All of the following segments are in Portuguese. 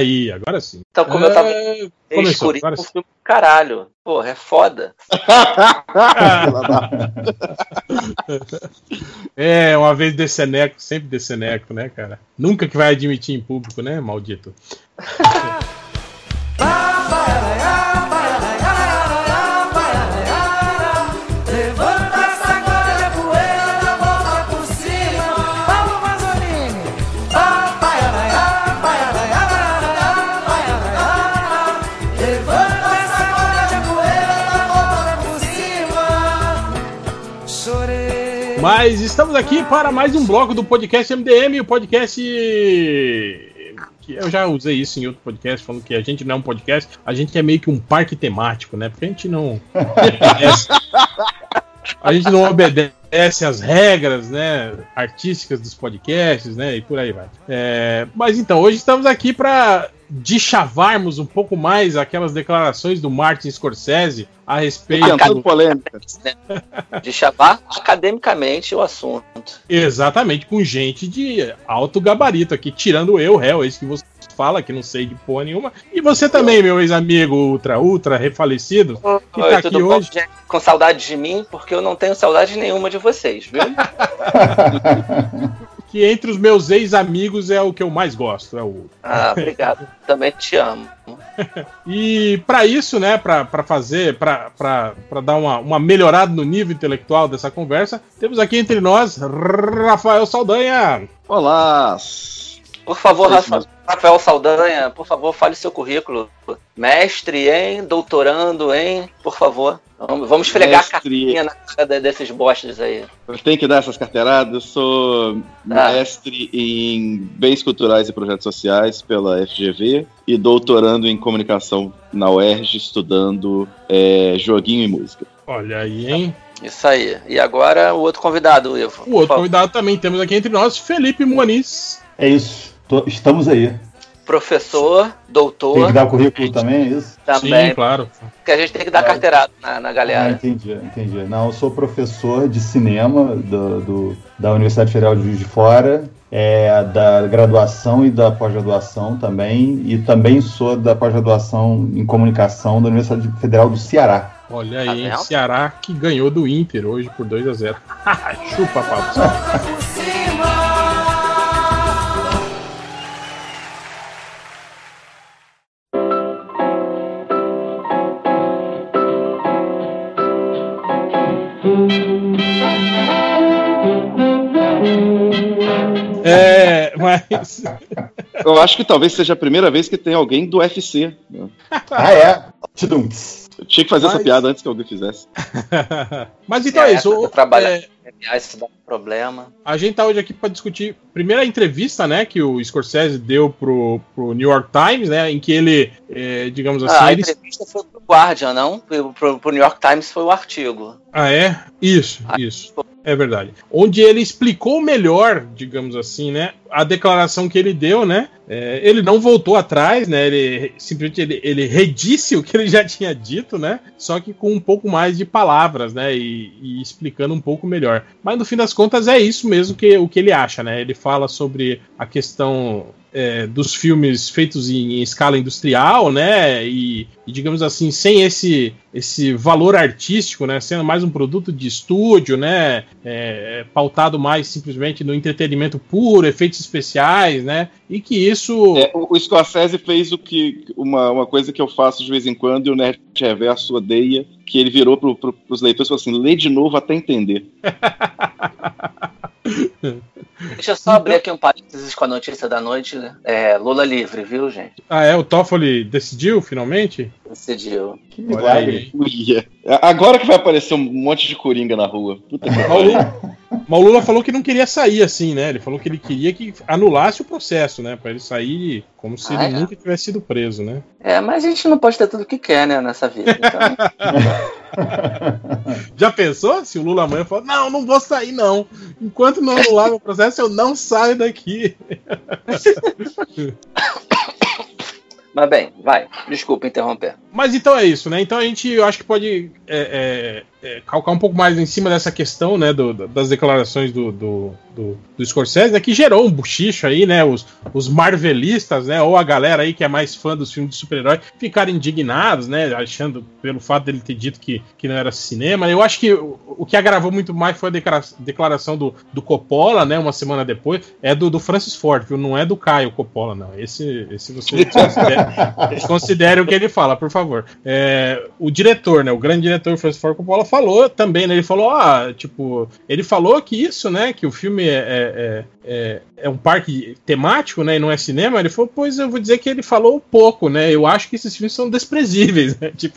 aí, agora sim. Então, como eu tava É, começou, escurinho, agora um sim. filme caralho. Porra, é foda. É, uma vez deceneco, sempre deceneco, né, cara? Nunca que vai admitir em público, né, maldito? Mas estamos aqui para mais um bloco do podcast MDM, o podcast. Eu já usei isso em outro podcast, falando que a gente não é um podcast, a gente é meio que um parque temático, né? Porque a gente não. obedece- a gente não obedece às regras, né? Artísticas dos podcasts, né? E por aí vai. É, mas então, hoje estamos aqui para deschavarmos um pouco mais aquelas declarações do Martin Scorsese a respeito. Tentando polêmica. De chavar academicamente o assunto. Exatamente, com gente de alto gabarito aqui, tirando eu, réu, esse que você fala, que não sei de porra nenhuma. E você também, meu ex-amigo ultra, ultra refalecido, que Oi, tá aqui bom, hoje. gente? Com saudade de mim, porque eu não tenho saudade nenhuma de vocês, viu? Que entre os meus ex-amigos é o que eu mais gosto, é o. Ah, obrigado. Também te amo. E para isso, né, para fazer, para dar uma, uma melhorada no nível intelectual dessa conversa, temos aqui entre nós Rafael Saldanha. Olá! Por favor, Rafa- Rafael Saldanha, por favor, fale seu currículo. Mestre em, doutorando em, por favor. Vamos, esfregar Mestre. a cartinha na cara de- desses bostes aí. Eu tenho que dar essas carteiradas. Eu sou Tá. mestre em Bens Culturais e Projetos Sociais pela FGV e doutorando em Comunicação na UERJ, estudando é, joguinho e música. Olha aí, hein? Isso aí. E agora o outro convidado, Ivo. O outro convidado também temos aqui entre nós, Felipe Muniz. É isso. Tô- estamos aí. Professor, Tem doutor, que dar o currículo também, é isso? também. Sim, claro. Que a gente tem que dar carteirada na, na Ah, galera. entendi, entendi. Não, eu sou professor de cinema do, do- da Universidade Federal de Juiz de Fora, é, da graduação e da pós-graduação também, e também sou da pós-graduação em comunicação da Universidade Federal do Ceará. Olha Tá aí, vendo? Ceará que ganhou do Inter hoje por 2 a 0 Chupa, papo. Eu acho que talvez seja a primeira vez que tem alguém do UFC. né? Ah, é? Tidunks. Eu tinha que fazer essa Mas- piada antes que alguém fizesse. mas então é, É, isso. o- eu trabalho- é, isso dá um problema. a gente tá hoje aqui para discutir primeiro a entrevista, né, que o Scorsese deu pro, pro New York Times, né, em que ele, é, digamos assim, Ah, a ele- entrevista foi pro Guardian, não? Pro, pro, pro New York Times foi o artigo. Ah, é? Isso, Ah, isso. É verdade. Onde ele explicou melhor, digamos assim, né? A declaração que ele deu, né? é, ele não voltou atrás, né? Ele simplesmente ele, ele redisse o que ele já tinha dito, né? Só que com um pouco mais de palavras, né? E, e explicando um pouco melhor. Mas no fim das contas é isso mesmo que o que ele acha, né? Ele fala sobre a questão é, dos filmes feitos em, em escala industrial, né? E, e, digamos assim, sem esse esse valor artístico, né? Sendo mais um produto de estúdio, né? é, pautado mais simplesmente no entretenimento puro, efeitos especiais, né? E que isso. É, o, o Scorsese fez o que uma, uma coisa que eu faço de vez em quando e o Nerd Reverso odeia, que ele virou pro, pro, pros leitores e falou assim, lê de novo até entender. Deixa eu só abrir aqui um parênteses com a notícia da noite. né? É, Lula livre, viu, gente? Ah, é? O Toffoli decidiu finalmente? Decidiu. Que milagre. Agora que vai aparecer um monte de coringa na rua. Puta que Mas o. Lula, falou que não queria sair assim, né? Ele falou que ele queria que anulasse o processo, né? Pra ele sair como se Ah, ele é? nunca tivesse sido preso, né? É, mas a gente não pode ter tudo o que quer, né, nessa vida. Então, Já pensou se o Lula amanhã falou: Não, não vou sair, não. Enquanto não anular o processo, eu não saio daqui. mas bem, vai. Desculpa interromper. Mas então é isso, né? Então a gente, eu acho que pode é, é, é, calcar um pouco mais em cima dessa questão, né, do, das declarações do, do, do, do Scorsese, né, que gerou um buchicho aí, né, os, os marvelistas, né, ou a galera aí que é mais fã dos filmes de super-herói, ficaram indignados, né, achando pelo fato dele ter dito que, que não era cinema. Eu acho que o, o que agravou muito mais foi a declaração do, do Coppola, né, uma semana depois, é do, do Francis Ford, viu, não é do Caio Coppola, não. Esse, esse você considera, considere o que ele fala, por favor. É, o diretor, né, o grande diretor Francis Ford Coppola falou também, né? Ele falou, ah, tipo, ele falou que isso, né? Que o filme é, é, é, é, um parque temático, né? E não é cinema. Ele falou, pois eu vou dizer que ele falou pouco, né? Eu acho que esses filmes são desprezíveis, né? Tipo,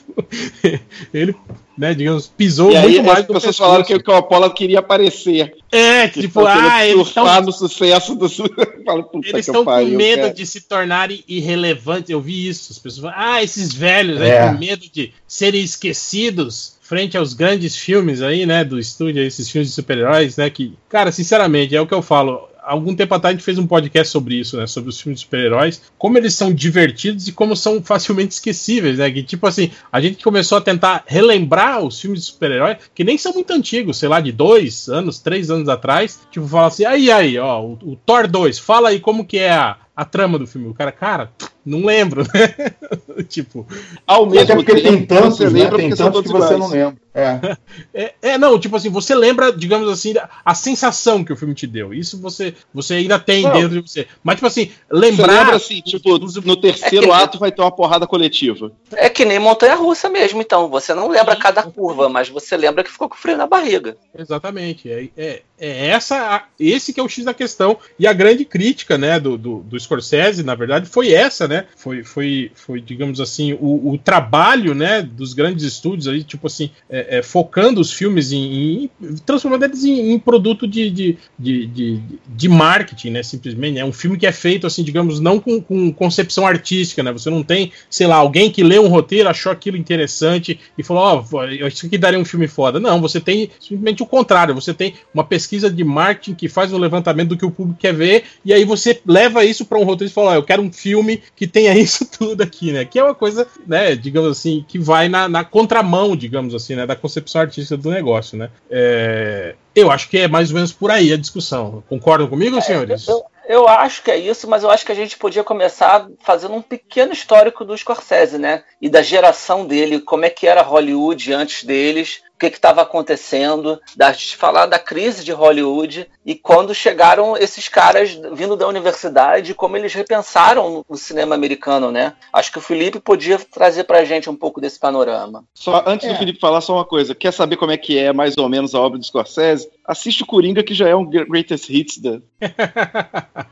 ele, né, digamos, pisou E aí muito mais as pessoas falaram que o Coppola queria aparecer. É, Que tipo, ah, eles estão no sucesso do. Puta eles estão com medo cara. de se tornarem irrelevantes. Eu vi isso. As pessoas falam, ah, esses velhos É. aí com medo de serem esquecidos frente aos grandes filmes aí, né, do estúdio, esses filmes de super-heróis, né, que, cara, sinceramente, é o que eu falo. Algum tempo atrás a gente fez um podcast sobre isso, né? Sobre os filmes de super-heróis, como eles são divertidos e como são facilmente esquecíveis, né? Que tipo assim, a gente começou a tentar relembrar os filmes de super-herói, que nem são muito antigos, sei lá, de dois anos, três anos atrás. Tipo, fala assim, aí, aí, ó, o, o Thor 2, fala aí como que é a, a trama do filme. O cara, cara, não lembro, né? tipo, Ao Até mesmo porque tem tempo, tantos, você né? lembra Tem porque são tantos que todos você iguais. não lembra. É. É, é, não, tipo assim, você lembra, digamos assim, a sensação que o filme te deu. Isso você, você ainda tem Não. dentro de você. Mas, tipo assim, Você lembrar. lembra assim, tipo, no terceiro É que- ato vai ter uma porrada coletiva. É que nem montanha russa mesmo, então. Você não lembra cada curva, mas você lembra que ficou com frio na barriga. Exatamente. É, é, é essa, a- esse que é o X da questão. E a grande crítica, né, do, do, do Scorsese, na verdade, foi essa, né? Foi, foi, foi digamos assim, o, o trabalho, né, dos grandes estúdios aí, tipo assim, é, é, focando os filmes em, em transformando eles em, em produto de, de, de, de, de marketing, né? Simplesmente. É um filme que é feito, assim, digamos, não com, com concepção artística, né? Você não tem, sei lá, alguém que lê um roteiro, achou aquilo interessante e falou, ó, isso aqui daria um filme foda. Não, você tem simplesmente o contrário. Você tem uma pesquisa de marketing que faz um levantamento do que o público quer ver, e aí você leva isso para um roteiro e fala, ó, eu quero um filme que tenha isso tudo aqui, né? Que é uma coisa, né, digamos assim, que vai na, na contramão, digamos assim, né, da concepção artística do negócio, né? É, eu acho que é mais ou menos por aí a discussão. Concordam comigo, senhores? Eu, eu acho que é isso, mas eu acho que a gente podia começar fazendo um pequeno histórico do Scorsese, né? E da geração dele, como é que era Hollywood antes deles, o que estava acontecendo, da, de falar da crise de Hollywood e quando chegaram esses caras vindo da universidade, como eles repensaram o cinema americano, né? Acho que o Felipe podia trazer pra gente um pouco desse panorama. Só antes É. do Felipe falar só uma coisa, quer saber como é que é mais ou menos a obra do Scorsese? Assiste o Coringa que já é um greatest hits da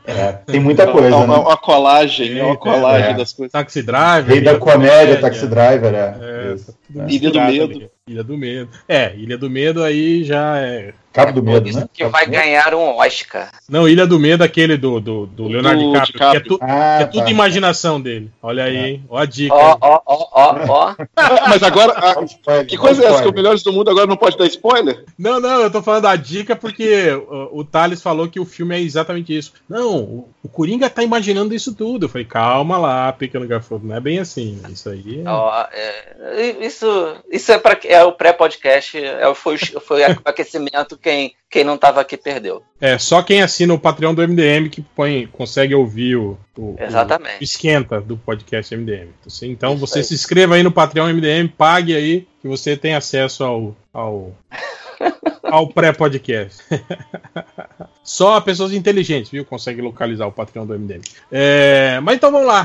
É, tem muita coisa, é uma, né? uma colagem, é uma Eita, colagem é. das coisas. Taxi Driver. Rei da comédia, Taxi Driver, é. É, É. Ilha do Medo. ali. Ilha do Medo. É, Ilha do Medo aí já é. Cabo do Por Medo, né? que Cabo vai do ganhar um Oscar. Não, Ilha do Medo, aquele do, do, do Leonardo Do DiCaprio, DiCaprio. que é, tu- Ah, é tudo tá. imaginação dele. Olha aí, hein? Ó a dica. Ó, ó, ó, ó, ó. Ah, mas agora, ah, spoiler, que coisa é essa? Que o. Melhores do Mundo agora não pode dar spoiler? Não, não, eu tô falando da dica porque o, o Thales falou que o filme é exatamente isso. Não, o, o Coringa tá imaginando isso tudo. Eu falei, calma lá, pequeno gafanhoto, não é bem assim. Isso aí é... Ó, é, isso, isso é, pra, é o pré-podcast, é, foi, foi o aquecimento. Quem, quem não estava aqui perdeu. É só quem assina o Patreon do MDM que põe, consegue ouvir o, o- Exatamente. o esquenta do podcast MDM. Então Isso você aí. se inscreva aí no Patreon MDM, pague aí que você tem acesso ao, ao, ao pré-podcast. Só pessoas inteligentes, viu? Conseguem localizar o Patreon do MDM. É, mas então vamos lá.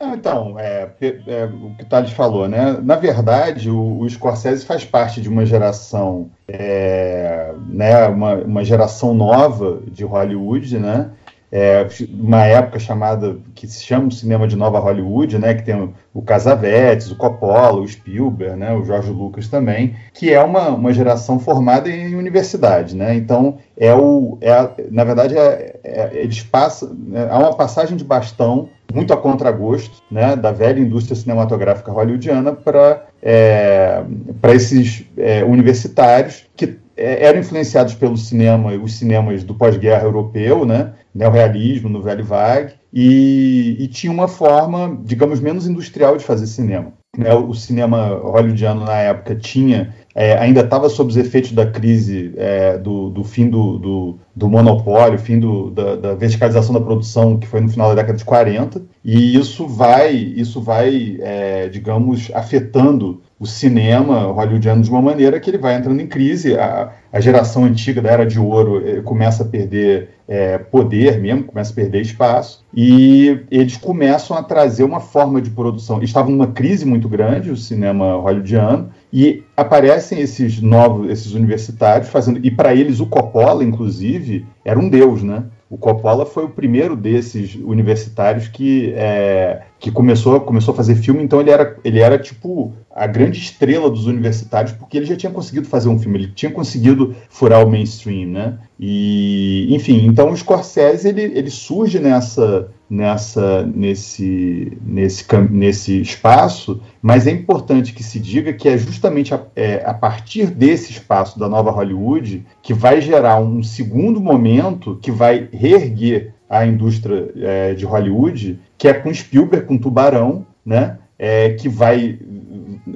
Ah, Então, é, pe- é, o que o Thales falou, né? Na verdade, o, o Scorsese faz parte de uma geração, é, né, uma, uma geração nova de Hollywood, né? É, uma época chamada, que se chama o cinema de Nova Hollywood, né? Que tem o, o Casavetes, o Coppola, o Spielberg, né? O Jorge Lucas também, que é uma, uma geração formada em universidade, né? Então, é o, é a- na verdade, é, é- eles passam, é, há uma passagem de bastão muito a contragosto né, da velha indústria cinematográfica hollywoodiana para para esses é, universitários que é, eram influenciados pelo cinema, os cinemas do pós-guerra europeu, né, neorrealismo, no Velho Vague, e, e tinha uma forma, digamos, menos industrial de fazer cinema. Né, o cinema hollywoodiano na época tinha é, ainda estava sob os efeitos da crise é, do, do, fim do, do, do monopólio, fim do, da, da, verticalização da produção, que foi no final da década de 40, e isso vai, isso vai é, digamos, afetando o cinema hollywoodiano de uma maneira que ele vai entrando em crise. A, a geração antiga da Era de Ouro eh, começa a perder é, poder mesmo, começa a perder espaço, e eles começam a trazer uma forma de produção. Estavam numa crise muito grande, o cinema hollywoodiano, e aparecem esses novos, esses universitários fazendo, e para eles o Coppola, inclusive, era um deus, né? O Coppola foi o primeiro desses universitários que, é, que começou, começou a fazer filme, então ele era, ele era tipo a grande estrela dos universitários, porque ele já tinha conseguido fazer um filme, ele tinha conseguido furar o mainstream, né? E, enfim, então o Scorsese ele, ele surge nessa, nessa, nesse, nesse, nesse espaço, mas é importante que se diga que é justamente a, é, a partir desse espaço da nova Hollywood que vai gerar um segundo momento que vai reerguer a indústria é, de Hollywood, que é com Spielberg, com Tubarão, né? É, que vai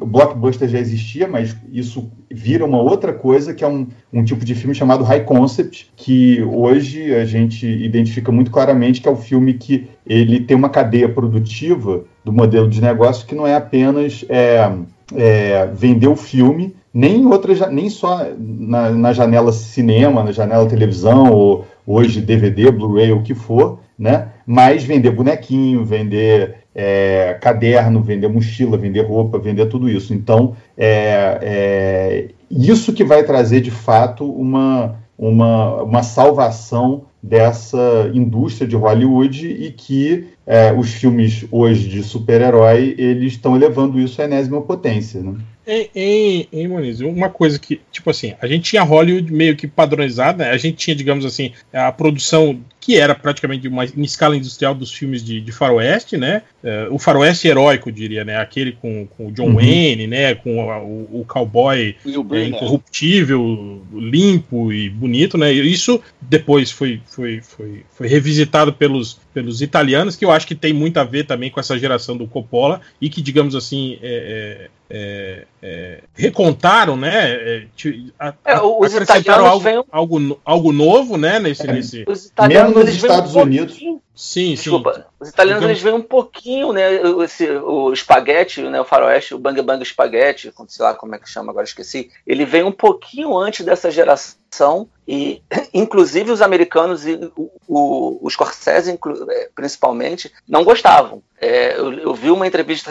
o blockbuster já existia, mas isso vira uma outra coisa, que é um, um tipo de filme chamado high concept, que hoje a gente identifica muito claramente que é o filme que ele tem uma cadeia produtiva do modelo de negócio que não é apenas é, é, vender o filme, nem outra, nem só na, na janela cinema, na janela televisão, ou hoje DVD, Blu-ray, o que for, né? Mas vender bonequinho, vender é, caderno, vender mochila, vender roupa, vender tudo isso. Então, é, é, isso que vai trazer de fato uma, uma, uma salvação dessa indústria de Hollywood e que é, os filmes hoje de super-herói eles estão elevando isso à enésima potência. Né? Em, em, em Moniz, uma coisa que, tipo assim, a gente tinha Hollywood meio que padronizada, né? a gente tinha, digamos assim, a produção que era praticamente uma, em escala industrial dos filmes de, de faroeste, né? Uh, o faroeste heróico, diria, né? Aquele com, com o John uhum. Wayne, né? Com a, o, o, cowboy é, incorruptível, limpo e bonito, né? Isso depois foi, foi, foi, foi revisitado pelos, pelos italianos, que eu acho que tem muito a ver também com essa geração do Coppola e que, digamos assim, é, é, é, é recontaram, né? É, a, é, os italianos algo, vêm... algo, algo novo, né? Nesse, nesse... Os italianos nos Estados um Unidos. Sim, Desculpa, sim. Os italianos eles veem um pouquinho, né? Esse, o espaguete, né, o faroeste, o bang bang espaguete, sei lá como é que chama, agora esqueci. Ele vem um pouquinho antes dessa geração e, inclusive, os americanos e o, o, o Scorsese, é, principalmente, não gostavam. É, eu, eu, vi uma entrevista,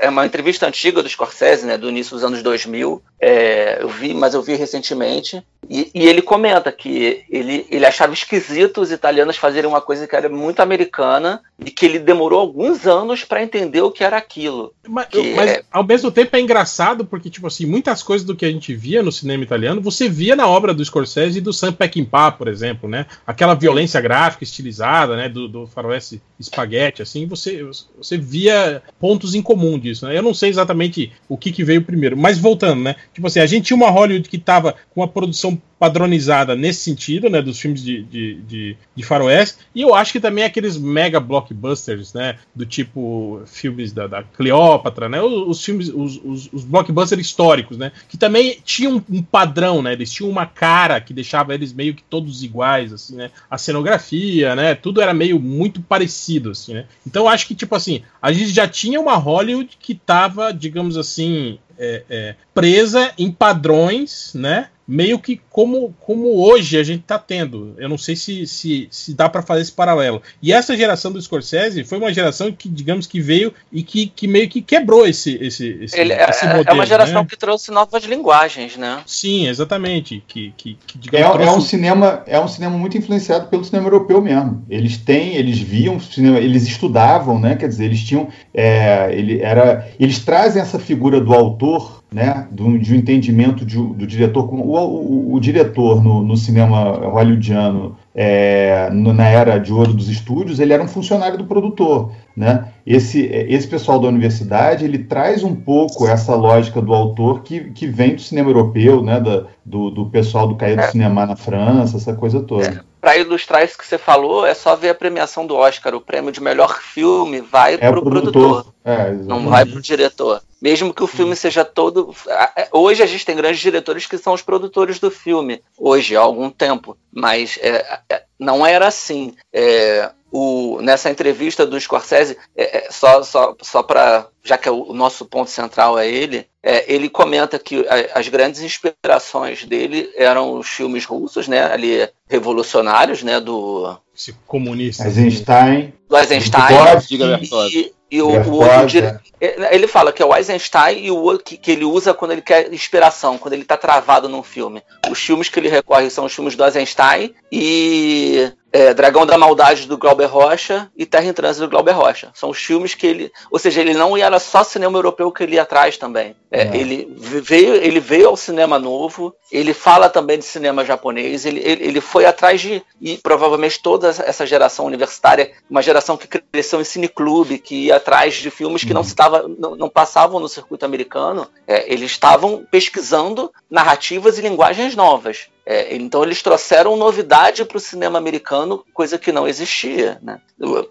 é uma entrevista antiga do Scorsese, né, do início dos anos 2000. É, eu vi, mas eu vi recentemente. E, e, ele comenta que ele, ele achava esquisito os italianos fazerem uma coisa que era muito americana e que ele demorou alguns anos para entender o que era aquilo. Mas, mas é... ao mesmo tempo é engraçado porque, tipo assim, muitas coisas do que a gente via no cinema italiano, você via na obra do Scorsese e do Sam Peckinpah, por exemplo, né? Aquela violência gráfica estilizada, né? Do, do faroeste espaguete, assim, você, você via pontos em comum disso, né? Eu não sei exatamente o que, que veio primeiro, mas voltando, né? Tipo assim, a gente tinha uma Hollywood que tava com uma produção padronizada nesse sentido, né, dos filmes de, de, de, de, faroeste, e eu acho que também aqueles mega blockbusters, né, do tipo filmes da, da Cleópatra, né, os, os filmes, os, os, os, blockbusters históricos, né, que também tinham um padrão, né, eles tinham uma cara que deixava eles meio que todos iguais, assim, né, a cenografia, né, tudo era meio muito parecido, assim, né, então eu acho que, tipo assim, a gente já tinha uma Hollywood que tava, digamos assim, é, é, presa em padrões, né? Meio que como, como hoje a gente está tendo. Eu não sei se, se, se dá para fazer esse paralelo. E essa geração do Scorsese foi uma geração que, digamos, que veio e que, que meio que quebrou esse, esse, esse, Ele, esse modelo. É uma geração né? que trouxe novas linguagens, né? Sim, exatamente. Que, que, que digamos, é, trouxe... é, um cinema, é um cinema muito influenciado pelo cinema europeu mesmo. Eles têm, eles viam cinema, eles estudavam, né? Quer dizer, eles tinham. É, ele era, eles trazem essa figura do autor né, do, de um entendimento de, do diretor. O, o, o diretor no, no, cinema hollywoodiano, é, na era de ouro dos estúdios, ele era um funcionário do produtor. Né? Esse, esse pessoal da universidade ele traz um pouco essa lógica do autor que, que vem do cinema europeu, né, da, do, do pessoal do Caia do é. Cinema na França, essa coisa toda. É. Para ilustrar isso que você falou, é só ver a premiação do Oscar. O prêmio de melhor filme vai é para o produtor, produtor. É, não vai para o diretor. Mesmo que o filme seja todo. Hoje a gente tem grandes diretores que são os produtores do filme, hoje, há algum tempo. Mas é, é, não era assim. É, o, nessa entrevista do Scorsese, é, é, só, só, só para. Já que é o, o nosso ponto central é ele, é, ele comenta que a, as grandes inspirações dele eram os filmes russos, né? Ali revolucionários, né? Do. Esse comunista. Eisenstein. Do Eisenstein. Diga e, e o, o outro dire... Ele fala que é o Eisenstein e o outro que, que ele usa quando ele quer inspiração, quando ele está travado num filme. Os filmes que ele recorre são os filmes do Eisenstein e é, Dragão da Maldade do Glauber Rocha e Terra em Trânsito do Glauber Rocha. São os filmes que ele. Ou seja, ele não era só cinema europeu que ele ia atrás também. É, é. Ele, veio, ele veio ao cinema novo, ele fala também de cinema japonês, ele, ele, ele foi atrás de. E provavelmente toda essa geração universitária, uma geração que cresceu em cineclube, que ia atrás de filmes que uhum. não, se tava, não, não, passavam no circuito americano, é, eles estavam pesquisando narrativas e linguagens novas. É, então eles trouxeram novidade para o cinema americano, coisa que não existia, né?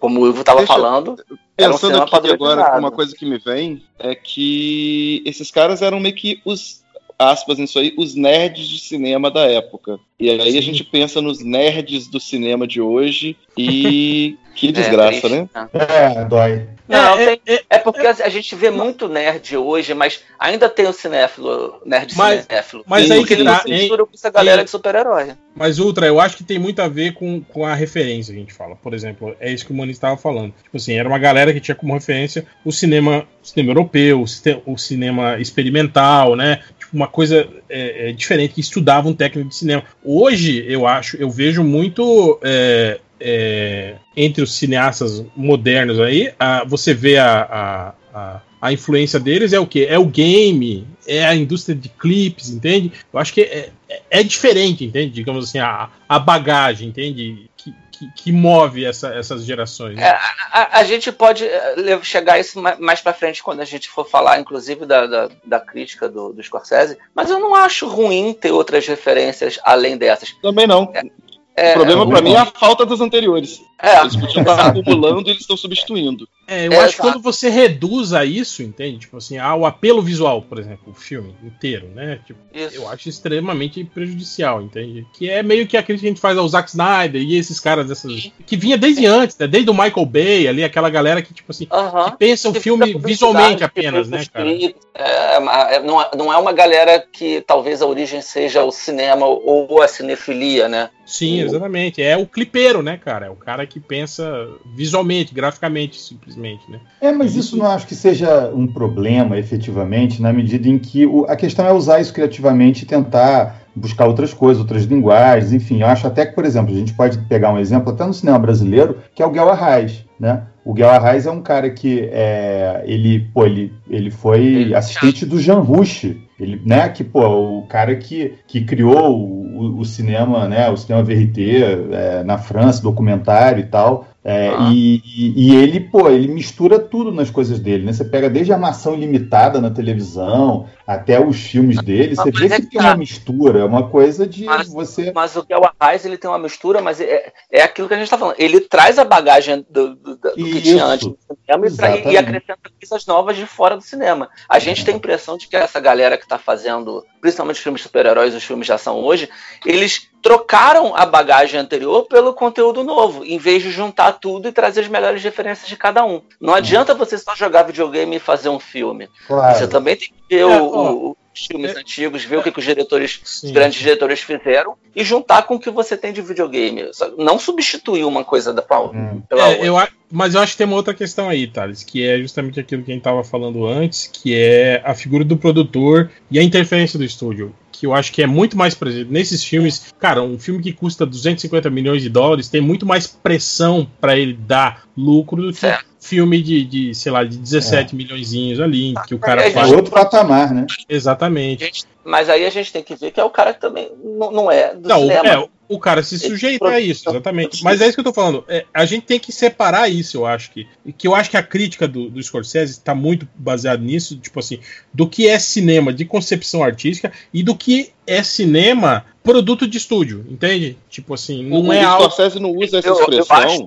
Como o Ivo estava falando. Pensando um aqui agora, uma coisa que me vem é que esses caras eram meio que os aspas nisso aí, os nerds de cinema da época. E aí Sim. a gente pensa nos nerds do cinema de hoje e que é, desgraça, é, né? É, dói. Não, é, tem, é, é, porque a gente vê muito nerd hoje, mas ainda tem o cinéfilo, nerd mas, cinéfilo. Mas aí que tá, mistura com essa galera de super-herói. Mas, Ultra, eu acho que tem muito a ver com, com a referência que a gente fala. Por exemplo, é isso que o Mani estava falando. Tipo assim, era uma galera que tinha como referência o cinema, o cinema europeu, o, cinema experimental, né? Tipo, uma coisa é, é, diferente, que estudavam técnica de cinema. Hoje, eu acho, eu vejo muito é, é, entre os cineastas modernos aí, a, você vê a, a, a, a, influência deles é o que? É o game, é a indústria de clipes, entende? Eu acho que é, é, é diferente, entende? Digamos assim, a, a bagagem, entende? Que, que, que move essa, essas gerações. Né? É, a, a, gente pode eh, chegar a isso mais para frente quando a gente for falar, inclusive, da, da, da, crítica do, do Scorsese, mas eu não acho ruim ter outras referências além dessas. Também não. É, é, o problema para mim é a falta dos anteriores. É. Eles podiam estar acumulando e eles estão substituindo. É, eu é, acho que quando você reduz a isso, entende? Tipo assim, ao apelo visual, por exemplo, o filme inteiro, né? Tipo, eu acho extremamente prejudicial, entende? Que é meio que aquilo que a gente faz ao Zack Snyder e esses caras dessas. Que vinha desde antes, né? Desde o Michael Bay ali, aquela galera que, tipo assim, uh -huh. que pensa o filme visualmente apenas, né, cara? É, não, não é uma galera que talvez a origem seja o cinema ou a cinefilia, né? Sim, exatamente. É o clipeiro, né, cara? É o cara que pensa visualmente, graficamente, simplesmente, né? É, mas isso não acho que seja um problema, efetivamente, na medida em que o, a questão é usar isso criativamente e tentar buscar outras coisas, outras linguagens, enfim. Eu acho até que, por exemplo, a gente pode pegar um exemplo até no cinema brasileiro, que é o Guel Arraes, né? O Guel Arraes é um cara que é, ele, pô, ele, ele foi ele assistente do Jean Rouch, ele, né, que, pô, o cara que, que criou o, o cinema, né, o cinema VRT é, na França, documentário e tal, é, ah. e, e, ele, pô, ele mistura tudo nas coisas dele, né? Você pega desde a armação ilimitada na televisão até os filmes dele, você vê é que, tem tá. uma mistura, é uma coisa de mas, você. Mas o Kel Arraes, ele tem uma mistura, mas é, é aquilo que a gente tá falando. Ele traz a bagagem do, do, do que tinha antes do cinema e, e acrescenta coisas novas de fora do cinema. A gente tem a impressão de que essa galera que tá fazendo, principalmente os filmes super-heróis, os filmes de ação hoje, eles trocaram a bagagem anterior pelo conteúdo novo, em vez de juntar tudo e trazer as melhores referências de cada um. Não adianta você só jogar videogame e fazer um filme. Claro. Você também tem que ver é, o, o, os filmes é, antigos, ver é, o que, que os diretores, sim. os grandes diretores fizeram e juntar com o que você tem de videogame. Não substituir uma coisa da hum. pela é, outra. Eu, mas eu acho que tem uma outra questão aí, Thales, que é justamente aquilo que a gente estava falando antes, que é a figura do produtor e a interferência do estúdio que eu acho que é muito mais presente nesses filmes. Cara, um filme que custa 250 milhões de dólares tem muito mais pressão para ele dar lucro do que um filme de, de, sei lá, de 17 é. milhões ali, que o cara faz. É outro patamar, né? Exatamente. Mas aí a gente tem que ver que é o cara que também não, não é do não, cinema. É, o cara se sujeita a isso, exatamente. Mas é isso que eu tô falando. É, a gente tem que separar isso, eu acho que. Que eu acho que a crítica do, do Scorsese está muito baseada nisso, tipo assim, do que é cinema de concepção artística e do que é cinema produto de estúdio, entende? Tipo assim, não o, é o algo. Scorsese não usa essa Eu- eu expressão.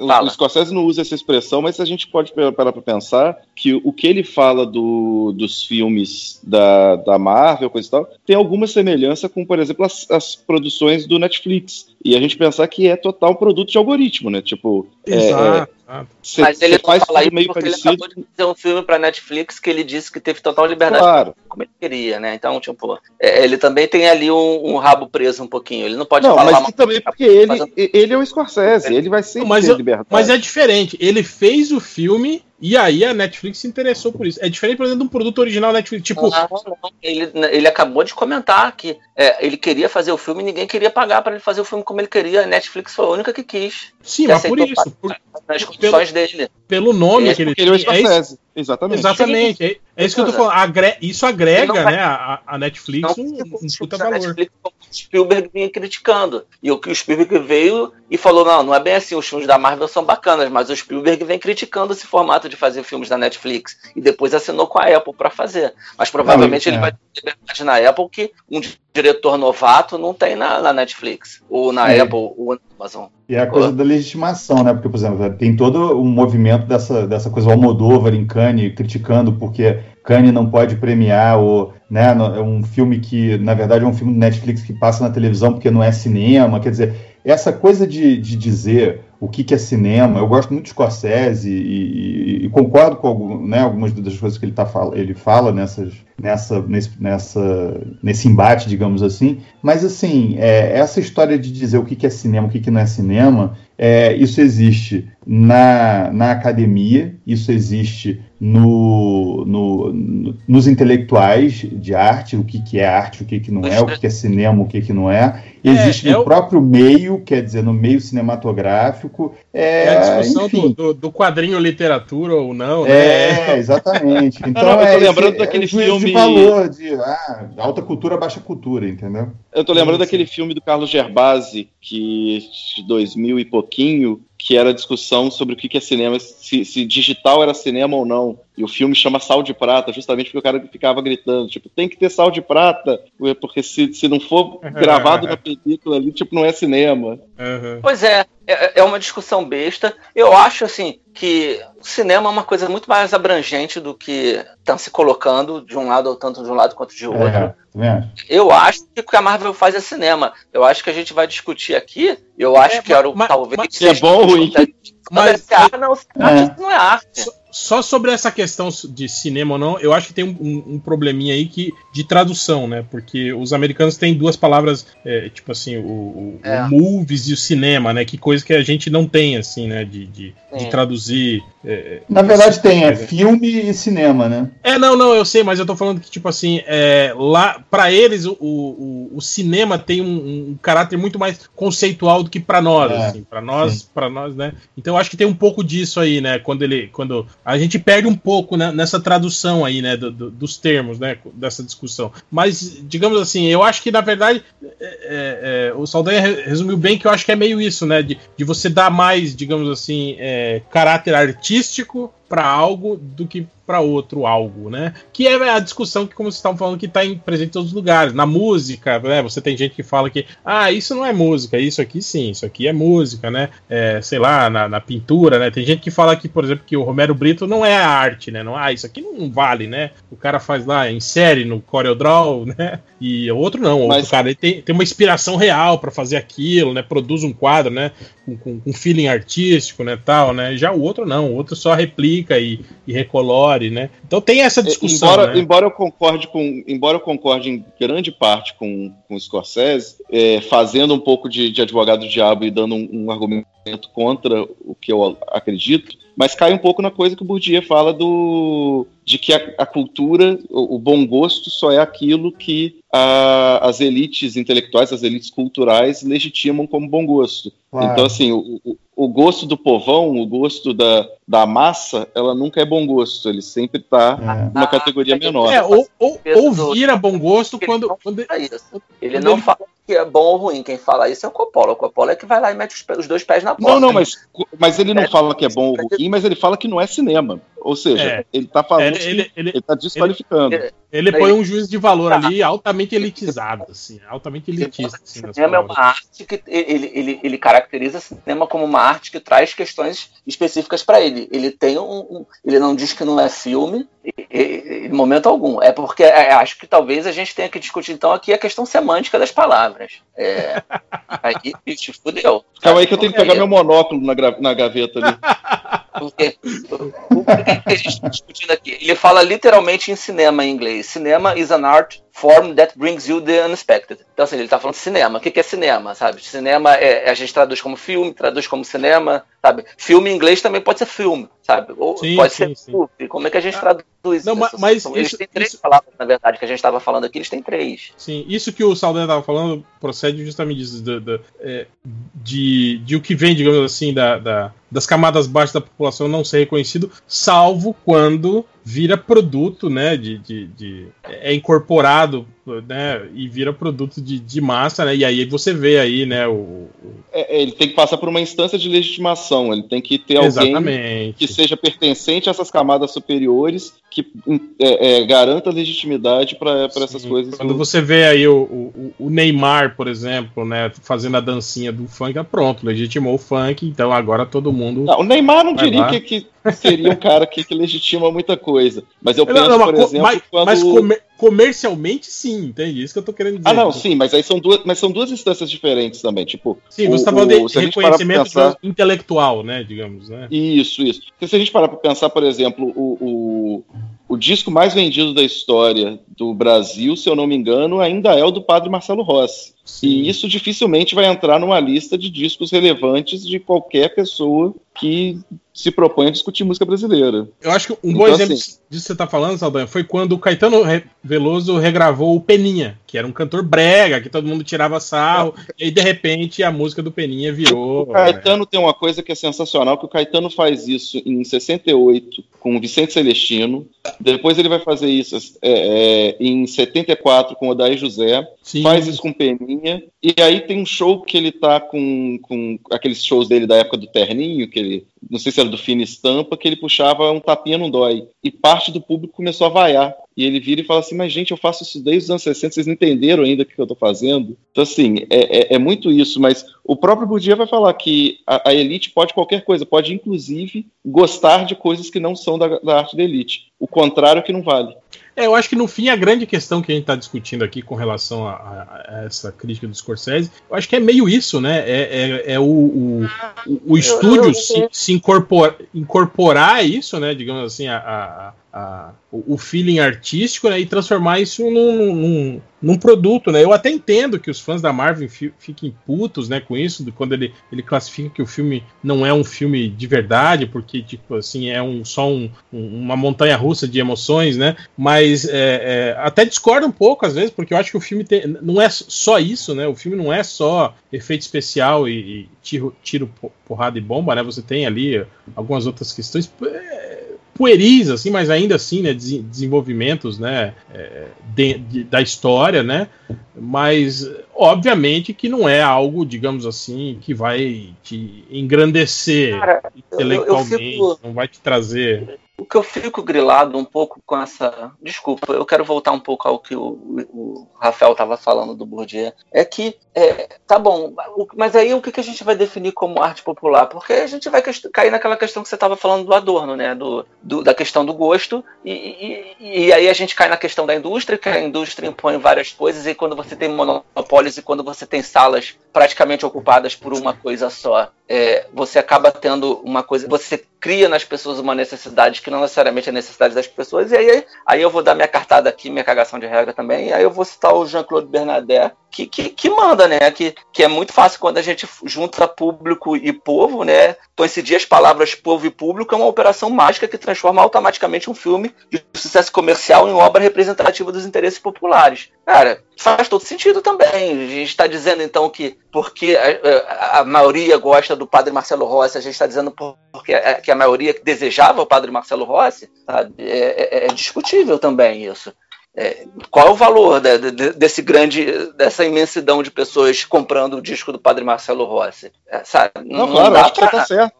O, Fala. o Scorsese não usa essa expressão, mas a gente pode parar para pensar que o que ele fala do- dos filmes da, da Marvel, coisa e tal, tem alguma semelhança com, por exemplo, as, as produções do Netflix. E a gente pensar que é total produto de algoritmo, né? Tipo, é, é, Exato. Cê- Mas ele faz não fala isso meio porque parecido. ele acabou de fazer um filme pra Netflix que ele disse que teve total liberdade Claro. como ele queria, né? Então, tipo, é, ele também tem ali um, um rabo preso um pouquinho. Ele não pode Não, falar mas uma também porque ele, Fazendo- ele é o Scorsese, ele vai sempre Mas ter eu- liberdade. Mas é diferente. Ele fez o filme e aí a Netflix se interessou por isso. É diferente, por exemplo, de um produto original Netflix. Tipo, Não, não. Ele, ele acabou de comentar que é, ele queria fazer o filme e ninguém queria pagar pra ele fazer o filme como ele queria. A Netflix foi a única que quis, sim, que mas por isso. por- nas condições dele. pelo nome É, que ele ele é é. Exatamente. exatamente. É, é isso que eu tô falando. Agre- isso agrega, vai- né, a, a Netflix Não um, um puta valor. Netflix o Spielberg vinha criticando. E o que o Spielberg veio e falou: não, não é bem assim, os filmes da Marvel são bacanas, mas o Spielberg vem criticando esse formato de fazer filmes da Netflix. E depois assinou com a Apple pra fazer. Mas provavelmente Não, ele é. vai ter liberdade na Apple que um diretor novato não tem na, na Netflix. Ou na É. Apple, ou na Amazon. E é a coisa da legitimação, né? Porque, por exemplo, tem todo um movimento dessa, dessa coisa, o Almodóvar em Cannes criticando porque Cannes não pode premiar, ou, né, é um filme que, na verdade, é um filme do Netflix que passa na televisão porque não é cinema. Quer dizer, essa coisa de, de dizer o que, que é cinema, eu gosto muito de Scorsese e, e- e concordo com algum- né, algumas das coisas que ele, tá, ele fala nessas, nessa, nesse, nessa, nesse embate, digamos assim, mas assim, é, essa história de dizer o que, que é cinema, o que, que não é cinema, é, isso existe na, na academia, isso existe no, no- no- nos intelectuais de arte, o que, que é arte, o que, que não é, o que, que é cinema, o que, que não é. Existe é no o- próprio meio, quer dizer, no meio cinematográfico. É, É a discussão enfim, do, do, do quadrinho literatura ou não, né? é, exatamente. Então Não, não, eu tô é lembrando esse- daquele é filme- de valor de ah, alta cultura, baixa cultura, entendeu? Eu tô lembrando daquele filme do Carlos Gerbasi, que de 2000 e pouquinho, que era a discussão sobre o que que é cinema, se, se digital era cinema ou não. E o filme chama Sal de Prata, justamente porque o cara ficava gritando, tipo, tem que ter sal de prata, porque se, se não for gravado na película ali, tipo, não é cinema. Aham. Pois é, é, é uma discussão besta. Eu acho assim que o cinema é uma coisa muito mais abrangente do que estão se colocando de um lado, ou tanto de um lado quanto de outro. É, tá? Eu acho que o que a Marvel faz é cinema. Eu acho que a gente vai discutir aqui. Eu acho É, que era o mas- talvez. mas- Se é bom ruim. Mas- Mas, arte, não, arte não é arte. Só, sobre essa questão de cinema ou não, eu acho que tem um, um- um probleminha aí que, de tradução, né? Porque os americanos têm duas palavras, é, tipo assim, o, o- É. o movies e o cinema, né? Que coisa que a gente não tem, assim, né? De, de, de traduzir. é, Na verdade tem, é coisa. filme e cinema, né? É, não, não, eu sei, mas eu tô falando que, tipo assim, é, lá, para eles, o, o, o cinema tem um, um caráter muito mais conceitual do que pra nós, É, assim, para nós, para nós, né? Então eu acho que tem um pouco disso aí, né? Quando ele, quando a gente perde um pouco né, nessa tradução aí, né, do- do- dos termos, né, dessa discussão. Mas, digamos assim, eu acho que na verdade é, é, o Saldanha re- resumiu bem que eu acho que é meio isso, né? De, de você dar mais, digamos assim, é, caráter artístico para algo do que para outro algo, né? Que é a discussão que, como vocês estavam falando, que está presente em todos os lugares. Na música, né? Você tem gente que fala que, ah, isso não é música, isso aqui sim, isso aqui é música, né? É, sei lá, na, na pintura, né? Tem gente que fala que, por exemplo, que o Romero Brito não é arte, né? Não, ah, isso aqui não vale, né? O cara faz lá, insere no CorelDRAW, né? E o outro não, o Mas- outro cara ele tem, tem uma inspiração real para fazer aquilo, né? Produz um quadro, né? Com, com, com feeling artístico, né? Tal, né? Já o outro não, o outro só replica e, e recolore, né? Então tem essa discussão. embora, né? embora eu concorde com, embora eu concorde em grande parte com, com o Scorsese, é, fazendo um pouco de, de advogado do diabo e dando um, um argumento contra o que eu acredito, mas cai um pouco na coisa que o Bourdieu fala do de que a, a cultura, o, o bom gosto só é aquilo que a- as elites intelectuais, as elites culturais legitimam como bom gosto. Claro. Então, assim, o, o- o gosto do povão, o gosto da, da massa, ela nunca é bom gosto, ele sempre está É. numa categoria menor. É, ou, ou, ou vira bom gosto Ele quando, não. Ele não ele- fala que é bom ou ruim. Quem fala isso é o Coppola. O Coppola é que vai lá e mete os, dois pés na porta. Não, não, mas, mas ele não É. fala que é bom ou ruim, mas ele fala que não é cinema. Ou seja, É. ele está falando ele, ele, ele, ele está desqualificando. Ele- Ele põe um juiz de valor ali altamente elitizado, assim, altamente elitista. Assim, o cinema é uma arte que ele, ele, ele caracteriza o cinema como uma arte que traz questões específicas para ele. Ele tem um, um, ele não diz que não é filme em momento algum. É porque é, acho que talvez a gente tenha que discutir então aqui a questão semântica das palavras. É, aí, bicho, fudeu. Calma aí que eu tenho que pegar meu monóculo na, na gaveta ali. Porque o que a gente está discutindo aqui? Ele fala literalmente em cinema em inglês. Cinema is an art form that brings you the unexpected. Então, assim, ele está falando de cinema. O que, que é cinema, sabe? Cinema é, a gente traduz como filme, traduz como cinema, sabe? Filme em inglês também pode ser filme, sabe? Ou sim, pode sim, ser sim. Como é que a gente traduz não, isso? Mas eles isso, têm três isso... palavras, na verdade, que a gente estava falando aqui, eles têm três. Sim, isso que o Saldanha estava falando procede justamente disso, de, de, é, de, de, o que vem, digamos assim, da, da, das camadas baixas da população não ser reconhecido, salvo quando vira produto, né? De, de, de, é incorporado, né? E vira produto de, de massa, né? E aí você vê aí, né? O, o... É, ele tem que passar por uma instância de legitimação. Ele tem que ter Exatamente. alguém que seja pertencente a essas camadas superiores que é, é, garanta legitimidade para essas coisas. Quando você vê aí o, o, o, Neymar, por exemplo, né? Fazendo a dancinha do funk, é pronto, legitimou o funk. Então agora todo mundo. Não, o Neymar não diria que, que seria um cara que, que legitima muita coisa. Mas eu penso, não, não, por exemplo, mas, quando... mas comer, comercialmente sim, entende? Isso que eu tô querendo dizer. Ah, não, sim, mas aí são duas, mas são duas instâncias diferentes também, tipo... Sim, você tá falando de reconhecimento pensar... intelectual, né, digamos, né? Isso, isso. Porque se a gente parar pra pensar, por exemplo, o, o, o disco mais vendido da história do Brasil, se eu não me engano, ainda é o do padre Marcelo Rossi. Sim. E isso dificilmente vai entrar numa lista de discos relevantes de qualquer pessoa que se propõe a discutir música brasileira. Eu acho que um então, bom exemplo assim, disso que você está falando, Saldanha, foi quando o Caetano Veloso regravou o Peninha, que era um cantor brega, que todo mundo tirava sarro, e aí de repente a música do Peninha virou. O Caetano é... tem uma coisa que é sensacional, que o Caetano faz isso em 68 com o Vicente Celestino, depois ele vai fazer isso é, é, em 74 com o Odair José, Sim. faz isso com Peninha, e aí tem um show que ele tá com, com aqueles shows dele da época do Terninho, que ele, não sei se era do Fina Estampa, que ele puxava um tapinha não dói. E parte do público começou a vaiar. E ele vira e fala assim: Mas, gente, eu faço isso desde os anos 60, vocês não entenderam ainda o que eu tô fazendo? Então, assim, é, é, é muito isso. Mas o próprio Bourdieu vai falar que a, a, elite pode qualquer coisa, pode inclusive gostar de coisas que não são da, da arte da elite. O contrário é que não vale. É, eu acho que no fim a grande questão que a gente está discutindo aqui com relação a, a, a, essa crítica do Scorsese, eu acho que é meio isso, né? É, é, é o, o, o, estúdio se, se incorpor, incorporar isso, né? Digamos assim, a, a, o feeling artístico né, e transformar isso num, num, num, produto, né? Eu até entendo que os fãs da Marvel fiquem putos, né, com isso, quando ele, ele classifica que o filme não é um filme de verdade, porque tipo assim é um só um, uma montanha russa de emoções, né? Mas é, é, até discordo um pouco às vezes, porque eu acho que o filme tem, não é só isso, né? O filme não é só efeito especial e, e tiro, tiro, porrada e bomba, né? Você tem ali algumas outras questões. É, pueris, assim, mas ainda assim, né, desenvolvimentos, né, é, de, de, da história, né, mas obviamente que não é algo, digamos assim, que vai te engrandecer Cara, intelectualmente, eu, eu fico... não vai te trazer o que eu fico grilado um pouco com essa. Desculpa, eu quero voltar um pouco ao que o, o Rafael estava falando do Bourdieu. É que, é, tá bom, mas aí o que, a gente vai definir como arte popular? Porque a gente vai cair naquela questão que você estava falando do Adorno, né? Do, do, da questão do gosto, e, e, e, aí a gente cai na questão da indústria, que a indústria impõe várias coisas, e quando você tem monopólios e quando você tem salas praticamente ocupadas por uma coisa só, é, você acaba tendo uma coisa. Você cria nas pessoas uma necessidade que não necessariamente é necessidade das pessoas, e aí, aí eu vou dar minha cartada aqui, minha cagação de regra também, e aí eu vou citar o Jean-Claude Bernadette, que, que, que, manda, né? Que, que é muito fácil quando a gente junta público e povo, né? Coincidir as palavras povo e público é uma operação mágica que transforma automaticamente um filme de sucesso comercial em obra representativa dos interesses populares. Cara, faz todo sentido também. A gente está dizendo então que porque a, a, maioria gosta do padre Marcelo Rossi, a gente está dizendo porque a, que a maioria desejava o padre Marcelo Rossi, sabe? É, é, é discutível também isso. É, qual é o valor de, de, desse grande, dessa imensidão de pessoas comprando o disco do Padre Marcelo Rossi? É, sabe? Não, não, claro, dá pra, tá certo.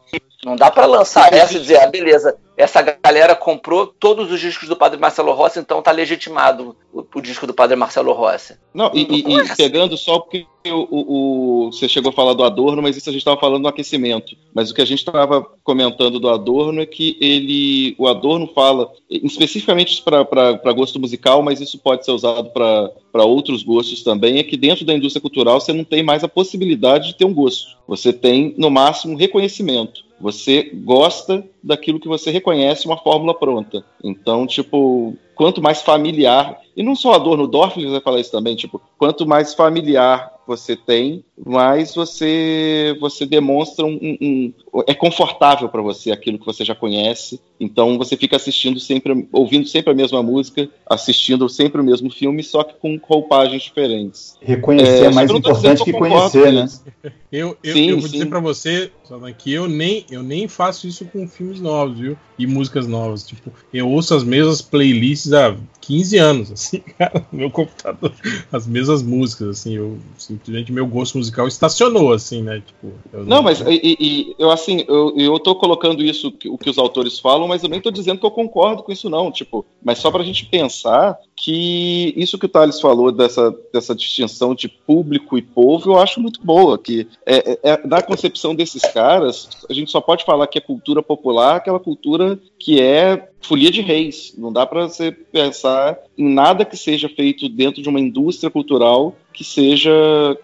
Não dá para lançar essa e dizer, ah, beleza, essa galera comprou todos os discos do Padre Marcelo Rossi, então tá legitimado o, o disco do Padre Marcelo Rossi. Não, e, e, e pegando só porque o, o, o, você chegou a falar do Adorno, mas isso a gente estava falando no aquecimento. Mas o que a gente estava comentando do Adorno é que ele, o Adorno fala, especificamente para gosto musical, mas isso pode ser usado para outros gostos também, é que dentro da indústria cultural você não tem mais a possibilidade de ter um gosto. Você tem, no máximo, reconhecimento. Você gosta daquilo que você reconhece uma fórmula pronta. Então, tipo, quanto mais familiar, e não só a dor no Dorf, vai falar isso também, tipo, quanto mais familiar você tem, mais você você demonstra um, um, um é confortável para você aquilo que você já conhece. Então você fica assistindo sempre, ouvindo sempre a mesma música, assistindo sempre o mesmo filme, só que com roupagens diferentes. Reconhecer é, é mais importante que conhecer, né? Eu, eu, sim, eu vou sim. dizer para você, que eu nem eu nem faço isso com filmes novos, viu? E músicas novas. Tipo, eu ouço as mesmas playlists há 15 anos, assim, cara, no meu computador, as mesmas músicas, assim, eu simplesmente meu gosto musical estacionou, assim, né? Tipo, não, não, mas e, e, eu assim, eu, eu tô colocando isso, o que os autores falam, mas eu nem tô dizendo que eu concordo com isso, não. Tipo, mas só pra gente pensar que isso que o Thales falou dessa, dessa distinção de público e povo, eu acho muito boa. Que é, é, é, na concepção desses caras, a gente só pode falar que é cultura popular, aquela cultura que é folia de reis. Não dá para você pensar em nada que seja feito dentro de uma indústria cultural que seja,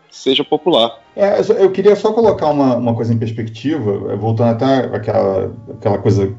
que seja popular. É, eu queria só colocar uma, uma coisa em perspectiva, voltando até aquela, aquela coisa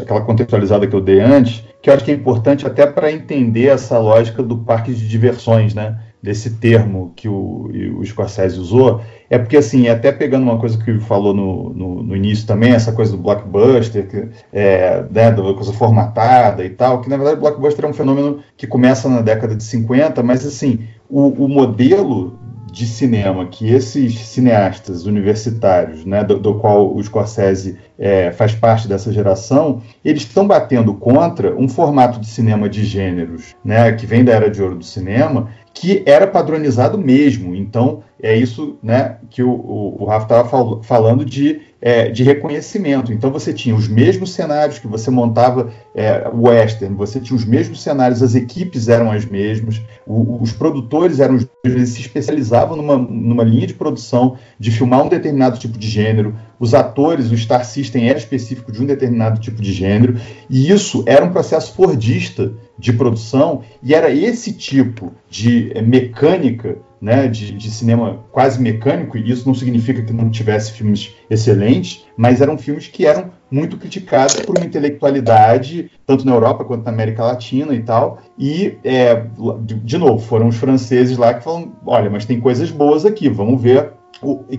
aquela contextualizada que eu dei antes, que eu acho que é importante até para entender essa lógica do parque de diversões, né? Desse termo que o, o Scorsese usou, é porque, assim, até pegando uma coisa que ele falou no, no, no início também, essa coisa do blockbuster, que, é, né, da coisa formatada e tal, que na verdade o blockbuster é um fenômeno que começa na década de 50, mas, assim, o, o modelo de cinema que esses cineastas universitários, né, do, do qual o Scorsese é, faz parte dessa geração, eles estão batendo contra um formato de cinema de gêneros, né, que vem da era de ouro do cinema, que era padronizado mesmo. Então, é isso né, que o, o, o Rafa estava fal falando de, é, de reconhecimento. Então, você tinha os mesmos cenários que você montava é, western, você tinha os mesmos cenários, as equipes eram as mesmas, o, os produtores eram os mesmos, eles se especializavam numa, numa linha de produção de filmar um determinado tipo de gênero, os atores, o Star System era específico de um determinado tipo de gênero, e isso era um processo fordista de produção, e era esse tipo de é, mecânica né, de, de, cinema quase mecânico, e isso não significa que não tivesse filmes excelentes, mas eram filmes que eram muito criticados por uma intelectualidade, tanto na Europa quanto na América Latina e tal. E, é, de, de novo, foram os franceses lá que falam: olha, mas tem coisas boas aqui, vamos ver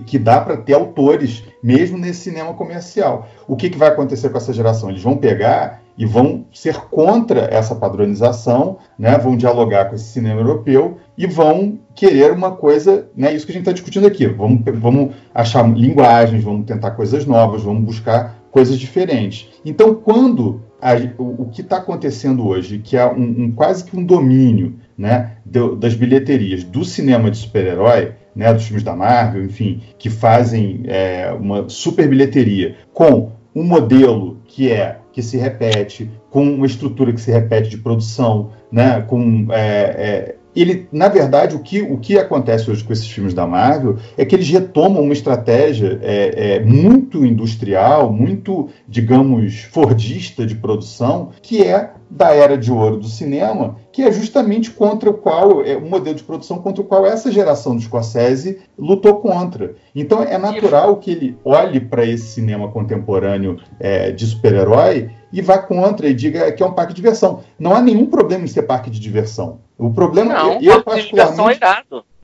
que dá para ter autores, mesmo nesse cinema comercial. O que, que vai acontecer com essa geração? Eles vão pegar e vão ser contra essa padronização, né? vão dialogar com esse cinema europeu e vão querer uma coisa, né? isso que a gente está discutindo aqui. Vamos, vamos achar linguagens, vamos tentar coisas novas, vamos buscar coisas diferentes. Então, quando a, o, o, que está acontecendo hoje, que é um, um, quase que um domínio né, das bilheterias do cinema de super-herói, né, dos filmes da Marvel, enfim, que fazem é, uma super bilheteria com um modelo que é que se repete, com uma estrutura que se repete de produção, né, com é, é, ele, na verdade, o que, o que acontece hoje com esses filmes da Marvel é que eles retomam uma estratégia é, é, muito industrial, muito, digamos, fordista de produção, que é da era de ouro do cinema, que é justamente contra o qual, é um modelo de produção contra o qual essa geração de Scorsese lutou contra. Então é natural que ele olhe para esse cinema contemporâneo é, de super-herói e vá contra e diga que é um parque de diversão. Não há nenhum problema em ser parque de diversão. O problema não, eu, eu particularmente.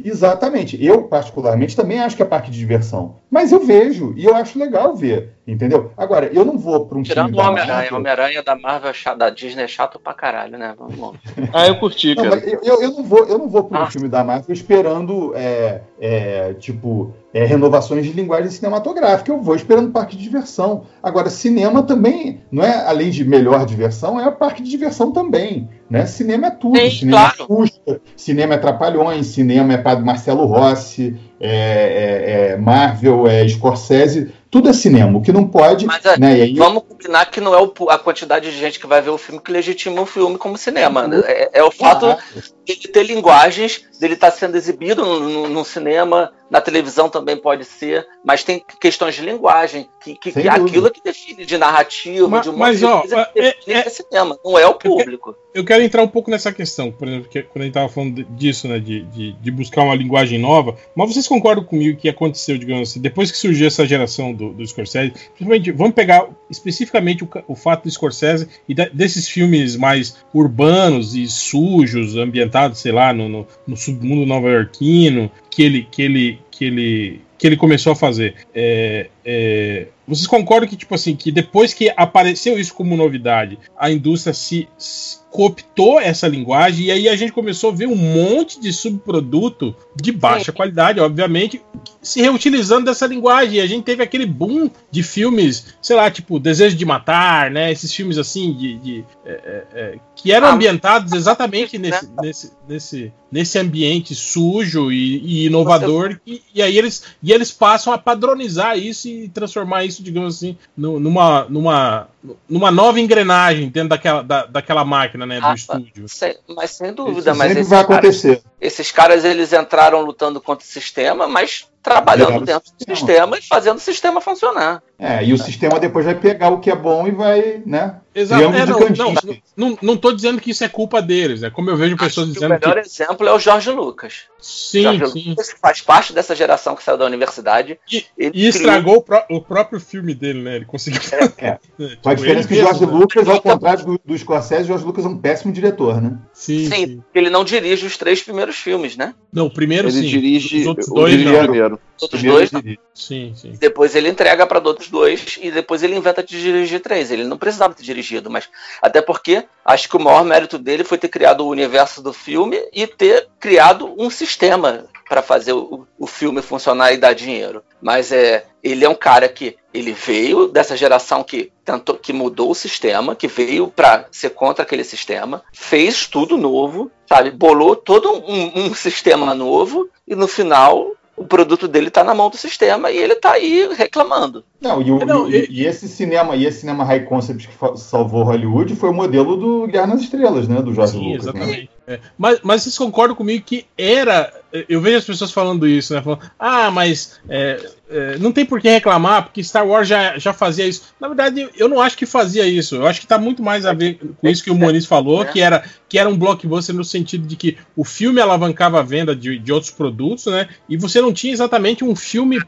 É Exatamente. Eu, particularmente, também acho que é parque de diversão. Mas eu vejo, e eu acho legal ver, entendeu? Agora, eu não vou para um Tirando filme. Tirando o Homem-Aranha. Homem-Aranha da Marvel, da Disney é chato pra caralho, né? Vamos ah, eu curti, cara. Não, eu, eu, eu, não vou, eu não vou para um ah. filme da Marvel esperando, é, é, tipo, é, renovações de linguagem cinematográfica. Eu vou esperando parque de diversão. Agora, cinema também, não é além de melhor diversão, é parque de diversão também. Né? Cinema é tudo. Sim, cinema claro. é custa, cinema é trapalhões, cinema é Padre Marcelo Rossi, é, é, é Marvel, é Scorsese. Tudo é cinema. O que não pode. Mas, é, né, aí... Vamos combinar que não é o, a quantidade de gente que vai ver o filme que legitima o filme como cinema. Né? É, é, o fato ah, de ter linguagens, dele estar tá sendo exibido no, no, no, cinema, na televisão também pode ser, mas tem questões de linguagem, que, que, que aquilo é que define de narrativa, mas, de uma mas, ó, é, é, é, cinema, não é o público. Eu quero, entrar um pouco nessa questão, por exemplo, que, quando a gente estava falando disso, né, de, de, de, buscar uma linguagem nova, mas vocês concordam comigo que aconteceu, digamos assim, depois que surgiu essa geração do, do Scorsese, principalmente, vamos pegar especificamente o, o fato do Scorsese e da, desses filmes mais urbanos e sujos, ambientados, sei lá, no, no, no submundo nova-iorquino, que ele, que ele, que ele, que ele começou a fazer. É, é, vocês concordam que, tipo assim, que depois que apareceu isso como novidade, a indústria se, se cooptou essa linguagem e aí a gente começou a ver um monte de subproduto de baixa Sim. qualidade, obviamente, se reutilizando dessa linguagem. E a gente teve aquele boom de filmes, sei lá, tipo Desejo de Matar, né? Esses filmes assim de, de é, é, é que eram ah, ambientados exatamente nesse, nesse, nesse, nesse ambiente sujo e, e inovador. E, e, aí eles, e eles passam a padronizar isso e transformar isso, digamos assim, numa, numa, numa nova engrenagem dentro daquela, da, daquela máquina, né, do ah, estúdio. mas sem dúvida, isso mas sempre vai acontecer. Caras, esses caras eles entraram lutando contra o sistema, mas trabalhando dentro do sistema e fazendo o sistema funcionar. É, e o sistema depois vai pegar o que é bom e vai, né? Exato. É, não, não, não, não tô dizendo que isso é culpa deles, é como eu vejo pessoas dizendo que. O melhor que... exemplo é o Jorge Lucas. Sim, Jorge sim. Lucas faz parte dessa geração que saiu da universidade. E, e estragou criou... o, próprio filme dele, né? Ele conseguiu. É, é. a diferença é que o Jorge Lucas, ao contrário do, do Scorsese, o Jorge Lucas é um péssimo diretor, né? Sim, sim, sim. Ele não dirige os três primeiros filmes, né? Não, o primeiro ele sim. dirige os outros dois, não. primeiro. Os outros dois, Sim, sim. Depois ele entrega para outros dois e depois ele inventa de dirigir três. Ele não precisava ter dirigido, mas até porque acho que o maior mérito dele foi ter criado o universo do filme e ter criado um sistema para fazer o, o filme funcionar e dar dinheiro. Mas é, ele é um cara que ele veio dessa geração que tentou, que mudou o sistema, que veio para ser contra aquele sistema, fez tudo novo, sabe? Bolou todo um, um sistema novo e no final o produto dele está na mão do sistema e ele está aí reclamando. Não, e, o, não, e, e, esse cinema, e esse cinema high concept que salvou Hollywood foi o modelo do Guerra nas Estrelas, né? Do Jorge sim, Lucas. Né? Exatamente. Né? É, mas, mas vocês concordam comigo que era. Eu vejo as pessoas falando isso, né? Falando, ah, mas é, é, não tem por que reclamar, porque Star Wars já, já fazia isso. Na verdade, eu não acho que fazia isso. Eu acho que tá muito mais a ver com isso que o Moniz falou, que era, que era um blockbuster no sentido de que o filme alavancava a venda de, de outros produtos, né? E você não tinha exatamente um filme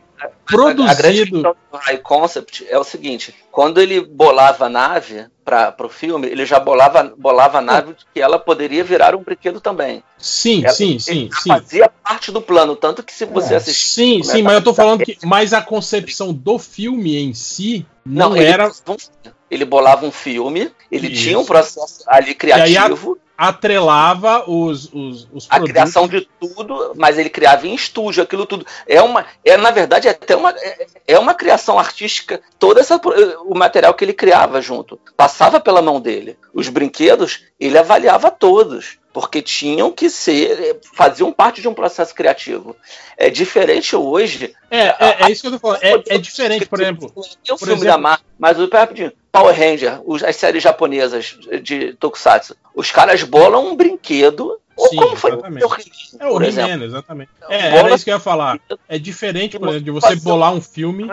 produzido. A, a grande questão do High Concept é o seguinte: quando ele bolava a nave para o filme, ele já bolava, bolava a nave que ela poderia virar um brinquedo também. Sim, ela, sim, sim, sim. Fazia parte do plano, tanto que se você é, assistir. Sim, sim, mas eu tô falando que. Mas a concepção do filme em si não, não era. Ele bolava um filme, ele Isso. tinha um processo ali criativo atrelava os, os, os a criação de tudo, mas ele criava em estúdio aquilo tudo. É uma, é na verdade é até uma é, é uma criação artística. Todo essa, o material que ele criava junto passava pela mão dele. Os brinquedos ele avaliava todos porque tinham que ser, faziam parte de um processo criativo. É diferente hoje. É, é, é isso que eu tô falando. É, é diferente, por exemplo. Tem um filme exemplo, da Marvel, mas o rapidinho. Power Ranger, as séries japonesas de Tokusatsu. Os caras bolam um brinquedo Sim, como foi exatamente. o É o He-Man, exatamente. É, era isso que eu ia falar. É diferente, por exemplo, de você bolar um filme.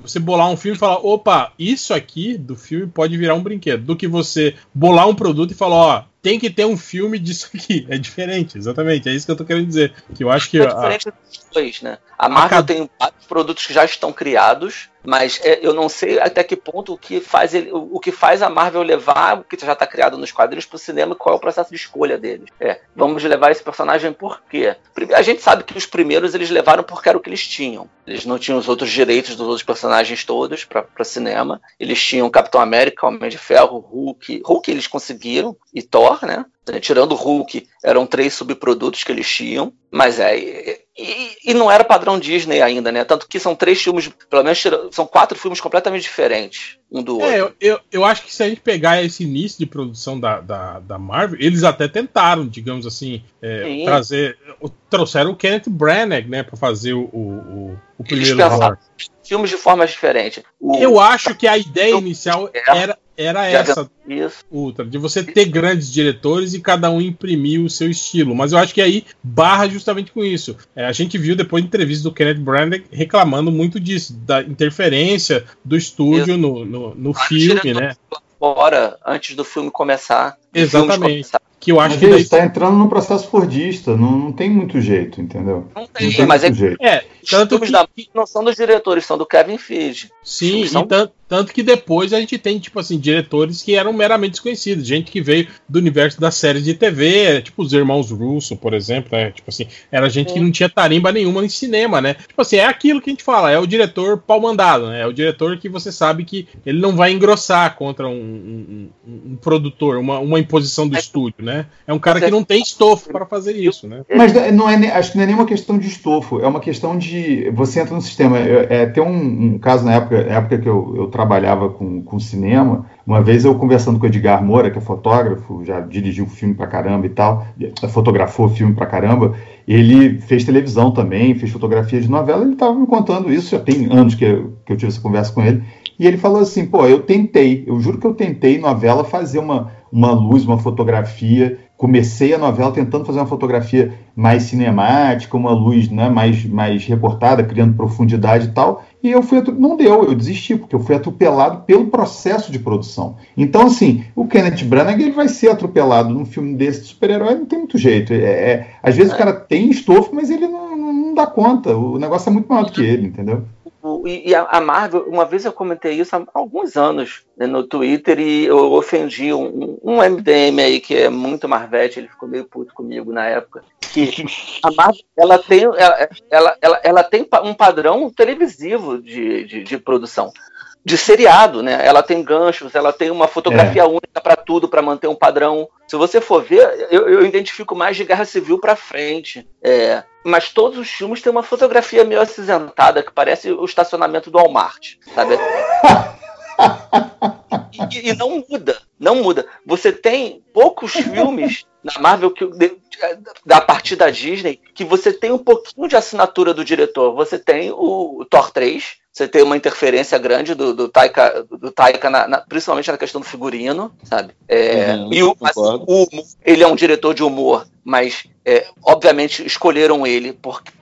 Você bolar um filme e falar, opa, isso aqui do filme pode virar um brinquedo. Do que você bolar um produto e falar, ó, tem que ter um filme disso aqui. É diferente, exatamente. É isso que eu tô querendo dizer. Que eu acho que. É diferente a, dos dois, né? A Marvel a... tem vários produtos que já estão criados mas é, eu não sei até que ponto o que faz ele, o, o que faz a Marvel levar o que já está criado nos quadrinhos para o cinema, qual é o processo de escolha deles. É, vamos levar esse personagem por quê? A gente sabe que os primeiros eles levaram porque era o que eles tinham. Eles não tinham os outros direitos dos outros personagens todos para cinema. Eles tinham Capitão América, Homem de Ferro, Hulk. Hulk eles conseguiram e Thor, né? Tirando Hulk, eram três subprodutos que eles tinham. Mas é, e, e não era padrão Disney ainda, né? Tanto que são três filmes, pelo menos são quatro filmes completamente diferentes um do É, outro. eu, eu, eu acho que se a gente pegar esse início de produção da, da, da Marvel, eles até tentaram, digamos assim, é, trazer. Trouxeram o Kenneth Branagh, né, pra fazer o, o, o primeiro Thor. filmes de formas diferentes. O- Eu acho que a ideia inicial era, era Já essa, Isso. Ultra, de você ter grandes diretores e cada um imprimir o seu estilo. Mas eu acho que aí barra justamente com isso. É, a gente viu depois de entrevista do Kenneth Branagh reclamando muito disso, da interferência do estúdio no, no, no filme, né? Fora, antes do filme começar. Exatamente. filme. Que eu acho Mas que daí. ele está entrando num processo fordista, não, não tem muito jeito, entendeu? Não Não tem, tem mas é muito jeito. É, os tanto filmes que, da não são dos diretores, são do Kevin Feige. sim, são- e tanto, tanto que depois a gente tem, tipo assim, diretores que eram meramente desconhecidos, gente que veio do universo das séries de TV, tipo os irmãos Russo, por exemplo, né? Tipo assim, era gente que não tinha tarimba nenhuma em cinema, né? Tipo assim, é aquilo que a gente fala, é o diretor pau mandado, né? É o diretor que você sabe que ele não vai engrossar contra um, um- um- produtor, uma, uma imposição do É. estúdio, né? É um cara que não tem estofo para fazer isso, né? Mas não é, acho que não é nenhuma questão de estofo, é uma questão de. Você entra no sistema. É, é, tem um, um caso na época, época que eu, eu trabalhava com, com cinema. Uma vez eu conversando com o Edgar Moura, que é fotógrafo, já dirigiu filme pra caramba e tal, fotografou filme pra caramba. Ele fez televisão também, fez fotografia de novela. Ele estava me contando isso, já tem anos que eu, que eu tive essa conversa com ele. E ele falou assim: pô, eu tentei, eu juro que eu tentei novela fazer uma, uma luz, uma fotografia. Comecei a novela tentando fazer uma fotografia mais cinemática, uma luz né, mais, mais recortada, criando profundidade e tal. E eu fui não deu, eu desisti, porque eu fui atropelado pelo processo de produção. Então, assim, o Kenneth Branagh ele vai ser atropelado num filme desse de super-herói, não tem muito jeito. É, é- às vezes o cara tem estofo, mas ele não, não- não dá conta. O negócio é muito maior do que ele, entendeu? O- E a Marvel, uma vez eu comentei isso há alguns anos né, no Twitter e eu ofendi um, um MDM aí que é muito Marvete, ele ficou meio puto comigo na época. Que a Marvel ela tem, ela, ela, ela, ela tem um padrão televisivo de, de, de produção. De seriado, né? Ela tem ganchos, ela tem uma fotografia única para tudo, para manter um padrão. Se você for ver, eu, eu identifico mais de Guerra Civil para frente. É, mas todos os filmes têm uma fotografia meio acinzentada, que parece o estacionamento do Walmart, sabe? E, e não muda, não muda. Você tem poucos filmes na Marvel que da partir da Disney que você tem um pouquinho de assinatura do diretor. Você tem o Thor 3, você tem uma interferência grande do, do Taika, do Taika na- na- principalmente na questão do figurino, sabe? É, Uhum, e o, assim, o ele é um diretor de humor, mas é, obviamente escolheram ele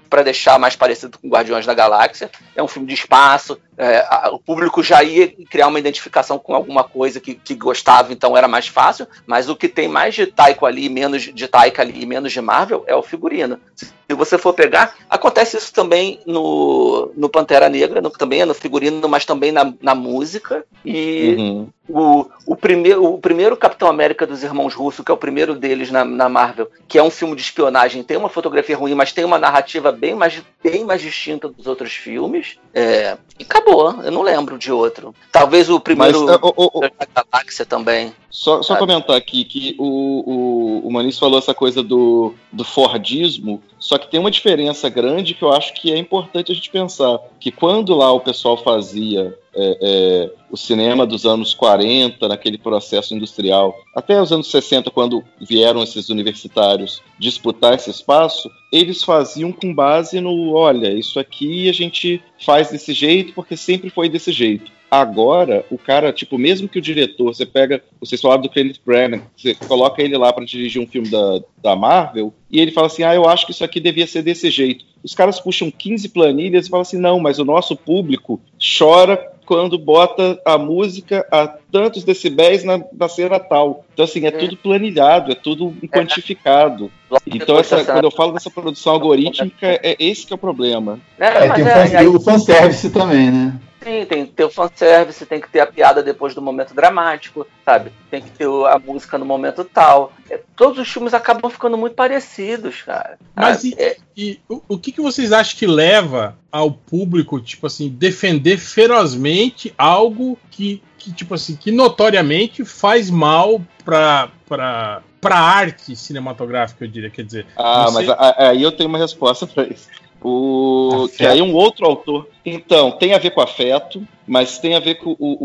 para deixar mais parecido com Guardiões da Galáxia. É um filme de espaço, é, o público já ia criar uma identificação com alguma coisa que, que gostava, então era mais fácil. Mas o que tem mais de Taika ali, menos de Taika ali e menos de Marvel é o figurino. Se você for pegar, acontece isso também no, no Pantera Negra, no, também é no figurino, mas também na, na música. E Uhum. o, o, primeiro, o primeiro Capitão América dos Irmãos Russo, que é o primeiro deles na, na Marvel, que é um filme de espionagem, tem uma fotografia ruim, mas tem uma narrativa bem mais, bem mais distinta dos outros filmes. É, e acabou, eu não lembro de outro. Talvez o Mas primeiro é, o- o- o- da Galáxia também. Só, só comentar aqui que o, o, o Manis falou essa coisa do, do Fordismo, só que tem uma diferença grande que eu acho que é importante a gente pensar. Que quando lá o pessoal fazia é, é, o cinema dos anos 40, naquele processo industrial, até os anos 60, quando vieram esses universitários disputar esse espaço, eles faziam com base no: olha, isso aqui a gente faz desse jeito porque sempre foi desse jeito. Agora, o cara, tipo, mesmo que o diretor, você pega, vocês falaram do Kenneth Branagh, você coloca ele lá para dirigir um filme da, da Marvel, e ele fala assim: ah, eu acho que isso aqui devia ser desse jeito. Os caras puxam 15 planilhas e falam assim: não, mas o nosso público chora quando bota a música a tantos decibéis na, na cena tal. Então, assim, é tudo planilhado, é tudo quantificado. Logo Então, essa, quando eu falo dessa produção algorítmica, é esse que é o problema. É, É, tem o, é, fan, o fanservice também, né? Sim, tem que ter o fanservice, tem que ter a piada depois do momento dramático, sabe? Tem que ter a música no momento tal. É, todos os filmes acabam ficando muito parecidos, cara. Mas Ah, e- é, E o, o que, que vocês acham que leva ao público, tipo assim, defender ferozmente algo que, que tipo assim, que notoriamente faz mal pra, pra, pra arte cinematográfica, eu diria. Quer dizer, Ah, Você- mas aí eu tenho uma resposta para isso. O, Afeto. que aí um outro autor. Então, tem a ver com afeto, mas tem a ver com o.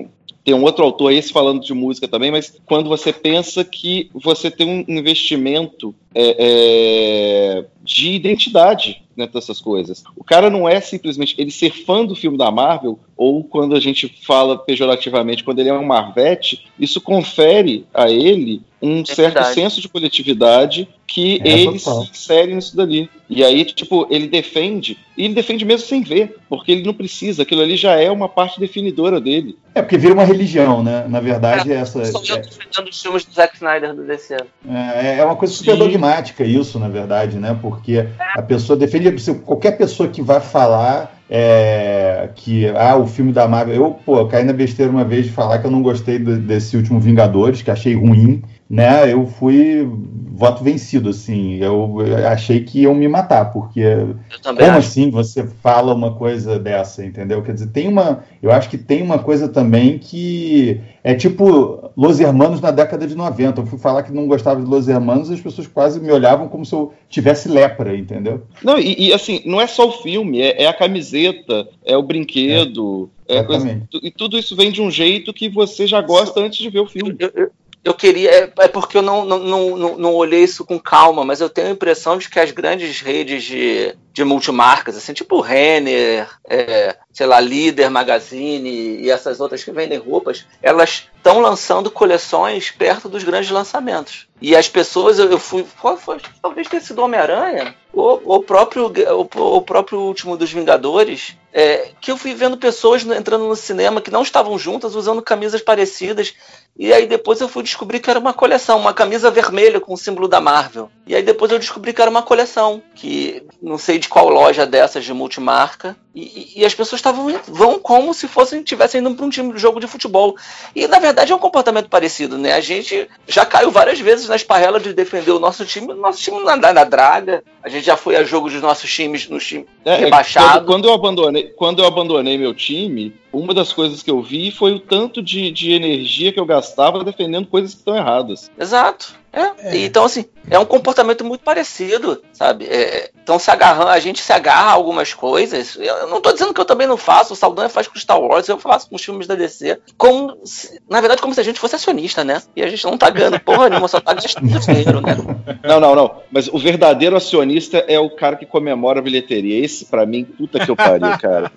o- tem um outro autor, esse falando de música também, mas quando você pensa que você tem um investimento é, é, de identidade dentro dessas coisas. O cara não é simplesmente ele ser fã do filme da Marvel, ou quando a gente fala pejorativamente, quando ele é um Marvete, isso confere a ele um certo verdade. senso de coletividade que É, ele total. se insere nisso dali. E aí, tipo, ele defende, e ele defende mesmo sem ver, porque ele não precisa, aquilo ali já é uma parte definidora dele. É porque vira uma religião, né? Na verdade, essa. Sou eu é- defendendo os filmes do Zack Snyder do DC. É, é uma coisa super Sim. dogmática isso, na verdade, né? Porque a pessoa defende qualquer pessoa que vai falar é, que ah, o filme da Marvel. Eu, pô, eu caí na besteira uma vez de falar que eu não gostei do- desse último Vingadores, que achei ruim, né? Eu fui voto vencido, assim. Eu, achei que iam me matar, porque Eu também como acho. assim você fala uma coisa dessa, entendeu? Quer dizer, tem uma. Eu acho que tem uma coisa também que é tipo Los Hermanos na década de 90. Eu fui falar que não gostava de Los Hermanos e as pessoas quase me olhavam como se eu tivesse lepra, entendeu? Não, e, e, assim, não é só o filme, é, é a camiseta, é o brinquedo, é, a coisa, e tudo isso vem de um jeito que você já gosta antes de ver o filme. Eu, eu- eu queria. É, é porque eu não, não, não, não, olhei isso com calma, mas eu tenho a impressão de que as grandes redes de, de multimarcas, assim, tipo Renner, é, sei lá, Líder Magazine e essas outras que vendem roupas, elas estão lançando coleções perto dos grandes lançamentos. E as pessoas, eu, eu fui. Foi? Talvez tenha sido Homem-Aranha, ou ou o próprio, o, o próprio último dos Vingadores, é, que eu fui vendo pessoas entrando no cinema que não estavam juntas, usando camisas parecidas. E aí depois eu fui descobrir que era uma coleção, uma camisa vermelha com o símbolo da Marvel. E aí depois eu descobri que era uma coleção, que não sei de qual loja dessas de multimarca. E, e- as pessoas estavam vão como se fossem tivessem indo para um time de jogo de futebol. E na verdade é um comportamento parecido, né? A gente já caiu várias vezes na esparrela de defender o nosso time, o nosso time na, na draga. A gente já foi a jogo dos nossos times nos times É, é, rebaixado. quando, quando eu abandonei, quando eu abandonei meu time, uma das coisas que eu vi foi o tanto de, de energia que eu gastava defendendo coisas que estão erradas. Exato. É. É. Então, assim, é um comportamento muito parecido, sabe? É, então, se agarrando, a gente se agarra a algumas coisas. Eu não tô dizendo que eu também não faço, o Saldanha faz com Star Wars, eu faço com os filmes da DC. Como se- na verdade, como se a gente fosse acionista, né? E a gente não tá ganhando porra nenhuma, só tá gastando dinheiro, né? Não, não, não. Mas o verdadeiro acionista é o cara que comemora a bilheteria. Esse, pra mim, puta que eu pariu, cara.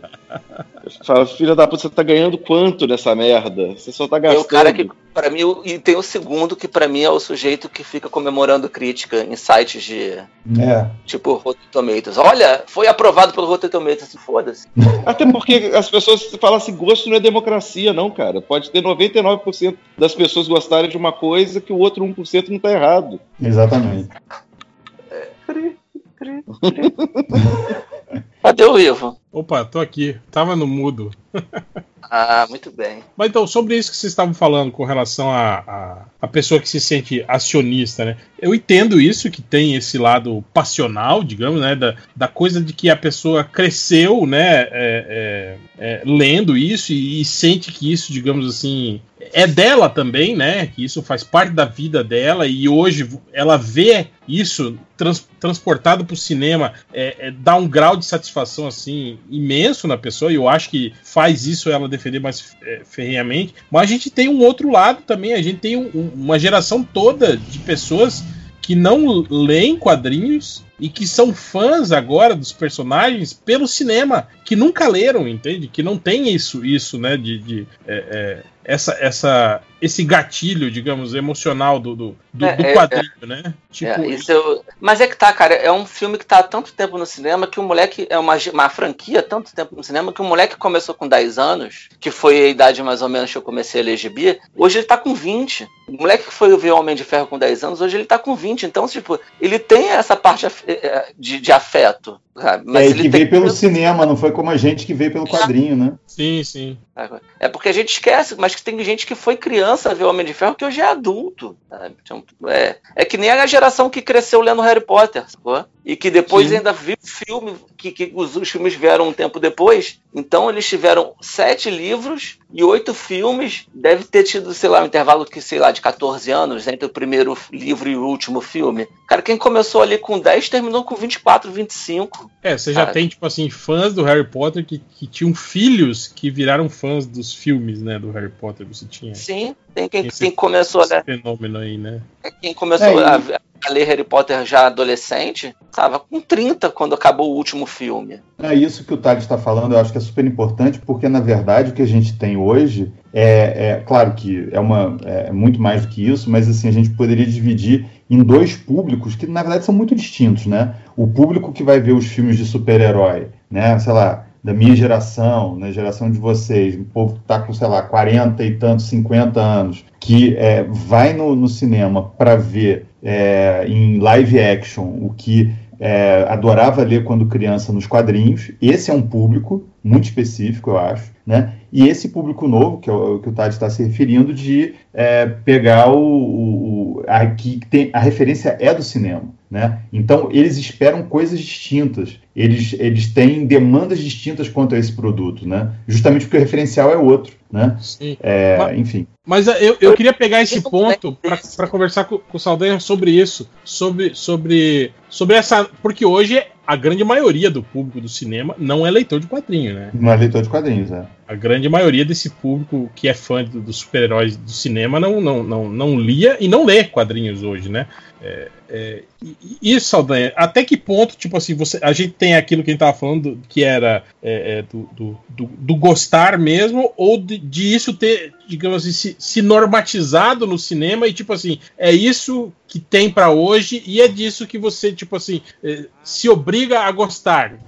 Eu falo, filha da puta, você tá ganhando quanto nessa merda? Você só tá É gastando. o cara que, pra mim, e tem o segundo, que pra mim é o sujeito que fica comemorando crítica em sites de, É. tipo, Rotten Tomatoes. Olha, foi aprovado pelo Rotten Tomatoes, assim, foda-se. Até porque as pessoas falam assim, gosto não é democracia, não, cara. Pode ter 99% das pessoas gostarem de uma coisa que o outro 1% não tá errado. Exatamente. Cadê o Ivo? Opa, tô aqui. Tava no mudo. Ah, muito bem. Mas então, sobre isso que vocês estavam falando com relação a, a, a pessoa que se sente acionista, né? Eu entendo isso, que tem esse lado passional, digamos, né? Da, da coisa de que a pessoa cresceu, né? é, é, é, lendo isso e, e sente que isso, digamos assim, é dela também, né? Que isso faz parte da vida dela e hoje ela vê isso trans- transportado para o cinema, é, é, dá um grau de satisfação assim imenso na pessoa e eu acho que faz isso ela defender mais é, ferrenhamente. Mas a gente tem um outro lado também, a gente tem um- uma geração toda de pessoas que não leem quadrinhos e que são fãs agora dos personagens pelo cinema, que nunca leram, entende? Que não tem isso, isso, né? De, de, é, é, essa, essa, esse gatilho, digamos, emocional do, do, do- É, do é, quadrinho, né? Tipo, É, isso eu- Mas é que tá, cara, é um filme que tá há tanto tempo no cinema que o moleque. É uma, uma franquia tanto tempo no cinema que o moleque começou com 10 anos, que foi a idade mais ou menos que eu comecei a ler gibi, hoje ele tá com 20. O moleque que foi ver o Homem de Ferro com 10 anos, hoje ele tá com 20. Então, tipo, ele tem essa parte af- eh, de, de afeto. Mas é, que veio pelo cinema, não foi como a gente que veio pelo quadrinho, né? Sim, sim. É porque a gente esquece, mas que tem gente que foi criança ver o Homem de Ferro que hoje é adulto. Então, é, é que nem a geração que cresceu lendo Harry Potter, sacou? E que depois Sim. ainda viu o filme, que, que os, os, filmes vieram um tempo depois. Então eles tiveram sete livros e oito filmes. Deve ter tido, sei lá, um intervalo que, sei lá, de 14 anos entre o primeiro livro e o último filme. Cara, quem começou ali com 10 terminou com 24, 25. É, você já tem, tipo assim, fãs do Harry Potter que, que tinham filhos que viraram fãs dos filmes, né, do Harry Potter. Você tinha. Sim, tem quem, quem começou, né? fenômeno aí, né? Quem começou é, a, a, ler Harry Potter já adolescente, estava com 30 quando acabou o último filme. É isso que o Thales está falando, eu acho que é super importante, porque na verdade o que a gente tem hoje é, é claro que é, uma, é muito mais do que isso, mas assim, a gente poderia dividir em dois públicos que na verdade são muito distintos, né? O público que vai ver os filmes de super-herói, né? Sei lá, da minha geração, na né, geração de vocês, um povo que está com, sei lá, 40 e tantos, 50 anos, que é, vai no, no cinema para ver é, em live action o que é, adorava ler quando criança nos quadrinhos, esse é um público muito específico, eu acho, né? E esse público novo, que é o que o Tade está se referindo, de é, pegar o, o, a, que tem, a referência é do cinema. Né? Então, eles esperam coisas distintas, eles, eles têm demandas distintas quanto a esse produto, né? justamente porque o referencial é outro. Né? É, mas, enfim. Mas eu, eu queria pegar esse ponto para conversar com, com o Saldanha sobre isso, sobre, sobre, sobre essa. Porque hoje a grande maioria do público do cinema não é leitor de quadrinho, né? Não é leitor de quadrinhos, é. A grande maioria desse público que é fã dos do super-heróis do cinema não, não, não, não lia e não lê quadrinhos hoje, né? É, é, e, Saldanha, até que ponto, tipo assim, você, a gente tem aquilo que a gente tava falando, que era é, é do, do, do, do, gostar mesmo, ou de, de, isso ter, digamos assim, se, se, normatizado no cinema e, tipo assim, é isso que tem para hoje e é disso que você, tipo assim, é, se obriga a gostar.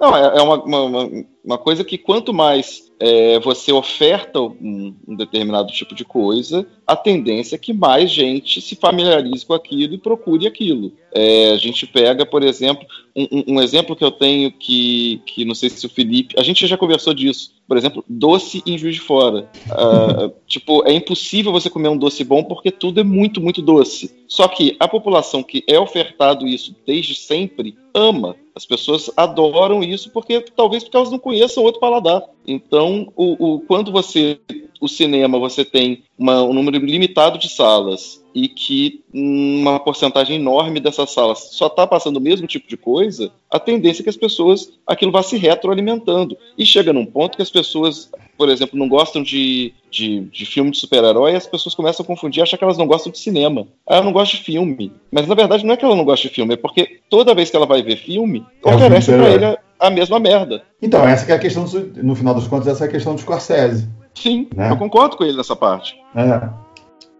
Não, é, é uma, uma, uma coisa que quanto mais é, você oferta um, um, determinado tipo de coisa, a tendência é que mais gente se familiarize com aquilo e procure aquilo. É, a gente pega, por exemplo, um, um, exemplo que eu tenho que, que não sei se o Felipe. A gente já conversou disso. Por exemplo, doce em Juiz de Fora. Uh, tipo, é impossível você comer um doce bom porque tudo é muito, muito doce. Só que a população que é ofertado isso desde sempre ama. As pessoas adoram isso porque talvez porque elas não conheçam outro paladar. Então, o, o quando você o cinema você tem uma, um número limitado de salas e que uma porcentagem enorme dessas salas só está passando o mesmo tipo de coisa, a tendência é que as pessoas aquilo vá se retroalimentando. E chega num ponto que as pessoas, por exemplo, não gostam de, de, de filme de super-herói, as pessoas começam a confundir, achar que elas não gostam de cinema. Ah, eu não gosto de filme. Mas na verdade não é que ela não gosta de filme, é porque toda vez que ela vai ver filme, é oferece para ele a, a, mesma merda. Então, essa é a questão, do, no final dos contos, essa é a questão do Scorsese. Sim, né? eu concordo com ele nessa parte. É.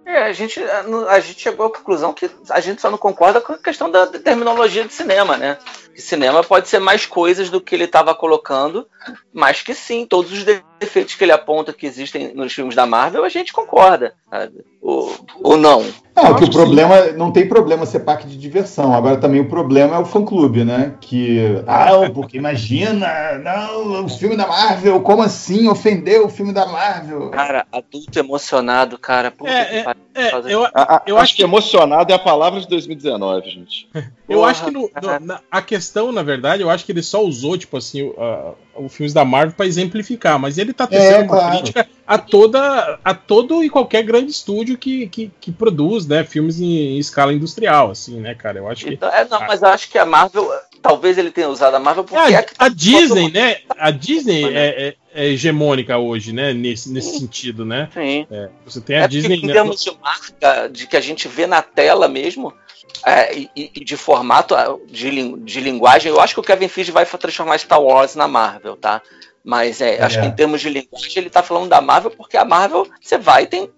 É, a gente, a gente chegou à conclusão que a gente só não concorda com a questão da terminologia de cinema, né? Que cinema pode ser mais coisas do que ele estava colocando, mas que sim, todos os defeitos que ele aponta que existem nos filmes da Marvel, a gente concorda. Ou, ou não. Não, que o problema sim. não tem problema ser parque de diversão. Agora também o problema é o fã clube, né? Que ah, porque imagina, não, o filme da Marvel, como assim ofendeu o filme da Marvel? Cara, adulto emocionado, cara. Puta é, que é, é, eu, eu acho que emocionado é a palavra de 2019, gente. eu Porra, acho que no, no, na, a questão, na verdade, eu acho que ele só usou, tipo assim, uh, os filmes da Marvel para exemplificar, mas ele tá tecendo é, uma claro. crítica a toda a todo e qualquer grande estúdio que, que, que produz, né, filmes em, em, escala industrial, assim, né, cara? Eu acho que então, é, não, mas eu acho que a Marvel, talvez ele tenha usado a Marvel porque é, a, a Disney, né? A Disney é, é, é, hegemônica hoje, né, nesse, nesse sentido, né? Sim. É, você tem a Disney, em né? termos de marca, de que a gente vê na tela mesmo. É, e, e, de formato de, de linguagem, eu acho que o Kevin Feige vai transformar Star Wars na Marvel, tá? Mas é, acho que em termos de linguagem ele tá falando da Marvel, porque a Marvel, você vai tem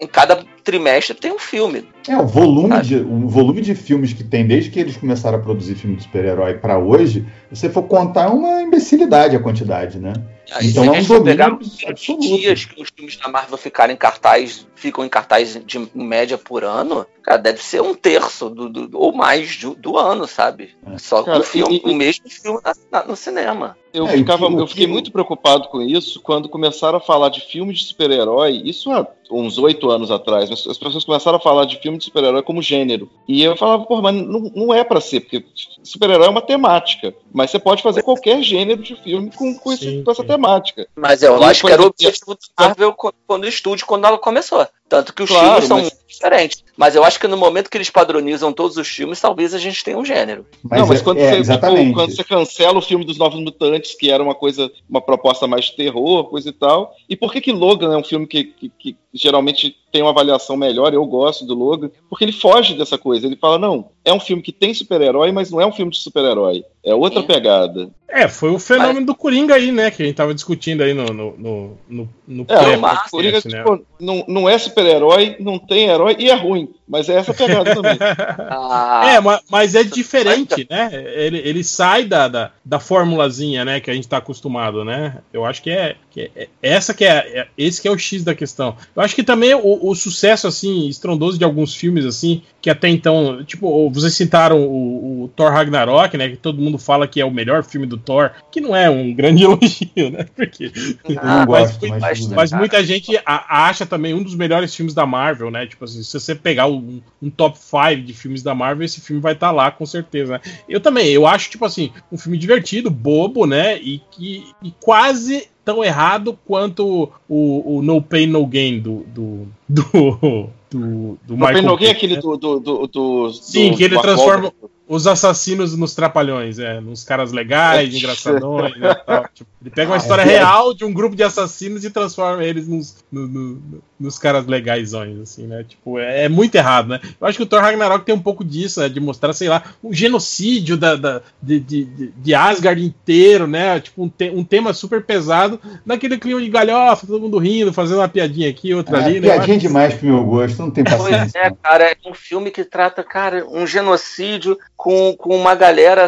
em cada trimestre tem um filme. É, o volume, Sabe? de, o volume de filmes que tem desde que eles começaram a produzir filme de super-herói pra hoje, se você for contar, é uma imbecilidade a quantidade, né? Aí, Então se é um domínio absoluto. dias que os filmes da Marvel ficaram em cartaz, ficam em cartaz de em média por ano, cara, deve ser um terço do, do- ou mais do, do ano, sabe? É. Só Cara, o filme, e- o mesmo filme na- na- no cinema. Eu, É, ficava, eu fiquei que- muito preocupado com isso quando começaram a falar de filme de super-herói, isso há uns oito anos atrás, mas as pessoas começaram a falar de filme de super-herói como gênero. E eu falava, pô, mas não, não é pra ser, porque super-herói é uma temática, mas você pode fazer qualquer gênero de filme com, com, esse- Sim, com essa temática. Mas eu E, acho que era o objetivo da Marvel quando o estúdio, quando ela começou. Tanto que os Claro, filmes são mas- muito diferentes. Mas eu acho que no momento que eles padronizam todos os filmes, talvez a gente tenha um gênero. não, mas é- quando, é, você, tipo, quando você cancela o filme dos Novos Mutantes, que era uma coisa, uma proposta mais de terror, coisa e tal. E por que que Logan é um filme que, que- que geralmente tem uma avaliação melhor? Eu gosto do Logan, porque ele foge dessa coisa. Ele fala, não, é um filme que tem super-herói, mas não é um filme de super-herói. É outra É. pegada. É, foi o fenômeno do Coringa aí, né? Que a gente tava discutindo aí no, no, no, no, no É, pré- o mas- Coringa, né? tipo, não, não é super-herói, não tem herói e é ruim. Mas é essa pegada também. Ah, É, ma- mas é diferente, né? Ele, ele sai da, da, da formulazinha, né, que a gente tá acostumado, né? Eu acho que é, que é- é- essa que é, é- esse que é o X da questão. Eu acho que também o, o sucesso assim estrondoso de alguns filmes assim, que até então, tipo, vocês citaram o, o Thor Ragnarok, né, que todo mundo fala que é o melhor filme do Thor, que não é um grande elogio, né? Porque Ah, gosto, mas- mas, mas- mas muita gente a- acha também um dos melhores filmes da Marvel, né? Tipo assim, se você pegar um, um top 5 de filmes da Marvel, esse filme vai estar lá, com certeza. né? Eu também, eu acho, tipo assim, um filme divertido, bobo, né? E que e quase tão errado quanto o, o No Pain No Gain do. do. do. do, do tem Michael alguém Bay, aquele né? do, do, do, do- Sim, do que ele transforma-. Os assassinos nos trapalhões, é, nos caras legais, engraçadões, né, tal. Tipo, ele pega uma Ah, história é. real de um grupo de assassinos e transforma eles nos, no- no- nos caras legaisões, assim, né? Tipo, é, é muito errado, né? Eu acho que o Thor Ragnarok tem um pouco disso, né? De mostrar, sei lá, o genocídio da, da- de, de, de- Asgard inteiro, né? Tipo, um, te- um tema super pesado, naquele clima de galhofa, todo mundo rindo, fazendo uma piadinha aqui, outra É, ali, né? Piadinha demais pro meu gosto, não tem Pois paciência. é, cara, é um filme que trata, cara, um genocídio com, com uma galera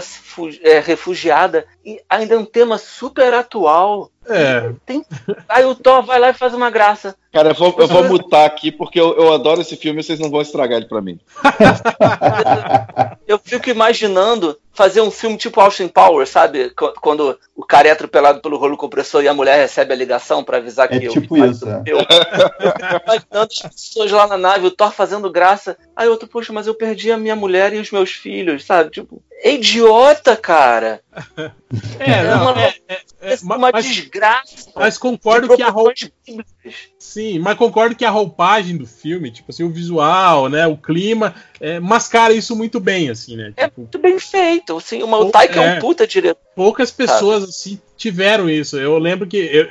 é, refugiada e ainda é um tema super atual. É, Tem... Aí o Thor vai lá e faz uma graça. Cara, eu vou, eu vou mutar aqui porque eu, eu adoro esse filme e vocês não vão estragar ele pra mim. Eu fico imaginando fazer um filme tipo Austin Powers, sabe? Qu- Quando o cara é atropelado pelo rolo compressor e a mulher recebe a ligação pra avisar que É o tipo isso, é. morreu. Imaginando as pessoas lá na nave, o Thor fazendo graça. Aí outro, poxa, mas eu perdi a minha mulher e os meus filhos, sabe? Tipo, é idiota, cara. é, É não, uma- é, é, é, É uma mas, desgraça. mas de concordo que a roupa. proporções bíblicas. Sim, mas concordo que a roupagem do filme, tipo assim, o visual, né, o clima, é, mascara isso muito bem, assim, né? É Tipo, muito bem feito. Assim, uma, o Taika é. é. um puta diretor. poucas pessoas assim tiveram isso. Eu lembro que eu-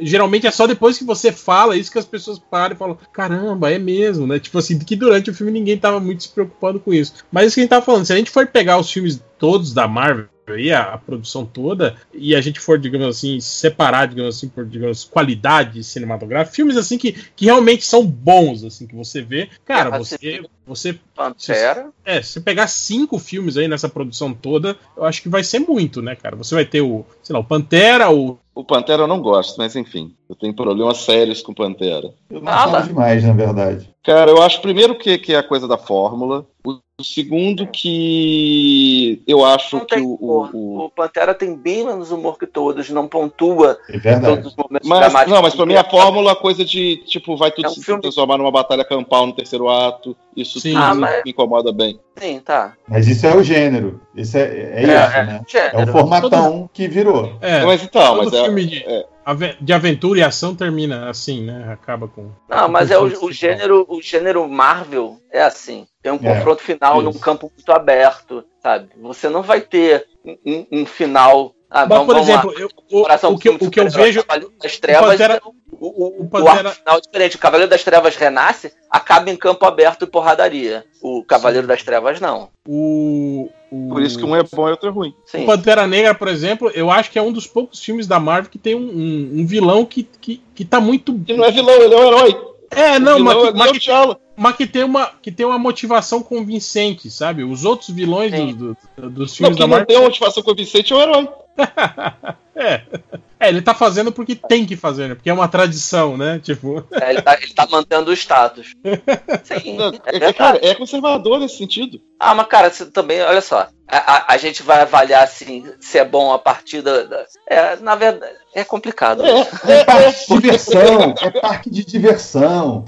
geralmente é só depois que você fala isso que as pessoas param e falam: caramba, é mesmo, né? Tipo assim, que durante o filme ninguém tava muito se preocupando com isso. Mas isso que a gente tava falando, se a gente for pegar os filmes todos da Marvel aí, a, a produção toda, e a gente for, digamos assim, separar, digamos assim, por digamos, qualidade cinematográfica, filmes assim que, que realmente são bons, assim, que você vê, cara, É, você, você- Pantera. é, se você pegar cinco filmes aí nessa produção toda, eu acho que vai ser muito, né, cara? Você vai ter o, sei lá, o Pantera, o. O Pantera eu não gosto, mas enfim, eu tenho problemas sérios com Pantera. Eu não falo demais, na verdade. Cara, eu acho primeiro que, que é a coisa da fórmula. O, o segundo que eu acho que o, o- o- Pantera tem bem menos humor que todos, não pontua É em verdade. todos os momentos Mas, dramáticos. não, mas pra mim a fórmula, a coisa de, tipo, vai tudo É um se filme- transformar numa batalha campal no terceiro ato. Isso Sim. tudo Ah, mas- me incomoda bem. Sim, tá. Mas isso é o gênero. Isso é, é, isso, né? É Gênero. o formatão que virou. É, mas então, todo mas é, filme de, é. ave- de aventura e ação termina assim, né? Acaba com. Não, mas é o, o Principal. gênero, o gênero Marvel é assim. Tem um É, confronto final isso. num campo muito aberto, sabe? Você não vai ter um, um- um final. Ah, Mas, vamos, por vamos lá. exemplo, eu- o, o que, o que eu vejo. Cavaleiro das Trevas, Pantera- não. o, o, o o Pantera- arco final é diferente. O Cavaleiro das Trevas renasce, acaba em campo aberto e porradaria. O Cavaleiro das Trevas não. O, o, Por isso que um é bom e outro é ruim. Sim. O Pantera Negra, por exemplo, eu acho que é um dos poucos filmes da Marvel que tem um, um- um vilão que, que, que tá muito. E não é vilão, ele é um herói. É, não, mas, é mas que, mas que tem uma, que tem uma motivação convincente, sabe? Os outros vilões do- do- dos Não, filmes quem da não tem Marvel. uma motivação convincente é o herói. é. é, ele tá fazendo porque tem que fazer, né? Porque é uma tradição, né? Tipo. É, ele, tá, ele tá mantendo o status. Sim, Não, é é, cara, é conservador nesse sentido. Ah, mas cara, você também, olha só, a, a- a gente vai avaliar assim se é bom a partir da. é, na verdade, é complicado. É, É parque de diversão, é parque de diversão.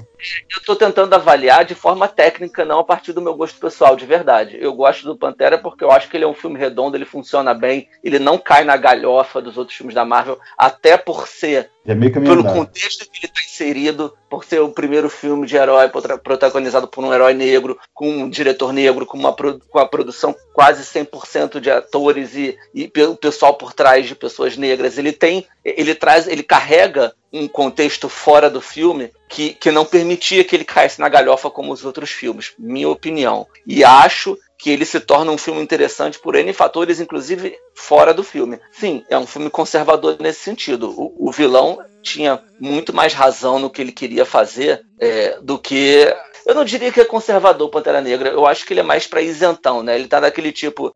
Eu tô tentando avaliar de forma técnica, não a partir do meu gosto pessoal, de verdade. Eu gosto do Pantera porque eu acho que ele é um filme redondo, ele funciona bem, ele não cai na galhofa dos outros filmes da Marvel, até por ser É pelo contexto que ele está inserido, por ser o primeiro filme de herói protagonizado por um herói negro, com um diretor negro, com uma com a produção quase 100% de atores e, e o pessoal por trás de pessoas negras. Ele tem, ele traz, ele carrega um contexto fora do filme que, que não permitia que ele caísse na galhofa como os outros filmes, minha opinião. E acho que ele se torna um filme interessante por N fatores, inclusive fora do filme. Sim, é um filme conservador nesse sentido. O, o vilão tinha muito mais razão no que ele queria fazer é, do que. Eu não diria que é conservador Pantera Negra, eu acho que ele é mais pra isentão, né? Ele tá daquele tipo.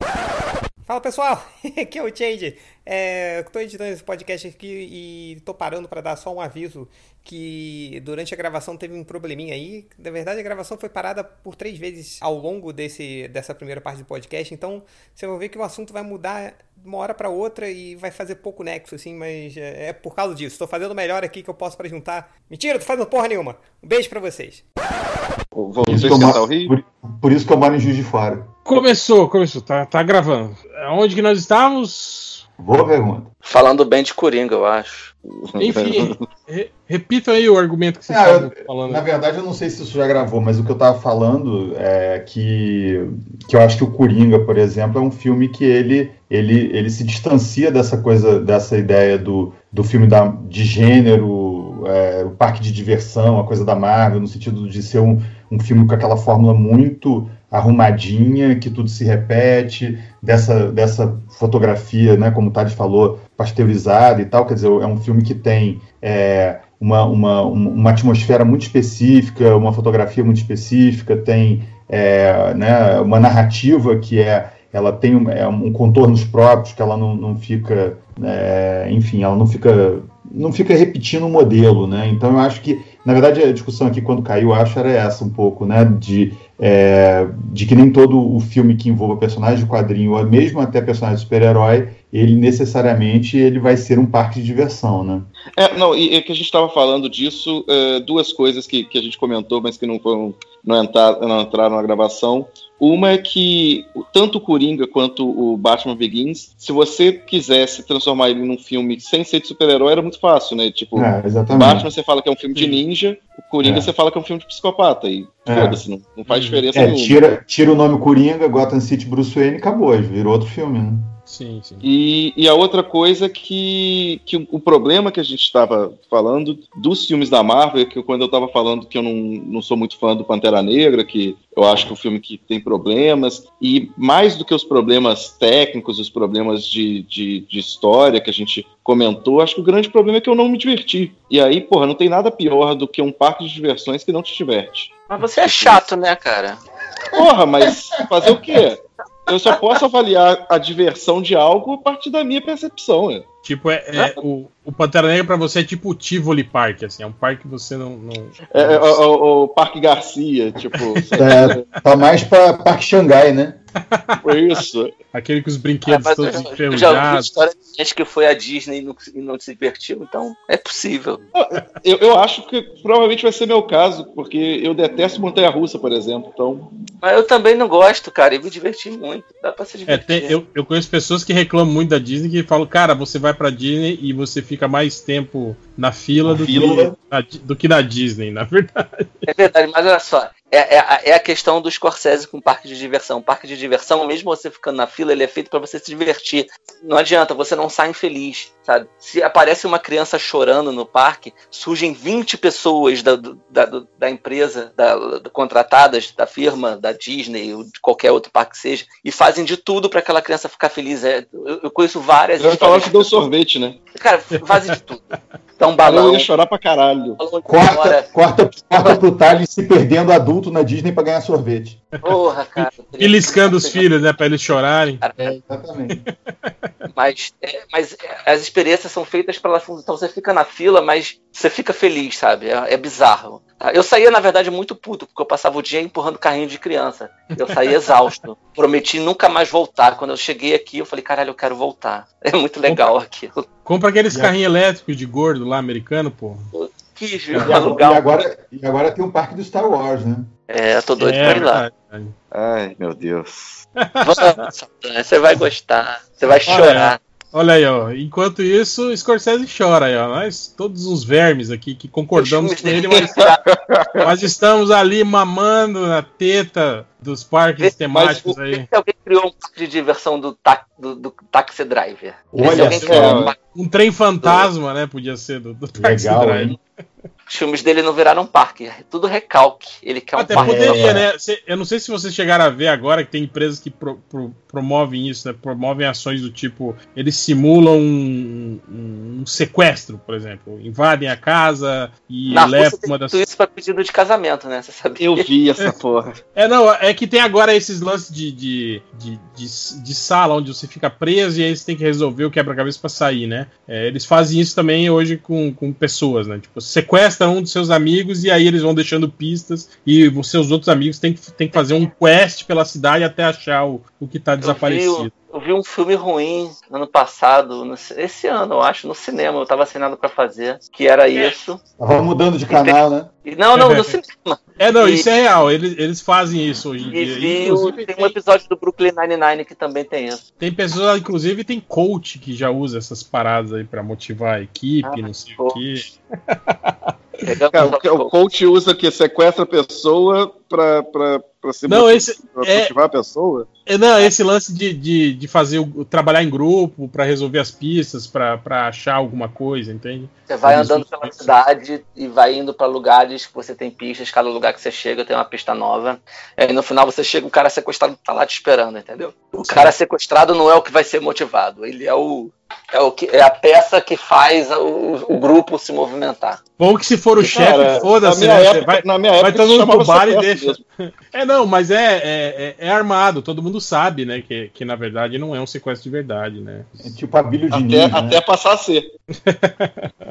Fala pessoal, aqui é o Change. É, eu tô editando esse podcast aqui e tô parando para dar só um aviso que durante a gravação teve um probleminha aí. Na verdade, a gravação foi parada por três vezes ao longo desse, dessa primeira parte do podcast. Então, você vai ver que o assunto vai mudar de uma hora para outra e vai fazer pouco nexo, assim, mas é, é por causa disso. Tô fazendo o melhor aqui que eu posso para juntar. Mentira, tô fazendo porra nenhuma. Um beijo para vocês. Vou Por isso, que eu moro, Rio. por, por isso que eu moro em Juiz de Fora. Começou, começou, tá, tá gravando. Onde que nós estávamos? Boa pergunta. Falando bem de Coringa, eu acho. Enfim, re, repita aí o argumento que vocês Ah, estavam eu- falando. Na verdade, eu não sei se isso já gravou, mas o que eu tava falando é que, que eu acho que o Coringa, por exemplo, é um filme que ele, ele, ele se distancia dessa coisa, dessa ideia do, do filme da, de gênero, é, o parque de diversão, a coisa da Marvel, no sentido de ser um, um filme com aquela fórmula muito arrumadinha, que tudo se repete, dessa, dessa fotografia, né, como o Tade falou, pasteurizada e tal, quer dizer, é um filme que tem é, uma, uma, uma atmosfera muito específica, uma fotografia muito específica, tem é, né, uma narrativa que é ela tem um, é, um contornos próprios que ela não, não fica é, enfim ela não fica não fica repetindo o modelo né. Então eu acho que na verdade a discussão aqui quando caiu acho era essa um pouco né de é, de que nem todo o filme que envolva personagem de quadrinho ou mesmo até personagem de super-herói ele necessariamente ele vai ser um parque de diversão né É, não, e, e que a gente estava falando disso, é, duas coisas que, que a gente comentou, mas que não, foram, não, entrar, não entraram na gravação. Uma é que tanto o Coringa quanto o Batman Begins, se você quisesse transformar ele num filme sem ser de super-herói, era muito fácil, né? Tipo, é, Batman você fala que é um filme de ninja, o Coringa É. você fala que é um filme de psicopata. E É. foda-se, não, não faz Hum. diferença é, nenhuma. tira, tira o nome Coringa, Gotham City, Bruce Wayne, acabou, virou outro filme, né? Sim, sim. E, e a outra coisa que, que o, problema que a gente estava falando dos filmes da Marvel, é que quando eu estava falando que eu não, não sou muito fã do Pantera Negra, que eu acho que é um filme que tem problemas, e mais do que os problemas técnicos, os problemas de, de, de história que a gente comentou, acho que o grande problema é que eu não me diverti. E aí, porra, não tem nada pior do que um parque de diversões que não te diverte. Mas você é chato, né, cara? Porra, mas fazer o quê? Eu só posso avaliar a diversão de algo a partir da minha percepção. né? Tipo, é, é- o, o Pantera Negra pra você é tipo o Tivoli Park, assim, é um parque que você não. não... É, é, o, o- o Parque Garcia, tipo, É, tá mais pra Parque Xangai, né? Foi isso. Aquele com os brinquedos Ah, todos eu, eu já ouvi enferrujados. história de gente que foi à Disney e não, e não se divertiu, então é possível. Eu, eu acho que provavelmente vai ser meu caso, porque eu detesto Montanha Russa, por exemplo. Então, Mas eu também não gosto, cara, e me diverti muito. Dá pra se É, divertir. tem- eu, eu conheço pessoas que reclamam muito da Disney que falam, cara, você vai pra Disney e você fica mais tempo na fila, Na do, fila. Que, na, do que na Disney, na verdade. É verdade, mas olha só, é, é, a- é a questão do Scorsese com parque de diversão. Parque de diversão, mesmo você ficando na fila, ele é feito pra você se divertir. Não adianta, você não sai infeliz, sabe? Se aparece uma criança chorando no parque, surgem 20 pessoas da, da, da empresa, da, da- contratadas da firma, da Disney, ou de qualquer outro parque que seja, e fazem de tudo pra aquela criança ficar feliz. É, eu, eu conheço várias Eu histórias. que deu sorvete, né? Cara, fazem de tudo. Um Cara, eu balão, ia chorar pra caralho. balão Corta, corta, corta pro Thales se perdendo adulto na Disney pra ganhar sorvete. Porra, cara. Beliscando os filhos, né? Pra eles chorarem. Exatamente. Mas, é, mas é, as experiências são feitas pela Então você fica na fila, mas você fica feliz, sabe? É, é bizarro. tá? Eu saía, na verdade, muito puto, porque eu passava o dia empurrando carrinho de criança. Eu saía exausto. Prometi nunca mais voltar. Quando eu cheguei aqui, eu falei, caralho, eu quero voltar. É muito legal aquilo. Compra aqueles E carrinhos elétricos de gordo lá, americano, pô. Quis E alugar. agora, e, agora, e agora tem um parque do Star Wars, né? É, tô doido É, pra ir lá. Ai, meu Deus. Você vai gostar. Você vai chorar. Olha aí, ó. Enquanto isso, Scorsese chora aí, ó. Nós, todos uns vermes aqui que concordamos Os com ele, mas, mas estamos ali mamando na teta dos parques temáticos Vê aí. se alguém criou um parque de diversão do, ta do, do Taxi Driver. Olha alguém só. criou um Um trem fantasma, né? Podia ser do, do Taxi Legal, Driver. hein? Os filmes dele não viraram parque, é tudo recalque. Ele quer um Até parque. poderia, né? Cê- eu não sei se vocês chegaram a ver agora que tem empresas que pro- pro- promovem isso, né? Promovem ações do tipo, eles simulam um, um- um sequestro, por exemplo. Invadem a casa e Na levam uma das. tudo isso pra pedido de casamento, né? Você sabia? Eu vi essa porra. É, não, é que tem agora esses lances de, de, de, de- de sala onde você fica preso e aí você tem que resolver o quebra-cabeça pra sair, né? É, eles fazem isso também hoje com, com pessoas, né? Tipo, sequestram um dos seus amigos e aí eles vão deixando pistas e os seus outros amigos têm que, têm que fazer um quest pela cidade até achar o, o que tá vi, desaparecido. Eu vi um filme ruim ano passado, no esse ano, eu acho, no cinema. Eu tava assinado pra fazer, que era isso. Tava mudando de canal, né? E, não, não, no cinema. É, não, E- isso é real. Eles, eles fazem isso hoje em E dia. vi, o- Inclusive, tem um episódio do Brooklyn Nine-Nine que também tem isso. Tem pessoas, inclusive, tem coach que já usa essas paradas aí pra motivar a equipe, Ah, não sei o coach. quê. Pegamos Cara, só o, que- o coach usa que sequestra a pessoa pra, se Não, motiv- esse pra é- motivar a pessoa? É, não, esse lance de, de, de fazer o, trabalhar em grupo pra resolver as pistas, pra pra achar alguma coisa, entende? Você vai andando pela cidade e vai indo pra lugares que você tem pistas, cada lugar que você chega tem uma pista nova. E aí no final você chega, o cara sequestrado tá lá te esperando, entendeu? O cara sequestrado não é o que vai ser motivado, ele é o é, o que, é a peça que faz o, o grupo se movimentar. Bom que se for o chefe, foda-se, na né? época, vai, na minha vai época todo isso mundo pro bar e deixa. Mesmo. É, não, mas é, é, é- é armado, todo mundo sabe, né? Que, que na verdade não é um sequestro de verdade, né? É tipo a Bíblia de Até, Ninho, né? até passar a ser.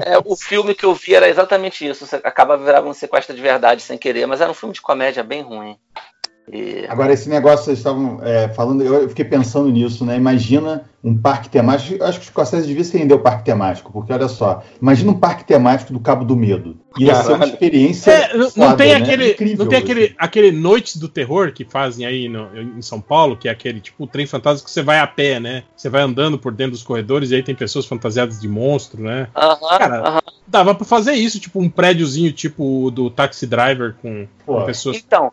É, o filme que eu vi era exatamente isso. Você acaba virando um sequestro de verdade sem querer, mas era um filme de comédia bem ruim. E- Agora, esse negócio vocês estavam é, falando, eu fiquei pensando nisso, né? Imagina um parque temático. Eu acho que os Scorsese devia se render o parque temático, porque olha só, imagina um parque temático do Cabo do Medo. Ia ser uma Caralho. experiência. É, não, foda, tem né? aquele, Incrível, não tem aquele, assim. aquele Noites do Terror que fazem aí no- em São Paulo, que é aquele tipo trem fantasma que você vai a pé, né? Você vai andando por dentro dos corredores e aí tem pessoas fantasiadas de monstro, né? Aham, Cara, aham. Dava pra fazer isso, tipo um prédiozinho tipo do Taxi Driver com, com pessoas. Então,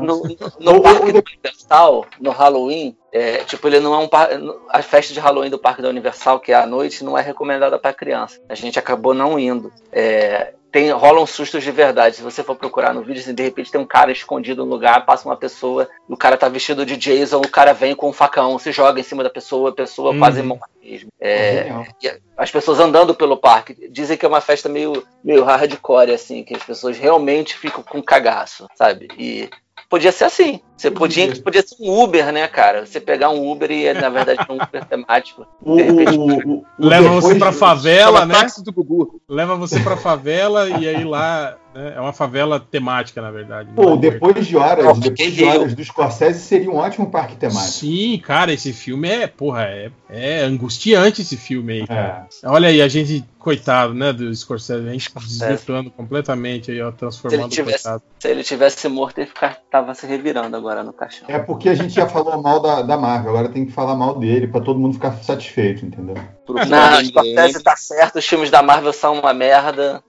no, no- no parque do Universal, no Halloween, é, tipo, ele não é um par... A festa de Halloween do Parque da Universal, que é à noite, não é recomendada para criança. A gente acabou não indo. É, tem, rolam sustos de verdade. Se você for procurar no vídeo, assim, de repente tem um cara escondido no lugar, passa uma pessoa, o cara tá vestido de Jason, o cara vem com um facão, se joga em cima da pessoa, a pessoa Uhum. quase morre mesmo. É, e as pessoas andando pelo parque dizem que é uma festa meio, meio hardcore, assim, que as pessoas realmente ficam com cagaço, sabe? E podia ser assim. Você podia, podia ser um Uber, né, cara? Você pegar um Uber e é, na verdade, um Uber temático. O, De repente, o- o- o Leva você pra favela, né? táxi do Gugu. Leva você pra favela e aí lá é uma favela temática, na verdade. Pô, né? depois de horas, depois de horas do Scorsese seria um ótimo parque temático. Sim, cara, esse filme é, porra, é, é angustiante esse filme aí. É. Olha aí, a gente, coitado, né, do Scorsese, a gente Scorsese. desvirtuando completamente aí, ó, Se transformando ele o tivesse- coitado. Se ele tivesse morto, ele ficar, tava se revirando agora no caixão. É porque a gente já falou mal da, da Marvel, agora tem que falar mal dele pra todo mundo ficar satisfeito, entendeu? Pro Não, o Scorsese tá certo, os filmes da Marvel são uma merda.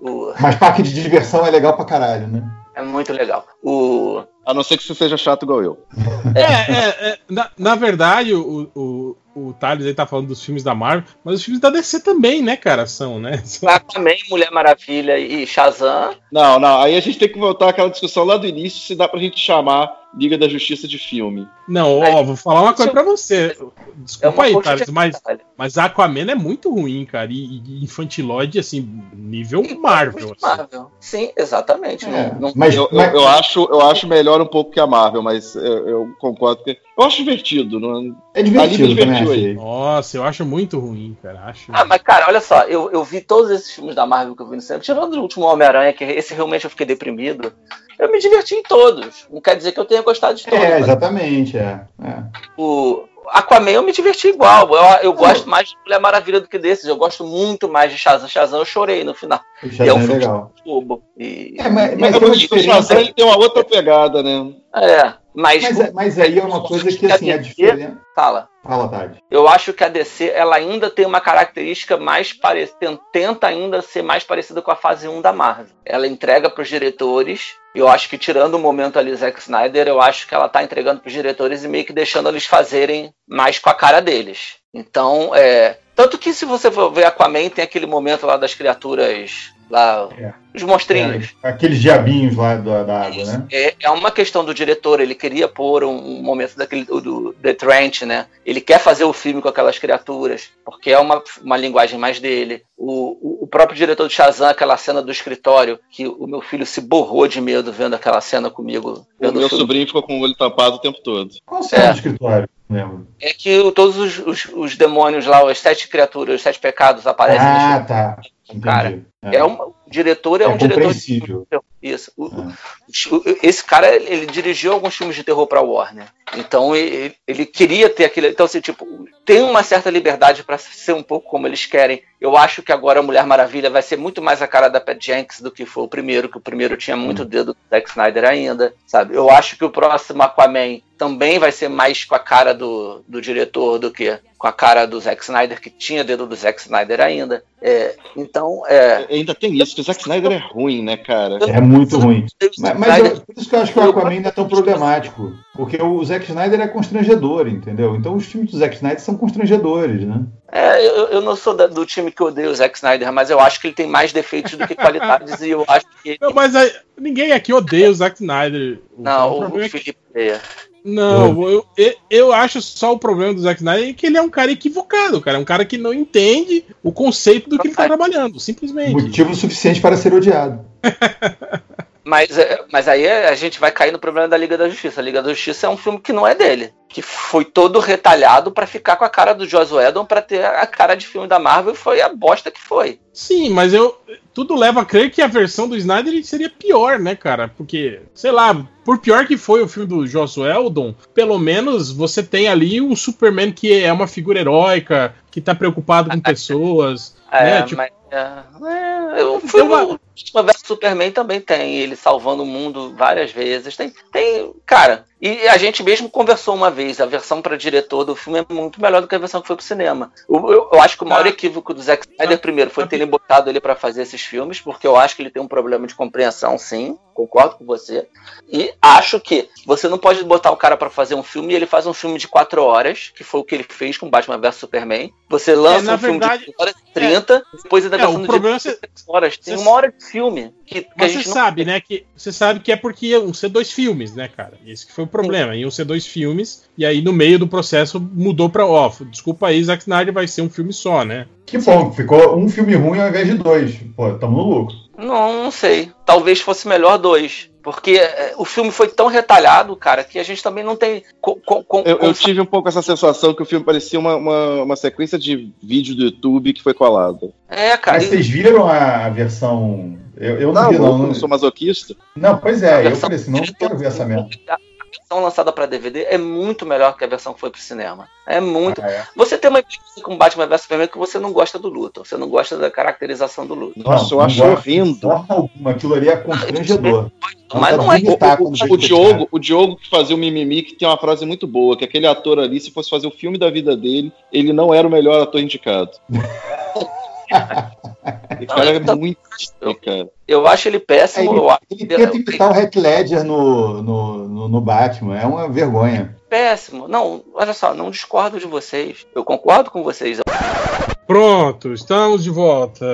O- Mas parque de diversão é legal pra caralho, né? É muito legal. O... A não ser que você seja chato igual eu. É, é, é, na, na verdade, o, o, o Thales aí tá falando dos filmes da Marvel, mas os filmes da DC também, né, cara? São, né? São... também Mulher Maravilha e Shazam. Não, não, aí a gente tem que voltar àquela discussão lá do início, se dá pra gente chamar Liga da Justiça de filme. Não, ó, vou falar uma coisa pra você. É Desculpa uma aí, Thales, mas, mas Aquaman é muito ruim, cara. E, e infantilóide, assim, nível Marvel. assim. Marvel. Sim, exatamente. É, Não, não- mas, Eu, eu, mas- eu acho, eu acho melhor um pouco que a Marvel, mas eu, eu concordo que. Eu acho divertido. Não... é divertido Ali me também, divertiu aí. Nossa, eu acho muito ruim, cara. Acho. Ah, mas cara, olha só, eu, eu vi todos esses filmes da Marvel que eu vi no cinema, tirando o último Homem-Aranha, que esse realmente eu fiquei deprimido. Eu me diverti em todos. Não quer dizer que eu tenha gostado de todos. É, mas exatamente, é. é. o Aquaman eu me diverti igual. Eu, eu gosto mais de Mulher Maravilha do que desses. Eu gosto muito mais de Shazam. Shazam eu chorei no final. O E é um é filme legal. bobo. E... É, mas, mas Mas tem uma o Shazam tem uma outra pegada, né? É, mas, Mas, é- mas aí é uma coisa que, assim, a diferença. Fala. Fala, Tade. Eu acho que a DC ela ainda tem uma característica mais parecida, tenta ainda ser mais parecida com a fase 1 da Marvel. Ela entrega para os diretores. Eu acho que tirando o momento ali Zack Snyder, eu acho que ela tá entregando para os diretores e meio que deixando eles fazerem mais com a cara deles. Então, é, tanto que se você for ver Aquaman, tem aquele momento lá das criaturas lá, É. os monstrinhos. É, aqueles diabinhos lá da, da água, né? É, é uma questão do diretor, ele queria pôr um, um momento daquele do, do The Trench, né? Ele quer fazer o filme com aquelas criaturas, porque é uma, uma linguagem mais dele. O, o, o próprio diretor do Shazam, aquela cena do escritório, que o meu filho se borrou de medo vendo aquela cena comigo. O Vendo meu o sobrinho ficou com o olho tampado o tempo todo. Qual cena É. do escritório? Lembro. É que todos os, os, os demônios lá, as sete criaturas, os sete pecados aparecem Ah, tá. Entendi. Cara, É um, o diretor é, É um diretor. Isso. O- o- esse cara, ele dirigiu alguns filmes de terror pra Warner. Então ele, ele queria ter aquele. Então, assim, tipo, tem uma certa liberdade pra ser um pouco como eles querem. Eu acho que agora a Mulher Maravilha vai ser muito mais a cara da Pat Jenks do que foi o primeiro, que o primeiro tinha muito dedo do Zack Snyder ainda, sabe? Eu acho que o próximo Aquaman também vai ser mais com a cara do, do diretor do que com a cara do Zack Snyder, que tinha dedo do Zack Snyder ainda. É, então, é. Ainda tem isso, que o Zack Snyder é ruim, né, cara? É muito ruim. Mas, mas eu- por isso que eu acho que o Aquaman não é tão problemático. Porque o Zack Snyder é constrangedor, entendeu? Então os filmes do Zack Snyder são constrangedores, né? É, eu, eu não sou da- do time que odeia o Zack Snyder, mas eu acho que ele tem mais defeitos do que qualidades e eu acho que. Não, mas aí, ninguém aqui odeia o Zack Snyder. O Não, o é que- Felipe odeia. Não, eu, eu, eu acho só o problema do Zack Snyder é que ele é um cara equivocado, cara. É um cara que não entende o conceito do que ele tá trabalhando, simplesmente. Motivo suficiente para ser odiado. Mas, é, mas aí é- a gente vai cair no problema da Liga da Justiça. A Liga da Justiça é um filme que não é dele. Que foi todo retalhado pra ficar com a cara do Joss Whedon pra ter a cara de filme da Marvel e foi a bosta que foi. Sim, mas eu. Tudo leva a crer que a versão do Snyder seria pior, né, cara? Porque, sei lá, por pior que foi o filme do Joss Whedon, pelo menos você tem ali um Superman que é uma figura heróica, que tá preocupado com pessoas. É, né? Tipo, mas. É, é, o filme Eu- o Batman vs Superman também tem, ele salvando o mundo várias vezes. Tem, tem. Cara, e a gente mesmo conversou uma vez, a versão para diretor do filme é muito melhor do que a versão que foi pro cinema. Eu, eu- eu acho que o maior Tá. equívoco do Zack Snyder, Tá. primeiro, foi Tá. terem botado ele para fazer esses filmes, porque eu acho que ele tem um problema de compreensão, sim. Concordo com você. E acho que você não pode botar o cara para fazer um filme e ele faz um filme de quatro horas, que foi o que ele fez com Batman vs Superman. Você lança na um filme verdade- de 1 hora e 30, depois ainda é, o problema é você- de seis horas. Tem você- uma hora de filme que, que você não sabe, né? Que você sabe que é porque iam ser dois filmes, né, cara? Esse que foi o problema. Iam ser dois filmes, e aí no meio do processo mudou pra ó, desculpa aí, Zack Snyder vai ser um filme só, né? Que bom, ficou um filme ruim ao invés de dois. Pô, tamo no lucro. Não, não sei. Talvez fosse melhor dois. Porque é, o filme foi tão retalhado, cara, que a gente também não tem. co- co- co- Eu, eu tive um pouco essa sensação que o filme parecia uma, uma, uma sequência de vídeo do YouTube que foi colado. É, cara. Mas e- vocês viram a versão. Eu, eu não, Não, vi, não. não Não, sou masoquista. não, pois é, eu falei assim, não quero ver essa merda. A versão lançada pra DVD é muito melhor que a versão que foi pro cinema. É muito. Ah, é. Você tem uma experiência com Batman vs Superman que você não gosta do luto. Você não gosta da caracterização do luto. Nossa, eu acho alguma, Aquilo ali é constrangedor. Mas não é. O, o, Diogo, o Diogo que fazia o Mimimi, que tem uma frase muito boa, que aquele ator ali, se fosse fazer o filme da vida dele, ele não era o melhor ator indicado. O cara é muito cara. Eu acho ele É, péssimo. eu acho ele, ele tenta imitar o Heath Ledger no, no, no, no Batman. É uma vergonha. péssimo. Não, olha só, não discordo de vocês. Eu concordo com vocês. Pronto, estamos de volta.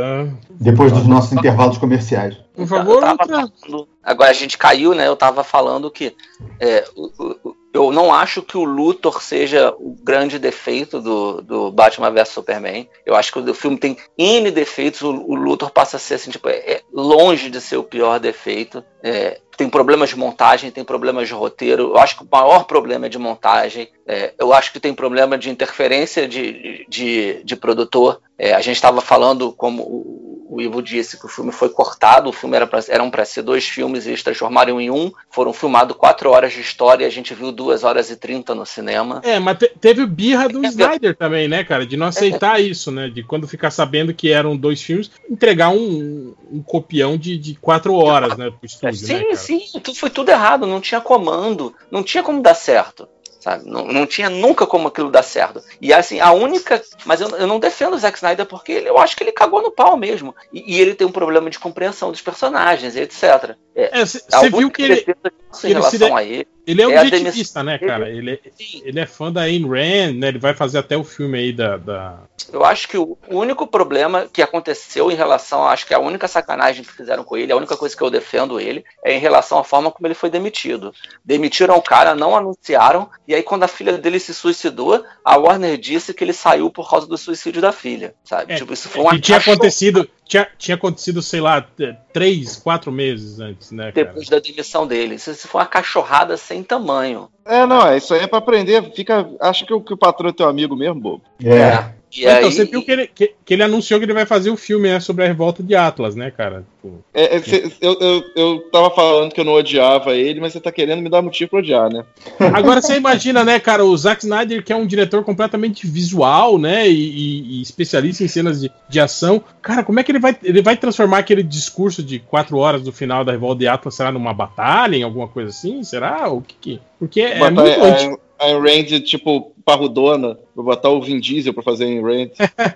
Depois dos nossos intervalos comerciais. Por favor, eu tava Lutra. falando- agora a gente caiu, né? Eu tava falando que é, o- o- eu não acho que o Luthor seja o grande defeito do, do Batman vs Superman. Eu acho que o filme tem N defeitos. O, o Luthor passa a ser assim, tipo, é, é longe de ser o pior defeito. É, tem problemas de montagem, tem problemas de roteiro. Eu acho que o maior problema é de montagem. É, eu acho que tem problema de interferência de, de, de produtor. É, a gente estava falando, como o, o Ivo disse, que o filme foi cortado. O filme era pra, eram para ser dois filmes e eles transformaram em um. Foram filmados quatro horas de história e a gente viu duas horas e trinta no cinema. É, mas te- teve birra do É, Snyder também, né, cara? De não aceitar isso, né? De quando ficar sabendo que eram dois filmes, entregar um, um copião de, de quatro horas, né, pro estúdio, sim, né, sim, tu- foi tudo errado. Não tinha comando, não tinha como dar certo. Sabe? Não, não tinha nunca como aquilo dar certo. E assim, a única. Mas eu, eu não defendo o Zack Snyder porque ele- eu acho que ele cagou no pau mesmo. E, e ele tem um problema de compreensão dos personagens, etc. É, É, você viu que ele, que ele se de- ele. ele é é objetivista, né, demissão cara? Ele, é- ele é fã da Ayn Rand, né? Ele vai fazer até o filme aí da. da... Eu acho que o único problema que aconteceu em relação, acho que a única sacanagem que fizeram com ele, a única coisa que eu defendo ele, é em relação à forma como ele foi demitido. Demitiram o cara, não anunciaram, e aí quando a filha dele se suicidou, a Warner disse que ele saiu por causa do suicídio da filha, sabe? É, tipo, isso foi uma que tinha acontecido, tinha, tinha acontecido, sei lá, três, quatro meses antes, né, cara? depois da demissão dele. Isso, isso foi uma cachorrada sem tamanho. É, não, é, isso aí é pra aprender. Fica, acha que o, que o patrão é teu amigo mesmo, bobo. É. E então, aí, você viu que ele, que, que ele anunciou que ele vai fazer o filme né, sobre a revolta de Atlas, né, cara? Tipo, É, é, cê- eu, eu, eu tava falando que eu não odiava ele, mas você tá querendo me dar motivo pra odiar, né? Agora você imagina, né, cara, o Zack Snyder, que é um diretor completamente visual, né, e, e- e especialista em cenas de, de ação. Cara, como é que ele vai, ele vai transformar aquele discurso de quatro horas do final da Revolta de Atlas, será numa batalha, em alguma coisa assim? Será? O que que... Porque é botar muito anti... a Ayn Rand, tipo, parrudona. Vou botar o Vin Diesel pra fazer Ayn Rand.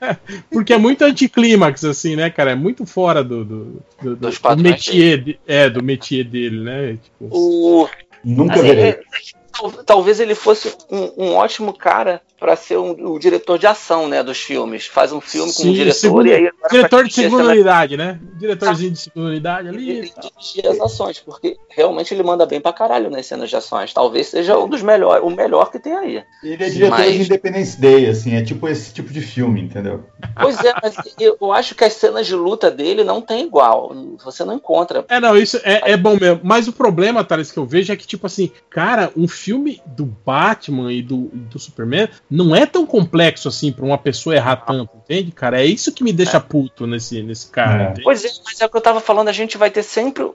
Porque é muito anticlímax, assim, né, cara? É muito fora do, do, do, do, Dos do métier, de- é, do métier dele, né? Tipo, o, Nunca Assim, verei. tal- talvez ele fosse um, um ótimo cara para ser um- o diretor de ação, né, dos filmes. Faz um filme com Sim, um diretor segundo- e aí diretor de segunda unidade, né? Diretorzinho de segunda unidade ali. e e tal. dirigir as ações, porque realmente ele manda bem pra caralho nas cenas de ações. Talvez seja um dos melhores, o melhor que tem aí. Ele é diretor Mas- de Independence Day, assim, é tipo esse tipo de filme, entendeu? Pois é, mas eu acho que as cenas de luta dele não tem igual. Você não encontra. É, não, isso é, é bom mesmo. Mas o problema, Thales, que eu vejo é que, tipo assim, cara, um filme do Batman e do, do Superman não é tão complexo assim pra uma pessoa errar tanto, entende, cara? É isso que me deixa puto nesse, nesse cara. É. Pois é, mas é o que eu tava falando, a gente vai ter sempre.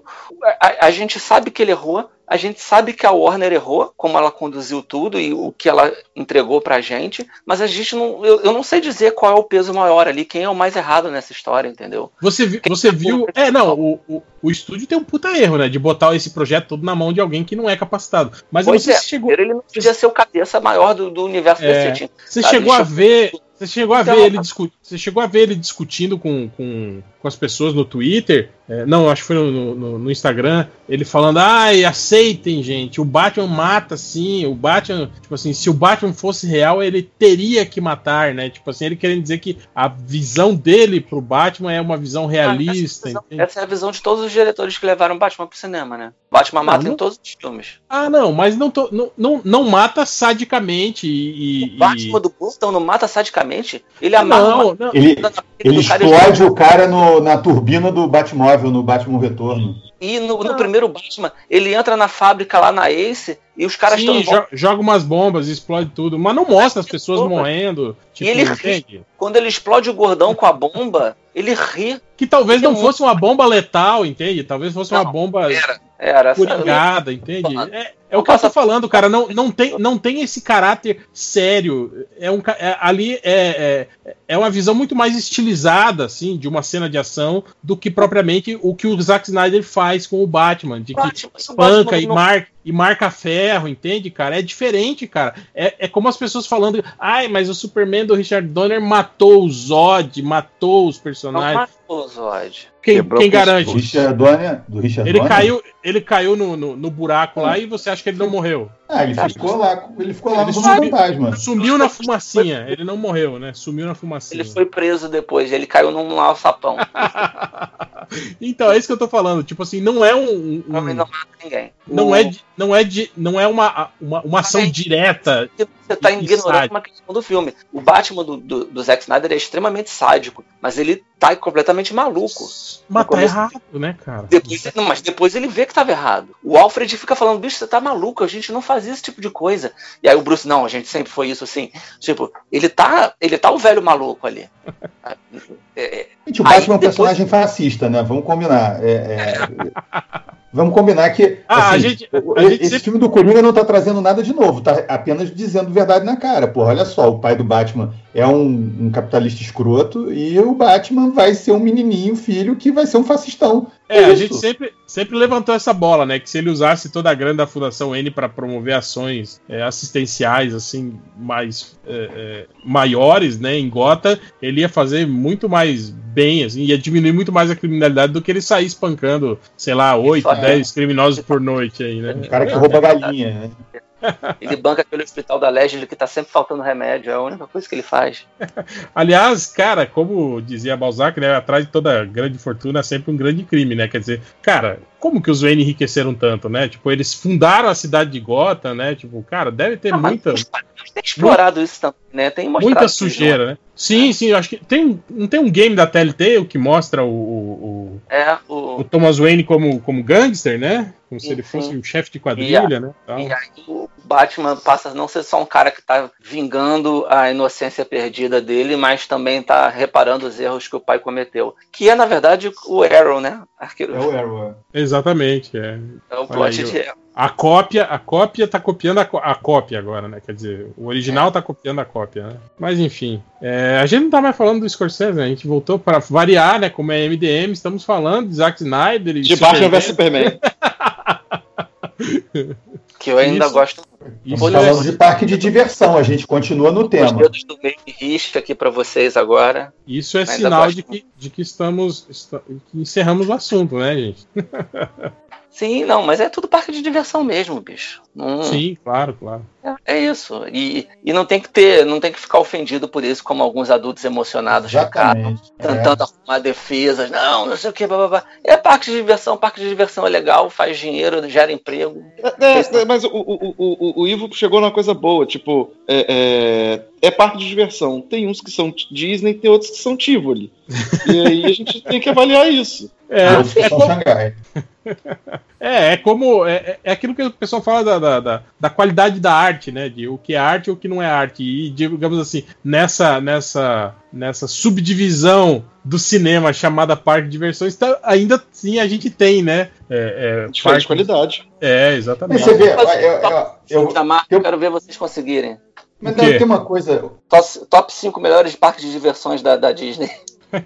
a- a gente sabe que ele errou, a gente sabe que a Warner errou, como ela conduziu tudo e o que ela entregou pra gente, mas a gente não. Eu, eu não sei dizer qual é o peso maior ali, quem é o mais errado nessa história, entendeu? Você, vi- você viu. É, não, o, o, o estúdio tem um puta erro, né? De botar esse projeto todo na mão de alguém que não é capacitado. Mas eu não Pois sei é, se chegou. ele não podia ser o cabeça maior do, do universo É. DC. Você sabe, chegou a ver. Você chegou a Então, ver ele discu Você chegou a ver ele discutindo com, com, com as pessoas no Twitter? É, não, acho que foi no, no- no Instagram. Ele falando, ai, aceitem, gente. O Batman mata sim. O Batman, tipo assim, se o Batman fosse real, ele teria que matar, né? Tipo assim, ele querendo dizer que a visão dele pro Batman é uma visão realista. essa, visão- entende? essa é a visão de todos os diretores que levaram Batman pro cinema, né? Batman mata não- em todos os filmes. Ah, não, mas não, tô- não, não, não mata sadicamente e. e- O Batman do Burton não mata sadicamente. Ele Ah, amarra não, uma não. Ele, ele e explode o cara no- na turbina do Batmóvel, no Batman Retorno. E no, no primeiro Batman, ele entra na fábrica lá na Ace e os caras estão. Jo- joga umas bombas, explode tudo, mas não mostra as pessoas Bomba. morrendo. Tipo, E ele entende? Quando ele explode o gordão com a bomba, ele ri. Que talvez não um- fosse uma bomba letal, entende? Talvez fosse uma Não, bomba Era. Era essa- coringada, entende? É, é o que eu tô falando, cara. Não, não, tem, não tem esse caráter sério. É um, é- ali é, é, é uma visão muito mais estilizada, assim, de uma cena de ação do que propriamente o que o Zack Snyder faz com o Batman, de que Batman, espanca Batman e não- marca, e marca ferro, entende, cara? É diferente, cara. É, é como as pessoas falando, ai, mas o Superman do Richard Donner matou o Zod, matou os Não personagens. matou o Zod. Quem, quem garante? Do Richard Donner, do Richard Ele Donner? caiu, ele caiu no, no, no buraco lá e você acha que ele não morreu. Ah, ele ficou lá, ele ficou lá Ele no subiu- fantasma. Sumiu na fumacinha. Ele não morreu, né? Sumiu na fumacinha. Ele foi preso depois, ele caiu num alçapão. então, é isso que eu tô falando. Tipo assim, não é um. Homem um não mata ninguém. não, O- é, não é de. Não é uma, uma, uma ação Mas- direta. Você tá ignorando uma questão do filme. O Batman do, do, do Zack Snyder é extremamente sádico, mas ele tá completamente maluco. Mas tá errado, né, cara? Depois, não, mas depois ele vê que tava errado. O Alfred fica falando, bicho, você tá maluco, a gente não fazia esse tipo de coisa. E aí o Bruce, não, a gente sempre foi isso assim. Tipo, ele tá, ele tá o velho maluco ali. É, é, Gente, o Batman é um personagem fascista, né? Vamos combinar. É, é- Vamos combinar que Ah, assim, a gente- a esse filme do Coringa não tá trazendo nada de novo, tá apenas dizendo verdade na cara. Porra, olha só, o pai do Batman é um, um capitalista escroto e o Batman vai ser um menininho, filho, que vai ser um fascistão. É, a isso. gente sempre, sempre levantou essa bola, né? Que se ele usasse toda a grana da Fundação N para promover ações é, assistenciais, assim, mais é, é, maiores, né, em Gota, ele ia fazer muito mais bem, assim, ia diminuir muito mais a criminalidade do que ele sair espancando, sei lá, 8, Só- 10 criminosos por noite aí, né? O cara que rouba galinha, né? ele banca aquele hospital da Leslie que tá sempre faltando remédio. É a única coisa que ele faz. Aliás, cara, como dizia Balzac, né, atrás de toda grande fortuna há sempre um grande crime, né? Quer dizer, cara, como que os Wayne enriqueceram tanto, né? Tipo, eles fundaram a cidade de Gotham, né? Tipo, cara, deve ter mas muita, tem explorado isso também, né? Tem muita que sujeira, né? Sim, sim, eu acho que tem, um- não tem um game da Telltale que mostra o, o, É, o- o, Thomas Wayne como, como gangster, né? Como se ele fosse sim. um chefe de quadrilha, né? Tal. E aí o Batman passa a não ser só um cara que tá vingando a inocência perdida dele, mas também tá reparando os erros que o pai cometeu. Que é, na verdade, o Arrow, né? Arqueiro, É o Arrow. Exatamente, é. é o plot de Arrow. A cópia, a cópia tá copiando a, a cópia agora, né? Quer dizer, o original tá copiando a cópia, né? Mas enfim, é, a gente não tá mais falando do Scorsese, né? A gente voltou para variar, né? Como é MDM, estamos falando de Zack Snyder e De Batman vs Superman. Que eu ainda Isso. gosto. Isso Falando de parque de diversão, a gente continua no Os tema. dedos do meio de risco aqui pra vocês agora. Isso é sinal de que, de que estamos. esta- que encerramos o assunto, né, gente? Sim, não, mas é tudo parque de diversão mesmo, bicho. Não- Sim, claro, claro. É, é isso. E, e não tem que ter, não tem que ficar ofendido por isso, como alguns adultos emocionados ficaram. Exatamente. É. Tentando arrumar defesas, não, não sei o que, blá, blá, blá. É parque de diversão, parque de diversão é legal, faz dinheiro, gera emprego. É, é, mas o, o, o, o, o Ivo chegou numa coisa boa, tipo, é, é, é parque de diversão. Tem uns que são Disney, tem outros que são Tivoli. E aí a gente tem que avaliar isso. É, É, são Xangai. É, é como. É, é- é aquilo que o pessoal fala da, da, da- da qualidade da arte, né? De o que é arte e o que não é arte. E, digamos assim, nessa, nessa, nessa subdivisão do cinema chamada parque de diversões, tá- ainda sim a gente tem, né? É, é, Diferente parque- qualidade. É, exatamente. você vê, eu, eu, eu- marca, eu- eu quero ver vocês conseguirem. mas tem uma coisa, Top, top 5 melhores parques de diversões da, da Disney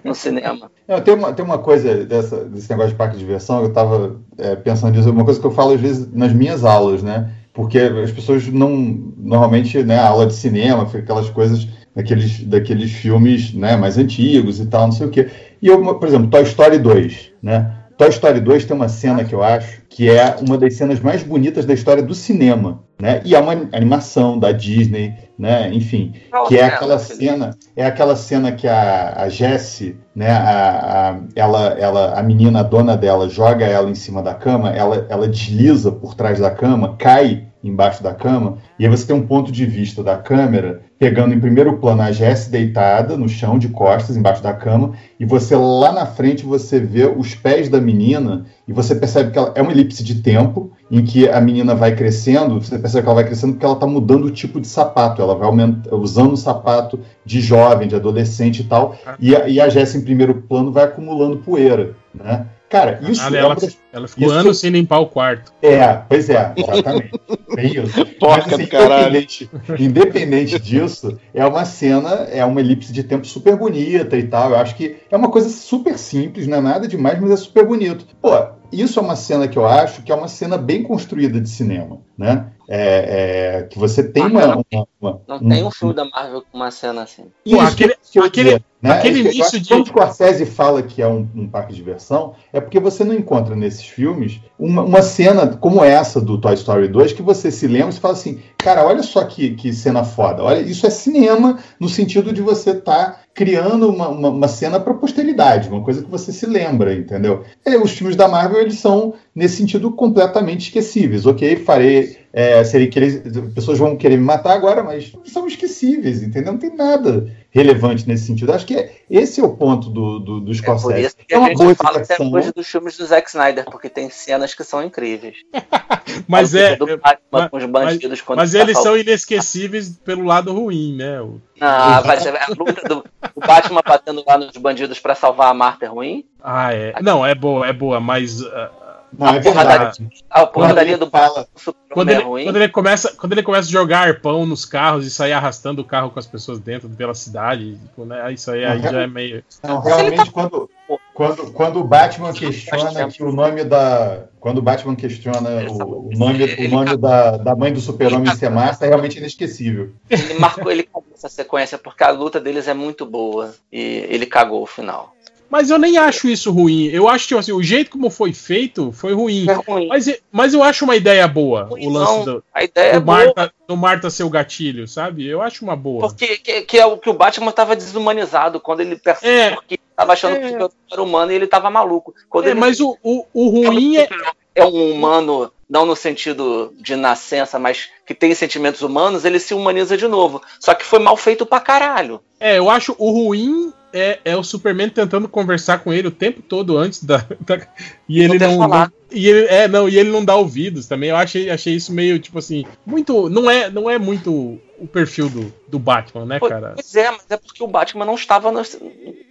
no cinema. Não, tem, uma, tem uma coisa dessa, desse negócio de parque de diversão, eu tava é, pensando nisso, uma coisa que eu falo às vezes nas minhas aulas, né? Porque as pessoas não. Normalmente, né, a aula de cinema, aquelas coisas daqueles, daqueles filmes né, mais antigos e tal, não sei o quê. E eu, por exemplo, Toy Story 2, né? Toy Story 2 tem uma cena que eu acho que é uma das cenas mais bonitas da história do cinema, né? E é uma animação da Disney, né? Enfim, que é aquela cena, é aquela cena que a, a Jessie, né, a, a, ela, ela, a menina a dona dela joga ela em cima da cama, ela, ela desliza por trás da cama, cai embaixo da cama, e aí você tem um ponto de vista da câmera pegando em primeiro plano a Jessie deitada no chão de costas embaixo da cama, e você lá na frente você vê os pés da menina e você percebe que ela é uma elipse de tempo em que a menina vai crescendo, você percebe que ela vai crescendo porque ela está mudando o tipo de sapato, ela vai aumenta, usando o sapato de jovem, de adolescente e tal, e a, e a Jéssica em primeiro plano vai acumulando poeira, né? Cara, isso Ah, é ela, uma das- ela ficou isso- anos sem limpar o quarto. é, pois é, exatamente. Bem isso. Porca Mas, assim, do caralho. independente, independente disso, é uma cena, é uma elipse de tempo super bonita e tal. Eu acho que é uma coisa super simples, não é nada demais, mas é super bonito. Pô, isso é uma cena que eu acho que é uma cena bem construída de cinema, né? É, é, que você tem uma, não. uma- uma- Não tem um filme da Marvel com uma cena assim. Isso Pô, aquele- que eu aquele- dizer, né? aquele É que eu início de- Quando o Scorsese fala que é um, um parque de diversão, é porque você não encontra nesses filmes uma, uma cena como essa do Toy Story 2 que você se lembra e fala assim, cara, olha só que, que cena foda. Olha, isso é cinema no sentido de você estar criando uma, uma, uma cena para posteridade, uma coisa que você se lembra, entendeu? E os filmes da Marvel, eles são, nesse sentido, completamente esquecíveis. Ok, farei. É, seria querer, pessoas vão querer me matar agora, mas são esquecíveis, entendeu? Não tem nada relevante nesse sentido. Acho que é, esse é o ponto do, do, do É por Scorsese. isso que É a uma gente boa fala até hoje dos filmes do Zack Snyder, porque tem cenas que são incríveis. Mas é. do Batman mas- com os bandidos quando Mas tá eles são inesquecíveis pelo lado ruim, né? O- Ah, mas a luta do o Batman batendo lá nos bandidos pra salvar a Marta é ruim? Ah, é. Não, é boa, é boa, mas ah, Não, é a porradaria- verdade. A porradaria do fala, Superman quando é ele, ruim? quando, ele começa, quando ele começa a jogar arpão nos carros e sair arrastando o carro com as pessoas dentro pela cidade, tipo, né? Isso aí, aí já é meio. Não, ele realmente, quando, quando, quando o Batman questiona que o nome da. Quando o Batman questiona o, o nome, o nome da, da mãe do super-homem ser massa, é realmente inesquecível. Ele marcou, ele cagou essa sequência, porque a luta deles é muito boa. E ele cagou o final. Mas eu nem acho isso ruim. Eu acho que assim, o jeito como foi feito foi ruim. É ruim. Mas, mas eu acho uma ideia boa Ruim o lance do, A ideia é do, boa, Marta, do Marta ser o gatilho, sabe? Eu acho uma boa. porque que, que é o que o Batman tava desumanizado quando ele percebe É. porque tava achando É. que era humano e ele tava maluco. Quando É, ele mas o, o, o ruim é. é um humano, não no sentido de nascença, mas que tem sentimentos humanos, ele se humaniza de novo. Só que foi mal feito pra caralho. É, eu acho o ruim é, é o Superman tentando conversar com ele o tempo todo antes da. da- e ele não. não- e ele, é, não, e ele não dá ouvidos também. Eu achei, achei isso meio, tipo assim, muito. Não é, não é muito o perfil do, do Batman, né, cara? Pois é, mas é porque o Batman não estava no-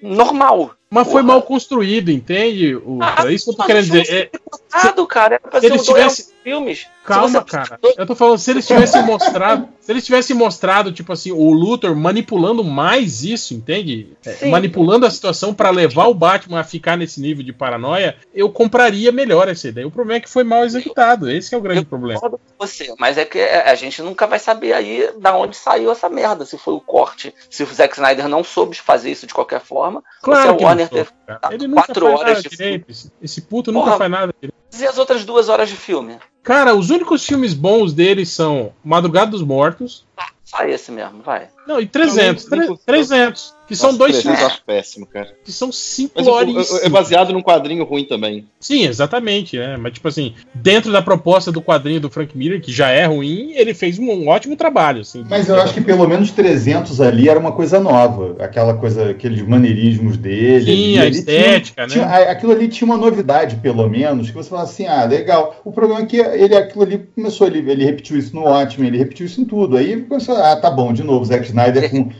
normal. Mas foi porra. mal construído, entende? O, é isso que eu tô querendo dizer. É, foi cortado, cara. Era pra se ser eles tivessem- filmes. Calma, você- cara. Eu tô falando, se eles tivessem mostrado. Se eles tivessem mostrado, tipo assim, o Luthor manipulando mais isso, entende? É, manipulando a situação pra levar o Batman a ficar nesse nível de paranoia, eu compraria melhor ideia. O problema é que foi mal executado. Esse que é o grande Eu problema. com você, mas é que a gente nunca vai saber aí da onde saiu essa merda. Se foi o corte, se o Zack Snyder não soube fazer isso de qualquer forma, Claro se que a Warner teve Ele nunca quatro faz horas nada de direito. Esse, esse puto nunca Porra. faz nada direito. E as outras duas horas de filme? Cara, os únicos filmes bons dele são Madrugada dos Mortos. Sai esse mesmo, vai. Não, e 300. Não, nem- nem- tre- 300. Que são Nossa, dois 300 filmes péssimo, cara. que são cinco horas. é baseado num quadrinho ruim também. Sim, exatamente, né? Mas, tipo assim, dentro da proposta do quadrinho do Frank Miller, que já é ruim, ele fez um, um ótimo trabalho, assim. Mas eu acho que pelo menos 300 ali era uma coisa nova. Aquela coisa, aqueles maneirismos dele. Sim, ali. a Ele estética, tinha- né? tinha- aquilo ali tinha uma novidade, pelo menos, que você fala assim, ah, legal. O problema é que ele, aquilo ali começou, ele, ele repetiu isso no Watchmen, ele repetiu isso em tudo. Aí começou, ah, tá bom, de novo, Zack Snyder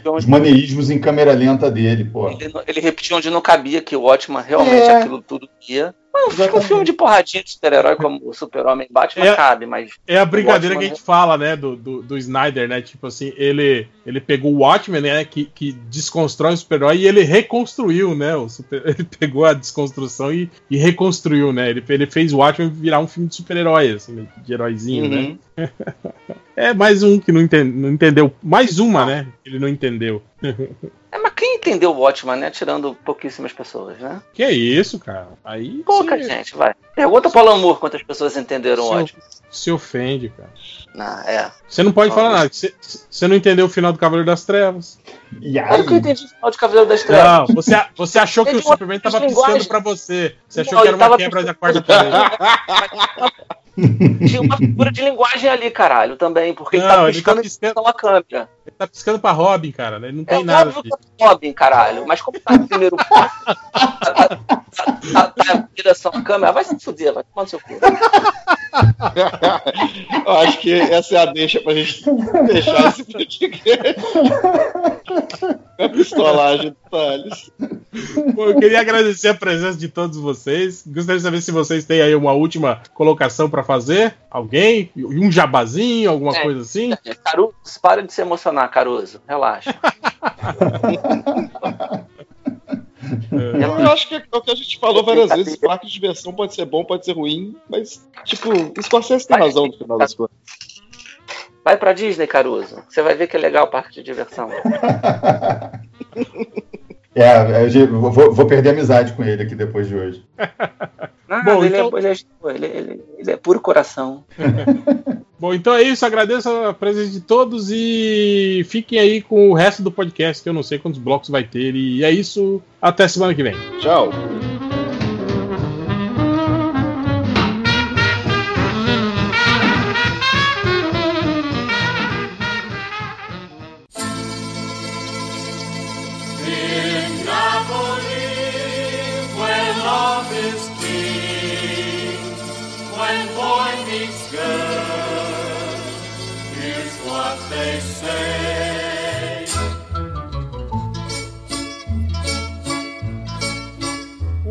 com os maneirismos em câmera lenta dele, pô. Ele, ele repetiu onde não cabia que o Watchman realmente É. aquilo tudo ia. Mas um, Exatamente. filme de porradinha de super-herói como o Super-Homem Batman É. cabe, mas É a brincadeira Watchmen, que a gente fala, né, do, do, do Snyder, né? Tipo assim, ele, ele pegou o Watchmen, né, que, que desconstrói o super-herói e ele reconstruiu, né? O super, ele pegou a desconstrução e, e reconstruiu, né? Ele, ele fez o Watchmen virar um filme de super-herói, assim, de heróizinho, né? É mais um que não, não entendeu. Mais uma, né? que Ele não entendeu. É, mas quem entendeu o Watchman, né? Tirando pouquíssimas pessoas, né? Que é isso, cara? Aí Pouca se, gente, vai. Pergunta pro Alan Moore quantas pessoas entenderam o se, Watchman. se ofende, cara. Não, é. Você não pode Não, falar mas- nada. Você, você não entendeu o final do Cavaleiro das Trevas. E aí, Olha o que eu entendi no final de Cavaleiro das Trevas. Não, você, você achou que o Superman tava linguagem. piscando pra você. Você achou Não, que era ele uma quebra da piscando. quarta parede. Tinha uma figura de linguagem ali, caralho, também, porque ele Não, tá ele tá piscando em piscando- direção à câmera. Ele tá piscando pra Robin, cara. Ele não tem é nada óbvio que é Robin, caralho, mas como tá no primeiro plano, tá, tá, tá, tá, à câmera, vai se fuder, vai tomar no seu cu. Eu acho que essa é a deixa pra gente deixar esse podcast. A pistolagem do Thales. Pô, eu queria agradecer a presença de todos vocês. Gostaria de saber se vocês têm aí uma última colocação pra fazer. Alguém? Um jabazinho, alguma É. coisa assim? Caruso, para de se emocionar, Caruso, relaxa. Eu acho que é o que a gente falou várias vezes: parque de diversão pode ser bom, pode ser ruim, mas, tipo, o Scorsese tem razão no final das contas. Vai pra Disney, Caruso. Você vai ver que é legal o parque de diversão. É, eu vou, vou perder amizade com ele aqui depois de hoje. Não, Bom, ele, então- é, ele, é, ele, ele- ele é puro coração. Bom, então é isso. Agradeço a presença de todos e fiquem aí com o resto do podcast, que eu não sei quantos blocos vai ter. E é isso. Até semana que vem. Tchau.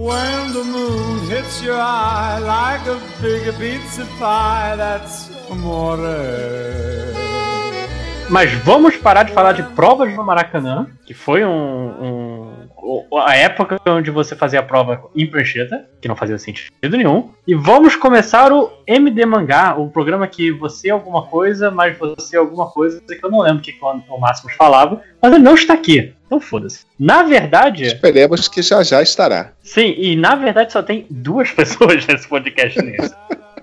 When the moon hits your eye like a big pizza pie, that's amore. Mas vamos parar de falar de provas no Maracanã, que foi um, um- a época onde você fazia a prova em prancheta, que não fazia sentido nenhum. E vamos começar o MD Mangá, o programa que você é alguma coisa, mas você é alguma coisa que eu não lembro que o Máximos falava, mas ele não está aqui. Então foda-se. Na verdade, Esperemos que já já estará. sim, e na verdade só tem duas pessoas nesse podcast nesse.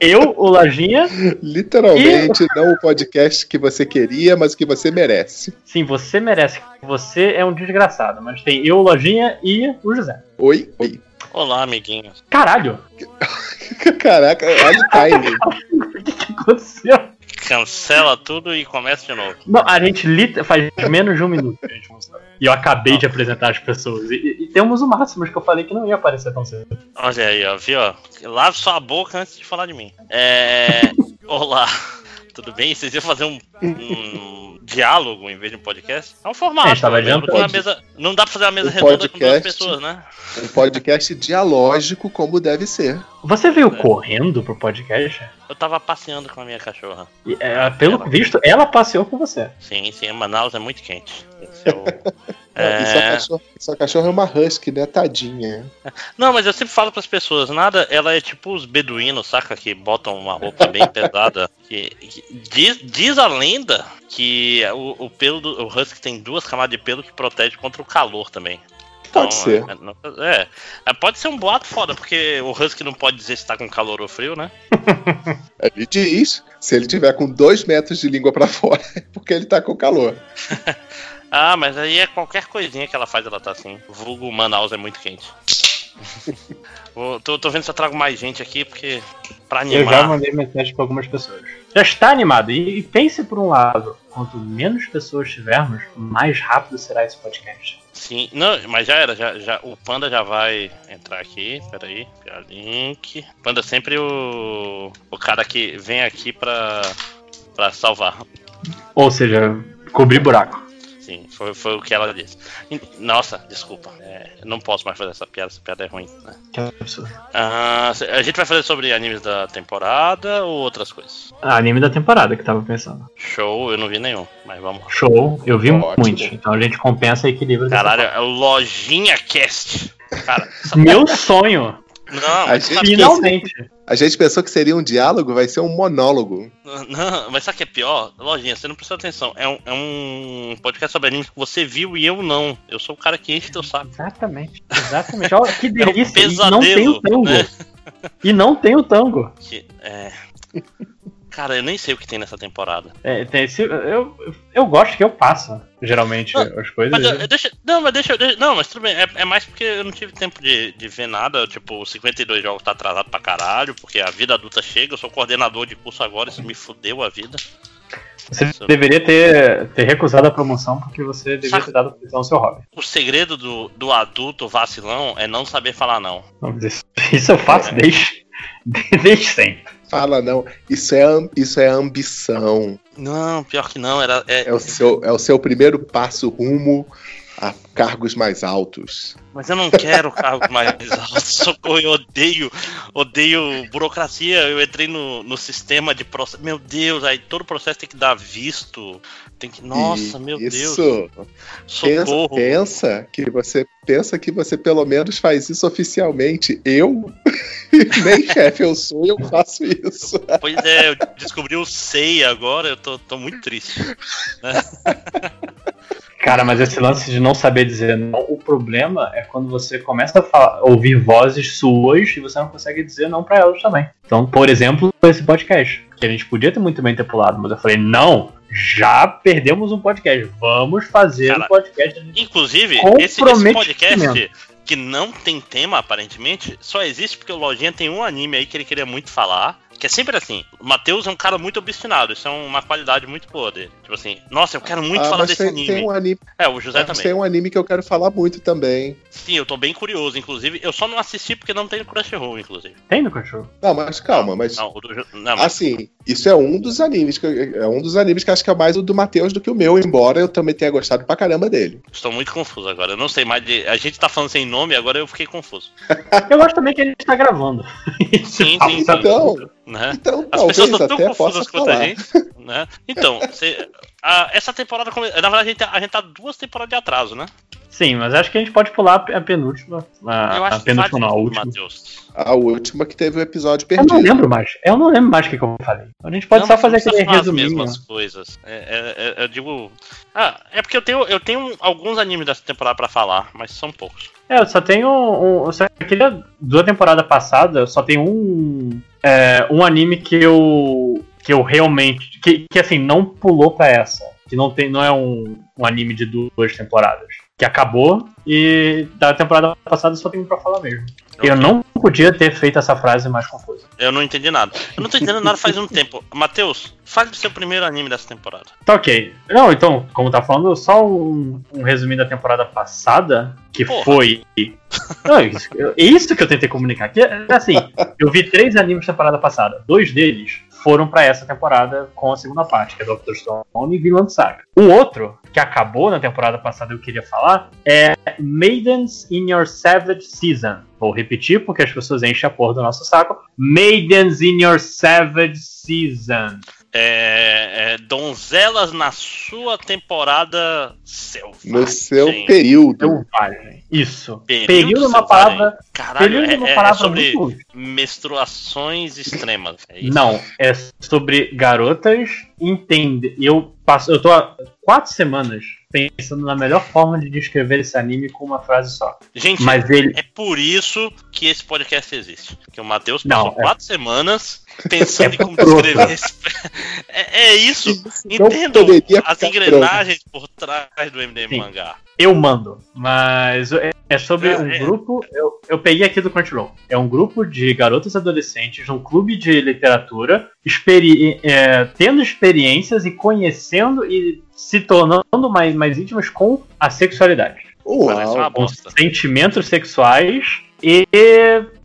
Eu, o Lajinha, Literalmente, não o podcast que você queria, mas que você merece. sim, você merece. Você é um desgraçado, mas tem eu, o Lojinha e o José. Oi, oi. Olá, amiguinhos. Caralho! Caraca, olha o timing. O que, que aconteceu? Cancela tudo e começa de novo. Não, a gente faz menos de um minuto que a gente. E eu acabei de apresentar as pessoas. E, e- temos o Máximos que eu falei que não ia aparecer tão cedo. Olha aí, ó, viu? ó? Lave sua boca antes de falar de mim. É. Olá, tudo bem? Vocês iam fazer um, um diálogo em vez de um podcast? É um formato. É, a gente tava né? Uma mesa- Não dá pra fazer uma mesa Um redonda com duas podcast. pessoas, né? Um podcast dialógico como deve ser. Você veio É. correndo pro podcast? Eu tava passeando com a minha cachorra. E, é, pelo visto, ela passeou com você. Sim, sim, Manaus é muito quente. Esse é o- É. E sua, É... cachorra, sua cachorra é uma husky, né? Tadinha. Não, mas eu sempre falo pras pessoas, nada, ela é tipo os beduínos, saca? Que botam uma roupa bem pesada. Que, que- diz, diz a lenda que o, o pelo do o husky tem duas camadas de pelo que protege contra o calor também. Pode ser. É, é, é, pode ser um boato foda, porque o husky não pode dizer se tá com calor ou frio, né? Ele diz, se ele tiver com dois metros de língua pra fora, é porque ele tá com calor. Ah, mas aí é qualquer coisinha que ela faz, ela tá assim. Vulgo Manaus é muito quente. Vou- tô, tô vendo se eu trago mais gente aqui, porque pra Eu já animar. mandei mensagem pra algumas pessoas. Já está animado. E, e pense por um lado: quanto menos pessoas tivermos, mais rápido será esse podcast. Sim, não, mas já era, já, já, o Panda já vai entrar aqui, peraí, pegar link. Panda é sempre o, o cara que vem aqui pra, pra salvar. Ou seja, cobrir buraco. Sim, foi, foi o que ela disse. Nossa, desculpa, é, não posso mais fazer essa piada, essa piada é ruim. Né? Que absurdo. Ah, a gente vai fazer sobre animes da temporada ou outras coisas? Ah, anime da temporada que eu tava pensando. Show, eu não vi nenhum, mas vamos lá. Show, eu vi Ótimo. muitos. Então a gente compensa e equilibra. Caralho, é o Lojinha Cast. Cara. Meu sonho, não, A gente finalmente. A gente pensou que seria um diálogo, vai ser um monólogo. não, mas sabe o que é pior? Lojinha, você não prestou atenção. É um, é um podcast sobre animes que você viu e eu não. Eu sou o cara que enche teu saco. Exatamente, exatamente. Olha que delícia. e não pesadelo, tem o tango. né? E não tem o tango. Que, é... Cara, eu nem sei o que tem nessa temporada. É, tem esse- eu, eu gosto que eu passo, geralmente, Ah, as coisas. Mas eu- deixa, não, mas deixa, deixa- Não, mas tudo bem. É, é mais porque eu não tive tempo de, de ver nada. Tipo, os 52 jogos tá atrasado pra caralho, porque a vida adulta chega. Eu sou coordenador de curso agora, isso me fudeu a vida. Você deveria ter, ter recusado a promoção porque você deveria ter dado atenção ao seu hobby. O segredo do, do adulto vacilão é não saber falar não. Não, Isso, isso eu faço desde, desde sempre. Fala não, isso é, isso é ambição. Não, pior que não. Era, é, É o, seu, é o seu primeiro passo rumo a cargos mais altos. Mas eu não quero cargo mais alto. Socorro, eu odeio, odeio burocracia. Eu entrei no, no sistema de processo. Meu Deus, aí todo processo tem que dar visto. Tem que. Nossa, E meu isso, Deus. Pensa, Socorro. pensa que você pensa que você pelo menos faz isso oficialmente. Eu nem chefe eu sou, eu faço isso. Pois é, eu descobri o SEI agora, eu tô, tô muito triste. Cara, mas esse lance de não saber dizer não, o problema é quando você começa a falar- ouvir vozes suas e você não consegue dizer não pra elas também. Então, por exemplo, esse podcast, que a gente podia ter muito bem ter pulado, mas eu falei, não, já perdemos um podcast, vamos fazer Cara, um podcast. Inclusive, esse, esse podcast que não tem tema, aparentemente, só existe porque o Lojinha tem um anime aí que ele queria muito falar. Que é sempre assim. O Matheus é um cara muito obstinado. Isso é uma qualidade muito boa dele. Tipo assim, nossa, eu quero muito Ah, falar mas desse tem, anime. tem um anime, É, o José mas também. tem um anime que eu quero falar muito também. Sim, eu tô bem curioso, inclusive. Eu só não assisti porque não tem no Crunchyroll, inclusive. Tem no cachorro? Não, mas calma, mas Não, o do. Não, mas assim, isso é um dos animes que eu- é um dos animes que eu acho que é mais o do Matheus do que o meu, embora eu também tenha gostado pra caramba dele. estou muito confuso agora. Eu não sei mais de. A gente tá falando sem nome, agora eu fiquei confuso. Eu acho também que a gente tá gravando. Sim, sim, sim. Então, Né? então As talvez pessoas estão tão confusas quanto a gente, né? Então, cê- a- essa temporada, na verdade, a gente, tá- a gente tá duas temporadas de atraso, né? Sim, mas acho que a gente pode pular a penúltima. A, Eu a acho que penúltima não, a última. Matheus. A última que teve o episódio Eu não perdido. lembro mais. Eu não lembro mais o que, que eu falei. A gente pode Não, só fazer aquele falar as mesmas coisas. É, é- é- eu digo. Ah, é porque eu tenho, eu tenho alguns animes dessa temporada pra falar, mas são poucos. É, eu só tenho um. só queria. Da temporada passada, eu só tenho um. é, um anime que eu. Que eu realmente. Que, que assim, não pulou pra essa. Que não, tem, não é um, um anime de duas temporadas. Que acabou e da temporada passada só tenho pra falar mesmo. Eu não podia ter feito essa frase mais confusa. Eu não entendi nada. Eu não tô entendendo nada faz um tempo. Matheus, fale do seu primeiro anime dessa temporada. Tá ok. Não, então, como tá falando, só um, um resuminho da temporada passada, que Porra. foi. Não, isso, eu- é isso que eu tentei comunicar. Que, é, assim, eu vi três animes da temporada passada. Dois deles foram pra essa temporada com a segunda parte, que é Doctor Stone e Vinland Saga. O outro, que acabou na temporada passada eu queria falar, é Maidens in Your Savage Season. Vou repetir porque as pessoas enchem a porra do nosso saco. Maidens in Your Savage Season. É, é, Donzelas na sua temporada selvagem. No seu período. Selvagem. Isso. Período Período é uma palavra. Caralho, período é uma é, é palavra sobre muito menstruações extremas. É isso? Não, é sobre garotas entender. Eu passo, eu tô há quatro semanas pensando na melhor forma de descrever esse anime com uma frase só. Gente, Mas ele é por isso que esse podcast existe. Que o Matheus Não, passou é- quatro semanas pensando É em como pronto. descrever esse. É, é isso. Não Entendam as engrenagens por trás do MDM Sim. mangá. Eu mando. Mas é, é sobre É, um é. grupo. Eu, eu peguei aqui do Crunchyroll. É um grupo de garotas adolescentes num clube de literatura, experi é, tendo experiências e conhecendo e se tornando mais, mais íntimas com a sexualidade. Parece uma Uau. com bosta. sentimentos sexuais e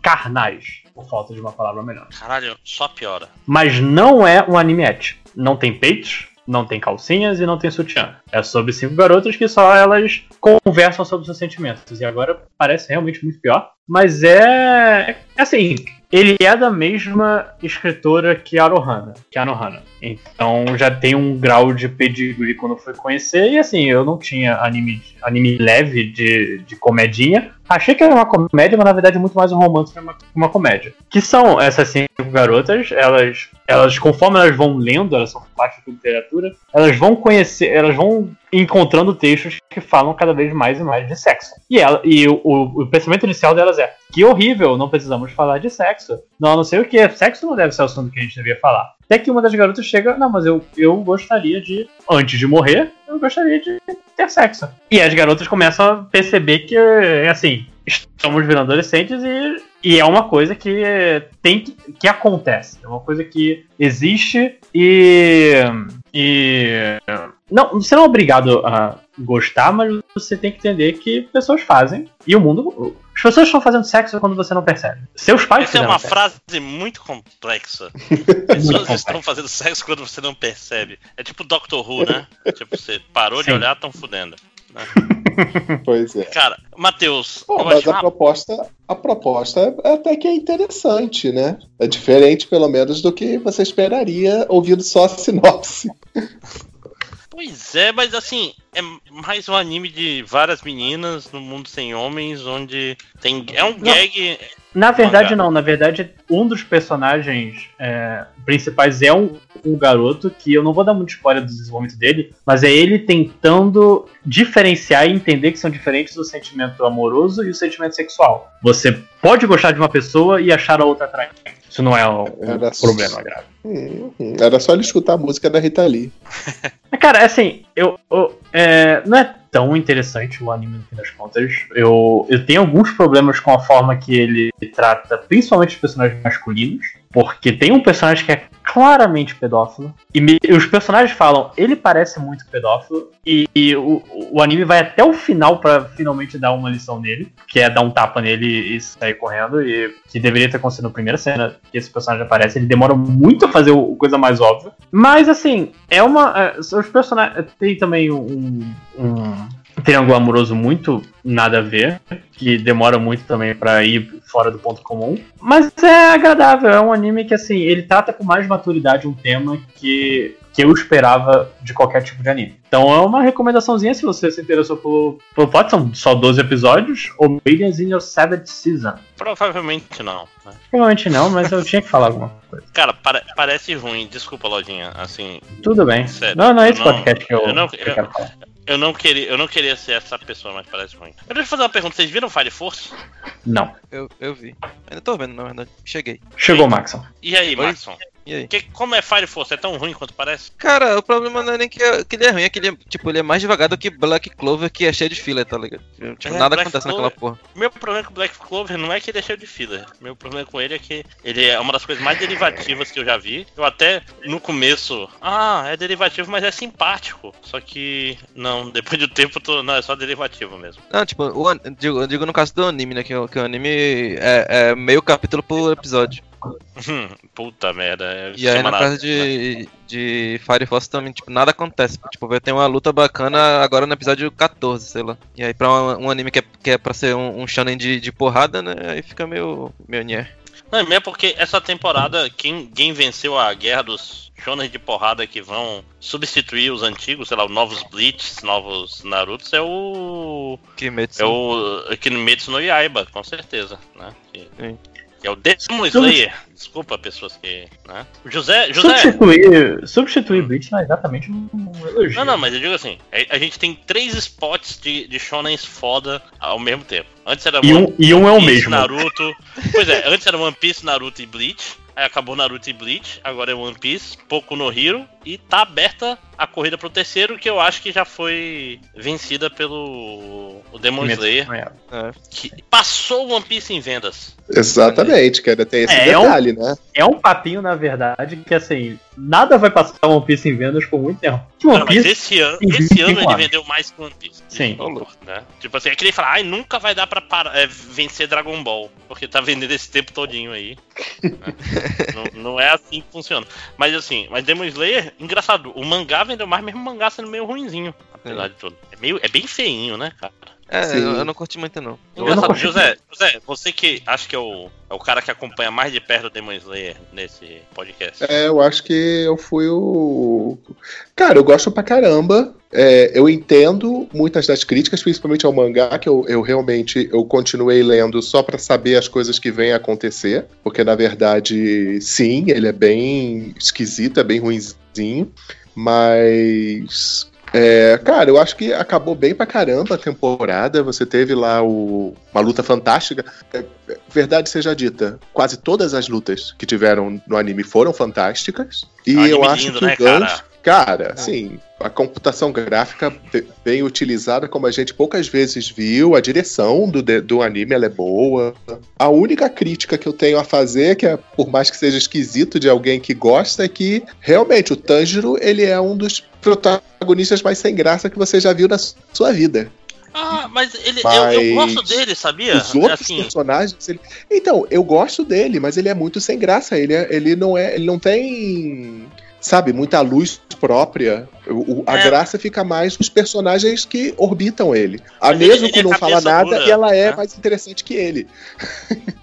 carnais, por falta de uma palavra melhor. Caralho, só piora. Mas não é um anime eti. Não tem peitos, não tem calcinhas e não tem sutiã. É sobre cinco garotas que só elas conversam sobre seus sentimentos. E agora parece realmente muito pior. Mas é. É assim. Ele é da mesma escritora que a Anohana. Que Anohana. Então já tem um grau de pedigree quando fui conhecer. E assim, eu não tinha anime, anime leve de, de comedinha. Achei que era uma comédia, mas na verdade é muito mais um romance que uma, uma comédia. Que são essas cinco garotas, elas, elas, conforme elas vão lendo, elas são parte da literatura, elas vão conhecer, elas vão encontrando textos que falam cada vez mais e mais de sexo. E, ela, e o, o, o pensamento inicial delas é: que horrível, não precisamos falar de sexo. Não, não sei o que, sexo não deve ser o assunto que a gente devia falar. Até que uma das garotas chega, não, mas eu, eu gostaria de, antes de morrer, eu gostaria de ter sexo. E as garotas começam a perceber que, assim, estamos virando adolescentes e, e é uma coisa que tem que, que acontece. É uma coisa que existe e. E. Não, você não é obrigado a gostar, mas você tem que entender que pessoas fazem e o mundo. As pessoas estão fazendo sexo quando você não percebe. Seus pais Essa é uma sexo. frase muito complexa. Muito Pessoas estão fazendo sexo quando você não percebe. É tipo Doctor Who, né? tipo, você parou de Sim. olhar, estão fudendo. Pois é. Cara, Matheus, mas a proposta, a proposta é até que é interessante, né? É diferente, pelo menos, do que você esperaria ouvindo só a sinopse. Pois é, mas assim, é mais um anime de várias meninas no mundo sem homens, onde tem. É um gag. Na verdade, não. Na verdade, um dos personagens é, principais é um, um garoto que eu não vou dar muito spoiler do desenvolvimento dele, mas é ele tentando diferenciar e entender que são diferentes o sentimento amoroso e o sentimento sexual. Você pode gostar de uma pessoa e achar a outra atraente. Isso não é um, Era problema grave. Hum, hum. Era só ele escutar a música da Rita Lee. Cara, assim, eu, eu- é, não é tão interessante o anime no fim das contas. Eu, eu tenho alguns problemas com a forma que ele trata, principalmente os personagens masculinos, porque tem um personagem que é claramente pedófilo, e, me- e os personagens falam, ele parece muito pedófilo, e, e o, o anime vai até o final pra finalmente dar uma lição nele, que é dar um tapa nele e sair correndo, e que deveria ter acontecido na primeira cena que esse personagem aparece. Ele demora muito a fazer o, coisa mais óbvia. Mas assim, é uma. é, os personagens. Tem também um, um triângulo amoroso muito nada a ver, que demora muito também pra ir fora do ponto comum. Mas é agradável, é um anime que assim, ele trata com mais maturidade um tema que, que eu esperava de qualquer tipo de anime. Então é uma recomendaçãozinha se você se interessou pelo, pelo plot, são só 12 episódios, ou Millions in Your Savage Season. Provavelmente não. né? Provavelmente não, mas eu tinha que falar alguma coisa. Cara, pare- parece ruim, desculpa, Lojinha. Assim, Tudo bem. Sério, não, não é esse não- podcast que eu, eu não- eu eu- quero falar. Eu não, queria, eu não queria ser essa pessoa, mas parece ruim. Eu deixa eu fazer uma pergunta: vocês viram Fire Force? Não. Eu, eu vi. Ainda tô vendo, na verdade. Cheguei. Chegou Maxon. E aí, Oi? Maxon? Que, como é Fire Force? É tão ruim quanto parece? Cara, o problema não é nem que, que ele é ruim, é que ele é, tipo, ele é mais devagar do que Black Clover, que é cheio de filler, tá ligado? Tipo, É, nada Black acontece Clover- naquela porra. Meu problema com Black Clover não é que ele é cheio de filler. Meu problema com ele é que ele é uma das coisas mais derivativas que eu já vi. Eu até, no começo, ah, é derivativo, mas é simpático. Só que, não, depois do tempo, tô, não, é só derivativo mesmo. Não, tipo, o, digo, eu digo no caso do anime, né? Que, o- que o anime é, é meio capítulo por episódio. Hum, Puta merda. é E aí semanal, caso de, de Fire Force também, tipo, nada acontece. Tipo, vai ter uma luta bacana agora no episódio 14, sei lá. E aí pra um, um anime que é, que é pra ser um, um shonen de, de porrada, né? Aí fica meio. meio nhé. Não, é mesmo porque essa temporada, quem, quem venceu a guerra dos shonen de porrada que vão substituir os antigos, sei lá, os novos Bleach, novos Narutos, é o. Kimetsu. É o Kimetsu no Yaiba, com certeza, né? Que, Sim. Que é o Demon Slayer. Desculpa, pessoas que. Né? José. José. Substituir, substituir Bleach não é exatamente um elogio. Não, não, mas eu digo assim, a, a gente tem três spots de, de shonens foda ao mesmo tempo. Antes era E um, e um é o Piece, mesmo. Naruto. Pois é, antes era One Piece, Naruto e Bleach. Aí acabou Naruto e Bleach, agora é One Piece, pouco no Hero. E tá aberta a corrida pro terceiro, que eu acho que já foi vencida pelo o Demon Slayer. É. que passou o One Piece em vendas. Exatamente, que ainda tem esse É, é um- detalhe, né? É um papinho, na verdade, que assim, nada vai passar One Piece em vendas por muito tempo. Que One Não, mas Piece. esse ano, esse 25 ano ele vendeu mais que One Piece. Sim. Né? Tipo assim, é que ele fala, ai, nunca vai dar pra parar- é, vencer Dragon Ball, porque tá vendendo esse tempo todinho aí. né? não, não é assim que funciona. Mas assim, mas Demon Slayer, engraçado, o mangá vendeu mais, mesmo o mangá sendo meio ruinzinho, apesar de tudo. É, meio, é bem feinho, né, cara? É, Sim. eu, eu não curti muito não. não José, José, você que acha que é o, é o cara que acompanha mais de perto o Demon Slayer nesse podcast. É, eu acho que eu fui o. Cara, eu gosto pra caramba. É, eu entendo muitas das críticas, principalmente ao mangá, que eu, eu realmente eu continuei lendo só pra saber as coisas que vêm a acontecer. Porque, na verdade, sim, ele é bem esquisito, é bem ruinzinho. Mas. É, cara, eu acho que acabou bem pra caramba a temporada. Você teve lá o- uma luta fantástica. É, verdade seja dita, quase todas as lutas que tiveram no anime foram fantásticas. E É um eu acho lindo, que né, o gancho. cara? Cara, assim, a computação gráfica be- bem utilizada, como a gente poucas vezes viu, a direção do, do anime ela é boa. A única crítica que eu tenho a fazer, que é por mais que seja esquisito de alguém que gosta, é que realmente o Tanjiro ele é um dos protagonistas mais sem graça que você já viu na sua vida. Ah, mas ele, eu, eu Mas gosto dele, sabia? Os outros Assim, personagens. ele- Então, eu gosto dele, mas ele é muito sem graça. Ele, é- ele não é. Ele não tem. Sabe, muita luz própria. O- o- a É. graça fica mais nos personagens que orbitam ele. A mesmo que não fala nada, dura, ela é né? mais interessante que ele.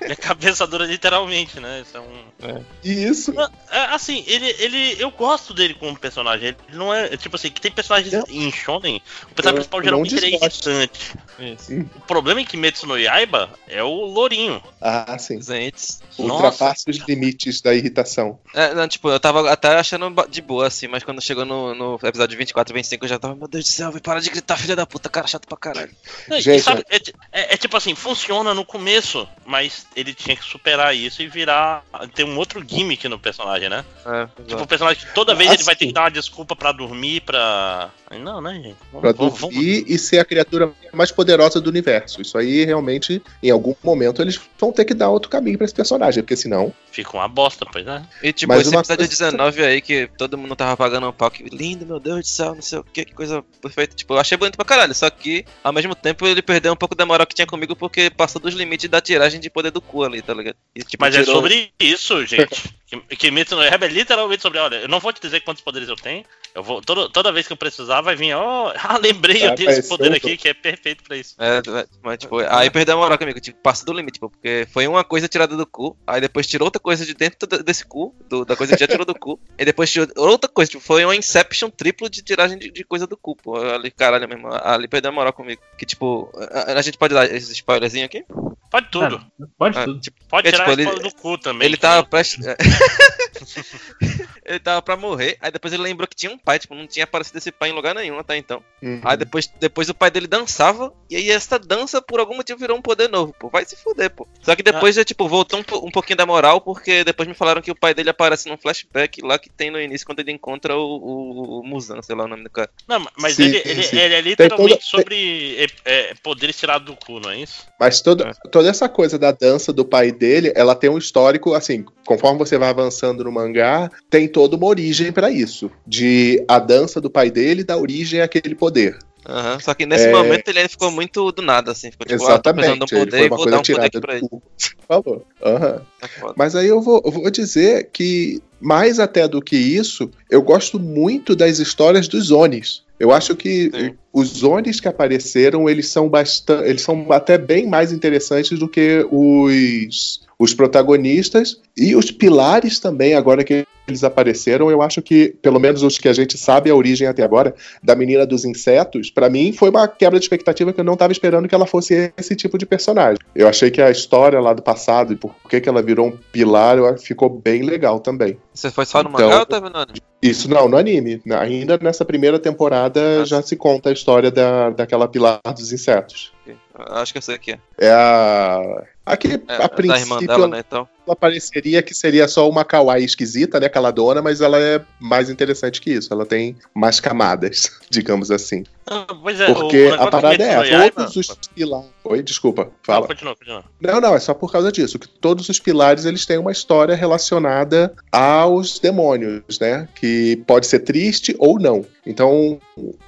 Ele é cabeça dura literalmente, né? Isso é. E isso. É, assim, ele, ele. Eu gosto dele como personagem. Ele não é. Tipo assim, que tem personagens Eu- em Shonen. O personagem eu principal não geralmente é irritante. Isso. O problema em Kimetsu no Yaiba é o Lourinho. Ah, sim. Zentes. Ultrapassa os limites da irritação. É, não, tipo, eu tava até achando de boa, assim, mas quando chegou no, no episódio 24, 25, eu já tava, meu Deus do céu, vai parar de gritar, filha da puta, cara chato pra caralho. E Gente, sabe, é, é- é tipo assim, funciona no começo, mas ele tinha que superar isso e virar. ter um outro gimmick no personagem, né? É, Tipo, o personagem que toda vez ele vai ter Assim. que dar uma desculpa pra dormir, pra. Não, né, gente? Vamos- Pra vamos- vamos- e ser a criatura mais poderosa do universo. Isso aí, realmente, em algum momento, eles vão ter que dar outro caminho pra esse personagem, porque senão. Fica uma bosta, pois é. E tipo, Mas esse uma episódio coisa- 19 aí, que todo mundo tava pagando um pau, que lindo, meu Deus do céu, não sei o que, que coisa perfeita. Tipo, eu achei bonito pra caralho, só que, ao mesmo tempo, ele perdeu um pouco da moral que tinha comigo, porque passou dos limites da tiragem de poder do cu ali, tá ligado? E, tipo, Mas é tirou- sobre isso, gente. Que- Kimetsu no Yaiba é literalmente sobre, olha, eu não vou te dizer quantos poderes eu tenho. Eu vou, toda, toda vez que eu precisar, vai vir, ó, ah, lembrei, eu Ah, tenho esse poder aqui que é perfeito pra isso. É, é, mas, tipo, aí perdeu a moral comigo, tipo, passou do limite, tipo, porque foi uma coisa tirada do cu, aí depois tirou outra coisa de dentro desse cu, do- da coisa que já tirou do cu, e depois tirou outra coisa, tipo, foi uma Inception triplo de tiragem de, de coisa do cu, pô. Ali, caralho mesmo, ali perdeu a moral comigo. Que, tipo, a, a gente pode dar esse spoilerzinho aqui? Pode tudo. Pode Ah, tudo. tipo, Pode é, tirar tipo, a ele- spoiler do cu também. ele tava prestes. ele tava pra morrer, aí depois ele lembrou que tinha um pai, tipo, não tinha aparecido esse pai em lugar nenhum até então. Uhum. Aí depois, depois o pai dele dançava, e aí essa dança, por algum motivo, virou um poder novo, pô. Vai se fuder, pô. Só que depois já, tipo, voltou um, um pouquinho da moral, porque depois me falaram que o pai dele aparece num flashback lá que tem no início, quando ele encontra o, o, o Muzan, sei lá o nome do cara. Não, mas Sim, ele, ele, sim. ele é literalmente toda- sobre é, é, poderes tirados do cu, não é isso? Mas toda, toda essa coisa da dança do pai dele, ela tem um histórico, assim, conforme você vai avançando no mangá, tem toda uma origem pra isso. De a dança do pai dele dar origem àquele poder. Aham, Só que nesse É. momento ele ficou muito do nada, assim. Ficou tipo, ah, tô Exatamente. um poder e vou dar coisa um poder aqui pra ele. Falou. Aham. É. Mas aí eu vou, eu vou dizer que, mais até do que isso, eu gosto muito das histórias dos Zones. Eu acho que Sim. os Zones que apareceram, eles são bastante. Eles são até bem mais interessantes do que os, os protagonistas. E os pilares também, agora que eles apareceram, eu acho que, pelo menos os que a gente sabe a origem até agora, da menina dos insetos, pra mim foi uma quebra de expectativa que eu não estava esperando que ela fosse esse tipo de personagem. Eu achei que a história lá do passado e por que, que ela virou um pilar ficou bem legal também. Você foi só no Então- mangá ou tava no anime? Isso não, no anime. Ainda nessa primeira temporada já se conta a história da, daquela pilar dos insetos. Acho que eu sei aqui. É, É a. Aqui, é a da irmã princípio, dela, né? Então. Ela pareceria que seria só uma kawaii esquisita, né? Aquela dona, mas ela é mais interessante que isso. Ela tem mais camadas, digamos assim. Ah, pois é, Porque a parada é, todos os pilares. Oi, desculpa, Não, fala. continua, continua. Não, não, é só por causa disso. Que todos os pilares eles têm uma história relacionada aos demônios, né? Que pode ser triste ou não. Então,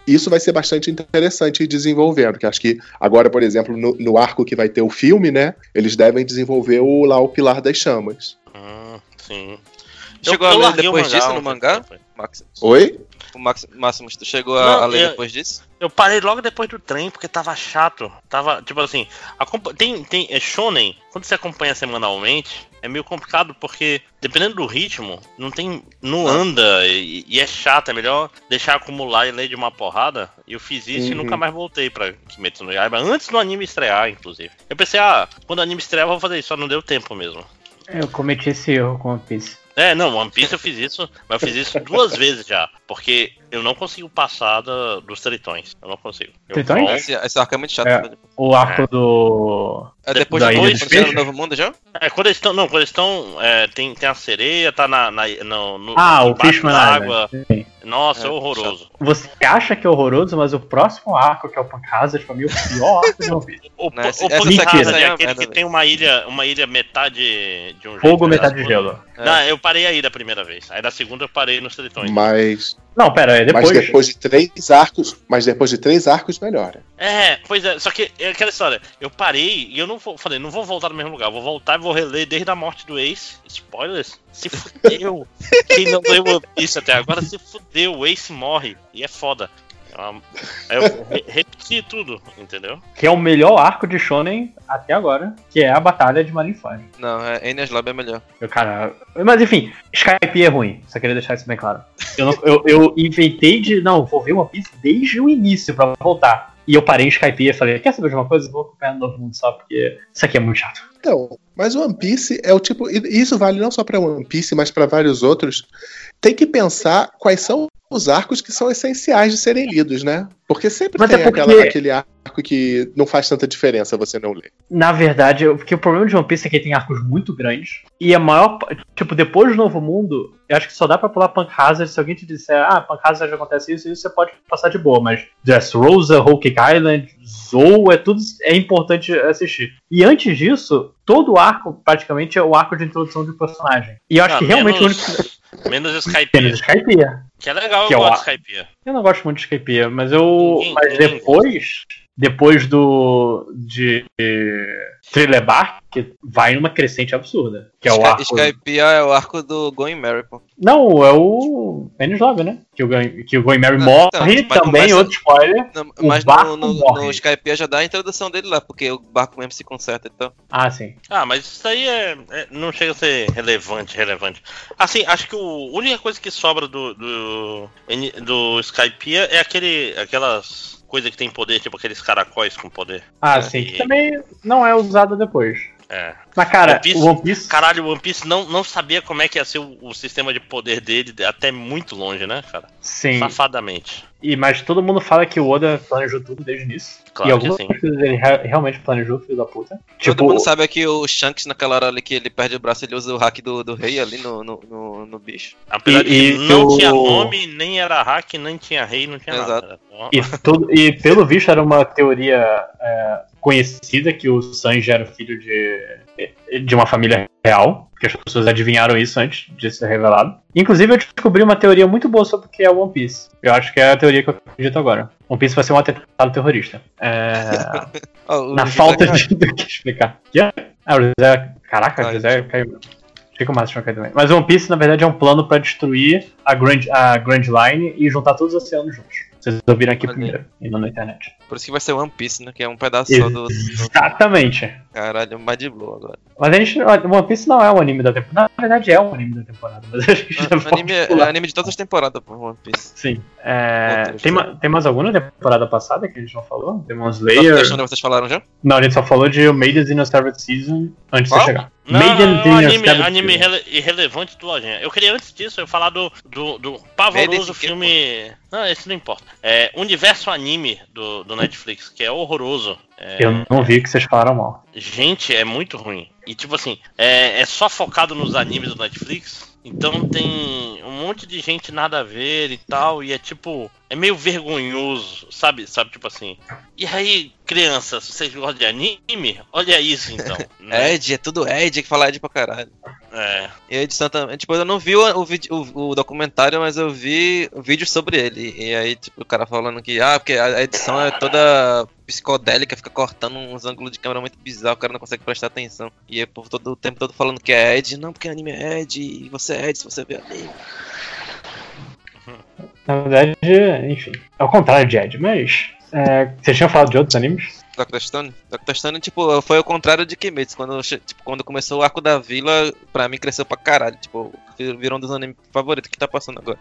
isso vai ser bastante interessante ir desenvolvendo. Que acho que agora, por exemplo, no, no arco que vai ter o filme, né? Eles devem desenvolver o, lá o Pilar das Chamas. Hum, sim. Chegou Eu- a ler depois mangá disso no mangá? Max, Oi? o Max, Máximo, tu chegou a, Não, a ler eu- depois disso? Eu parei logo depois do trem porque tava chato. Tava, tipo assim, tem, tem é Shonen, quando você acompanha semanalmente, é meio complicado porque dependendo do ritmo, não tem, não anda e, e é chato, é melhor deixar acumular e ler de uma porrada. E eu fiz isso e Uhum. nunca mais voltei pra Kimetsu no Yaiba, antes do anime estrear, inclusive. Eu pensei, ah, quando o anime estrear eu vou fazer isso, só não deu tempo mesmo. Eu cometi esse erro com One Piece. É, não, One Piece eu fiz isso, mas eu fiz isso duas vezes já. Porque eu não consigo passar da- dos tritões. Eu não consigo. Eu Tritões? Esse, esse arco é muito chato. É. velho. O arco do. É depois Da de quando Peixes? no Novo Mundo já? É, quando eles estão. Não, quando eles estão. é, tem, tem a sereia, tá na. na no, no, Ah, o Fishman. Sim. Nossa, é É, horroroso. Você acha que é horroroso, mas o próximo arco, que é o Punk Hazard, pra mim é o pior arco de One Piece. O, Né, o, esse- o essa Punk. Hazard é é aquele que tem uma ilha, uma ilha metade de um. Fogo, né? metade de gelo. É. Não, eu parei aí da primeira vez. Aí da segunda eu parei nos tritões. Mas Não, pera, é depois. Mas depois de três arcos, mas depois de três arcos melhora. É, pois é, só que é aquela história. Eu parei e eu não vou. Falei, não vou voltar no mesmo lugar, vou voltar e vou reler desde a morte do Ace. Spoilers? Se fudeu. Quem não leu Piece até agora se fudeu. O Ace morre. E é foda. É eu re- repeti tudo, entendeu? Que é o melhor arco de Shonen até agora, que é a batalha de Marineford. Não, é Enies Lobby é melhor. Eu, cara, mas enfim, Skype é ruim, só queria deixar isso bem claro. Eu, não- eu, eu inventei de, não, vou ver One Piece desde o início pra voltar. E eu parei em Skype e falei, quer saber de uma coisa? Eu Vou acompanhar no Novo Mundo só, porque isso aqui é muito chato. Então, mas o One Piece é o tipo. E isso vale não só pra One Piece, mas pra vários outros. Tem que pensar quais são os arcos que são essenciais de serem lidos, né? Porque sempre Mas tem é porque- aquela- aquele arco que não faz tanta diferença você não ler. Na verdade, porque o problema de One Piece é que ele tem arcos muito grandes. E a maior. Tipo, depois do Novo Mundo, eu acho que só dá pra pular Punk Hazard se alguém te disser, ah, Punk Hazard acontece isso e isso, você pode passar de boa. Mas Dressrosa, Whole Cake Island, Zou, é tudo. É importante assistir. E antes disso, todo o arco, praticamente, é o arco de introdução de personagem. E eu acho Ah, que realmente menos- o único. Menos Skype. Menos Skypiea. Que é legal, Que eu é o gosto ar- de Skype. Eu não gosto muito de Skypiea, mas eu. Ninguém- mas ninguém depois. Depois do. de. Thriller Bark, que vai numa crescente absurda. Que é o Sky- arco. Skypiea é o arco do Going Mary, pô. Não, é o. Penny Love, né? Que o, Going- que o Going Mary Ah, morre então, mas também, começa- outro spoiler. Não, O mas barco no, no, no Skypiea já dá a introdução dele lá, porque o barco mesmo se conserta então. Ah, sim. Ah, mas isso aí é, é- não chega a ser relevante, relevante. Assim, acho que o- a única coisa que sobra do do, do Skypiea é aquele, aquelas coisas que tem poder, tipo aqueles caracóis com poder. Ah, É, sim. e- Que também não é usado depois. É. Mas, cara, One Piece- o One Piece. Caralho, o One Piece não, não sabia como é que ia ser o, o sistema de poder dele até muito longe, né, cara? Sim. Safadamente. E, mas todo mundo fala que o Oda planejou tudo desde o início. Claro e algumas que sim. coisas ele re- realmente planejou, filho da puta. Tipo, Todo mundo sabe que o Shanks, naquela hora ali que ele perde o braço, ele usa o hack do, do rei ali no, no, no, no bicho. Apesar E- de que não o- tinha nome, nem era hack, nem tinha rei, não tinha Exato. nada. E, tudo, e pelo visto era uma teoria é, conhecida que o Sanji era filho de, de uma família real, porque as pessoas adivinharam isso antes de ser revelado. Inclusive eu descobri uma teoria muito boa sobre o que é One Piece. Eu acho que é a teoria que eu acredito agora. One Piece vai ser um atentado terrorista. É, Ó, o na falta de do que explicar. Que? Ah, o José. Caraca, o José caiu. Achei que o Márcio tinha caído também. Mas One Piece, na verdade, é um plano pra destruir a Grand, a Grand Line e juntar todos os oceanos juntos. Vocês ouviram aqui Olha primeiro, e não na internet. Por isso que vai ser One Piece, né? Que é um pedaço só do. Exatamente. Caralho, mais de blow agora. Mas a gente. One Piece não é um anime da temporada. Na verdade, é um anime da temporada. Mas a gente já pode anime é, é anime de todas as temporadas, pô, One Piece. Sim. É, tem, né? ma- tem mais alguma temporada passada que a gente não falou? Demon Slayer. deixando vocês falaram já? Não, a gente só falou de Maiden's in a Starved Season antes de Qual? chegar. Não, é um in a anime, anime Season. irrele- irrelevante do Lojinha. Eu queria antes disso eu falar do, do, do pavoroso filme. Não, esse não importa. É Universo Anime do, do Netflix, que é horroroso. É, Eu não vi que vocês falaram mal. Gente, é muito ruim. E tipo assim, é, é só focado nos animes do Netflix. Então tem um monte de gente nada a ver e tal. E é tipo. É meio vergonhoso, sabe? Sabe, tipo assim. E aí, crianças, vocês gostam de anime? Olha isso então. né? Ed, é tudo Ed, é que fala Ed pra caralho. É. E a edição também. Tipo, eu não vi o, o, vídeo- o- o documentário, mas eu vi vídeos sobre ele. E aí, tipo, o cara falando que, ah, porque a edição é toda psicodélica, fica cortando uns ângulos de câmera muito bizarros, o cara não consegue prestar atenção. E aí, por todo o tempo todo falando que é Ed, não, porque anime é Ed, e você é Ed se você vê anime. Na verdade, enfim. É o contrário de Ed, mas. é, vocês tinham falado de outros animes? Dr. Stone? Dr. Stone, tipo, foi o contrário de Kimetsu. Quando, tipo, quando começou o arco da vila, pra mim cresceu pra caralho. Tipo, virou um dos animes favoritos que tá passando agora.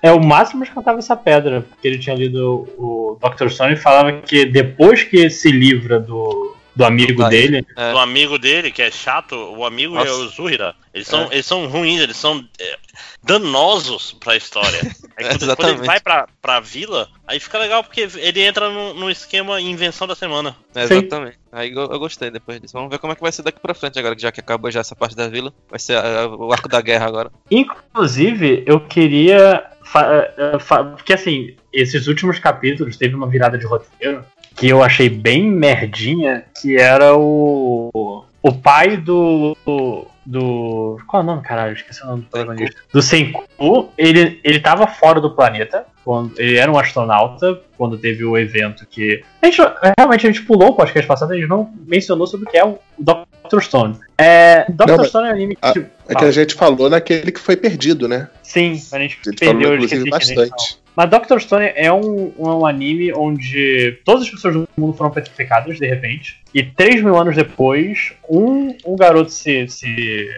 É o máximo cantava essa pedra, porque ele tinha lido o Dr. Stone e falava que depois que se livra do, do amigo dele, É. do amigo dele, que é chato, o amigo Nossa. é o Zuhira. Eles são, eles são ruins, eles são é, danosos pra história. Aí quando, quando ele vai pra, pra vila, aí fica legal porque ele entra no, no esquema invenção da semana. É, exatamente. Aí eu, eu gostei depois disso. Vamos ver como é que vai ser daqui pra frente agora, que já que acabou já essa parte da vila. Vai ser a- a- o arco da guerra agora. Inclusive, eu queria. Eh, fa- Porque assim, esses últimos capítulos teve uma virada de roteiro que eu achei bem merdinha, que era o. O pai do. do. Qual é o nome, caralho? Esqueci o nome do protagonista. Do Senku, ele, ele tava fora do planeta. Quando, ele era um astronauta quando teve o evento que. A gente, realmente a gente pulou o podcast passado, a gente não mencionou sobre o que é o Dr. Stone. É, Dr. Não, Stone é um anime que. Tipo, É que a gente falou naquele que foi perdido, né? Sim, a gente A gente perdeu, falou, inclusive, a bastante. Mas Dr. Stone é um, um anime onde todas as pessoas do mundo foram petrificadas de repente. E 3 mil anos depois, um, um garoto se, se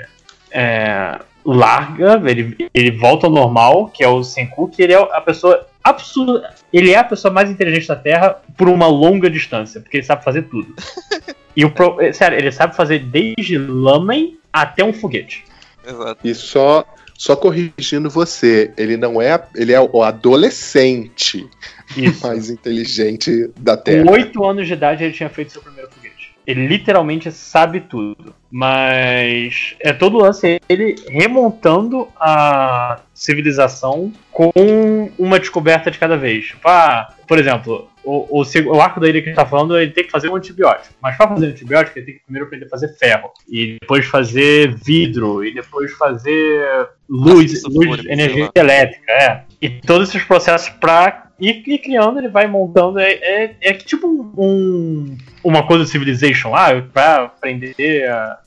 é, larga, ele, ele volta ao normal, que é o Senku, que ele é a pessoa absurda. Ele é a pessoa mais inteligente da Terra por uma longa distância, porque ele sabe fazer tudo. E o pro, é, sério, ele sabe fazer desde lamen até um foguete. Exato. E só, só corrigindo você, ele não é. Ele é o adolescente Isso. mais inteligente da Com Terra. 8 anos de idade ele tinha feito seu primeiro foguete. Ele literalmente sabe tudo. Mas é todo o lance ele remontando a civilização com uma descoberta de cada vez. Tipo, ah, por exemplo, o, o, o arco da ilha que a gente tá falando, ele tem que fazer um antibiótico. Mas para fazer antibiótico, ele tem que primeiro aprender a fazer ferro. E depois fazer vidro. E depois fazer luz, luz energia elétrica. É. E todos esses processos pra ir, ir criando, ele vai montando. É, é, é tipo um, uma coisa do Civilization. Ah, pra aprender a,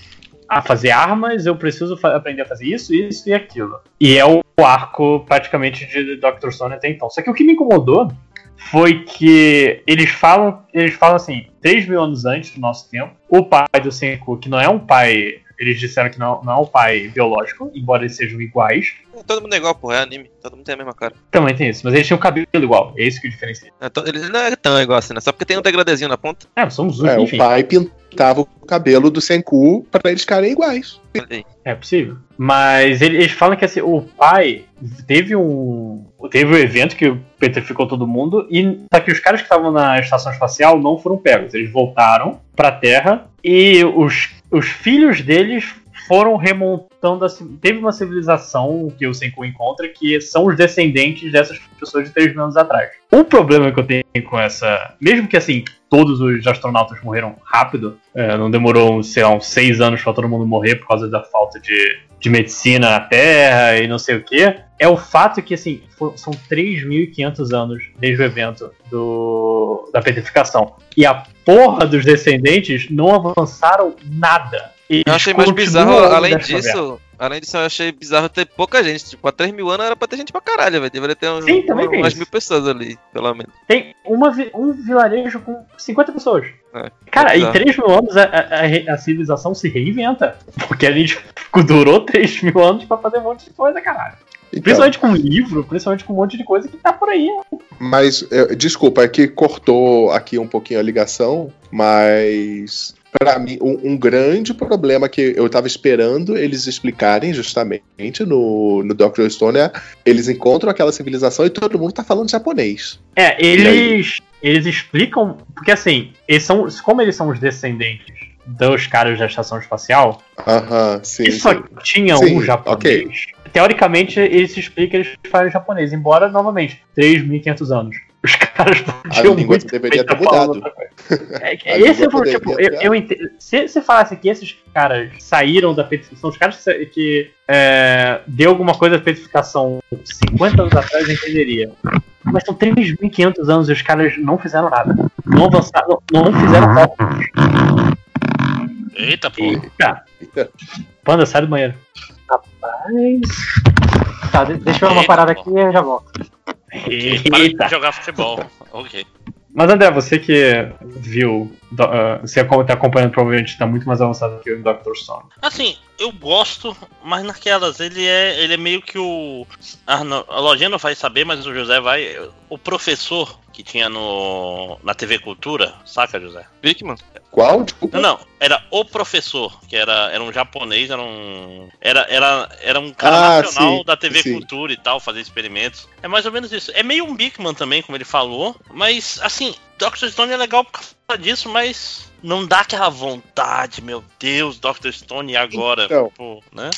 a fazer armas, eu preciso fa- aprender a fazer isso, isso e aquilo. E é o arco praticamente de Dr. Stone até então. Só que o que me incomodou foi que eles falam, eles falam assim, 3 mil anos antes do nosso tempo, o pai do Senku, que não é um pai, eles disseram que não, não é um pai biológico, embora eles sejam iguais, Todo mundo é igual, porra, é anime. Todo mundo tem a mesma cara. também tem isso, mas eles tinham cabelo igual, é isso que diferencia. É, to- ele não é tão igual assim, né? Só porque tem um degradezinho na ponta. É, somos É, enfim, o pai pintava o cabelo do Senku pra eles ficarem iguais. É possível. Mas ele- eles falam que assim, o pai teve um. Teve um evento que petrificou todo mundo, e só que os caras que estavam na estação espacial não foram pegos. Eles voltaram pra Terra e os, os filhos deles foram remontando a, teve uma civilização que o Senku encontra que são os descendentes dessas pessoas de 3 mil anos atrás. O problema que eu tenho com essa, mesmo que assim todos os astronautas morreram rápido, é, não demorou, sei lá, uns 6 anos pra todo mundo morrer por causa da falta de, de medicina na Terra e não sei o que, é o fato que assim fo- são 3.500 anos desde o evento do, da petrificação. E a porra dos descendentes não avançaram nada. Eles Eu achei mais bizarro, além disso, além disso, eu achei bizarro ter pouca gente. Tipo, há 3 mil anos era pra ter gente pra caralho, velho. Deveria ter uns, Sim, também tem umas isso. mil pessoas ali, pelo menos. Tem uma, vi- um vilarejo com 50 pessoas. É, Cara, é em 3 mil anos a, a- a civilização se reinventa. Porque a gente durou 3 mil anos pra fazer um monte de coisa, caralho. Então, Principalmente com livro, principalmente com um monte de coisa que tá por aí. Mas, é, desculpa, é que cortou aqui um pouquinho a ligação, mas para mim, um, um grande problema que eu tava esperando eles explicarem justamente no, no Dr. Stone é eles encontram aquela civilização e todo mundo tá falando japonês. É, eles, eles explicam. Porque assim, eles são, como eles são os descendentes dos caras da estação espacial, Aham, sim. e só sim. tinha Sim, um japonês. Teoricamente, ele se explica que eles falam japonês, embora, novamente, 3.500 anos. Os caras podiam língua muito deveria bem tá ter mudado. É, A esse é língua o tipo, eu, eu entendo. Se você falasse que esses caras saíram da petrificação, são os caras que, é, deu alguma coisa da petrificação 50 anos atrás, eu entenderia. Mas são 3.500 anos e os caras não fizeram nada. Não avançaram, não, fizeram cálculos. Eita, pô. Eita. Eita. Panda, sai do banheiro. Rapaz. Tá, de- deixa eu ver uma parada aqui e eu já volto. Para jogar futebol. Ok. Mas André, você que viu, ah, você está acompanhando provavelmente está muito mais avançado que o Dr. Stone. Assim, eu gosto, mas naquelas, ele é, ele é meio que o. Não, a lojinha não vai saber, mas o José vai. O professor que tinha no na TV Cultura, saca, José? Bigman? Qual? Desculpa. Não, não, era o professor, que era, era um japonês, era um. Era, era, era um cara Ah, nacional sim, da TV sim. Cultura e tal, fazer experimentos. É mais ou menos isso. É meio um Bigman também, como ele falou, mas assim, Dr. Stone é legal por causa disso, mas não dá aquela vontade, meu Deus, Dr. Stone agora, Então. pô, né?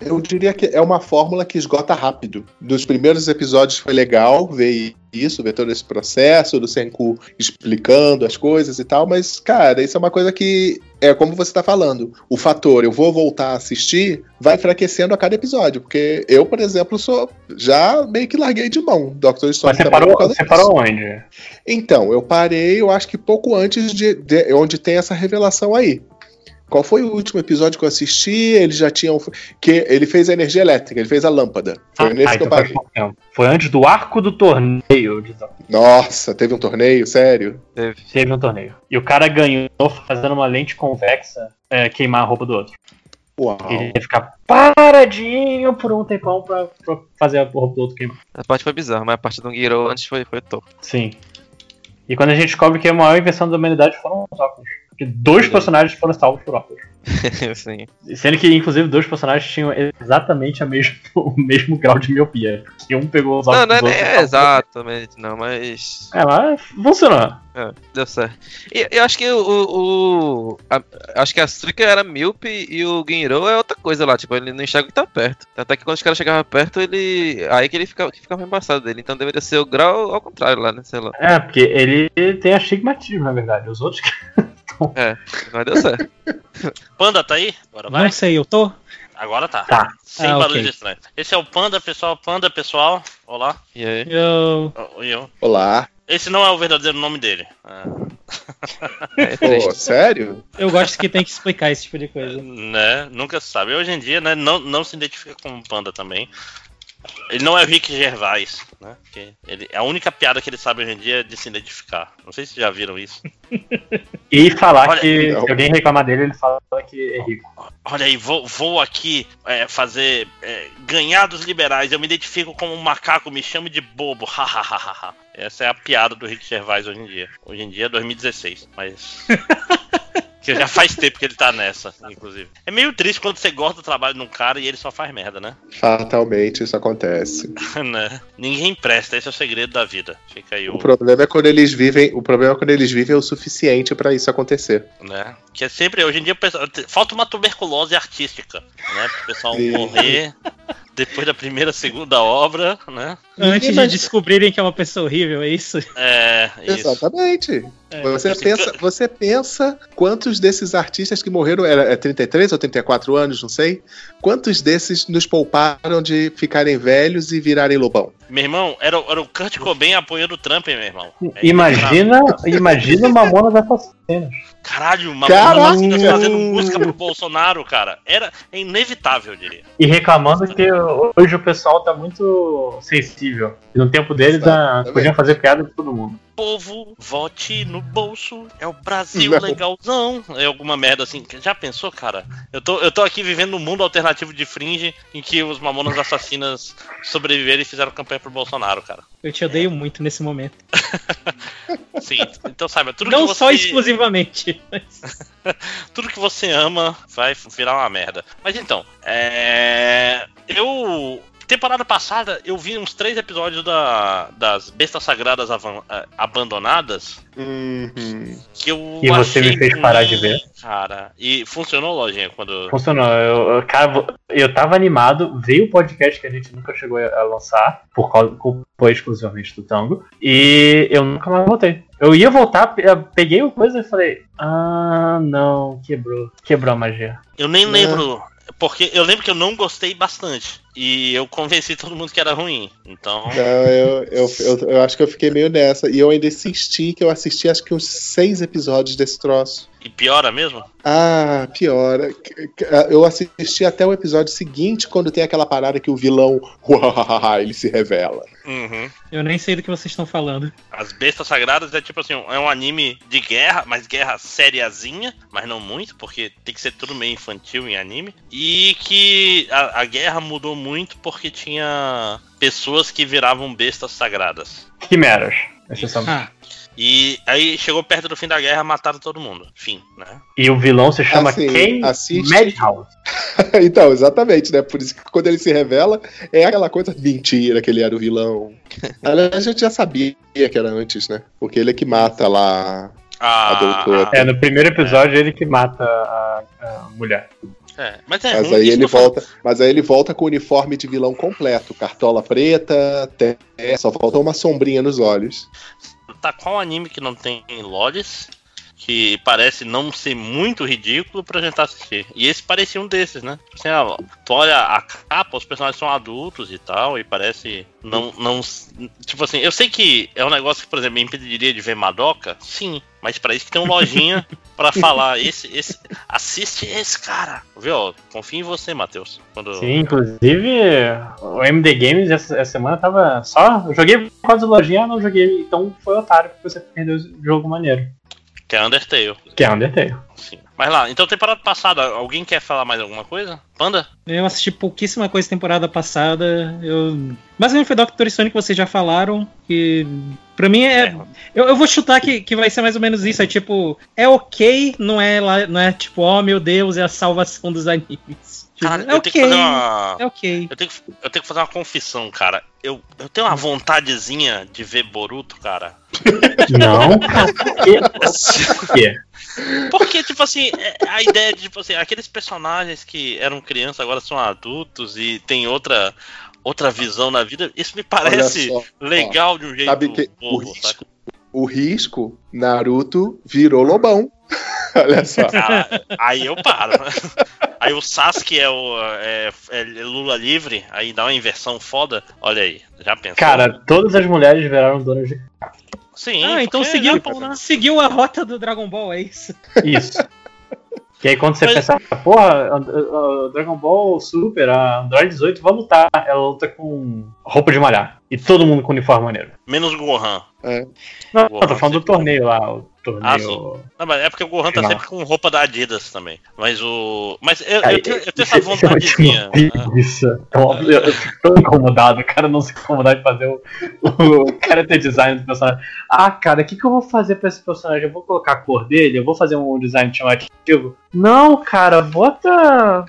Eu diria que é uma fórmula que esgota rápido. Dos primeiros episódios foi legal ver isso, ver todo esse processo do Senku explicando as coisas e tal, mas, cara, isso é uma coisa que é como você tá falando. O fator eu vou voltar a assistir vai enfraquecendo a cada episódio, porque eu, por exemplo, sou já meio que larguei de mão Doctor Stone. Mas você parou, você parou onde? Então, eu parei, eu acho que pouco antes de, de- onde tem essa revelação aí. Qual foi o último episódio que eu assisti? Ele já tinha. um- Que ele fez a energia elétrica, ele fez a lâmpada. Foi nesse Ah, que eu então faz parei. pouco tempo. Foi antes do arco do torneio. Nossa, teve um torneio, sério? Teve. Teve um torneio. E o cara ganhou fazendo uma lente convexa é, queimar a roupa do outro. Uau. Ele ia ficar paradinho por um tempão pra, pra fazer a roupa do outro queimar. A parte foi bizarra, mas a parte do Giro antes foi, foi top. Sim. E quando a gente descobre que a maior invenção da humanidade foram os óculos. Porque dois personagens foram salvos por óculos. Sim. Sendo que, inclusive, dois personagens tinham exatamente a mesmo, o mesmo grau de miopia. Que um pegou os óculos Não, não é, é exatamente, não, mas. É, mas funcionou. É, deu certo. E eu acho que o. o- a- acho que a Suika era míope e o Ginro é outra coisa lá. Tipo, ele não enxerga que tá perto. Até que quando os caras chegavam perto, ele. Aí que ele ficava, que ficava embaçado dele. Então deveria ser o grau ao contrário lá, né? Sei lá. É, porque ele tem astigmatismo, na verdade. Os outros. É, mas deu certo. Panda tá aí? Agora vai? Não sei, eu tô? Agora tá. Tá. Sem Ah, barulho ok. estranho. Esse é o Panda, pessoal. Panda, pessoal. Olá. E aí? Eu. Oh, eu. Olá. Esse não é o verdadeiro nome dele. Ah, É Pô, triste. sério? Eu gosto que tem que explicar esse tipo de coisa. né? Nunca se sabe. Hoje em dia, né? Não, não se identifica como Panda também. Ele não é o Rick Gervais, né? Porque ele, a única piada que ele sabe hoje em dia é de se identificar. Não sei se já viram isso. E falar Olha, que se alguém reclamar dele, ele fala que é rico. Olha aí, vou, vou aqui é, fazer. é, ganhar dos liberais. Eu me identifico como um macaco, me chame de bobo. Hahaha. Essa é a piada do Rick Gervais hoje em dia. Hoje em dia é 2016, mas. que já faz tempo que ele tá nessa, inclusive. É meio triste quando você gosta do trabalho de um cara e ele só faz merda, né? Fatalmente isso acontece. né? Ninguém presta, esse é o segredo da vida. Fica aí o. O problema é quando eles vivem. O problema é quando eles vivem o suficiente pra isso acontecer. né? Que é sempre, hoje em dia, falta uma tuberculose artística, né? Pro pessoal morrer depois da primeira, segunda obra, né? Antes de descobrirem que é uma pessoa horrível, é isso? É, isso. Exatamente. É, você, pensa, você pensa quantos desses artistas que morreram, era, é 33 ou 34 anos, não sei, quantos desses nos pouparam de ficarem velhos e virarem lobão? Meu irmão, era, o- era o Kurt Cobain apoiando o Trump, hein, meu irmão. É Imagina, imagina Mamonas Assassinas. Caralho, uma Caralho! Mamonas fazendo música pro Bolsonaro, cara. Era é inevitável, eu diria. E reclamando que hoje o pessoal tá muito sensível. E no tempo deles ah, Exatamente. podiam fazer piada com todo mundo. Povo, vote no bolso. É o Brasil Não. legalzão. É alguma merda assim. Já pensou, cara? Eu tô, eu tô aqui vivendo um mundo alternativo de fringe em que os mamonas assassinas sobreviveram e fizeram campanha pro Bolsonaro, cara. Eu te odeio muito nesse momento. Sim, então saiba, tudo Não que você, só exclusivamente. mas- tudo que você ama vai virar uma merda. Mas então, é. Eu. Temporada passada eu vi uns três episódios da, das Bestas Sagradas Avan- eh, Abandonadas. Uhum. Que eu E você me fez parar de ver? Cara, e funcionou, lojinha, quando. Funcionou. Eu, eu, cara, eu tava animado, veio o podcast que a gente nunca chegou a lançar, por causa culpa exclusivamente do Tango, e eu nunca mais voltei. Eu ia voltar, eu peguei o coisa e falei, ah, não, quebrou. Quebrou a magia. Eu nem É. lembro. Porque eu lembro que eu não gostei bastante. E eu convenci todo mundo que era ruim. Então. Não, eu, eu, eu, eu acho que eu fiquei meio nessa. E eu ainda insisti que eu assisti acho que uns seis episódios desse troço. E piora mesmo? Ah, piora. Eu assisti até o episódio seguinte, quando tem aquela parada que o vilão, ele se revela. Uhum. Eu nem sei do que vocês estão falando. As Bestas Sagradas é tipo assim, é um anime de guerra, mas guerra sériazinha, mas não muito, porque tem que ser tudo meio infantil em anime. E que a, a guerra mudou muito porque tinha pessoas que viravam bestas sagradas. Quimeras, essencialmente. Ah, E aí chegou perto do fim da guerra, mataram todo mundo. Fim, né? E o vilão se chama Assim, Ken assiste- Madhouse. então, exatamente, né? Por isso que quando ele se revela, é aquela coisa mentira que ele era o vilão. Aliás, a gente já sabia que era antes, né? Porque ele é que mata lá. A, A doutora. É, no primeiro episódio ele que mata a, a mulher. É, mas é Mas aí isso ele volta, mas aí ele volta com o uniforme de vilão completo, cartola preta, até só falta uma sombrinha nos olhos. Tá qual anime que não tem lolis? Que parece não ser muito ridículo pra gente assistir. E esse parecia um desses, né? Assim, ah, tu olha a capa, os personagens são adultos e tal, e parece. Não, não. Tipo assim, eu sei que é um negócio que, por exemplo, me impediria de ver Madoka, sim. Mas pra isso que tem um lojinha pra falar, esse, esse. Assiste esse cara. Viu? ó, Confio em você, Matheus. Quando... Sim, inclusive o MD Games essa, essa semana tava só. Eu joguei por causa do lojinha, não joguei, então foi otário porque você perdeu o jogo maneiro. Que é Undertale. Que é Undertale. Sim. Mas lá, então temporada passada, alguém quer falar mais alguma coisa? Panda? Eu assisti pouquíssima coisa temporada passada. Eu... Basicamente foi Doctor Stone que vocês já falaram. E pra mim é. Eu, eu vou chutar que, que vai ser mais ou menos isso. É tipo, é ok, não é, lá, não é tipo, oh meu Deus, é a salvação dos animes. Tipo, Cara, é eu tenho que ok. fazer uma. É ok. Eu tenho, que, eu tenho que fazer uma confissão, cara. Eu, eu tenho uma vontadezinha de ver Boruto, cara. Não. Por quê? Porque, tipo assim, é- a ideia de, tipo assim, aqueles personagens que eram crianças agora são adultos e tem outra, outra visão na vida, isso me parece só, legal de um jeito Sabe que o bobo, saca? risco, o risco, Naruto virou lobão. Olha só. Cara, aí eu paro. Aí o Sasuke é o é, é Lula livre, aí dá uma inversão foda. Olha aí, já pensou? Cara, todas as mulheres viraram donas de Sim, Ah, então porque seguiu, Japão, né? seguiu a rota do Dragon Ball, é isso? Isso. Que aí quando você Mas- pensa, porra, a- a- Dragon Ball Super, a Android 18 vai lutar. Ela luta com roupa de malhar. E todo mundo com uniforme maneiro. Menos o Gohan. É. Não, Gohan tô falando do torneio lá, o torneio. Ah, sim. Não, mas é porque o Gohan tá Não. sempre com roupa da Adidas também. Mas o. Mas eu, Aí, eu tenho, eu tenho isso- essa isso é vontadezinha. né? preguiça. Então, eu, eu fico tão incomodado, o cara não se incomodar de fazer o, o cara ter design do personagem. Ah, cara, o que, que eu vou fazer pra esse personagem? Eu vou colocar a cor dele? Eu vou fazer um design chamativo? Não, cara, bota.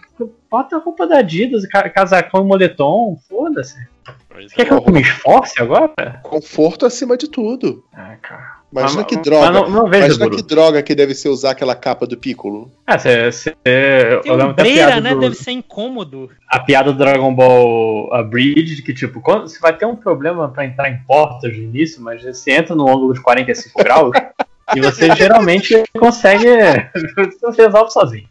Bota a roupa da Adidas, ca- casacão e moletom, foda-se. Pois Quer é. que eu me esforce agora? Conforto acima de tudo. Ah, cara. Imagina Mas- que mas droga. não, não vejo Imagina Boruto. que droga que deve ser usar aquela capa do Piccolo. Ah, cê, cê, Tem eu lembro até a ombreira, piada né? do- Deve ser incômodo. a piada do Dragon Ball a Bridge, que tipo, quando você vai ter um problema pra entrar em portas no início, mas você entra no ângulo de 45 graus e você geralmente consegue. Você resolve sozinho.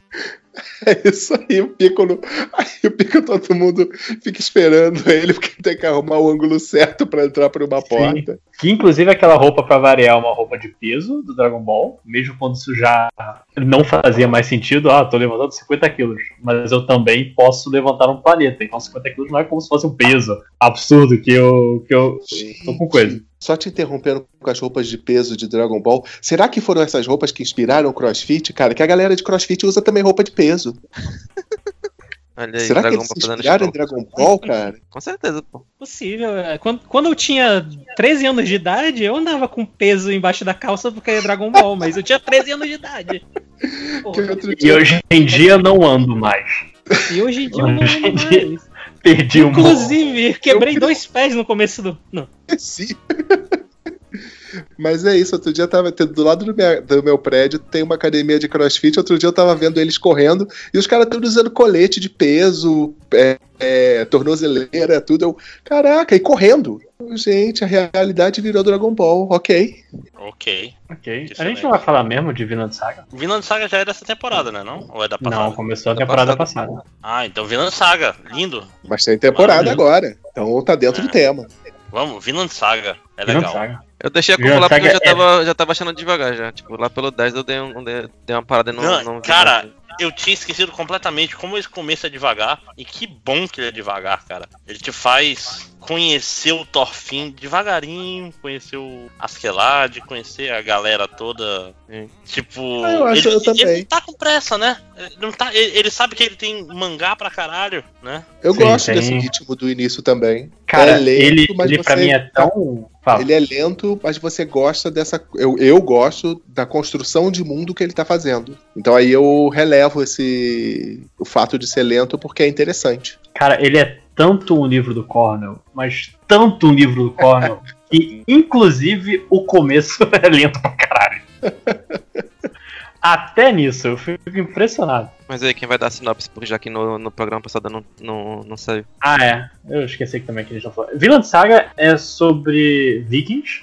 É isso aí, o Piccolo. Aí o Piccolo, todo mundo fica esperando ele, porque tem que arrumar o ângulo certo pra entrar por uma porta. Que inclusive aquela roupa pra variar é uma roupa de peso do Dragon Ball, mesmo quando isso já não fazia mais sentido. Ah, tô levantando 50 quilos, mas eu também posso levantar um planeta. Então 50 quilos não é como se fosse um peso absurdo que eu, que eu tô com coisa. Só te interrompendo com as roupas de peso de Dragon Ball. Será que foram essas roupas que inspiraram o CrossFit, cara? Que a galera de CrossFit usa também roupa de peso. Olha aí, Será que Dragon eles Ball se inspiraram em. Dragon Ball, cara? Com certeza, pô. Possível. é. Quando, quando eu tinha 13 anos de idade, eu andava com peso embaixo da calça porque era Dragon Ball, mas eu tinha 13 anos de idade. Que outro E hoje em dia não ando mais. E hoje em dia eu não ando mais. Perdi um Inclusive, quebrei dois pés no começo do. Não. Sim. Mas é isso, outro dia eu tava do lado do meu, do meu prédio tem uma academia de crossfit, outro dia eu tava vendo eles correndo e os caras todos usando colete de peso, é, é, tornozeleira, tudo. Eu, caraca, e correndo. Gente, a realidade virou Dragon Ball, ok. Ok. Ok. Que A gente excelente. não vai falar mesmo de Vinland Saga? Vinland Saga já é dessa temporada, né? Não? Ou é da passada? Não, começou a Da temporada passada. passada. Ah, então Vinland Saga. Lindo. Mas tem temporada Maravilha. agora, então tá dentro do É. tema. Vamos, Vinland Saga. É Vinland legal. Saga. Eu deixei acumular porque eu já é- tava, já tava achando devagar já. Tipo, lá pelo 10 eu dei, um, dei, dei uma parada e não, Não, não cara. Eu tinha esquecido completamente como esse começo é devagar. E que bom que ele é devagar, cara. Ele te faz conhecer o Thorfinn devagarinho, conhecer o Askeladd, conhecer a galera toda. Tipo, Ah, eu acho, ele, eu também. ele não tá com pressa, né? Ele, não tá, ele, ele sabe que ele tem mangá pra caralho, né? Eu Sim, gosto tem- desse ritmo do início também. Cara, É lento, ele, mas ele pra mim é tão. Fala. Ele é lento, mas você gosta dessa. Eu, eu gosto da construção de mundo que ele tá fazendo. Então aí eu relevo esse. o fato de ser lento porque é interessante. Cara, ele é tanto um livro do Cornell, mas tanto um livro do Cornell, que inclusive o começo é lento pra caralho. Até nisso, eu fico impressionado. Mas aí, quem vai dar a sinopse? Porque já que no, no programa passado não, não, não saiu. Ah, é. Eu esqueci que também que eles já falaram. Vinland Saga é sobre vikings,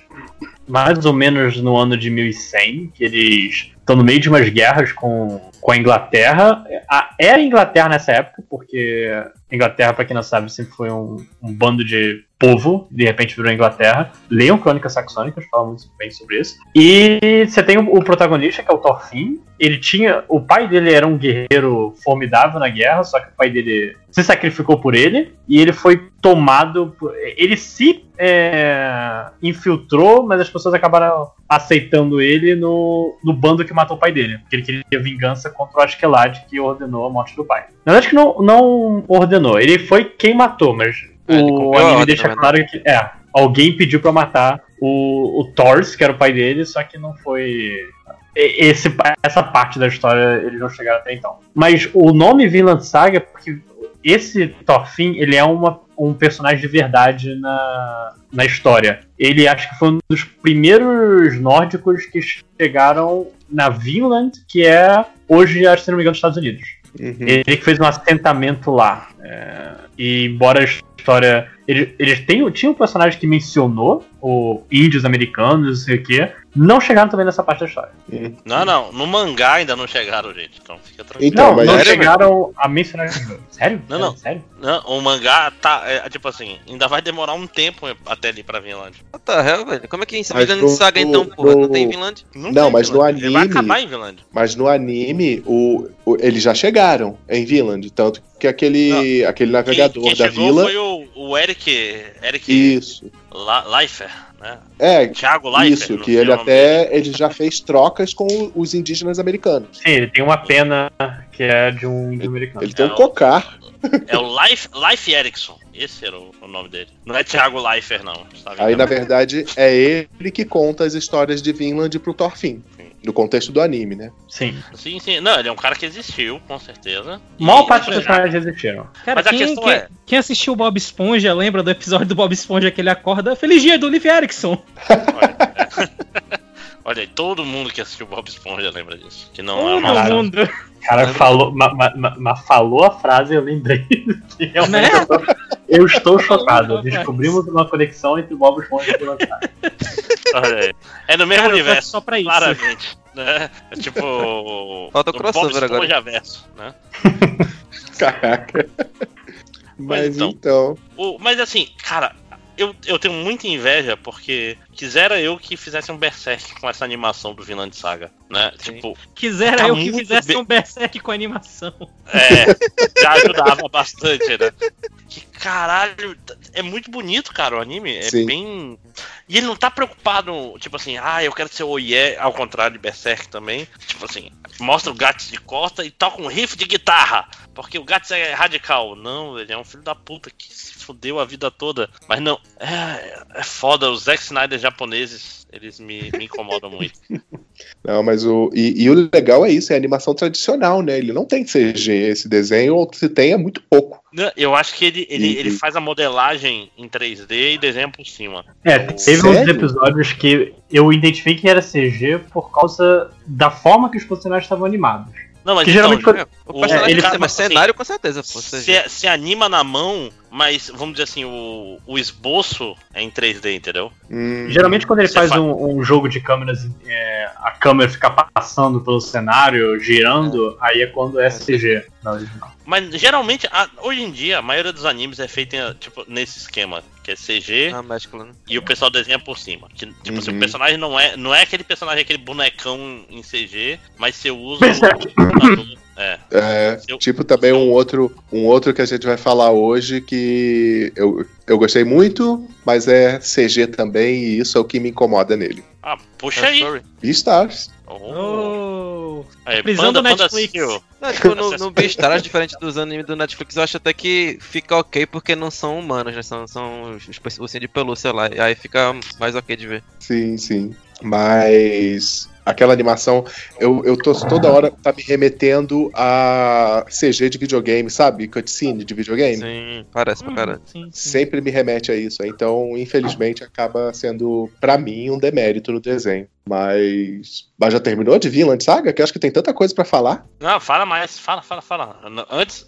mais ou menos no ano de 1100, que eles estão no meio de umas guerras com, com a Inglaterra. A, era a Inglaterra nessa época, porque Inglaterra, pra quem não sabe, sempre foi um, um bando de povo, de repente virou Inglaterra. Leiam Crônicas Saxônicas, falam muito bem sobre isso. E você tem o, o protagonista, que é o Thorfinn. Ele tinha. O pai dele era um guerreiro formidável na guerra, só que o pai dele se sacrificou por ele e ele foi tomado. Por, ele se é, infiltrou, mas as pessoas acabaram aceitando ele no, no bando que matou o pai dele. Porque ele queria vingança contra o Askeladd, que ordenou a morte do pai. Na verdade, que não, não ordenou. Ele foi quem matou, mas É, o anime ordem, deixa na claro que é, alguém pediu pra matar o, o Thors, que era o pai dele, só que não foi. Esse, essa parte da história eles não chegaram até então. Mas o nome Vinland Saga, porque esse Thorfinn, ele é uma, um personagem de verdade na, na história. Ele acho que foi um dos primeiros nórdicos que chegaram na Vinland, que é hoje, acho que se não me engano, nos Estados Unidos. Uhum. Ele que fez um assentamento lá. É, e embora a história. Ele, eles têm, tinha um personagem que mencionou o índios americanos, não sei o quê. Não chegaram também nessa parte da história. Não, não. No mangá ainda não chegaram, gente. Então fica tranquilo. Então, não, mas não chegaram a mencionar. Sério? Não, não. Sério? Não, o mangá tá. é, tipo assim, ainda vai demorar um tempo até ali pra Vinland. What the hell, velho? Como é que é isso? Mas Vinland no- Saga então, no- porra? Não tem Vinland? Não, tem mas no Vinland. Ele vai anime- acabar em Vinland. Mas no anime, o, o- eles já chegaram em Vinland. Tanto que aquele, aquele Quem, navegador quem da chegou vila. foi o, o Eric. Eric Isso. La, Leifer, né? É, Thiago Leifer. isso, que ele até ele já fez trocas com os indígenas americanos. Sim, ele tem uma pena que é de um índio americano. Ele tem É, um o- cocar. É o Life, Life Erickson. Esse era o, o nome dele. Não é Thiago Leifer, não. Tá? Aí, na verdade, é ele que conta as histórias de Vinland pro Thorfinn. No contexto do anime, né? Sim. Sim, sim. Não, ele é um cara que existiu, com certeza. A maior E- parte dos personagens existiram. Cara, Mas a quem, questão quem- é- quem assistiu o Bob Esponja lembra do episódio do Bob Esponja que ele acorda Feliz dia do Liv Erickson. Olha aí, todo mundo que assistiu Bob Esponja lembra disso. Que não é Todo uma Caralho. mundo. O cara falou, ma, ma- ma- falou a frase eu lembrei. que realmente Né? eu, tô, eu estou chocado. Descobrimos uma conexão entre Bob Esponja e Saga. Olha aí. É no mesmo Cara, universo. só pra isso. Claramente. Né? É tipo. Falta o crossover agora. Verso, né? Caraca. Mas Mas então. então. O- mas assim, cara, eu, eu tenho muita inveja porque quisera eu que fizesse um Berserk com essa animação do Vinland Saga, né? Sim. Tipo, Quisera Tá eu que fizesse bem- um Berserk com animação. é, já ajudava bastante, né? Que caralho, é muito bonito, cara, o anime. É Sim. bem. E ele não tá preocupado, tipo assim, ah, eu quero ser o Oye, ao contrário de Berserk também. Tipo assim, mostra o Gats de costa e toca um riff de guitarra. Porque o Gats é radical. Não, ele é um filho da puta que se fudeu a vida toda. Mas não, é, é foda, os Zack Snyder japoneses, eles me, me incomodam muito. Não, mas o. E, e o legal é isso, é animação tradicional, né? Ele não tem CG. Esse desenho, ou se tem, é muito pouco. Não, Eu acho que ele, ele, Uhum. ele faz a modelagem em 3D e desenha por cima. É, O- teve uns Sério? episódios que eu identifiquei que era CG por causa da forma que os personagens estavam animados. Não, mas Que então, geralmente quando- É, o O- personagem ele tem tá- mas assim, cenário com certeza, pô. se, se anima na mão, mas vamos dizer assim, o, o esboço é em 3D, entendeu? Hum, Geralmente quando ele faz fa- um, um jogo de câmeras, é, a câmera fica passando pelo cenário, girando, aí é quando é CG na original. Mas geralmente, a- hoje em dia, a maioria dos animes é feita tipo, nesse esquema, que é CG Ah, mescla, né? e o pessoal desenha por cima. Que, tipo assim, Uhum. o personagem não é, não é aquele personagem, aquele bonecão em CG, mas você usa o computador. É. É, Eu- tipo também um outro, um outro que a gente vai falar hoje que eu, eu gostei muito, mas é CG também e isso é o que me incomoda nele. Ah, puxa Toy aí. Beastars. Oh. Oh. Aí, prisão do Panda- Panda Netflix. Não, tipo, no, no Beastars, diferente dos animes do Netflix, eu acho até que fica ok porque não são humanos, né? São, são os os ursinhos de pelúcia lá. E aí fica mais ok de ver. Sim, sim. Mas aquela animação, eu, eu tô toda hora tá me remetendo a CG de videogame, sabe? Cutscene de videogame. Sim, parece pra caralho. Sempre me remete a isso. Então, infelizmente, acaba sendo, pra mim, um demérito no desenho. Mas. Mas já terminou de Vinland Saga? Que eu acho que tem tanta coisa pra falar. Não, fala mais, fala, fala, fala. Antes,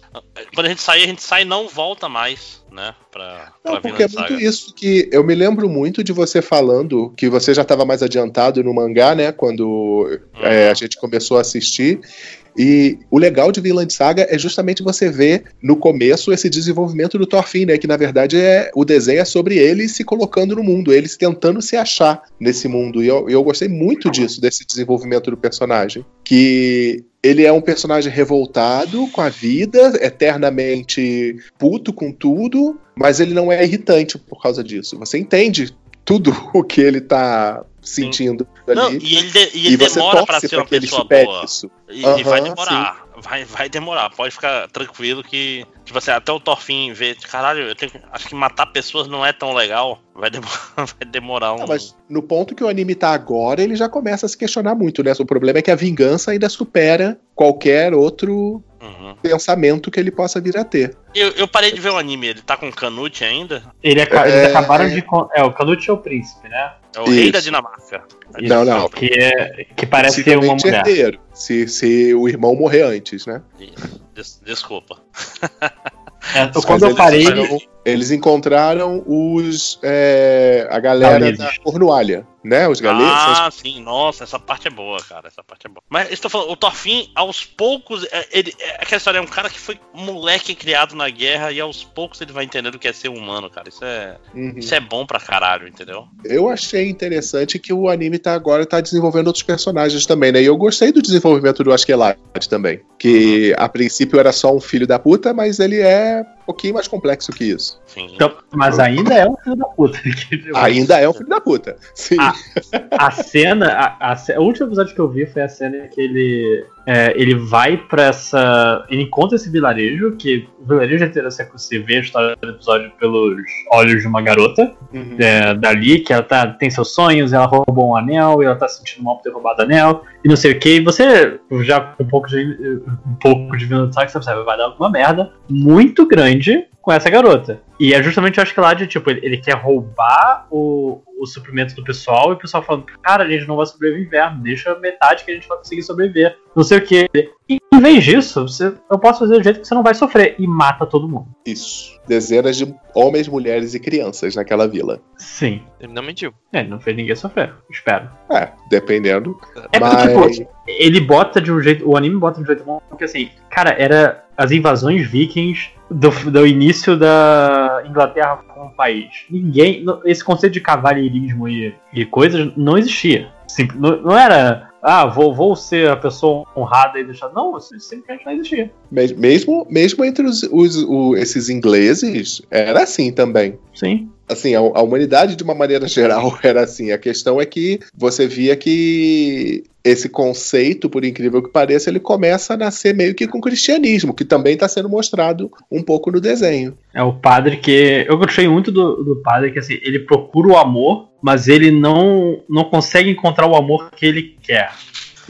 quando a gente sair, a gente sai e não volta mais, né? Pra, pra Não, porque é muito isso que eu me lembro muito de você falando que você já estava mais adiantado no mangá, né? Quando é, a gente começou a assistir. E o legal de Vinland Saga é justamente você ver no começo esse desenvolvimento do Thorfinn, né? Que na verdade é o desenho é sobre ele se colocando no mundo, ele tentando se achar nesse mundo. E eu, eu gostei muito disso, desse desenvolvimento do personagem. Que ele é um personagem revoltado com a vida, eternamente puto com tudo, mas ele não é irritante por causa disso. Você entende tudo o que ele tá sentindo Não, ali. e ele, de- e ele você demora pra torce ser uma ele pessoa boa. isso. E, e vai demorar. Vai, vai demorar. Pode ficar tranquilo que. Tipo assim, até o Thorfinn ver. Caralho, eu tenho, acho que matar pessoas não é tão legal. Vai demorar, vai demorar um. Não, mas no ponto que o anime tá agora, ele já começa a se questionar muito, né? O problema é que a vingança ainda supera qualquer outro Uhum. pensamento que ele possa vir a ter. Eu, eu parei de ver o anime, ele tá com Canute ainda? Ele aca- É, Eles acabaram é. de. É, o Canute é o príncipe, né? É o rei Isso. da Dinamarca. Não, não. Que, é, que parece ser uma mulher. herdeiro, se, se o irmão morrer antes, né? Des- desculpa. É, Mas quando eu eles parei. encontraram- Eles encontraram os. é, a galera Galeses. da Cornualha, né? Os galeses. Ah, sim, nossa, essa parte é boa, cara. Essa parte é boa. Mas estou falando, o Thorfinn, aos poucos, é, ele, é, aquela história é um cara que foi moleque criado na guerra e aos poucos ele vai entendendo o que é ser humano, cara. Isso é, Uhum. isso é bom pra caralho, entendeu? Eu achei interessante que o anime tá agora tá desenvolvendo outros personagens também, né? E eu gostei do desenvolvimento do Askeladd também. Que a princípio era só um filho da puta, mas ele é pouquinho mais complexo que isso. Sim. Então, mas ainda é um filho da puta. Ainda é um filho da puta. Sim. Ah, A cena, a, a o último episódio que eu vi foi a cena que ele, é, ele vai pra essa. Ele encontra esse vilarejo, que o vilarejo inteiro você, você vê a história do episódio pelos olhos de uma garota Uhum. é, dali, que ela tá, tem seus sonhos, ela roubou um anel, e ela tá se sentindo mal por ter roubado o anel, e não sei o que. E você, já com um pouco de, um pouco de Vinland Saga, você percebe, vai dar alguma merda muito grande com essa garota. E é justamente, eu acho que lá de, tipo, ele, ele quer roubar o, o suprimento do pessoal, e o pessoal falando, cara, a gente não vai sobreviver inverno, deixa metade que a gente vai conseguir sobreviver, não sei o que. E em vez disso, você, eu posso fazer do jeito que você não vai sofrer, e mata todo mundo. Isso. Dezenas de homens, mulheres e crianças naquela vila. Sim. Ele não mentiu. É, não fez ninguém sofrer, espero. É, dependendo. É Mas- porque, tipo, ele bota de um jeito. O anime bota de um jeito bom, porque assim, cara, era as invasões vikings do, do início da Inglaterra como país. Ninguém. Esse conceito de cavalheirismo e, e coisas não existia. Sim, não, não era. Ah, vou, vou ser a pessoa honrada e deixar. Não, isso simplesmente não existia. Mes- Mesmo, mesmo entre os, os- o- esses ingleses, era assim também. Sim. Assim, a, a humanidade de uma maneira geral era assim. A questão é que você via que esse conceito, por incrível que pareça, ele começa a nascer meio que com o cristianismo, que também está sendo mostrado um pouco no desenho. É o padre que. Eu gostei muito do, do padre que assim, ele procura o amor, mas ele não, não consegue encontrar o amor que ele quer.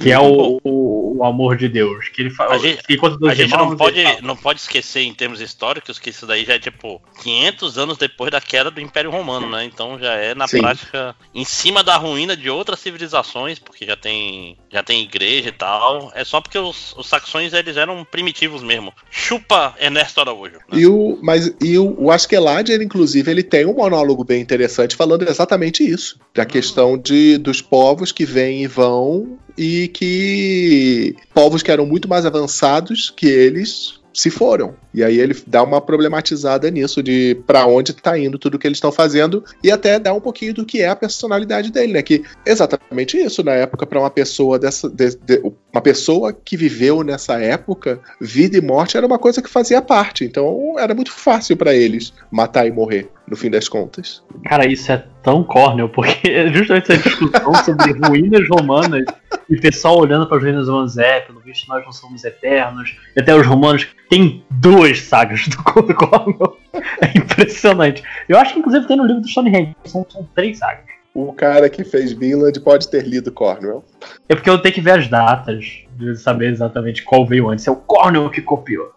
Que é o, o, o amor de Deus. Que ele fala. A gente- A gente não pode, ele fala- não pode esquecer, em termos históricos, que isso daí já é tipo 500 anos depois da queda do Império Romano, né? Então já é, na Sim. prática, em cima da ruína de outras civilizações, porque já tem, já tem igreja e tal. É só porque os, os saxões eles eram primitivos mesmo. Chupa Ernesto Araújo. né? E o, mas e o, o Askeladd, ele, inclusive, ele tem um monólogo bem interessante falando exatamente isso. Da questão de, dos povos que vêm e vão e que povos que eram muito mais avançados que eles se foram. E aí ele dá uma problematizada nisso de pra onde tá indo tudo que eles estão fazendo e até dá um pouquinho do que é a personalidade dele, né? Que exatamente isso na época pra uma pessoa dessa de- de- uma pessoa que viveu nessa época, vida e morte era uma coisa que fazia parte. Então era muito fácil pra eles matar e morrer no fim das contas. Cara, isso é tão cornel, porque justamente essa discussão sobre ruínas romanas e o pessoal olhando para as ruínas romanas, é, pelo visto nós não somos eternos, e até os romanos tem duas sagas do Cornel. É impressionante. Eu acho que inclusive tem no livro do Stonehenge, são, são três sagas. O cara que fez Vinland pode ter lido Cornwell. É porque eu tenho que ver as datas, de saber exatamente qual veio antes. É o Cornell que copiou.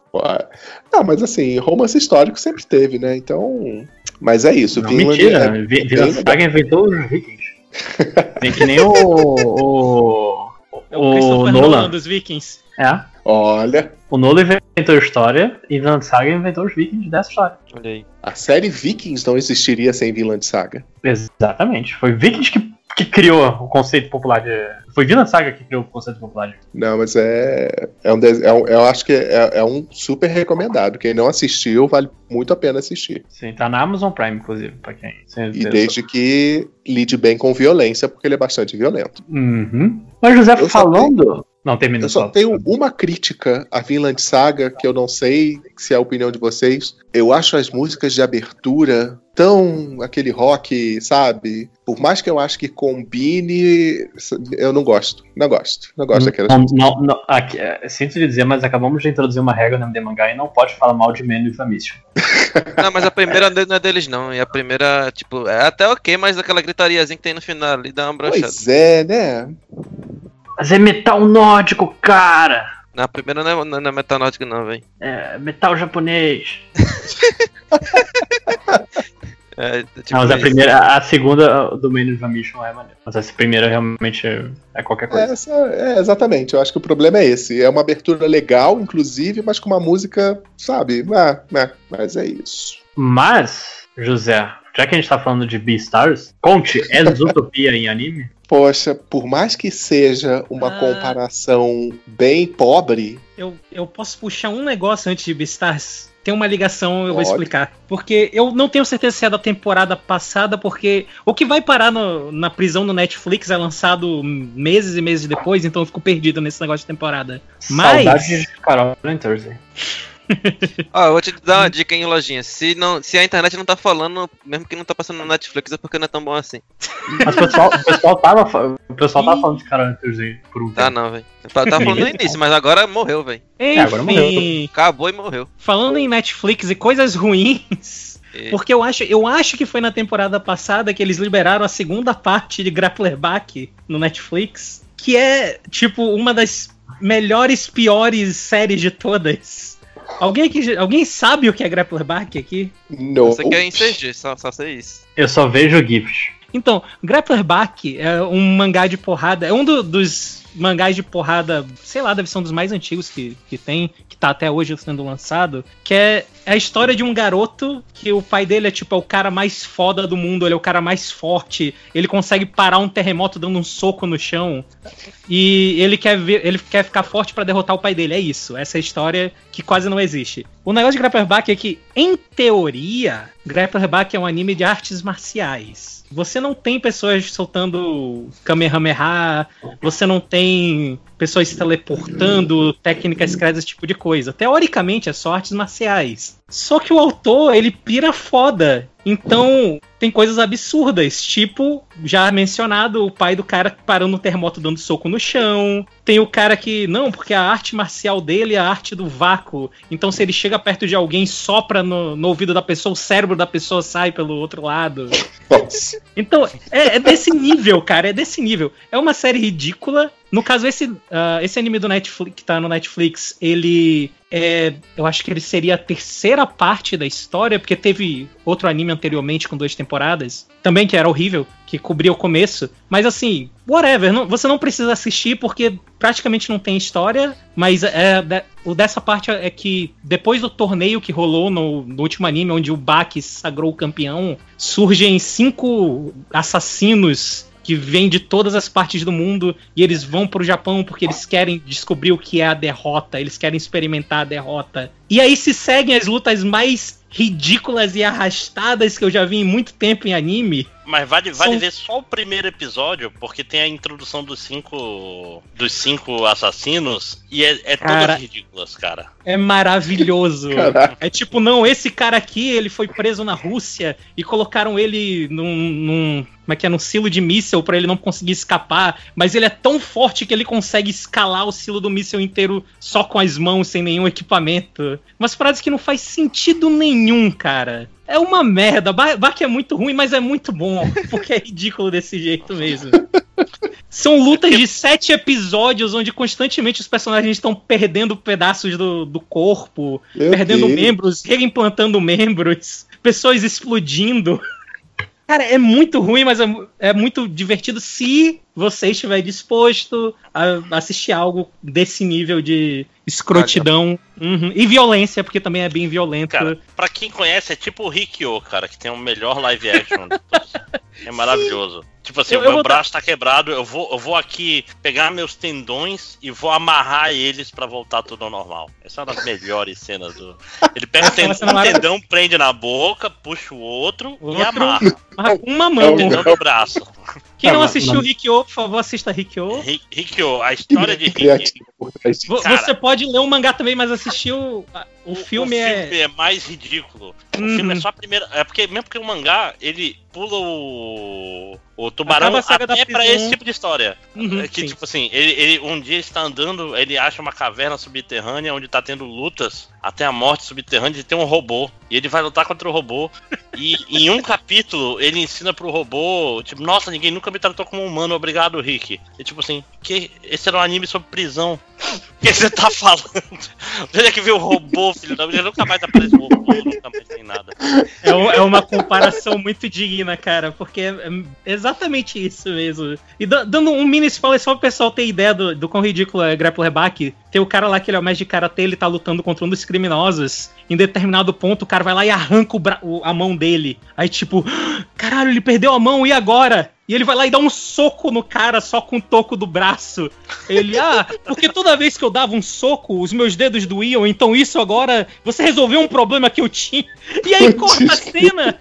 Não, mas assim, romance histórico sempre teve, né? Então. Mas é isso. Não, Vinland mentira, é Vi- bem Vila legal. Saga inventou os vikings. Tem que nem o. O, É o Christopher o Nolan Nolan. dos Vikings. É. Olha, O Nolan inventou a história e Vinland Saga inventou os vikings dessa história. Olha aí. a série Vikings não existiria sem Vinland Saga. Exatamente. Foi Vikings que, que criou o conceito popular de. Foi Vinland Saga que criou o conceito popular de. Não, mas é. é, um, é um- eu acho que é, é um super recomendado. Quem não assistiu, vale muito a pena assistir. Sim, tá na Amazon Prime, inclusive, pra quem. sem E desde que lide bem com violência, porque ele é bastante violento. Uhum. Mas José, Eu falando. Não, termina Eu só tenho uma crítica à Vinland Saga, que eu não sei se é a opinião de vocês. Eu acho as músicas de abertura tão aquele rock, sabe? Por mais que eu acho que combine, eu não gosto. Não gosto. Não gosto daquelas Não, não, não, aqui, é, sinto lhe dizer, mas acabamos de introduzir uma regra no MD Mangá e não pode falar mal de Menu e Famício. Não, mas a primeira não é deles, não. E a primeira, tipo, é até ok, mas aquela gritariazinha que tem no final ali dá uma brochada. Pois é, né? Mas é metal nórdico, cara! Na primeira não é, não é metal nórdico, não, velho. É metal japonês. É, tipo não, mas a primeira, a segunda do e Famício não é maneiro. Mas essa primeira realmente é, é qualquer coisa. Essa, é, exatamente. Eu acho que o problema é esse. É uma abertura legal, inclusive, mas com uma música, sabe? Ah, ah, mas é isso. Mas, José, já que a gente tá falando de Beastars, conte, é Zootopia em anime? Poxa, por mais que seja uma Ah. comparação bem pobre, Eu, eu posso puxar um negócio antes de Beastars? Tem uma ligação, eu vou Pode. explicar. Porque eu não tenho certeza se é da temporada passada, porque o que vai parar no- na prisão do Netflix é lançado meses e meses depois, então eu fico perdido nesse negócio de temporada. Mas. Saudade de Carol Thursday. Ó, eu vou te dar uma dica, hein, lojinha. Se, não, se a internet não tá falando, mesmo que não tá passando no Netflix, é porque não é tão bom assim. Mas o pessoal, o pessoal tava, o pessoal tava falando de Carol em Thursday por um Tá tempo. não, velho. Tá tá falando no início, mas agora morreu, velho. Enfim, agora morreu. Acabou e morreu. falando em Netflix e coisas ruins. E- Porque eu acho, eu acho que foi na temporada passada que eles liberaram a segunda parte de Grappler Back no Netflix, que é tipo uma das melhores, piores séries de todas. Alguém aqui, alguém sabe o que é Grappler Back aqui? não. Você quer em CG, só, só sei isso. Eu só vejo GIFs. Então, Grappler Back é um mangá de porrada, é um do- dos mangás de porrada, sei lá, deve ser um dos mais antigos que, que tem, que tá até hoje sendo lançado, que é, a história de um garoto que o pai dele é tipo é o cara mais foda do mundo, ele é o cara mais forte, ele consegue parar um terremoto dando um soco no chão e ele quer ver, ele quer ficar forte pra derrotar o pai dele, é isso. Essa é a história que quase não existe. O negócio de Grappler Back é que, em teoria, Grappler Back é um anime de artes marciais. Você não tem pessoas soltando Kamehameha, você não tem pessoas se teleportando, técnicas secretas, esse tipo de coisa. Teoricamente é só artes marciais. Só que o autor, ele pira foda. Então, tem coisas absurdas, tipo, já mencionado, o pai do cara parando no terremoto dando soco no chão. Tem o cara que, não, porque a arte marcial dele é a arte do vácuo. Então, se ele chega perto de alguém, sopra no, no ouvido da pessoa, o cérebro da pessoa sai pelo outro lado. Então, é, é desse nível, cara, é desse nível. É uma série ridícula. No caso, esse, ah, esse anime do Netflix, que tá no Netflix, ele é. Eu acho que ele seria a terceira parte da história, porque teve outro anime anteriormente com duas temporadas, também que era horrível, que cobria o começo. Mas assim, whatever, não- você não precisa assistir porque praticamente não tem história, mas é, de- o dessa parte é que depois do torneio que rolou no, no último anime, onde o Baki sagrou campeão, surgem cinco assassinos que vêm de todas as partes do mundo e eles vão pro Japão porque eles querem descobrir o que é a derrota, eles querem experimentar a derrota. E aí se seguem as lutas mais ridículas e arrastadas que eu já vi em muito tempo em anime. Mas vale, vale São- ver só o primeiro episódio, porque tem a introdução dos cinco. dos cinco assassinos e é, é Cara. todas ridículas, cara. É maravilhoso. Caraca. É tipo, não, esse cara aqui, ele foi preso na Rússia e colocaram ele num. num como é que é? Num silo de míssel pra ele não conseguir escapar. Mas ele é tão forte que ele consegue escalar o silo do míssel inteiro só com as mãos, sem nenhum equipamento. Umas frases que não faz sentido nenhum, cara. É uma merda. Ba- Baki é muito ruim, mas é muito bom. Porque é ridículo desse jeito mesmo. São lutas de sete episódios onde constantemente os personagens estão perdendo pedaços do, do corpo, Meu perdendo Deus. membros, reimplantando membros, pessoas explodindo. Cara, é muito ruim, mas é, é muito divertido se você estiver disposto a assistir algo desse nível de escrotidão Uhum. e violência, porque também é bem violento. Cara, pra quem conhece, é tipo o Rikyo, cara, que tem o melhor live action de todos. É maravilhoso. Tipo assim, Eu- o eu meu vou braço tá quebrado, eu vou, eu vou aqui pegar meus tendões e vou amarrar eles pra voltar tudo ao normal. Essa é uma das melhores cenas do. Ele pega o é uma tendão, um tendão, prende na boca, puxa o outro, e Outro. amarra. Mas com uma O mão. tendão do braço. Quem não Não, assistiu não. Rikyo, por favor, assista Rikyo. Ri- Rikyo, a história de Rikyo. Você pode ler o mangá também, mas assistir o, o, filme é. filme é mais ridículo. O Uhum. filme é só a primeira. É porque, mesmo porque o mangá, ele pula o. O tubarão até pra esse tipo de história. Uhum, É que, sim. tipo assim, ele, ele- um dia está andando, ele acha uma caverna subterrânea onde tá tendo lutas até a morte subterrânea e tem um robô. E ele vai lutar contra o robô. E em um capítulo, ele ensina pro robô, tipo, nossa, ninguém nunca me tratou como humano, obrigado, Rick. E tipo assim, que esse era um anime sobre prisão. Que você tá falando? Onde é que viu o robô, filho da? Ele nunca mais aparece robô, nunca mais tem nada. É, é uma comparação muito digna, cara, porque é, é exatamente isso mesmo. E da- dando um mini spoiler só pro pessoal ter ideia do, do quão ridículo é Grapple Reback, tem o cara lá que ele é o mestre de karatê, ele tá lutando contra um dos criminosos. Em determinado ponto, o cara vai lá e arranca o a mão dele. Aí, tipo, caralho, ele perdeu a mão, e agora? E ele vai lá e dá um soco no cara só com o toco do braço. Ele, ah, porque toda vez que eu dava um soco, os meus dedos doíam, então isso agora. Você resolveu um problema que eu tinha. E aí corta a cena.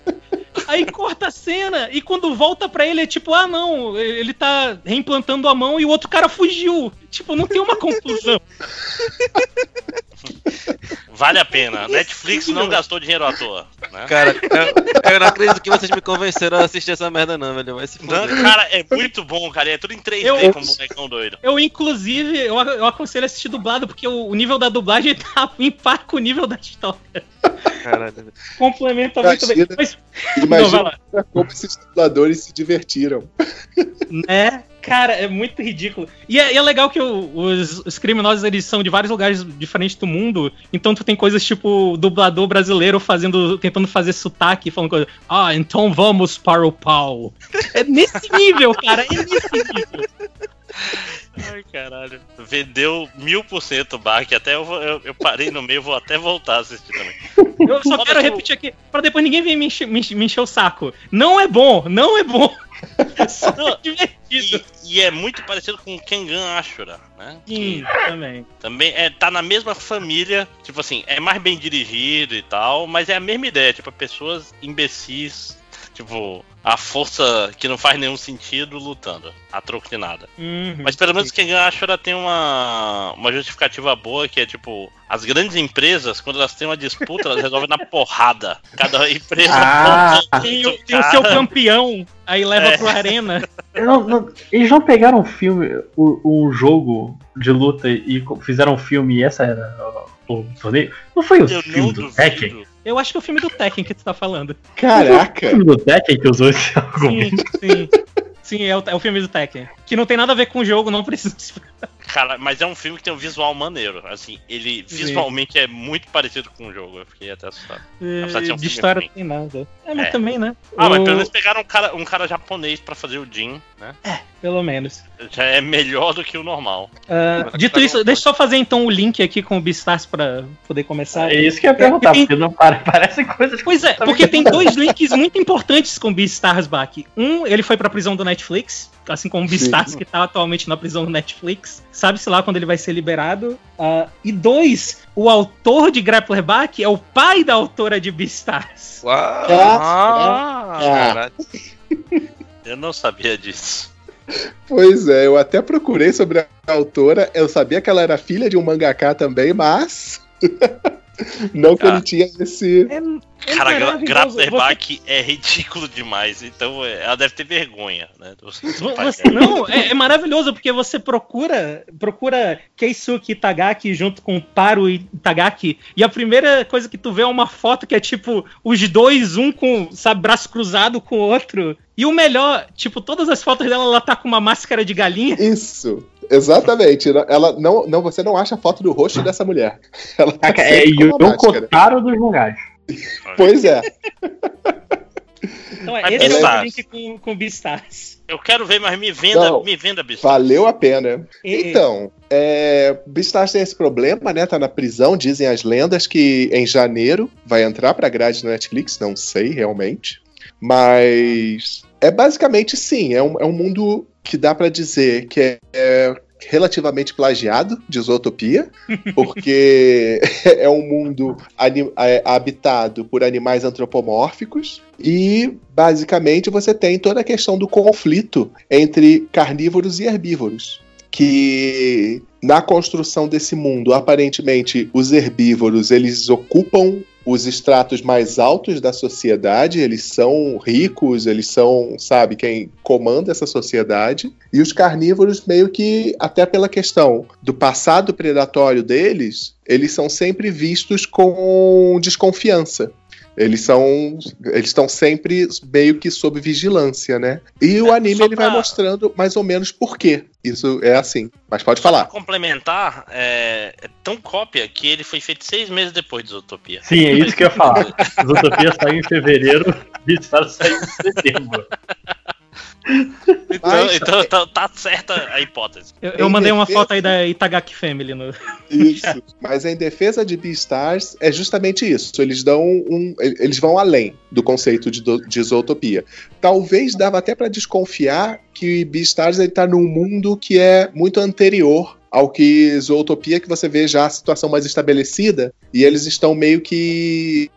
Aí corta a cena. E quando volta pra ele é tipo, ah não, ele tá reimplantando a mão e o outro cara fugiu. Tipo, não tem uma conclusão. Vale a pena. Netflix não gastou dinheiro à toa. Né? Cara, eu, eu não acredito que vocês me convenceram a assistir essa merda, não, velho. Vai se Não, cara, é muito bom, cara. É tudo em 3D Eu- com um bonecão doido. Eu, inclusive, eu, eu aconselho a assistir dublado, porque o, o nível da dublagem tá em par com o nível da história. Caralho. Complementa muito bem. Imagina- Mas, Não, Imagina lá. como esses dubladores se divertiram. né? Cara, é muito ridículo. E é, e é legal que o- os, os criminosos eles são de vários lugares diferentes do mundo. Então tu tem coisas tipo dublador brasileiro fazendo, tentando fazer sotaque, falando coisa. Ah, então vamos para o pau. É nesse nível, cara. É nesse nível. Ai, caralho. Vendeu mil por cento o Bark. Até eu, eu, eu parei no meio, vou até voltar a assistir também. Eu só quero repetir aqui, pra depois ninguém vir me encher, me me encher o saco. Não é bom, não é bom. É. E, e é muito parecido com o Kengan Ashura, né? Sim, também. Também é, tá na mesma família, tipo assim, é mais bem dirigido e tal, mas é a mesma ideia, tipo, pessoas imbecis, tipo, a força que não faz nenhum sentido lutando, a troco de nada. Uhum. Mas pelo menos quem ganha Ashura tem uma, uma justificativa boa, que é tipo, as grandes empresas, quando elas têm uma disputa, elas resolvem na porrada. Cada empresa Ah. Tem, um o- tem o seu campeão, aí leva É. pro arena. Eu não- não- eles não pegaram um filme, um jogo de luta e fizeram um filme e essa era o, torneio? Não foi o Eu filme não do. Tekken? Eu acho que é o filme do Tekken que tu tá falando. Foi o Caraca! filme do Tekken que usou esse Sim, argumento. sim. Sim, é o, é o filme do Tekken. Que não tem nada a ver com o jogo, não precisa. Cara, mas é um filme que tem um visual maneiro. Assim, ele visualmente é muito parecido com o jogo. Eu fiquei até assustado. Apesar de ser um De história ruim. não tem nada. É, mas É. também, né? Ah, mas O- pelo menos pegaram um cara, um cara japonês pra fazer o Jin, né? Pelo menos. Já é melhor do que o normal. Agora dito tá isso, bom. deixa eu só fazer então o link aqui com o Beastars pra poder começar. É isso que eu ia perguntar, tem- porque não para, parece coisas Pois é, porque tem dois links muito importantes com o Beastars Bach. Um, ele foi pra prisão do Netflix, assim como o Beastars, que tá atualmente na prisão do Netflix. Sabe-se lá quando ele vai ser liberado. Ah, e dois, o autor de Grappler Bach é o pai da autora de Beastars. Uau! Ah, Caralho. eu não sabia disso. Pois é, eu até procurei sobre a autora. Eu sabia que ela era filha de um mangaká também, mas. Não que Ah. ele tinha esse. É, é Cara, Gra-. Graterback é ridículo demais, então é, ela deve ter vergonha, né? você- não, é, é maravilhoso porque você procura procura Keisuke Itagaki junto com Paru Itagaki e a primeira coisa que tu vê é uma foto que é tipo os dois, um com, sabe, braço cruzado com o outro. E o melhor, tipo, todas as fotos dela ela tá com uma máscara de galinha. Isso. Exatamente. Ela não, não, você não acha a foto do rosto dessa mulher. Ela tá é sempre com uma Yoko máscara. Taro dos mangás. Pois é. Então é esse é o link com, com Beastars. Eu quero ver, mas me venda, Não. me venda, bicho. Valeu a pena. E- Então, é, Beastars tem esse problema, né? Tá na prisão, dizem as lendas que em janeiro vai entrar pra grade na Netflix, não sei realmente. Mas é basicamente sim, é um, é um mundo que dá pra dizer que é, é relativamente plagiado de Zootopia, porque é um mundo é, habitado por animais antropomórficos e basicamente você tem toda a questão do conflito entre carnívoros e herbívoros. Que na construção desse mundo, aparentemente, os herbívoros eles ocupam os estratos mais altos da sociedade, eles são ricos, eles são, sabe, quem comanda essa sociedade. E os carnívoros, meio que, até pela questão do passado predatório deles, eles são sempre vistos com desconfiança. Eles são. Eles estão sempre meio que sob vigilância, né? E o É, anime só ele vai mostrando mais ou menos por quê. Isso é assim. Mas pode Pra falar. complementar, é, é tão cópia que ele foi feito seis meses depois de Zootopia. Sim, é isso que eu ia falar. Zootopia saiu em fevereiro, Beastars saiu em setembro. Então, Mas- então tá, tá certa a hipótese. Eu, eu mandei uma defesa- foto aí da Itagaki Family no. Isso. Mas em defesa de Beastars é justamente isso. Eles dão um. Eles vão além do conceito de, de Zootopia. Talvez dava até pra desconfiar que Beastars ele tá num mundo que é muito anterior ao que Zootopia, que você vê já a situação mais estabelecida, e eles estão meio que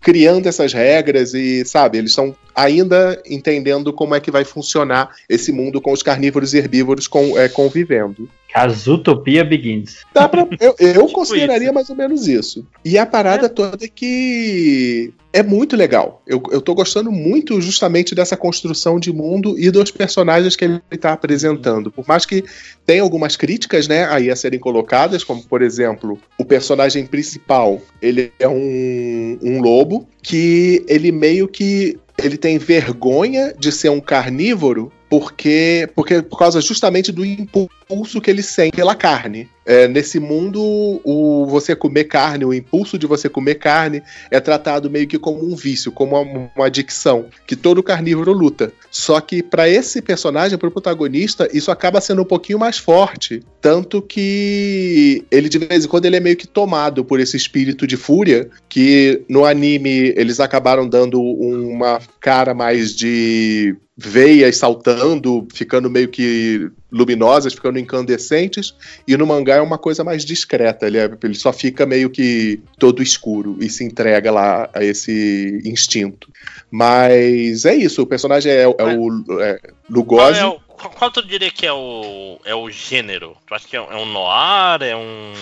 criando essas regras e, sabe, eles estão ainda entendendo como é que vai funcionar esse mundo com os carnívoros e herbívoros com- é, convivendo. A Zootopia Begins. Dá pra, eu eu Tipo consideraria isso. mais ou menos isso. E a parada toda é que é muito legal. Eu, eu tô gostando muito justamente dessa construção de mundo e dos personagens que ele tá apresentando. Por mais que tenha algumas críticas, né, aí a serem colocadas, como por exemplo, o personagem principal, ele é um, um lobo que ele meio que ele tem vergonha de ser um carnívoro porque, porque por causa justamente do impulso que ele sente pela carne. É, nesse mundo, o você comer carne, o impulso de você comer carne é tratado meio que como um vício, como uma, uma adicção, que todo carnívoro luta. Só que para esse personagem, para o protagonista, isso acaba sendo um pouquinho mais forte, tanto que ele de vez em quando ele é meio que tomado por esse espírito de fúria, que no anime eles acabaram dando uma cara mais de veias saltando, ficando meio que luminosas, ficando incandescentes, e no mangá é uma coisa mais discreta, ele, é- ele só fica meio que todo escuro e se entrega lá a esse instinto. Mas é isso, o personagem é, é o é, Qual, Lugosi. é o, qual, qual tu diria que é o, é o gênero? Tu acha que é, um- é um noir? É um.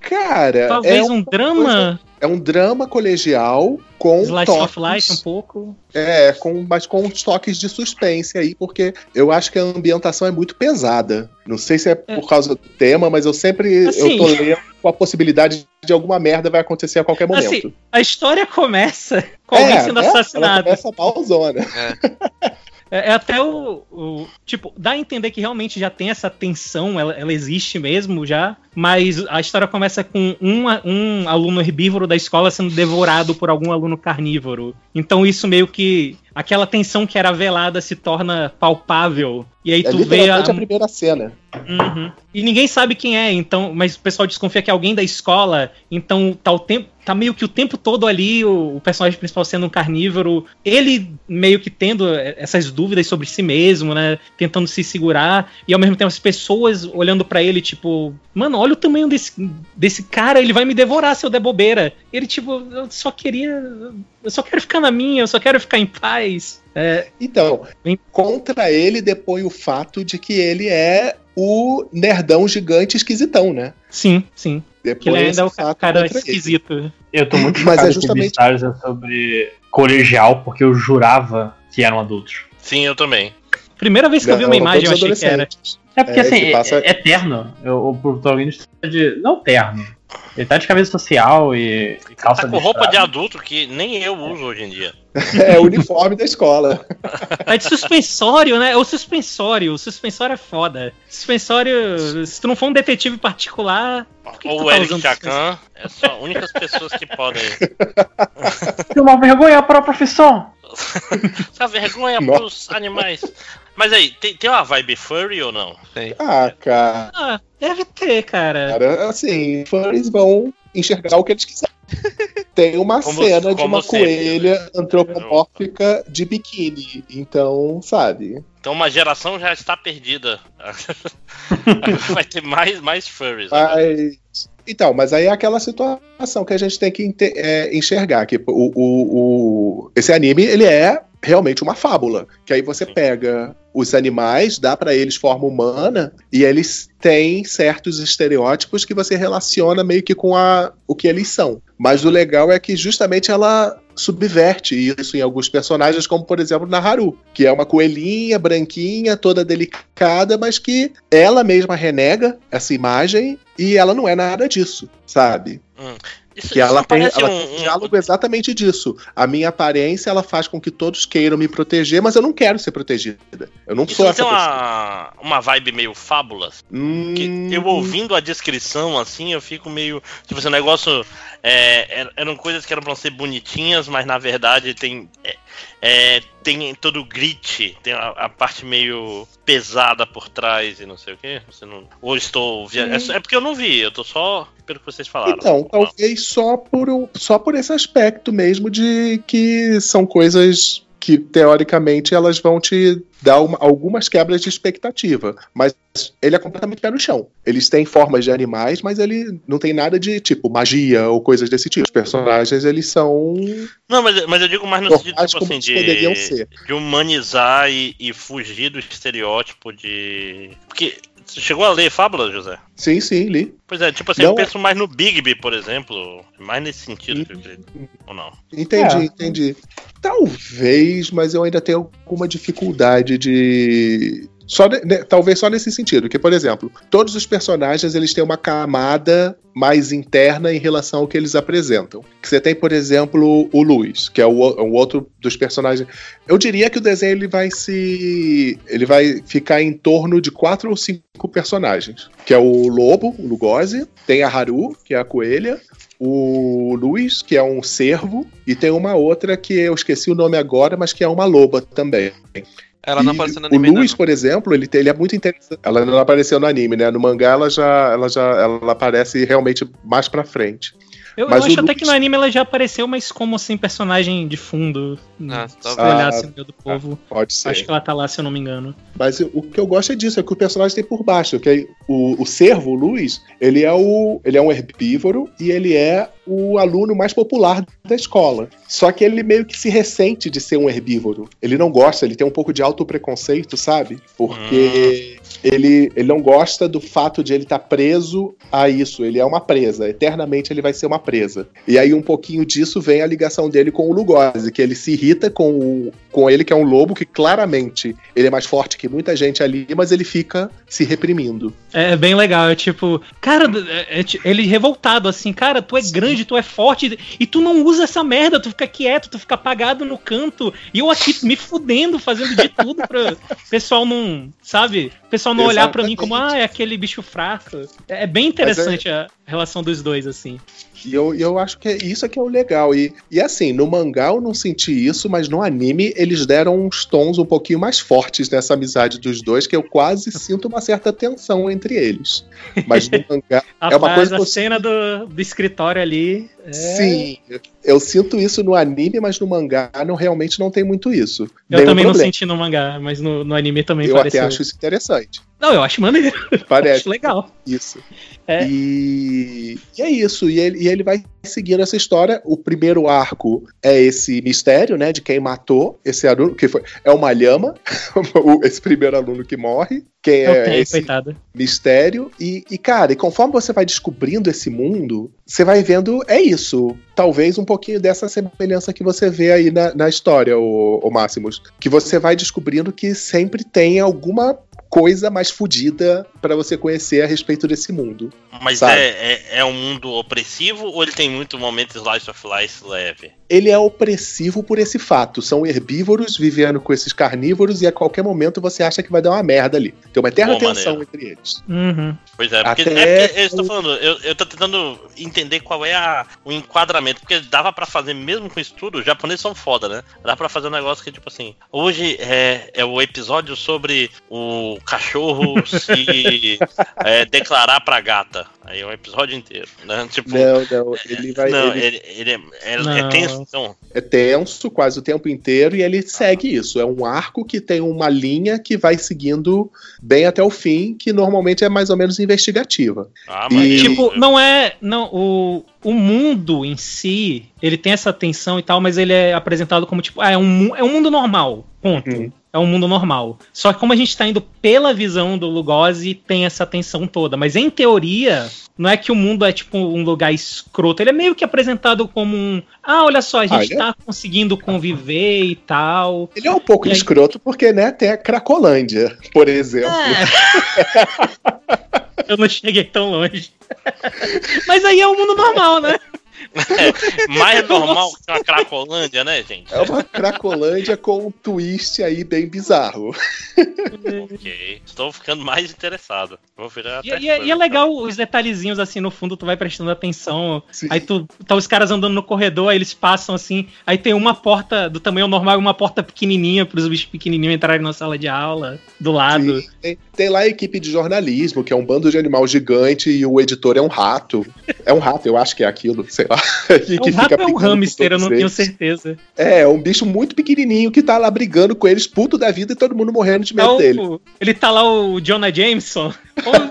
Cara, Talvez é, um drama, é um drama colegial com slice of toques- life um pouco. É, com, mas com uns toques de suspense aí, porque eu acho que a ambientação é muito pesada. Não sei se é por causa do tema, mas eu sempre Assim. eu tô lendo com a possibilidade de alguma merda vai acontecer a qualquer momento. Assim, a história começa com alguém sendo né? Ela assassinado. começa malzona. É, é até o, o- Tipo, dá a entender que realmente já tem essa tensão, ela, ela existe mesmo já, mas a história começa com um, um aluno herbívoro da escola sendo devorado por algum aluno carnívoro. Então isso meio que. Aquela tensão que era velada se torna palpável. E aí É tu vê a, a primeira cena. Uhum. E ninguém sabe quem é, então, mas o pessoal desconfia que é alguém da escola, então tá o tempo, tá meio que o tempo todo ali o, o personagem principal sendo um carnívoro, ele meio que tendo essas dúvidas sobre si mesmo, né, tentando se segurar e ao mesmo tempo as pessoas olhando pra ele tipo, mano, olha o tamanho desse, desse cara, ele vai me devorar se eu der bobeira. Ele tipo, eu só queria, eu só quero ficar na minha, eu só quero ficar em paz. É, Então, contra ele depõe o fato de que ele é o nerdão gigante esquisitão, né? sim, sim. Que ele Depois ainda é o cara contra ele. esquisito. Eu tô muito Mas é com justamente- publicitários sobre colegial, porque eu jurava que eram adultos. Sim, eu também. Primeira vez que eu vi uma Não, imagem, eu achei que era. É porque É, assim, se passa- é, é terno. Eu- O protagonista de. Não terno. Ele tá de camisa social e, e calça Tá com roupa de adulto que nem eu uso hoje em dia. É o uniforme da escola. É de suspensório, né? O suspensório. O suspensório é foda. Suspensório. Se tu não for um detetive particular. Ou o tá Eric Chacan, é só as únicas pessoas que podem. Tem uma vergonha para a profissão. Essa vergonha Nossa. pros animais. Mas aí, tem, tem uma vibe furry ou não? Tem. Ah, cara. Ah, deve ter, cara. Cara, assim, fãs vão enxergar o que eles quiserem. Tem uma Como- cena de como uma sempre, coelha antropomórfica de biquíni. Então, sabe? Então uma geração já está perdida. Vai ter mais, mais furries. Agora. Mas. Então, mas aí é aquela situação que a gente tem que é, enxergar. Que o, o, o- esse anime, ele é realmente uma fábula. Que aí você Sim. pega os animais, dá pra eles forma humana, e eles têm certos estereótipos que você relaciona meio que com a, o que eles são. Mas o legal é que justamente ela subverte isso em alguns personagens, como por exemplo na Haru, que é uma coelhinha branquinha, toda delicada, mas que ela mesma renega essa imagem e ela não é nada disso, sabe? Isso, Que isso ela tem, ela um- tem um um- diálogo exatamente disso. A minha aparência ela faz com que todos queiram me proteger, mas eu não quero ser protegida. Eu não Isso sou não essa tem uma, uma vibe meio fábulas? Que Hum, eu ouvindo a descrição assim, eu fico meio. Tipo, esse negócio. É, er- eram coisas que eram pra ser bonitinhas, mas na verdade tem. é, é, tem todo o grit, tem a, a parte meio pesada por trás e não sei o que. Você não. Ou estou. via- É, é porque eu não vi, eu tô só pelo que vocês falaram. Então, talvez só por, só por esse aspecto mesmo de que são coisas que, teoricamente, elas vão te dar uma- algumas quebras de expectativa. Mas ele é completamente pé no chão. Eles têm formas de animais, mas ele não tem nada de, tipo, magia ou coisas desse tipo. Os personagens, eles são Não, mas, mas eu digo mais no sentido, tipo assim, de, ser. de humanizar e, e fugir do estereótipo de. Porque. Você chegou a ler Fábula, José? Sim, sim, li. Pois é, tipo assim, Não eu penso mais no Bigby, por exemplo. Mais nesse sentido que eu acredito. Ou não? Entendi, É. entendi. Talvez, mas eu ainda tenho alguma dificuldade de. Só talvez só nesse sentido, que, por exemplo, todos os personagens eles têm uma camada mais interna em relação ao que eles apresentam. Que você tem, por exemplo, o Luiz, que é o, o- um outro dos personagens. Eu diria que o desenho ele vai se. ele vai ficar em torno de quatro ou cinco personagens. Que é o Lobo, o Lugosi, tem a Haru, que é a coelha, o Luiz, que é um cervo, e tem uma outra que eu esqueci o nome agora, mas que é uma loba também. Ela não apareceu no o anime ainda, Luiz, não. por exemplo, ele, tem- ele é muito interessante. Ela não apareceu no anime, né? No mangá ela já, ela já ela aparece realmente mais pra frente. Eu, eu acho o até que no anime ela já apareceu, mas como assim, personagem de fundo. Ah, se talvez. tu olhasse Ah, no meio do povo. Pode ser. Acho que ela tá lá, se eu não me engano. Mas o que eu gosto é disso, é que o personagem tem por baixo. Que é o, o cervo, o Luiz, ele é, o, ele é um herbívoro e ele é o aluno mais popular da escola. Só que ele meio que se ressente de ser um herbívoro. Ele não gosta, ele tem um pouco de autopreconceito, sabe? Porque ele, ele não gosta do fato de ele estar preso a isso. Ele é uma presa. Eternamente ele vai ser uma presa. E aí um pouquinho disso vem a ligação dele com o Lugosi, que ele se irrita com, o, com ele, que é um lobo, que claramente ele é mais forte que muita gente ali, mas ele fica se reprimindo. É bem legal, é tipo, cara, é- é ti- ele revoltado assim, cara, tu é grande, tu é forte e tu não usa essa merda, tu fica quieto, tu fica apagado no canto e eu aqui me fudendo, fazendo de tudo pra pessoal não, sabe? O pessoal não olhar pra mim como, ah, é aquele bicho fraco. É, é bem interessante a relação dos dois, assim. E eu, eu acho que é- isso é que é o legal. E, e assim, no mangá eu não senti isso, mas no anime eles deram uns tons um pouquinho mais fortes nessa amizade dos dois, que eu quase sinto uma certa tensão entre eles. Mas no mangá é uma coisa que a cena do, do escritório ali. é- Sim, eu sinto isso no anime, mas no mangá não realmente não tem muito isso. Eu Nenhum também não problema. senti no mangá, mas no, no anime também Eu pareceu. até acho isso interessante. Não, eu acho maneiro. Parece. Acho legal. Isso. É. E, e é isso. E ele, e ele vai seguindo essa história. O primeiro arco é esse mistério, né? De quem matou esse aluno, que foi. É uma lhama, o- esse primeiro aluno que morre. Quem Eu é tenho, esse coitado. mistério. E, e, cara, e conforme você vai descobrindo esse mundo, você vai vendo. É isso. Talvez um pouquinho dessa semelhança que você vê aí na, na história, o, o Máximos. Que você vai descobrindo que sempre tem alguma coisa mais fodida pra você conhecer a respeito desse mundo. Mas é, é, é um mundo opressivo ou ele tem muito momento slice of life leve? Ele é opressivo por esse fato. São herbívoros vivendo com esses carnívoros e a qualquer momento você acha que vai dar uma merda ali. Tem uma eterna Pô, tensão maneiro. entre eles. Uhum. Pois é, porque, Até- é porque eu estou falando, eu, eu tô tentando entender qual é a- o enquadramento, porque dava pra fazer, mesmo com isso tudo, os japoneses são foda, né? Dá pra fazer um negócio que, tipo assim, hoje é, é o episódio sobre o cachorro se é, declarar pra gata. Aí é um episódio inteiro, né? Tipo, Não, não. Ele vai. não, ele ele, ele é, é, Não. é tenso, então. é tenso quase o tempo inteiro e ele segue isso. É um arco que tem uma linha que vai seguindo bem até o fim, que normalmente é mais ou menos investigativa. Ah, E- mas Tipo, não é. Não, o, o mundo em si, ele tem essa tensão e tal, mas ele é apresentado como tipo, ah, é um, é um mundo normal. Ponto. Uhum. É um mundo normal. Só que como a gente tá indo pela visão do Lugosi, tem essa tensão toda. Mas em teoria, não é que o mundo é tipo um lugar escroto. Ele é meio que apresentado como um. Ah, olha só, a gente Ah, ele é- tá conseguindo conviver e tal. Ele é um pouco E aí- escroto porque, né, tem a Cracolândia, por exemplo. Eu não cheguei tão longe. Mas aí é o mundo normal, né? Mais normal que uma Cracolândia, né, gente? É uma Cracolândia com um twist aí bem bizarro. Ok, estou ficando mais interessado. Vou virar E, até e é- e é legal os detalhezinhos assim no fundo, tu vai prestando atenção. Sim. Aí tu tá os caras andando no corredor, aí eles passam assim. Aí tem uma porta do tamanho normal e uma porta pequenininha pros bichos pequenininhos entrarem na sala de aula do lado. Tem, tem lá a equipe de jornalismo, que é um bando de animal gigante e o editor é um rato. É um rato, eu acho que é aquilo, sei lá. E É um rato ou é um com hamster, eu não tenho certeza. É, é um bicho muito pequenininho que tá lá brigando com eles, puto da vida e todo mundo morrendo de É medo o- dele. ele tá lá o Jonah Jameson.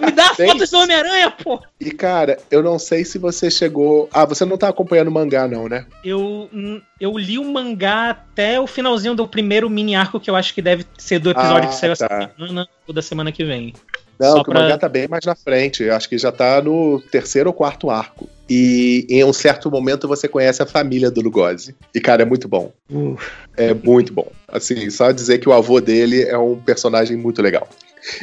Me dá Tem. fotos do Homem-Aranha, pô! E cara, eu não sei se você chegou. Ah, você não tá acompanhando o mangá, não, né? Eu, hum, eu li o mangá até o finalzinho do primeiro mini arco, que eu acho que deve ser do episódio Ah, que saiu tá. essa semana ou da semana que vem. Não, Só que pra- o mangá tá bem mais na frente. Eu acho que já tá no terceiro ou quarto arco. E em um certo momento você conhece a família do Lugosi. E, cara, é muito bom. Uh. É muito bom. Assim, só dizer que o avô dele é um personagem muito legal.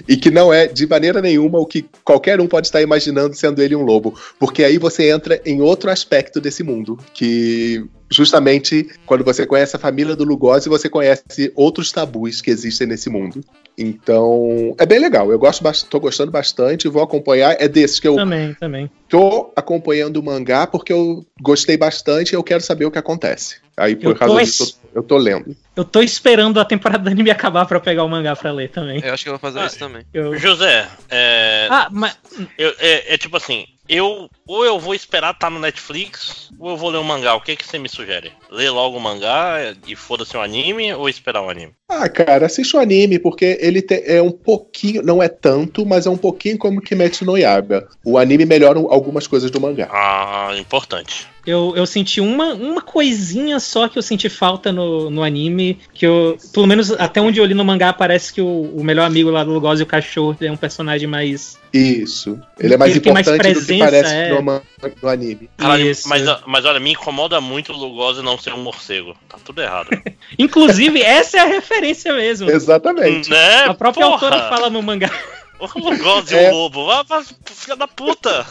E que não é, de maneira nenhuma, o que qualquer um pode estar imaginando sendo ele um lobo. Porque aí você entra em outro aspecto desse mundo. Que justamente quando você conhece a família do Lugosi, você conhece outros tabus que existem nesse mundo. Então, é bem legal. Eu gosto, tô gostando bastante, vou acompanhar. É desses que eu Também, também. tô acompanhando o mangá porque eu gostei bastante e eu quero saber o que acontece. Aí, por Eu causa disso, eu tô lendo. Eu tô esperando a temporada do anime acabar pra pegar o mangá pra ler também. Eu acho que eu vou fazer Ah, isso também. Eu- José, é, Ah, mas. eu- é, é tipo assim, eu ou eu vou esperar estar no Netflix, ou eu vou ler o mangá. O que, que você me sugere? Ler logo o mangá e foda-se o anime, ou esperar o anime? Ah, cara, assiste o anime, porque ele te- é um pouquinho, não é tanto, mas é um pouquinho como Kimetsu no Yaiba. O anime melhora algumas coisas do mangá. Ah, importante. Eu, eu senti uma, uma coisinha só que eu senti falta no, no anime. Que eu. Pelo menos até onde eu li no mangá, parece que o, o melhor amigo lá do Lugosi, o cachorro, é um personagem mais. Isso. Ele é mais Ele tem mais importante do que presença, parece é. No, man- no anime. Caralho, Isso. mas, mas olha, me incomoda muito o Lugosi não ser um morcego. Tá tudo errado. Inclusive, essa é a referência mesmo. Exatamente. né? A própria Porra! autora fala no mangá. O Lugosi É. o lobo. Vá, vá, filha da puta.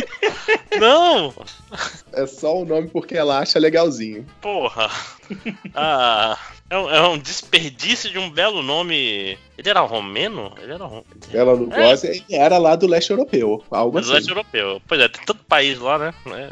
não! É só o nome porque ela acha legalzinho. Porra. Ah, é um, é um desperdício de um belo nome. Ele era romeno? Ele era rom... Ela não gosta, ele era lá do leste europeu. Algo Mas assim. leste europeu. Pois é, tem tanto país lá, né? É.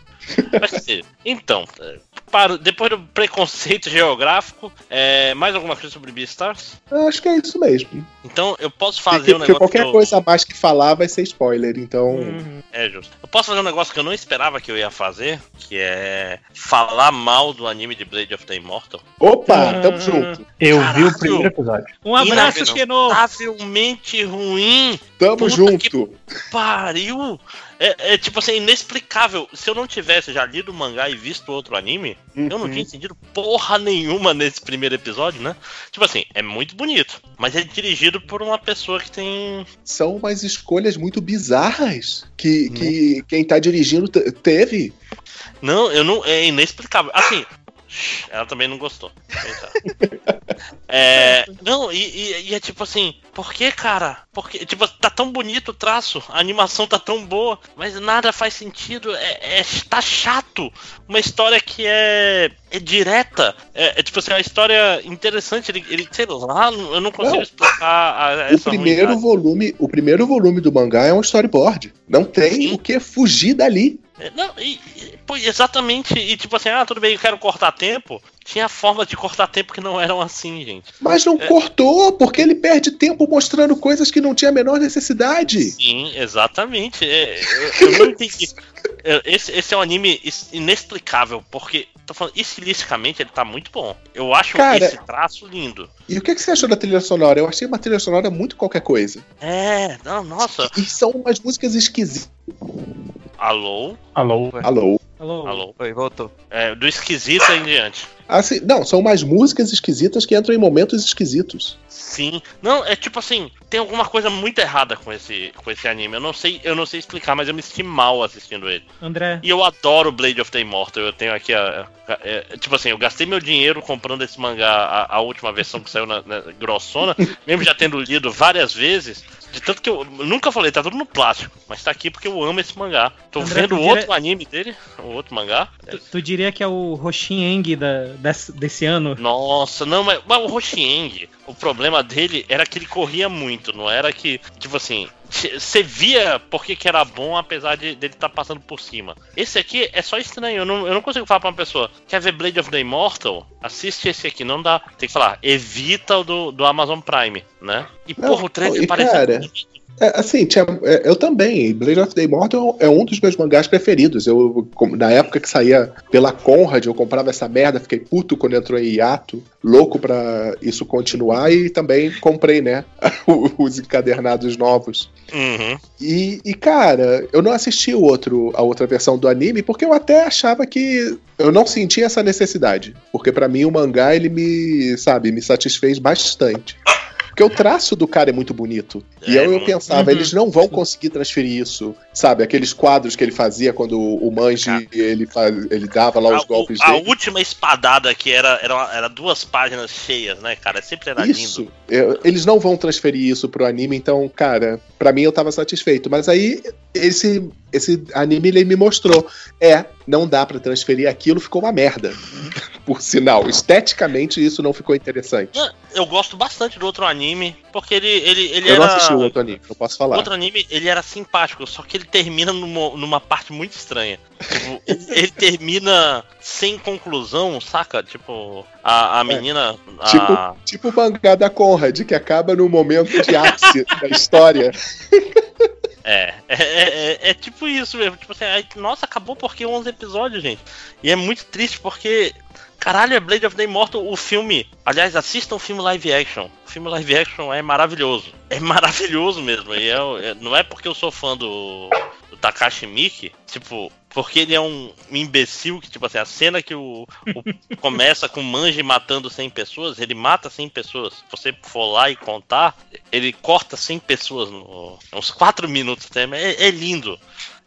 Mas, assim, então, é, para, depois do preconceito geográfico, é, mais alguma coisa sobre Beastars? Acho que é isso mesmo. Então eu posso fazer Porque, um porque negócio. qualquer que eu- coisa a mais que falar vai ser spoiler, então. Uhum. É justo. Eu posso fazer um negócio que eu não esperava que eu ia fazer, que é falar mal do anime de Blade of the Immortal. Opa, Ah. tamo junto. Eu vi o primeiro episódio. Um abraço, não. Inacreditavelmente ruim. Tamo Puta junto. Pariu! É, é, tipo assim, inexplicável. Se eu não tivesse já lido o mangá e visto outro anime, eu não tinha entendido porra nenhuma nesse primeiro episódio, né? Tipo assim, é muito bonito, mas é dirigido por uma pessoa que tem. São umas escolhas muito bizarras que, que quem tá dirigindo te- teve. Não, eu não. É inexplicável. Assim. Ela também não gostou. Eita. É, não, e, e- e é tipo assim, por que, cara? Porque, tipo, tá tão bonito o traço, a animação tá tão boa, mas nada faz sentido, é, é- tá chato. Uma história que é, é direta, é, é tipo assim, uma história interessante, ele, ele sei lá, eu não consigo Não. explicar a, O essa primeiro ruindade. volume, o primeiro volume do mangá é um storyboard. Não tem o que fugir dali. É, Não, e, pô, exatamente, e tipo assim, ah, tudo bem, eu quero cortar tempo. Tinha forma de cortar tempo que não eram assim, gente. Mas não É. cortou, porque ele perde tempo mostrando coisas que não tinha a menor necessidade. Sim, exatamente. É, eu, eu não entendi. É, Esse, esse é um anime inexplicável, porque, tô falando, estilisticamente ele tá muito bom. Eu acho Cara- esse traço lindo. E o que, que você achou da trilha sonora? Eu achei uma trilha sonora muito qualquer coisa. É, não, nossa. E são umas músicas esquisitas. Alô? Alô? Alô? Alô? Alô? Oi, voltou. É, do esquisito em diante. Assim, não, são umas músicas esquisitas que entram em momentos esquisitos. Sim. Não, é tipo assim, tem alguma coisa muito errada com esse, com esse anime. Eu não sei, eu não sei explicar, mas eu me senti mal assistindo ele. André, E eu adoro Blade of the Immortal. Eu tenho aqui a. a- é, tipo assim, eu gastei meu dinheiro comprando esse mangá, a, a última versão que saiu na, na grossona, mesmo já tendo lido várias vezes. De tanto que eu nunca falei, tá tudo no plástico. Mas tá aqui porque eu amo esse mangá. Tô André, vendo outro dire- anime dele, o outro mangá. tu, tu diria que é o Roshin Eng da, desse, desse ano? Nossa, não, mas, mas o Hoshieng, o problema dele era que ele corria muito, não era que, tipo assim, você via porque que era bom, apesar de dele estar passando por cima. Esse aqui é só estranho, eu não, eu não consigo falar pra uma pessoa, quer ver Blade of the Immortal? Assiste esse aqui, não dá. Tem que falar, evita o do, do Amazon Prime, né? E Não, porra, o trailer parece. cara, É, assim, tinha- é, eu também. Blade of the Immortal é um dos meus mangás preferidos. Eu, na época que saía pela Conrad, eu comprava essa merda, fiquei puto quando entrou em hiato, louco pra isso continuar e também comprei, né, os encadernados novos. Uhum. E, e, cara, eu não assisti o outro, a outra versão do anime porque eu até achava que eu não sentia essa necessidade. Porque pra mim o mangá, ele me, sabe, me satisfez bastante. Porque o traço do cara é muito bonito. E É aí eu muito. pensava, Uhum. eles não vão conseguir transferir isso. Sabe, aqueles quadros que ele fazia quando o Manji, ele, faz, ele dava lá os A, golpes a dele. última espadada que era, era, era duas páginas cheias, né, cara? Sempre era Isso. lindo. Eu- eles não vão transferir isso pro anime, então, cara, pra mim eu tava satisfeito. Mas aí, esse, esse anime ele me mostrou. É, não dá pra transferir aquilo, ficou uma merda. Por sinal, esteticamente isso não ficou interessante. Eu gosto bastante do outro anime, porque ele, ele, ele eu era. não assisti o outro anime, não posso falar. outro anime, ele era simpático, só que ele termina numa, numa parte muito estranha. Tipo, ele, ele termina sem conclusão, saca? Tipo, a, a menina. a- Tipo- Tipo o mangá da Conrad, que acaba no momento de ápice da história. É, é, é, é- é tipo isso mesmo. Tipo assim, aí, nossa, acabou porque 11 episódios, gente. E é muito triste porque. Caralho, é Blade of the Immortal, o filme. Aliás, assistam o filme live action. O filme live action é maravilhoso. É maravilhoso mesmo. E é, é- não é porque eu sou fã do, do Takashi Miike, tipo, porque ele é um imbecil que, tipo assim, a cena que o, o- começa com o Manji matando 100 pessoas, ele mata 100 pessoas. Se você for lá e contar, ele corta 100 pessoas no, uns 4 minutos até. É, é lindo.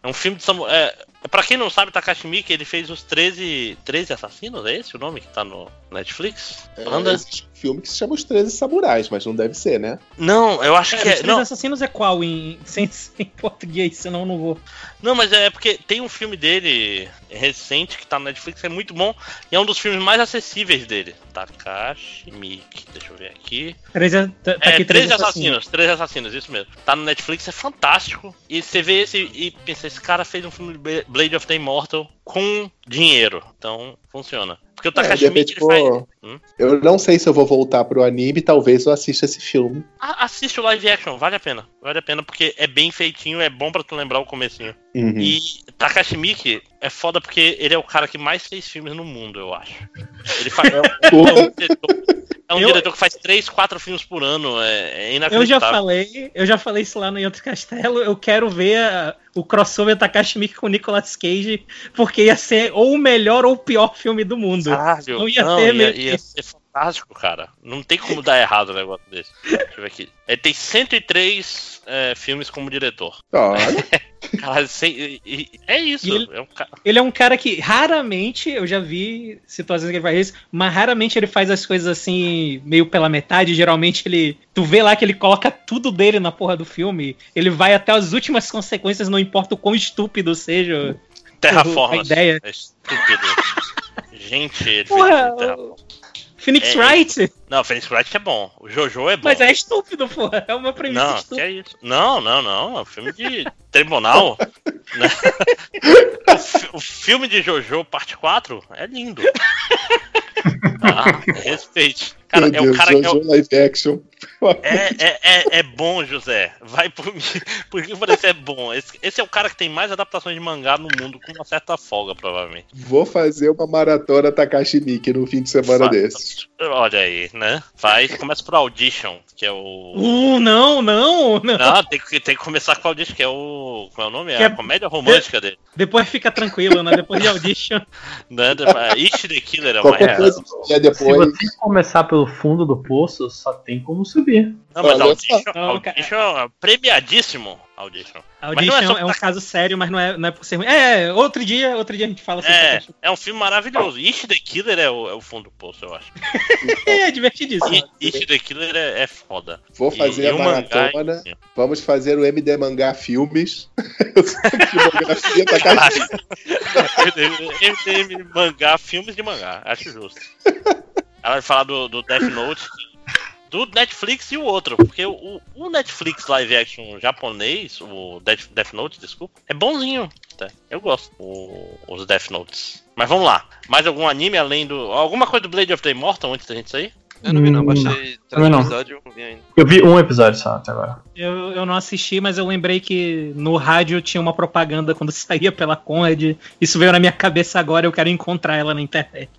É um filme de samurai. É, pra quem não sabe, Takashi Miike, ele fez os 13, 13 assassinos, é esse o nome que tá no Netflix? Banda? É, filme que se chama Os 13 Samurais, mas não deve ser, né? Não, eu acho É, que os é. três Não, assassinos é qual em, sem, sem português, senão eu não vou. não, mas é porque tem um filme dele recente que tá no Netflix, é muito bom. E é um dos filmes mais acessíveis dele. Takashi Miike, deixa eu ver aqui. Três, tá, tá É, aqui 13 três assassinos, 13 assassinos, isso mesmo. Tá no Netflix, é fantástico. E você vê esse e pensa, esse cara fez um filme de Bla- Blade of the Immortal com dinheiro. Então, funciona. Porque o É, Takashi repente, Miike, ele faz... Hum? eu não sei se eu vou voltar pro anime, talvez eu assista esse filme. Ah, assiste o live action, vale a pena. Vale a pena porque é bem feitinho, é bom pra tu lembrar o comecinho. Uhum. E Takashi Miike é foda porque ele é o cara que mais fez filmes no mundo, eu acho. Ele faz. É, um- é um diretor- é um Eu- diretor que faz três, quatro filmes por ano. É, é Eu inacreditável. já falei, eu já falei isso lá no Outro Castelo. Eu quero ver a- o crossover Takashi Miike com o Nicolas Cage, porque ia ser ou o melhor ou o pior filme do mundo. Caralho, Não ia não, ter ia, ia ser fantástico, cara. Não tem como dar errado um negócio desse. Deixa eu ver aqui. Ele tem 103 é, filmes como diretor. Olha, Cara, sem- e- e- é isso. Ele- É um ca- Ele é um cara que raramente, eu já vi situações que ele faz isso, mas raramente ele faz as coisas assim, meio pela metade. Geralmente ele. Tu vê lá que ele coloca tudo dele na porra do filme. Ele vai até as últimas consequências, não importa o quão estúpido seja. Terraformas. a ideia. É estúpido. Gente, ele Porra. Phoenix É, Wright? Não, Phoenix Wright é bom. O Jojo é bom. Mas é estúpido, porra. É uma premissa Não, estúpida. é? Não, não, não. É um filme de tribunal. né? o, o filme de Jojo, parte 4, é lindo. Ah, respeite. Cara, meu é o Deus, cara que é, o- live action. é, é, é, é bom, José. Vai por mim. Porque parece é bom. Esse, esse é o cara que tem mais adaptações de mangá no mundo com uma certa folga, provavelmente. Vou fazer uma maratona Takashi Miike no fim de semana Fa- desses. Olha aí, né? Faz, começa por Audition, que é o. Uh, não, não, não. Não, tem que, tem que começar com o Audition, que é o. Como é o nome? É Que a é- comédia romântica dele. Depois fica tranquilo, né? Depois de audition. Né? Ishi the Killer é uma Qualquer é Se depois. você começar pelo fundo do poço, só tem como subir. Não, mas Olha Audition é premiadíssimo. Audition. Mas não Audition é só é, um caso sério, mas não é, não é por ser ruim. É, outro dia, outro dia a gente fala sobre É, isso. é um filme maravilhoso. Ishi the Killer é o, é o fundo do poço, eu acho. É, divertidíssimo. I- Ishi the Killer é, é foda. Vou E- fazer e a mangá é- maratona. Vamos fazer o MD Mangá Filmes. Filmografia Takashi MDM mangá, filmes de mangá, acho justo. Ela vai falar do, do Death Note, do Netflix e o outro, porque o, o Netflix live action japonês, o Death, Death Note, desculpa, é bonzinho. tá? Eu gosto, o- os Death Notes. Mas vamos lá, mais algum anime além do. Alguma coisa do Blade of the Immortal antes da gente sair? Eu não vi não, Hum, baixei também três não. episódios, não vi ainda. Eu vi um episódio só até agora. Eu, eu não assisti, mas eu lembrei que no rádio tinha uma propaganda quando saía pela Conrad. Isso veio na minha cabeça agora, eu quero encontrar ela na internet.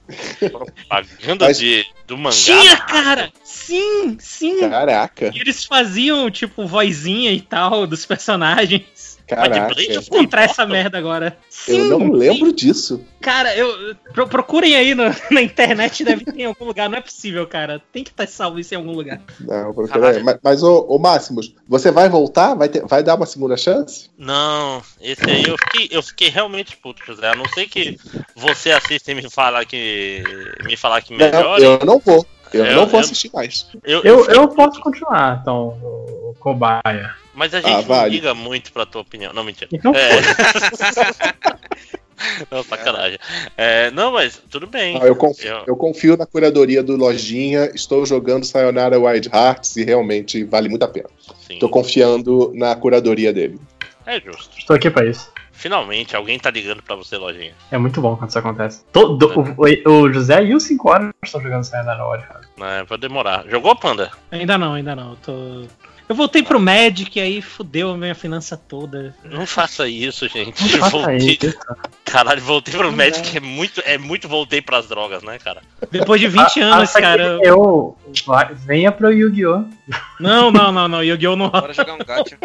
Propaganda Mas- de, do mangá. Tinha, cara! Sim, sim! Caraca, E eles faziam, tipo, vozinha e tal dos personagens. Caraca. Blade of- Encontrar essa merda agora. Sim, Eu não sim. lembro disso. Cara, eu. pro- procurem aí no- na internet, deve ter em algum lugar. Não é possível, cara. Tem que estar salvo isso em algum lugar. Não, aí. Mas, mas ô, ô Máximos, você vai voltar? Vai, ter- vai dar uma segunda chance? Não, esse aí eu fiquei, eu fiquei realmente puto, José. A não ser que você assista e me falar que. Me falar que Não, melhore. eu não vou. Eu, Eu- não vou eu- assistir mais. Eu, Eu, eu posso continuar, então, o, o cobaia. Mas a gente Ah, não vale. liga muito pra tua opinião. Não, mentira. Então, É. não, sacanagem. É, não, mas tudo bem. Ah, eu, confio, Eu- eu confio na curadoria do Lojinha. Estou jogando Sayonara Wild Hearts e realmente vale muito a pena. sim, Estou confiando na curadoria dele. é justo. estou aqui pra isso. Finalmente, alguém tá ligando pra você, lojinha. É muito bom quando isso acontece. Todo, o, o José e os 5 horas estão jogando Sayonara na hora, cara. É, vai demorar. Jogou, Panda? Ainda não, ainda não. Eu, tô... eu voltei pro Magic e aí fudeu a minha finança toda. Não faça isso, gente. Não faça voltei, isso. caralho, voltei pro Magic, é muito, é muito voltei pras drogas, né, cara? Depois de 20 A- anos, cara. eu- venha pro Yu-Gi-Oh! Não, não, não, não. Yu-Gi-Oh! não Bora jogar um gacha.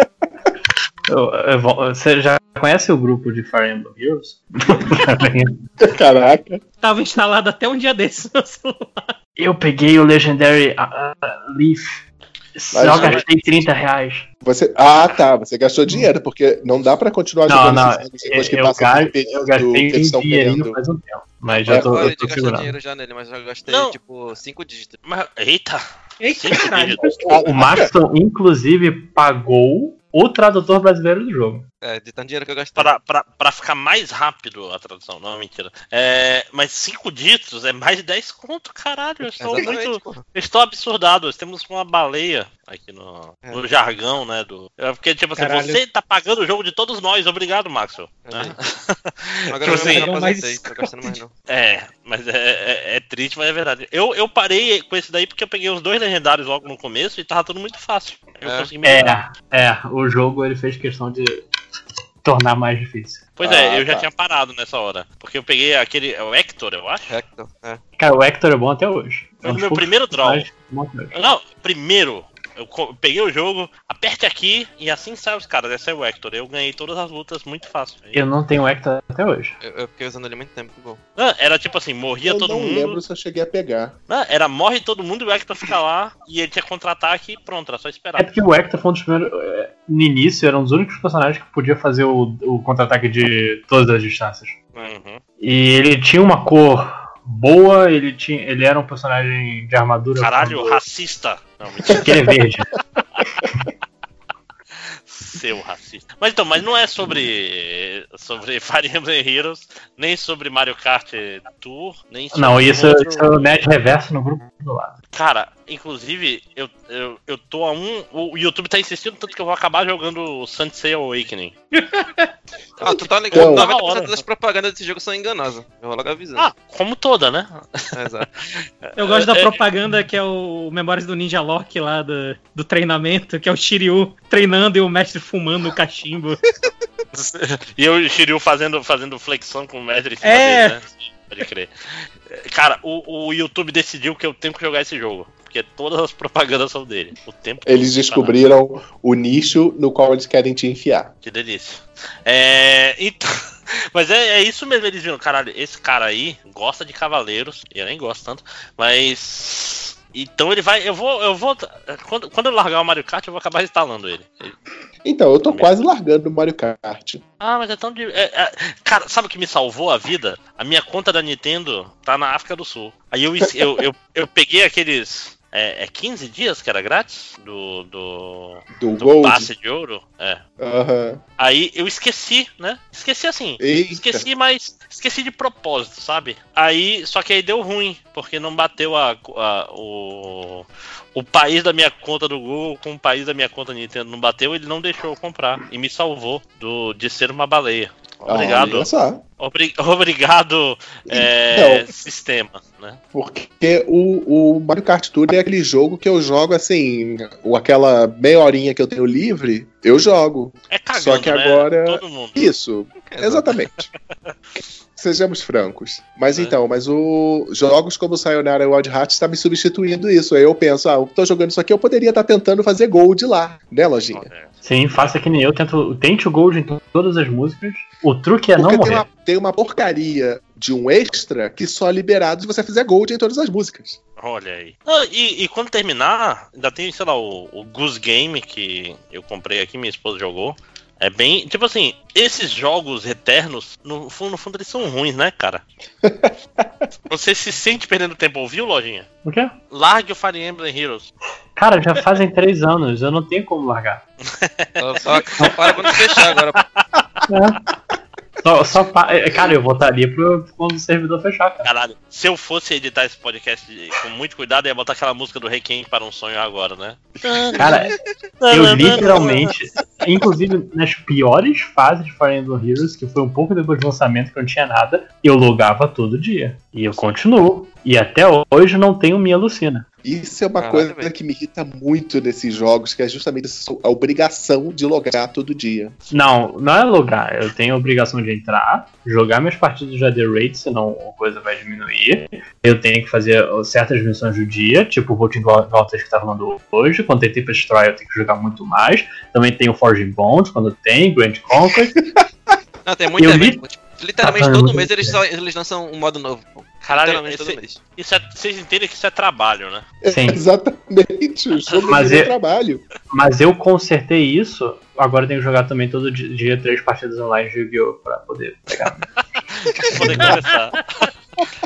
Eu- eu vou- Você já conhece o grupo de Fire Emblem Heroes? Caraca. tava instalado até um dia desses no celular. eu peguei o Legendary ah, Leaf. Só Mas- gastei 30 reais. Você... Ah, tá. Você gastou dinheiro, porque não dá pra continuar Não, jogando não. esses jogos depois que Eu, passa um eu período gastei que eles estão um querendo. faz um tempo. Mas É, já Eu tô, parei eu de tô gastar segurando. dinheiro já nele, mas já gastei, Não. tipo, 5 dígitos. Mas, eita! Eita, caralho. O Maxton, inclusive, pagou o tradutor brasileiro do jogo. É, de tanto dinheiro que eu gastei. Pra, pra, pra ficar mais rápido a tradução, não, mentira. É, mas 5 dígitos é mais de 10 conto, caralho. Eu estou muito. Eu estou absurdado. Temos uma baleia aqui no, É. no jargão, né? Do, é porque, tipo assim, Caralho. você tá pagando o jogo de todos nós. Obrigado, Maxwell. É. né? Agora Tipo eu assim, não mais- aposentei, tô gastando mais não. É, mas é, é- é triste, mas é verdade. Eu, eu parei com esse daí porque eu peguei os dois legendários logo no começo e tava tudo muito fácil. Eu É. consegui melhorar. É, é, o jogo ele fez questão de tornar mais difícil. Pois é, Ah, eu já tá. tinha parado nessa hora. Porque eu peguei aquele. é O Hector, eu acho. Hector, é. Cara, o Hector é bom até hoje. Foi É o meu primeiro draw. Não, primeiro. Eu peguei o jogo, aperte aqui e assim sai os caras. Esse é o Hector. Eu ganhei todas as lutas muito fácil. Eu não tenho o Hector até hoje. Eu, eu fiquei usando ele muito tempo, bom. Ah, era tipo assim, morria Eu todo não mundo. lembro se eu cheguei a pegar. Ah, era morre todo mundo e o Hector fica lá e ele tinha contra-ataque e pronto, era só É esperar. porque o Hector foi um dos primeiros. é, No início, era um dos únicos personagens que podia fazer o, o contra-ataque de todas as distâncias. Uhum. E ele tinha uma cor boa, ele, tinha, ele era um personagem de armadura. Caralho, racista. Não, mentira. Porque ele é verde. Seu racista. Mas então, mas não é sobre sobre Fire Emblem Heroes, nem sobre Mario Kart Tour, nem sobre Não, isso, outro- isso é o Nerd Reverso no grupo do lado. Cara, inclusive, eu, eu, eu tô a um. O YouTube tá insistindo tanto que eu vou acabar jogando o Sansei Awakening. Ah, tu tá ligado? Então- 90% das propagandas desse jogo são enganosas. Eu vou logo avisando. Ah, como toda, né? É, exato. Eu gosto da É, é- propaganda que é o Memórias do Ninja Lock lá do, do treinamento, que é o Shiryu treinando e o mestre fumando o cachimbo. E eu e o Shiryu fazendo, fazendo flexão com o mestre em cima É. dele, né? Pode crer. Cara, o, o YouTube decidiu que eu tenho que jogar esse jogo. Porque todas as propagandas são dele. O tempo Eles descobriram o nicho no qual eles querem te enfiar. Que delícia. É. Então. Mas é, é isso mesmo, eles viram, caralho, esse cara aí gosta de cavaleiros, e eu nem gosto tanto, mas. Então ele vai. Eu vou. Eu vou. Quando, quando eu largar o Mario Kart, eu vou acabar instalando ele. Então, eu tô quase largando o Mario Kart. Ah, mas é tão. de- é- é- cara, sabe o que me salvou a vida? A minha conta da Nintendo tá na África do Sul. Aí eu, eu, eu, eu peguei aqueles. É, é 15 dias que era grátis? Do. Do, Do do passe de ouro? É. Aham. Aí eu esqueci, né? Esqueci assim. Eita. Esqueci, mas esqueci de propósito, sabe? Aí, só que aí deu ruim, porque não bateu a, a- o, o país da minha conta do Google com o país da minha conta Nintendo. Não bateu, ele não deixou eu comprar. E me salvou do, de ser uma baleia. Obrigado. Obri- obrigado, é, Não. sistema, né? Porque o, o Mario Kart Tour é aquele jogo que eu jogo assim, ou aquela meia horinha que eu tenho livre, eu jogo. É cagando, Só que né? agora- Todo mundo. Isso, exatamente. Sejamos francos. Mas É. então, mas o jogos como Sayonara Wild Hearts está me substituindo isso. Aí eu penso, ah, eu tô jogando isso aqui, eu poderia estar tentando fazer gold lá, né, lojinha? É. Sim, faça que nem eu, tento, tente o Gold em to- todas as músicas. O truque é não Porque tem morrer. uma, tem uma porcaria de um extra que só é liberado se você fizer gold em todas as músicas. Olha aí. Ah, e, e quando terminar, ainda tem, sei lá, o, o Goose Game que eu comprei aqui, minha esposa jogou. É bem. Tipo assim, esses jogos eternos, no fundo, no fundo eles são ruins, né, cara? Você se sente perdendo tempo, ouviu, Lojinha? O quê? Largue o Fire Emblem Heroes. Cara, já fazem três anos, eu não tenho como largar. Só, só, para quando fechar agora. Só, só pa- é, Cara, eu voltaria pro quando o servidor fechar, cara. Caralho, se eu fosse editar esse podcast com muito cuidado, eu ia botar aquela música do Requiem para um sonho agora, né? Cara, eu literalmente, inclusive nas piores fases de Fire Emblem Heroes, que foi um pouco depois do lançamento que eu não tinha nada, eu logava todo dia. E eu continuo. E até hoje não tenho minha Lucina. Isso é uma Caralho, coisa velho. que me irrita muito nesses jogos, que é justamente a obrigação de logar todo dia. Não, não é logar. Eu tenho a obrigação de entrar, jogar minhas partidas já de raid, senão a coisa vai diminuir. Eu tenho que fazer certas missões do dia, tipo o Voting Voltas que tá falando hoje. Quando tem Tempest Trial, eu tenho que jogar muito mais. Também tem o Forging Bonds, quando tem, Grand Conquest. Não, tem muito Eu evento. Tipo, literalmente Ah, todo muito mês eles, é. só, eles lançam um modo novo. Caralho, literalmente todo esse- mês. isso é, vocês entendem que isso é trabalho, né? Sim. Exatamente, o jogo Mas virou é- trabalho. Mas eu consertei isso, agora eu tenho que jogar também todo di- dia três partidas online de Yu-Gi-Oh! pra poder pegar. Pra poder começar.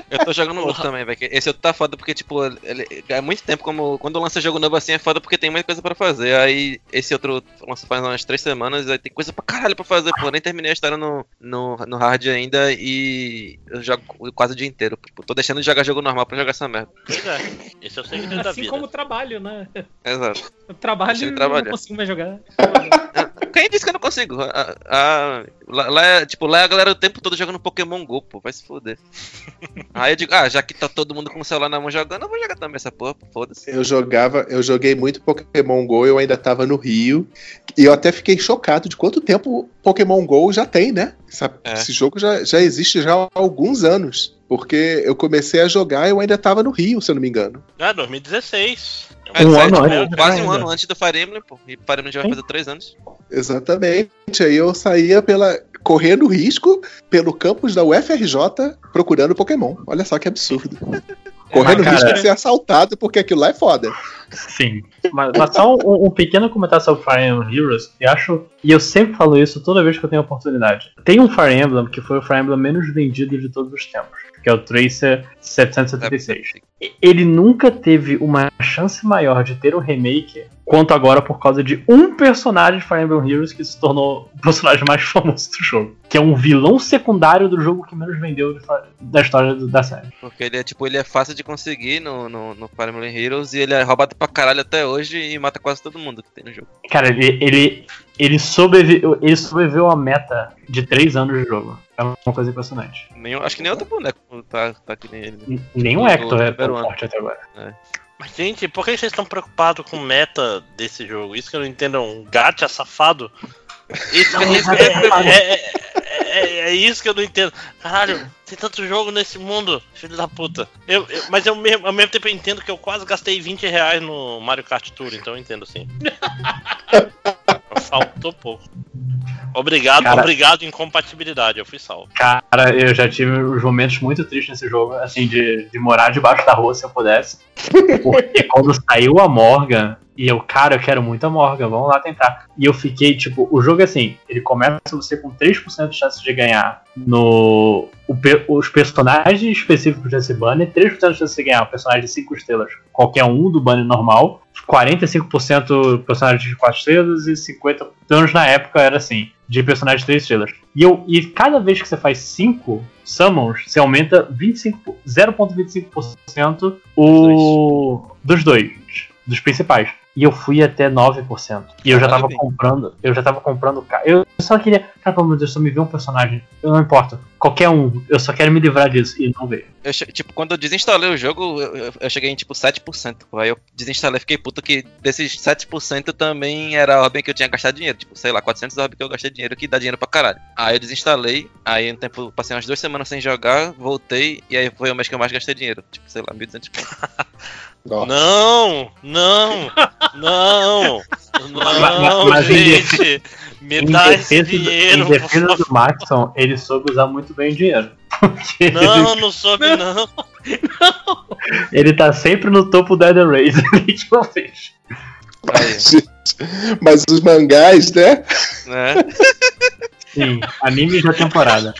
Eu tô jogando outro também, velho. Esse outro tá foda porque, tipo, ele, é muito tempo como. Quando lança jogo novo assim é foda porque tem muita coisa pra fazer. Aí esse outro lança faz umas três semanas, aí tem coisa pra caralho pra fazer, pô. Eu nem terminei a história no, no, no hard ainda e eu jogo quase o dia inteiro. Pô, tô deixando de jogar jogo normal pra jogar essa merda. Pois é. Esse é o segredo da Assim vida. como o trabalho, né? Exato. O trabalho eu não consigo mais jogar. Quem disse que eu não consigo. A- a- lá, lá é, tipo, lá é a galera o tempo todo jogando Pokémon GO, pô. Vai se foder. Aí eu digo, ah, já que tá todo mundo com o celular na mão jogando, eu vou jogar também essa porra, foda-se. Eu jogava, eu joguei muito Pokémon GO, eu ainda tava no Rio. E eu até fiquei chocado de quanto tempo Pokémon GO já tem, né? Essa- É. Esse jogo já, já existe já há alguns anos. Porque eu comecei a jogar e eu ainda tava no Rio, se eu não me engano. Ah, 2016. É, Um saiu, ano tipo, antes quase um ano antes do Fire Emblem, pô. E Fire Emblem já vai fazer três anos. Exatamente. Aí eu saía pela. Correndo risco pelo campus da UFRJ procurando Pokémon. Olha só que absurdo. Correndo cara- risco de ser assaltado, porque aquilo lá é foda. Sim. Mas, mas só um, um pequeno comentário sobre Fire Emblem Heroes, que acho. E eu sempre falo isso toda vez que eu tenho oportunidade. Tem um Fire Emblem que foi o Fire Emblem menos vendido de todos os tempos, que é o Tracer 776. E- Ele nunca teve uma chance maior de ter um remake quanto agora por causa de um personagem de Fire Emblem Heroes que se tornou o personagem mais famoso do jogo. Que é um vilão secundário do jogo que menos vendeu da história da série. Porque ele é, tipo, ele é fácil de conseguir no, no, no Fire Emblem Heroes e ele é roubado pra caralho até hoje e mata quase todo mundo que tem no jogo. Cara, ele, ele, ele, sobreviveu, ele sobreviveu a meta de 3 anos de jogo. É uma coisa impressionante. Nenhum, acho que nem outro boneco tá, tá que nem ele. N- Nenhum Hector é tão forte até agora. Mas, gente, por que vocês estão preocupados com o meta desse jogo? Isso que eu não entendo, é um gacha safado? Isso que eu- é, é- é- é- é isso que eu não entendo. Caralho, tem tanto jogo nesse mundo, filho da puta. Eu, eu- mas eu mesmo, ao mesmo tempo eu entendo que eu quase gastei 20 reais no Mario Kart Tour, então eu entendo sim. Faltou pouco. Obrigado, Cara- obrigado, incompatibilidade, eu fui salvo. Cara, eu já tive uns momentos muito tristes nesse jogo, assim, de, de morar debaixo da rua se eu pudesse. Porque quando saiu a Morgan, e eu, cara, eu quero muito a Morgan, vamos lá tentar. E eu fiquei, tipo, o jogo é assim, ele começa você com 3% de chance de ganhar no. o os personagens específicos desse banner, 3% de chance de ganhar o personagem de 5 estrelas, qualquer um do banner normal, 45% personagens de 4 estrelas e 50%, pelo menos na época era assim, de personagens de 3 estrelas. E, eu, e cada vez que você faz 5 summons, você aumenta 25, 0,25% o dos dois, dos principais. E eu fui até 9%. E eu já tava comprando, eu já tava comprando Eu só queria, cara, pelo amor de Deus, só me vê um personagem. Eu não importa. Qualquer um, eu só quero me livrar disso. E não veio. Eu tipo, quando eu desinstalei o jogo, eu, eu- cheguei em tipo 7%. pô. Aí eu desinstalei fiquei puto que desses 7% também era a Orben que eu tinha gastado dinheiro. Tipo, sei lá, 400 Orben que eu gastei dinheiro que dá dinheiro pra caralho. Aí eu desinstalei, aí um tempo, passei umas duas semanas sem jogar, voltei, e aí foi o mês que eu mais gastei dinheiro. Tipo, sei lá, 1.200 pontos. Nossa. Não, não, não, não, mas em gente, me Em dá esse defesa, do, dinheiro, em defesa do Maxon, ele soube usar muito bem o dinheiro. Não, não soube não. ele tá sempre no topo da Eder Race vejo. Aí, Mas os mangás, né? né? Sim, anime da temporada.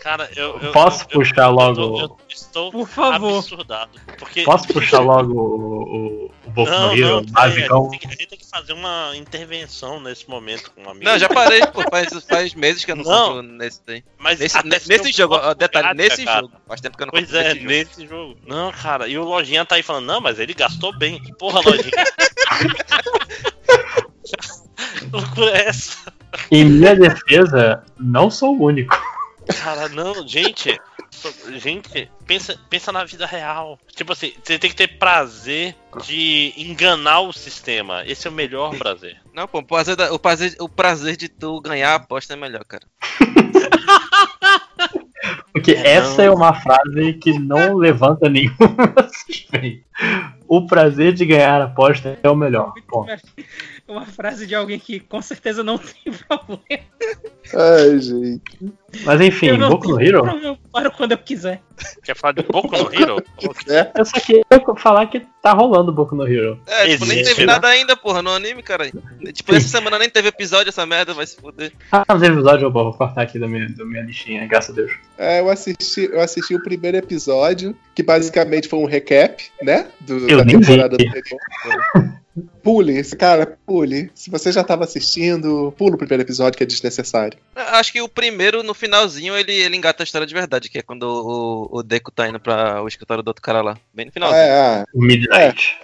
Cara, eu, eu Posso eu- puxar eu logo- estou Por favor. absurdado. Porque Posso puxar logo o, o, o Boku não, no Hero, não, a, gente tem, que- a gente tem que fazer uma intervenção nesse momento com um amigo. Não, já parei, pô. Faz, faz meses que eu não, Não. compro nesse daí. Mas Nesse, nesse jogo, detalhe, nesse cara. jogo. Faz tempo que eu não Pois compro é, nesse jogo. nesse jogo. Não, cara, e o Lojinha tá aí falando, não, mas ele gastou bem. Que porra, Lojinha? Que loucura é essa? Em minha defesa, não sou o único. Cara, não, gente. Gente, pensa, pensa na vida real. Tipo assim, você tem que ter prazer de enganar o sistema. Esse é o melhor prazer. Não, pô, o prazer, da- o, prazer, o prazer de tu ganhar a aposta é melhor, cara. Porque É, essa não. é uma frase que não levanta nenhuma suspeita. O prazer de ganhar a aposta é o melhor. Bom, Uma frase de alguém que com certeza não tem problema. Ai, gente. mas enfim, eu não Boku no Hero, problema, Eu paro quando eu quiser. Quer falar de Boku no Hero? eu só queria falar que tá rolando Boku no Hero. É, tipo, nem Existe, teve né? nada ainda, porra, no anime, cara. Tipo, essa semana nem teve episódio, essa merda vai se fuder. Ah, mas episódio eu vou cortar aqui da minha, da minha listinha, graças a Deus. É, eu assisti, eu assisti o primeiro episódio, que basicamente foi um recap, né? Do, Eu da nem vi. temporada anterior. Pule, esse cara, pule. Se você já tava assistindo, pula o primeiro episódio que é desnecessário. Acho que o primeiro, no finalzinho, ele, ele engata a história de verdade, que é quando o, o Deku tá indo pra o escritório do outro cara lá. Bem no finalzinho. É, ah, Midnight.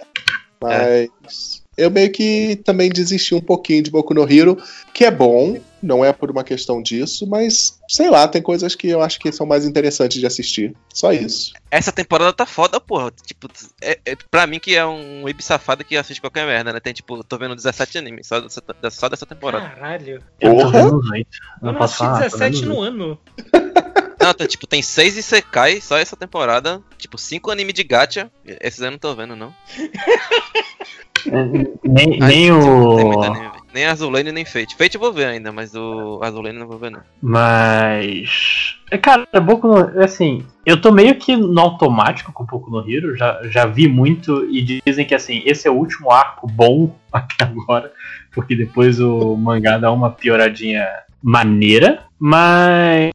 mas. eu meio que também desisti um pouquinho de Boku no Hero, que é bom, não é por uma questão disso, mas sei lá, tem coisas que eu acho que são mais interessantes de assistir. Só isso. Essa temporada tá foda, porra. Tipo, é, é, pra mim que é um web safado que assiste qualquer merda, né? Tem, tipo, tô vendo 17 animes só dessa, só dessa temporada. Caralho. Eu tô Porra! Eu Não não posso assisti falar. tô 17 vendo os no ano. Não, tá, tipo, tem 6 Isekai só essa temporada. Tipo, 5 anime de gacha. Esses eu não tô vendo, não. Nem, Ai, nem tipo, o. nem Azulane nem Fate. Fate eu vou ver ainda, mas o Azulane não vou ver, não. Mas. é, Cara, Boku no. Assim, eu tô meio que no automático com Boku no Hero. Já, já vi muito e dizem que, assim, esse é o último arco bom até agora. Porque depois o mangá dá uma pioradinha maneira. Mas.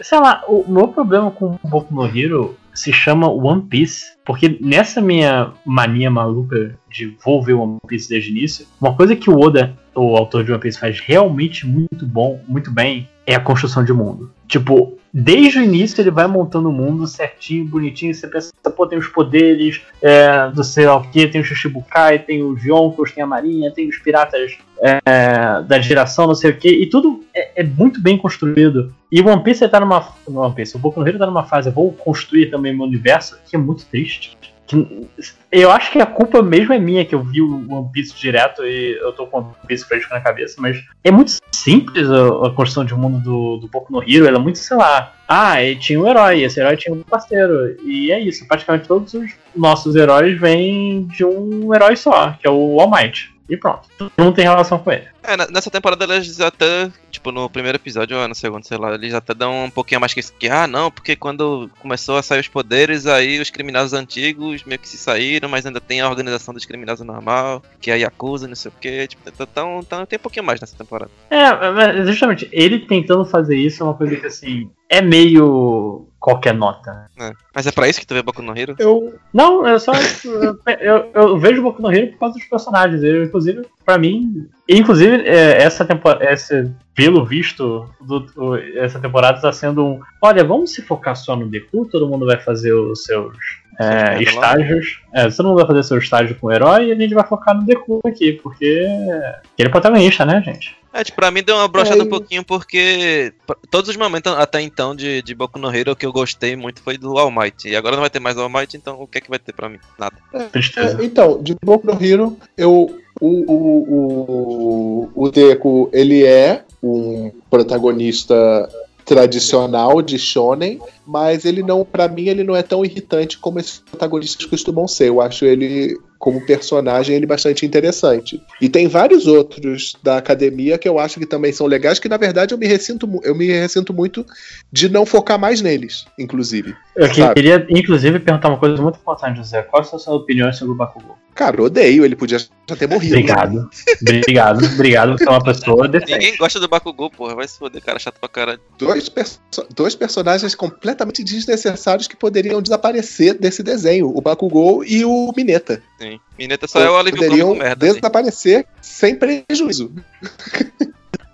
Sei lá, o meu problema com Boku no Hero se chama One Piece. Porque nessa minha mania maluca de vou ver One Piece desde o início, uma coisa que o Oda, o autor de One Piece, faz realmente muito bom, muito bem, é a construção de mundo. Tipo, desde o início ele vai montando o mundo certinho, bonitinho. Você pensa, pô, tem os poderes é, do sei lá o que, tem o Shichibukai, tem os Yonkos, tem a Marinha, tem os piratas é, da geração, não sei o que, e tudo é, é muito bem construído. E o One Piece tá numa. One Piece, o Boku no Hero tá numa fase, eu vou construir também meu universo, que é muito triste. Que- eu acho que a culpa mesmo é minha que eu vi o One Piece direto e eu tô com o One Piece fresco na cabeça, mas é muito simples a, a construção de mundo do, do Boku no Hero, ela é muito, sei lá. Ah, e tinha um herói, esse herói tinha um parceiro. E é isso, praticamente todos os nossos heróis vêm de um herói só, que é o All Might. E pronto. Todo mundo tem relação com ele. É, nessa temporada eles até, tipo, no primeiro episódio ou no segundo, sei lá, eles até dão um pouquinho mais que isso. Que, ah, não, porque quando começou a sair os poderes, aí os criminosos antigos meio que se saíram, mas ainda tem a organização dos criminosos normal, que é a Yakuza, não sei o que. Tipo, então, então tem um pouquinho mais nessa temporada. É, mas justamente, ele tentando fazer isso é uma coisa que, assim, é meio qualquer nota. É. Mas é pra isso que tu vê Boku no Hero? Eu, Não, é só. eu, eu, eu vejo Boku no Hero por causa dos personagens. Eu, inclusive, pra mim. Inclusive, é, essa temporada. Esse, pelo visto, do, o- essa temporada tá sendo um. Olha, vamos se focar só no Deku, todo mundo vai fazer os seus. É, estágios. É, todo mundo vai fazer seu estágio com o herói e a gente vai focar no Deku aqui, porque ele é protagonista, né, gente? É, tipo, pra mim deu uma brochada É, um pouquinho porque todos os momentos até então de, de Boku no Hero que eu gostei muito foi do All Might. E agora não vai ter mais All Might, então o que é que vai ter pra mim? Nada. Tristeza. É, então, de Boku no Hero, eu, o, o, o, o Deku, ele é um protagonista tradicional de shonen, mas ele não, pra mim, ele não é tão irritante como esses protagonistas costumam ser. Eu acho ele como personagem ele bastante interessante. E tem vários outros da academia que eu acho que também são legais, que na verdade eu me ressinto, eu me ressinto muito de não focar mais neles, inclusive. Eu Sabe? queria, inclusive, perguntar uma coisa muito importante, José. Quais são as suas opiniões sobre o Bakugou? Cara, eu odeio, ele podia já ter morrido. Obrigado. Obrigado, obrigado por ser uma pessoa decente. Ninguém gosta do Bakugou, porra. Vai se foder, cara chato pra caralho. dois, perso- dois personagens completamente desnecessários que poderiam desaparecer desse desenho, o Bakugou e o Mineta. Sim. Mineta só é o alívio poderiam merda. desaparecer sem prejuízo.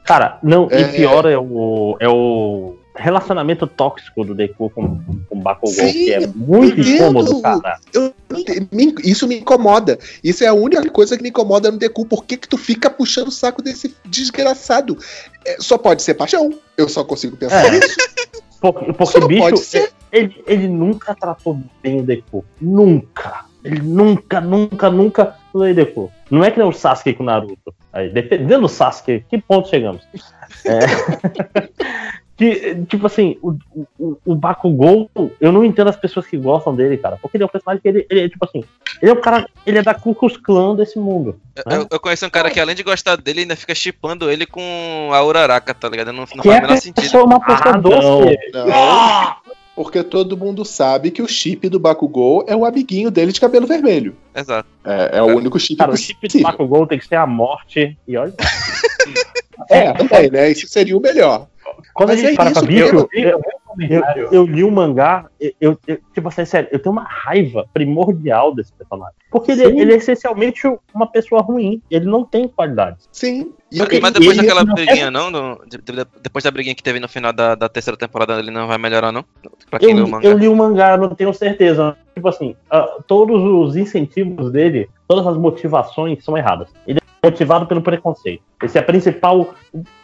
Cara, não, É. e pior é o, é o relacionamento tóxico do Deku com, com o Bakugou, Sim, que é muito incômodo, cara. Eu isso me incomoda. Isso é a única coisa que me incomoda no Deku. Por que, que tu fica puxando o saco desse desgraçado? É, só pode ser paixão. Eu só consigo pensar É. nisso. Porque, porque não bicho, pode ser. ele, ele nunca tratou bem o Deku. Nunca. Ele nunca, nunca, nunca aí, Deku. Não é que nem o Sasuke com o Naruto. Aí, dependendo do Sasuke, que ponto chegamos? É. que, tipo assim, o, o, o Bakugou, eu não entendo as pessoas que gostam dele, cara. Porque ele é um personagem que ele, ele é, tipo assim, ele é um cara, ele é da Ku Klux Klan desse mundo. Eu, eu conheço um cara que além de gostar dele, ainda fica chipando ele com a Uraraka, tá ligado? Não, não Que faz é o menor sentido. uma pessoa Ah, doce. Não. Porque todo mundo sabe que o chip do Bakugou é o amiguinho dele de cabelo vermelho. Exato. É, é o único chip Cara, o chip do possível. Bakugou tem que ser a morte. E olha, É, também, né? Isso seria o melhor. Quando Mas a gente é para isso, pra bicho, bicho, eu, eu, eu li o mangá, eu, eu- eu- tipo assim, sério, eu tenho uma raiva primordial desse personagem. Porque ele, Sim. ele é essencialmente uma pessoa ruim, ele não tem qualidades. Sim. E Mas, depois daquela não- briguinha, não? do- de- de- depois da briguinha que teve no final da, da terceira temporada, ele não vai melhorar, não? Pra quem Eu, leu o li- mangá. eu li o mangá, não tenho certeza. Tipo assim, ah, todos os incentivos dele, todas as motivações são erradas. Ele é motivado pelo preconceito. Essa é a principal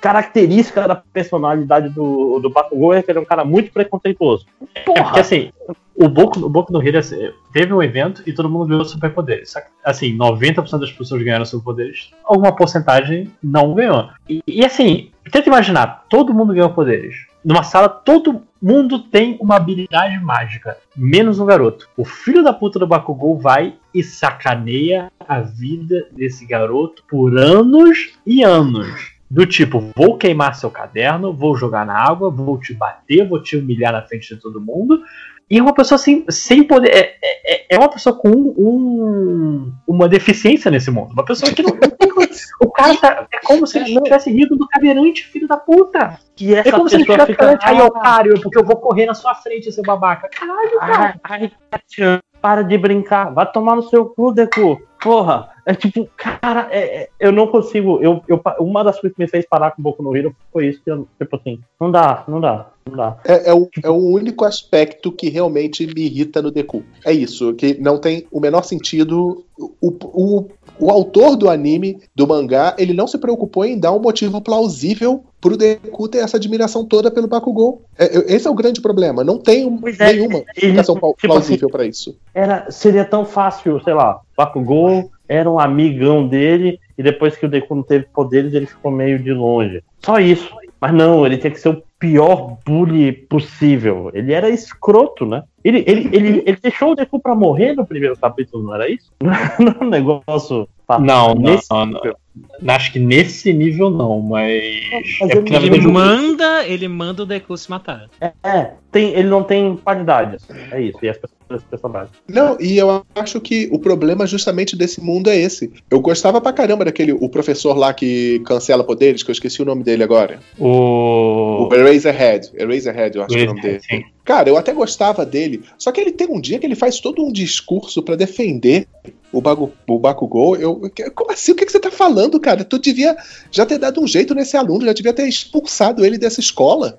característica da personalidade do, do Bakugou, é que ele é um cara muito preconceituoso. É porque assim, o Boku, o Boku no Hero assim, teve um evento e todo mundo ganhou superpoderes. Só que, Assim, 90% das pessoas ganharam superpoderes, alguma porcentagem não ganhou. E, e assim, tenta imaginar, todo mundo ganhou poderes. Numa sala, todo mundo tem uma habilidade mágica, menos um garoto. O filho da puta do Bakugou vai e sacaneia a vida desse garoto por anos e anos. Do tipo, vou queimar seu caderno, vou jogar na água, vou te bater, vou te humilhar na frente de todo mundo. E é uma pessoa assim, sem poder. É, é, é uma pessoa com um, uma deficiência nesse mundo. Uma pessoa que não, O cara tá. É como se ele tivesse rido do cadeirante, filho da puta. Que essa é como se ele tivesse fica. cadeirante. Aí, otário, porque eu vou correr na sua frente, seu babaca. Caralho, cara. Ai, ai, para de brincar. Vai tomar no seu cu, Deku. Porra. É tipo, cara, é- é- eu não consigo. Eu, eu, uma das coisas que me fez parar com o Boku no Hero foi isso. Que eu, tipo assim, não dá, não dá, não dá. É, é o, é o único aspecto que realmente me irrita no Deku. É isso, que não tem o menor sentido. O, o, o autor do anime, do mangá, ele não se preocupou em dar um motivo plausível pro Deku ter essa admiração toda pelo Bakugou. É, é- esse é o grande problema. Não tem um- é, nenhuma explicação tipo plausível pra isso. Era, seria tão fácil, sei lá, Bakugou era um amigão dele e depois que o Deku não teve poderes, ele ficou meio de longe. Só isso. Mas não, ele tinha que ser o pior bully possível. Ele era escroto, né? Ele, ele, ele, ele deixou o Deku pra morrer no primeiro capítulo, não era isso? Não é um negócio. Não, não, nesse não, não. Acho que nesse nível não, mas. Mas é porque Ele verdade. manda, ele manda o Deku se matar. É, tem, ele não tem qualidades. É isso. E as pessoas esse personagem. Não, e eu acho que o problema justamente desse mundo é esse. Eu gostava pra caramba daquele, o professor lá que cancela poderes, que eu esqueci o nome dele agora. O. O Eraserhead. Eraserhead, eu acho que é o nome dele. Sim. Cara, eu até gostava dele. Só que ele tem um dia que ele faz todo um discurso pra defender o, Bagu, o Bakugou. Eu, como assim? O que, que você tá falando, cara? Tu devia já ter dado um jeito nesse aluno, já devia ter expulsado ele dessa escola.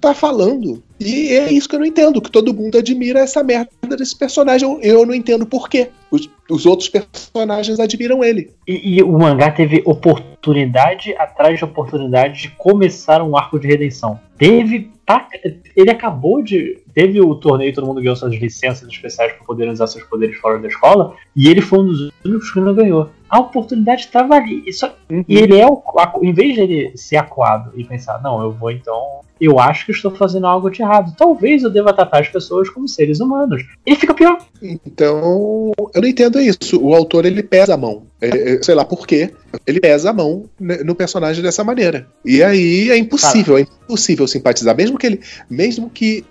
Tá falando. E é isso que eu não entendo, que todo mundo admira essa merda desse personagem. Eu, eu não entendo por quê. Os, os outros personagens admiram ele. E, e o mangá teve oportunidade atrás de oportunidade de começar um arco de redenção. Teve. tá- ele acabou de. Teve o torneio, todo mundo ganhou suas licenças especiais para poder usar seus poderes fora da escola. E ele foi um dos únicos que não ganhou. A oportunidade estava ali. E, só- e ele é o. Em vez de ele ser acuado e pensar, não, eu vou então. Eu acho que estou fazendo algo de errado. Talvez eu deva tratar as pessoas como seres humanos. Ele fica pior. Então, eu não entendo isso. O autor, ele pesa a mão. É, é, sei lá por quê. Ele pesa a mão né, no personagem dessa maneira. E aí é impossível, é impossível simpatizar. Mesmo que ele. Mesmo que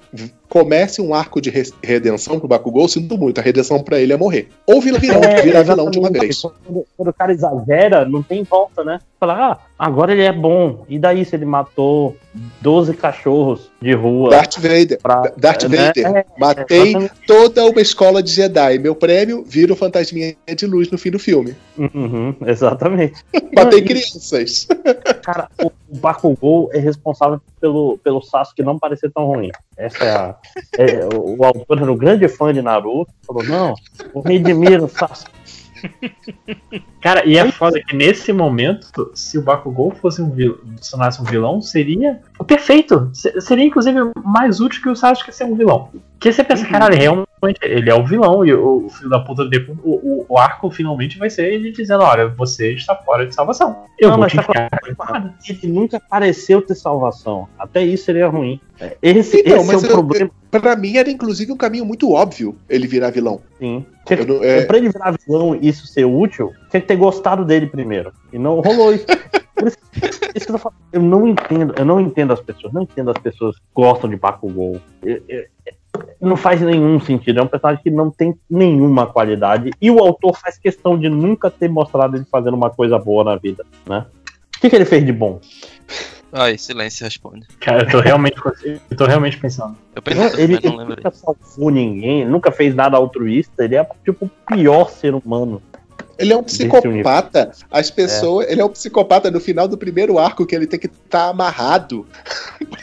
comece um arco de re- redenção pro Bakugou, sinto muito. A redenção pra ele é morrer. Ou vira vilão, É, vira vilão de uma vez. Quando, quando o cara exagera, não tem volta, né? Falar, ah, agora ele é bom. E daí se ele matou 12 cachorros de rua? Darth Vader. pra- Darth né? Vader. É, Matei toda uma escola de Jedi. Meu prêmio vira o fantasminha de luz no fim do filme. Uhum, exatamente. Matei Não, crianças. Cara, o o Bakugou é responsável pelo, pelo Sasuke não parecer tão ruim. Essa é a. é, o, o autor era um grande fã de Naruto. Falou, não, eu redimir o Sasuke. Cara, e é foda que nesse momento, se o Bakugou fosse um vilão, se tornasse um vilão, seria o perfeito. Se- Seria inclusive mais útil que o Sasuke ser um vilão. Porque você pensa, caralho, realmente, ele é o vilão e o, filho da puta depois, o, o, o arco finalmente vai ser ele dizendo, olha, você está fora de salvação. Eu Não, vou mas te tá porrada." Ele nunca pareceu ter salvação. Até isso seria ruim. É, Esse, Então, esse é o eu- problema. Pra mim era inclusive um caminho muito óbvio ele virar vilão. Sim. Eu não- é- Pra ele virar vilão e isso ser útil, tinha que ter gostado dele primeiro. E não rolou isso. Por isso, isso que eu tô falando. Eu não entendo, eu não entendo as pessoas, não entendo as pessoas que gostam de Bakugou. Eu- eu- não faz nenhum sentido. É um personagem que não tem nenhuma qualidade. E o autor faz questão de nunca ter mostrado ele fazendo uma coisa boa na vida, né? O que, que ele fez de bom? Ai, silêncio, responde. Cara, eu tô realmente, eu tô realmente pensando. Eu pensei, ele não ele nunca salvou ninguém, nunca fez nada altruísta. Ele é tipo o pior ser humano. Ele é um psicopata. As pessoas. Ele é um psicopata no final do primeiro arco que ele tem que estar amarrado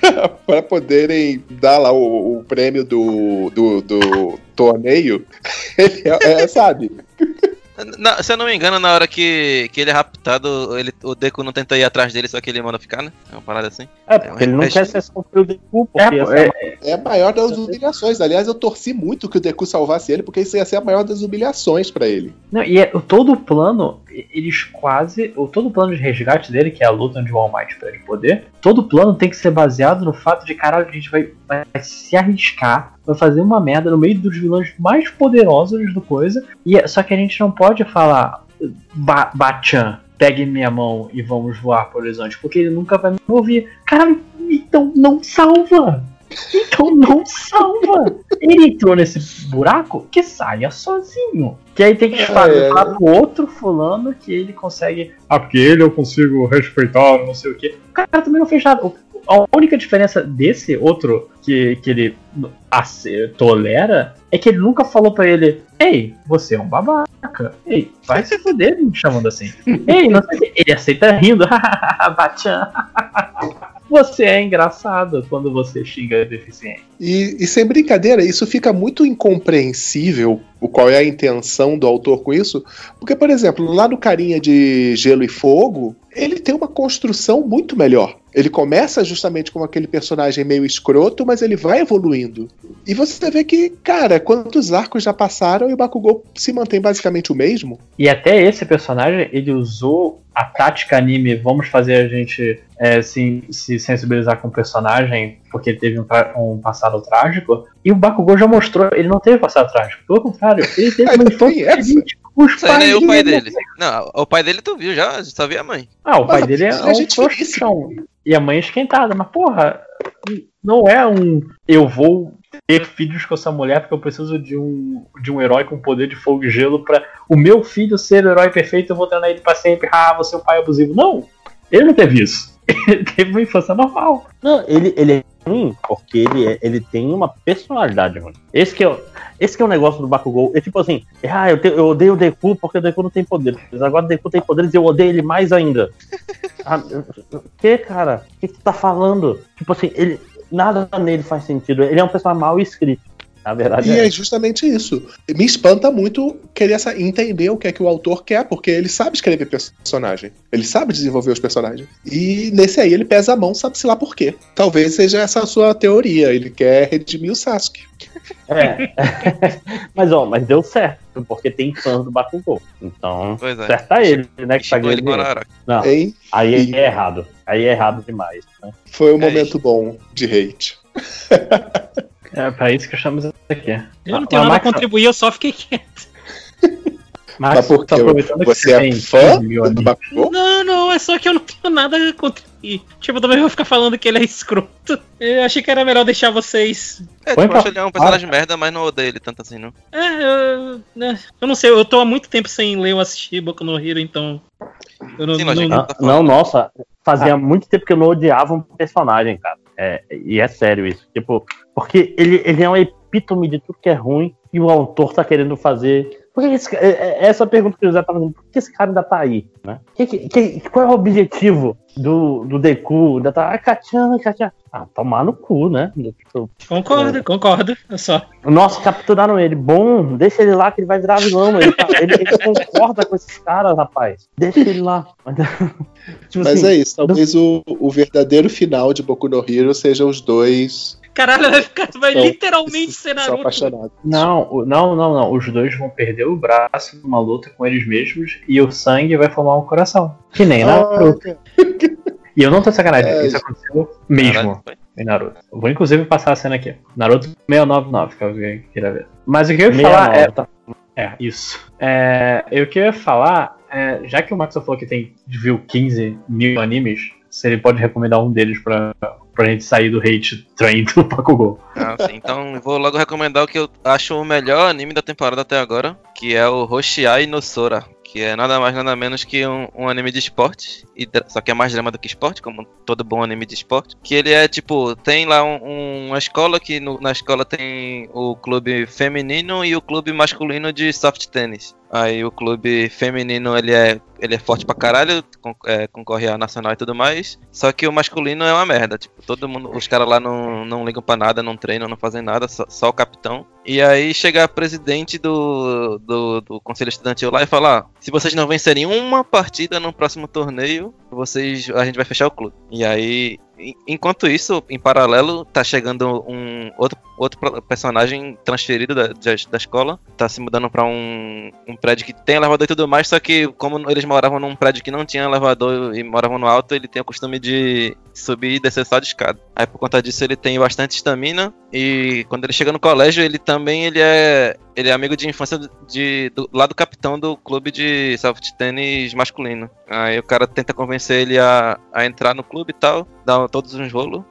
pra- pra poderem dar lá o, o prêmio do, do, do, torneio, ele é, é, sabe? Na- se eu não me engano, na hora que, que ele é raptado, ele, o Deku não tenta ir atrás dele, só que ele manda ficar, né? É uma parada assim. É, porque ele não quer ser só o Deku, porque É, essa é, É a maior das humilhações. Aliás, eu torci muito que o Deku salvasse ele, porque isso ia ser a maior das humilhações pra ele. Não, e é, todo o plano, eles quase. O, todo o plano de resgate dele, que é a luta onde o All Might perde poder, todo o plano tem que ser baseado no fato de caralho, a gente vai, vai se arriscar, vai fazer uma merda no meio dos vilões mais poderosos do coisa. E é- só que a gente não pode falar ba Bachan, pegue minha mão e vamos voar pro horizonte, porque ele nunca vai me ouvir. Caralho, então não salva! Então não salva! Ele entrou nesse buraco que saia sozinho. Que aí tem que É, falar é. pro outro fulano que ele consegue. Ah, porque ele eu consigo respeitar, não sei o quê. O cara também não fez nada. A única diferença desse outro que, que ele tolera é que ele nunca falou pra ele: Ei, você é um babaca. Ei, vai se fuder me chamando assim. Ei, não sei o quê. Ele aceita rindo. Bachan. Você é engraçado quando você xinga deficiente. E, e sem brincadeira, isso fica muito incompreensível o qual é a intenção do autor com isso, porque, por exemplo, lá no Carinha de Gelo e Fogo, ele tem uma construção muito melhor. Ele começa justamente como aquele personagem meio escroto, mas ele vai evoluindo. E você vê que, cara, quantos arcos já passaram e o Bakugou se mantém basicamente o mesmo? E até esse personagem, ele usou a tática anime, vamos fazer a gente é, se, se sensibilizar com o personagem, porque ele teve um, um passado trágico. E o Bakugou já mostrou, ele não teve passado trágico. Pelo contrário, ele teve uma infância feliz. Os Isso aí nem é o pai dele-. Não, o pai dele tu viu já, só vi a mãe. Ah, o pai Mas dele é um trouxão. E a mãe é esquentada. Mas, porra, não é um. Eu vou ter filhos com essa mulher porque eu preciso de um, de um herói com poder de fogo e gelo pra o meu filho ser o herói perfeito. Eu vou treinar ele pra sempre. Ah, você é um pai abusivo. Não, ele não teve isso. Ele teve uma infância normal. Não, ele, ele é ruim porque ele, é- ele tem uma personalidade ruim. Esse que é, o- esse que é o negócio do Bakugou. É tipo assim, ah, eu, te- eu odeio o Deku porque o Deku não tem poderes. Agora o Deku tem poderes e eu odeio ele mais ainda. Ah, o que, cara? O que, que tu tá falando? Tipo assim, ele, nada nele faz sentido. Ele é um personagem mal escrito. Na verdade, E é. é justamente isso. Me espanta muito querer essa- entender o que é que o autor quer, porque ele sabe escrever personagem. Ele sabe desenvolver os personagens. E nesse aí ele pesa a mão, sabe-se lá por quê. Talvez seja essa a sua teoria. Ele quer redimir o Sasuke. É. mas ó, mas deu certo, porque tem fãs do Bakugou. Então, Pois é. certa ele, né? Que tá ele. Não, Hein? aí E- é errado. Aí é errado demais. Né? Foi um É momento bom de hate. É pra isso que estamos aqui. Eu não tenho nada a Max- contribuir, eu só fiquei quieto. Max, Mas por tá quê? aproveitando que Você é fã 15 mil do. Bakugou? Não, não, é só que eu não tenho nada a contribuir. Tipo, eu também vou ficar falando que ele é escroto. Eu achei que era melhor deixar vocês. É, Põe tipo, eu pra- acho ele é um personagem merda, mas não odeio ele tanto assim, não. É, eu, né, eu não sei, eu tô há muito tempo sem ler ou assistir Boku no Hero, então. Eu não, Sim, não- não- Tá Não, nossa, fazia muito tempo que eu não odiava um personagem, cara. É, e é sério isso. Tipo, porque ele, ele é uma epítome de tudo que é ruim e o autor tá querendo fazer. Por que esse, ca- é, é essa pergunta que o José tá fazendo, por que esse cara ainda tá aí? Né? Que- que- que- qual é o objetivo do, do Deku? Ainda tá, ah, Kachan. Ah, tomar no cu, né? Tipo, Concordo, concordo. Eu só. Nossa, capturaram ele. Bom, deixa ele lá que ele vai virar vilão. Ele, tá- ele- ele concorda com esses caras, rapaz. Deixa ele lá. Tipo Mas assim, é isso. Talvez o, o verdadeiro final de Boku no Hero seja os dois Caralho, vai, ficar, vai literalmente ser Naruto. apaixonados. Não, não, não, não. Os dois vão perder o braço numa luta com eles mesmos e o sangue vai formar um coração. Que nem Naruto. Ah, E eu não tô sacanagem, É, isso aconteceu mesmo Caralho, em Naruto. Eu vou inclusive passar a cena aqui. Naruto 699, que alguém queira ver. Mas o que eu ia falar é. 69, tá? É, isso. É, eu que eu ia falar, é, já que o Max falou que tem viu 15 mil animes, se ele pode recomendar um deles pra, pra gente sair do hate train do Bakugou. Ah, sim. Então vou logo recomendar o que eu acho o melhor anime da temporada até agora, que é o Hoshiai no Sora, que é nada mais nada menos que um, um anime de esporte, e só que é mais drama do que esporte, como todo bom anime de esporte. Que ele é tipo, tem lá um- uma escola que no- na escola tem o clube feminino e o clube masculino de soft tennis. Aí o clube feminino ele é, ele é forte pra caralho, con- é, concorre a nacional e tudo mais. Só que o masculino é uma merda. Tipo, todo mundo, os caras lá não, não ligam pra nada, não treinam, não fazem nada, só, só o capitão. E aí chega a presidente do, do, do conselho estudantil lá e fala: "Ah, se vocês não vencerem uma partida no próximo torneio, vocês a gente vai fechar o clube. E aí, en- enquanto isso, em paralelo, tá chegando um outro, outro personagem transferido da, da, escola, tá se mudando pra um, um prédio que tem elevador e tudo mais, só que como eles moravam num prédio que não tinha elevador e moravam no alto, ele tem o costume de subir e descer só de escada. Aí por conta disso ele tem bastante estamina e quando ele chega no colégio, ele também ele é ele é amigo de infância de, do, lá do capitão do clube de soft tênis masculino. Aí o cara tenta convencer ele a, a entrar no clube e tal, dá todos uns rolos.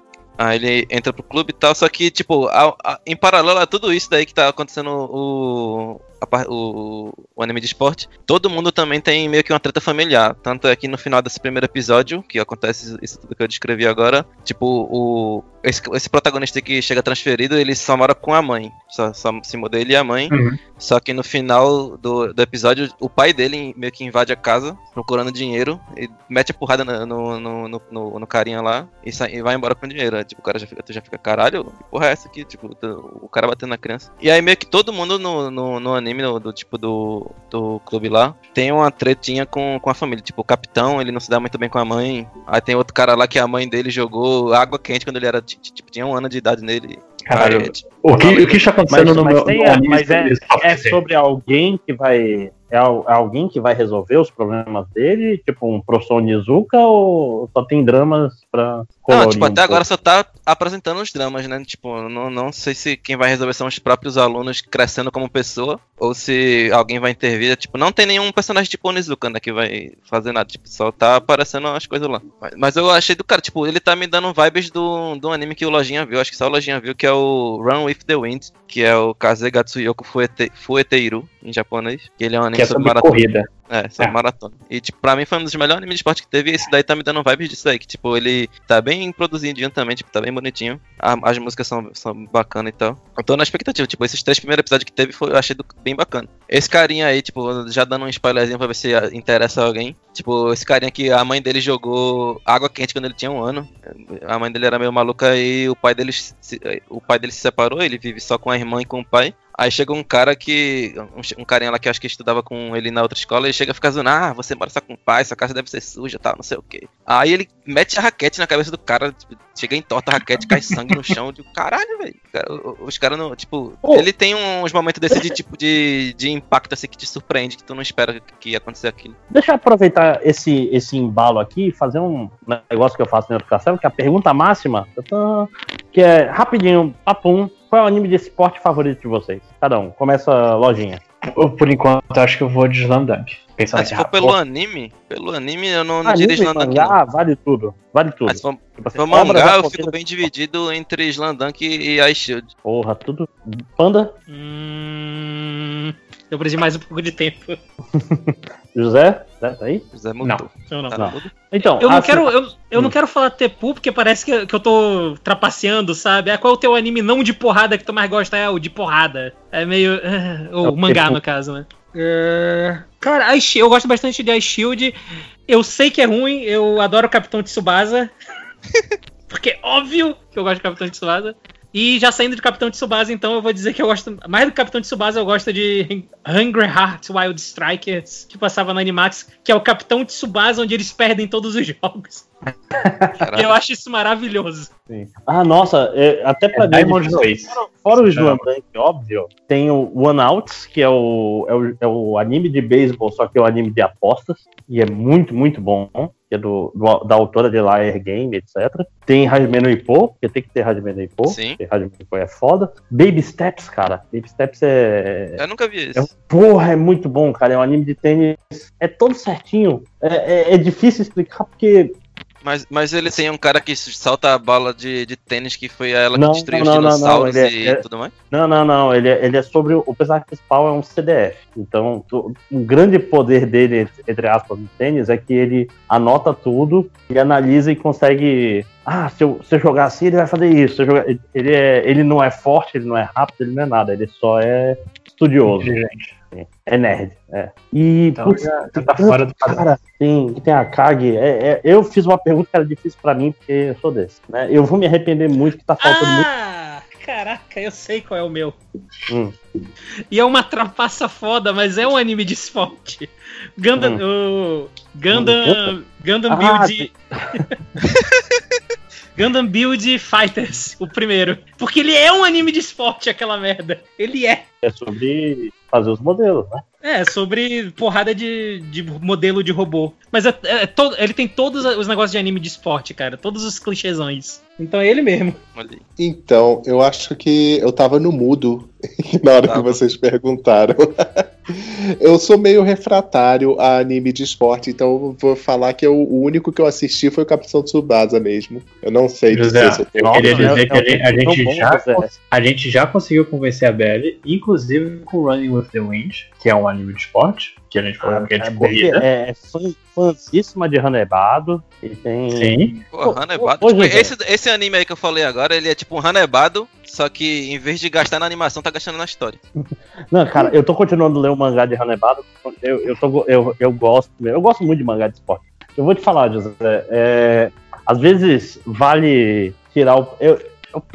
Aí ele entra pro clube e tal, só que, tipo, a- a- em paralelo a tudo isso daí que tá acontecendo o, a o, o anime de esporte, todo mundo também tem meio que uma treta familiar. Tanto é que no final desse primeiro episódio, que acontece isso tudo que eu descrevi agora, tipo, o, esse, esse protagonista que chega transferido, ele só mora com a mãe. Só, só se muda ele e a mãe. Uhum. Só que no final do, do episódio, o pai dele meio que invade a casa, procurando dinheiro, e mete a porrada no, no, no, no- no- carinha lá e, sai- e vai embora com dinheiro. Aí, tipo, o cara já fica, tu já fica, caralho, que porra é essa aqui? Tipo, o cara batendo na criança. E aí meio que todo mundo no, no, no anime, no- do tipo do, do clube lá, tem uma tretinha com, com a família. Tipo, o capitão, ele não se dá muito bem com a mãe. Aí tem outro cara lá que a mãe dele jogou água quente quando ele era, tipo, tinha um ano de idade nele. Caralho, Aí, tipo, o que, o que está acontecendo Mas, no mas meu tem no mas é, sobre é sobre alguém que vai. É é alguém que vai resolver os problemas dele? Tipo um professor Nizuka ou só tem dramas pra Não, colorir tipo, um até agora pouco? só tá apresentando os dramas, né? Tipo, não, não sei se quem vai resolver são os próprios alunos crescendo como pessoa, ou se alguém vai intervir. Tipo, não tem nenhum personagem tipo Onizuka, né, que vai fazer nada. Tipo, só tá aparecendo as coisas lá. Mas, eu achei do cara, tipo, ele tá me dando vibes do, do anime que o Lojinha viu. Acho que só o Lojinha viu, que é o Run With The Wind, que é o Kazegatsu Yoko Fuete, Fueteiru, em japonês. Que ele é um anime Que é sobre maratona. corrida. É, sobre É. maratona. E, tipo, pra mim foi um dos melhores animes de esporte que teve. E esse daí tá me dando vibes disso aí. Que, tipo, ele tá bem produzidinho também, tipo, tá bem bonitinho. A- as músicas são, são bacanas e tal. Eu tô na expectativa, tipo, esses três primeiros episódios que teve, foi, eu achei do- bem bacana. Esse carinha aí, tipo, já dando um spoilerzinho pra ver se ah, interessa alguém. Tipo, esse carinha que a mãe dele jogou água quente quando ele tinha um ano. A mãe dele era meio maluca e o pai dele se, o pai dele se separou, ele vive só com a irmã e com o pai. Aí chega um cara que. Um, carinha lá que eu acho que estudava com ele na outra escola, ele chega a ficar zoando, ah, você mora só com o pai, sua casa deve ser suja tal, não sei o quê. Aí ele mete a raquete na cabeça do cara, tipo, chega em torta a raquete, cai sangue no chão, de caralho, velho. Os caras não. Tipo, ele tem uns momentos desse de tipo de, de impacto assim que te surpreende, que tu não espera que, ia acontecer aquilo. Deixa eu aproveitar esse, esse embalo aqui e fazer um negócio que eu faço no educação, que é a pergunta máxima, que é rapidinho, papum, qual é o anime de esporte favorito de vocês? Cada um, começa a lojinha. Eu, Por enquanto, eu acho que eu vou de Slam Dunk. Pensando Ah, assim, se for rápido. pelo anime, pelo anime eu não, não Anime, diria Slandunk não. vale tudo, vale tudo. Mas se for, Tipo se for assim, obras mangá, eu fico bem dividido entre Slandunk e Ice Shield. Porra, tudo. Panda, Hum, eu preciso de mais um pouco de tempo. José, José, tá aí? José Não. mudou. Eu não. Tá Não. Então, Eu não assim, quero, eu, eu não Hum. quero falar Tepu, porque parece que, que eu tô trapaceando, sabe? Ah, qual é o teu anime não de porrada que tu mais gosta? É o de porrada. É meio. ah, É Ou o mangá, Tepu. no caso, né? É, Cara, eu gosto bastante de Ice Shield. Eu sei que é ruim, eu adoro o Capitão Tsubasa. porque é óbvio que eu gosto do Capitão Tsubasa. E já saindo de Capitão Tsubasa, então eu vou dizer que eu gosto. Mais do Capitão Tsubasa, eu gosto de Hungry Heart Wild Strikers, que passava na Animax, que é o Capitão Tsubasa, onde eles perdem todos os jogos. Eu acho isso maravilhoso. Ah, nossa, é, até pra É mim. Diamond Race. Fora o Não. Slam Dunk, óbvio, tem o One Outs, que é o, é, o, é o anime de beisebol, só que é o anime de apostas, e é muito, muito bom, que é do, do- da autora de Liar Game, etc. Tem Hajime no Ippo, porque tem que ter Hajime no Ippo, Sim. porque Hajime no Ippo é foda. Baby Steps, cara, Baby Steps é... Eu nunca vi é isso. porra, é muito bom, cara, é um anime de tênis, é todo certinho, é, é- é difícil explicar, porque Mas, mas ele tem um cara que salta a bola de, de tênis que foi ela Não, que destruiu não, não, os não, dinossauros ele é- e é- tudo mais? Não, não, não. Ele é, ele é sobre. O o personagem principal é um CDF. Então, o grande poder dele, entre aspas, no tênis, é que ele anota tudo e analisa e consegue. Ah, se eu, se eu jogar assim, ele vai fazer isso. Se eu jogar- ele, é, ele não é forte, ele não é rápido, ele não é nada. Ele só é estudioso. Inteligente. Sim. É nerd, é. E, Então putz, já, já tá tanto fora do padrão. Cara, tem, tem a Kag. É, é- eu fiz uma pergunta que era difícil pra mim, porque eu sou desse. Né? Eu vou me arrepender muito que tá faltando muito. Ah, caraca, eu sei qual é o meu. Hum. E é uma trapaça foda, mas é um anime de esporte. Gundam. o Gundam. Gundam Ah, Build. Gundam Build Fighters, o primeiro. Porque ele é um anime de esporte, aquela merda. Ele é. É sobre fazer os modelos, né? É, sobre porrada de, de modelo de robô. Mas é, é todo, ele tem todos os negócios de anime de esporte, cara. Todos os clichêsões. Então é ele mesmo. Então, eu acho que eu tava no mudo na hora que Tava. vocês perguntaram. eu sou meio refratário a anime de esporte, então eu vou falar que eu- o único que eu assisti foi o Capitão Tsubasa mesmo. Eu não sei José, dizer se eu tô... eu queria dizer que a é um gente, a gente já, José. a gente já conseguiu convencer a Belly, inclusive com Running with the Wind, que é um anime de esporte, que a gente falou que é de corrida. é, é fã, fãzíssima de Hanebado. E tem. Sim. Pô, Hanebado. ô, Tipo, esse, esse anime aí que eu falei agora, ele é tipo um Hanebado, só que em vez de gastar na animação, tá gastando na história. Não, cara, eu tô continuando a ler o mangá de Hanebado. Eu, eu, tô eu, eu gosto. Eu gosto muito de mangá de esporte. Eu vou te falar, José. é, às vezes vale tirar o. eu-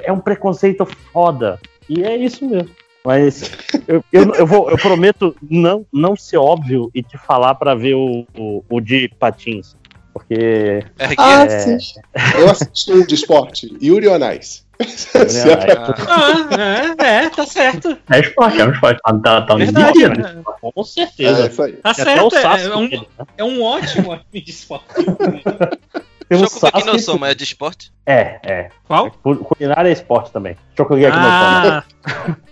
é um preconceito foda. E é isso mesmo. Mas eu, eu, eu, vou, eu prometo não, não ser óbvio e te falar pra ver o, o, o de Patins. Porque. RG, Ah, É. sim. Eu assisti um de esporte, Yuri on Ice. É pra- ah, é, é, tá certo. É esporte, é um esporte. Tá, tá, tá Verdade. limite, né? Com É, certeza. isso aí. Tá certo. É, é um, né? é um ótimo anime de esporte. Tem o Shokugeki no Sasuke- Soma é de esporte? É, é. Qual? Cu- Culinária é esporte também. Shokugeki no. Ah,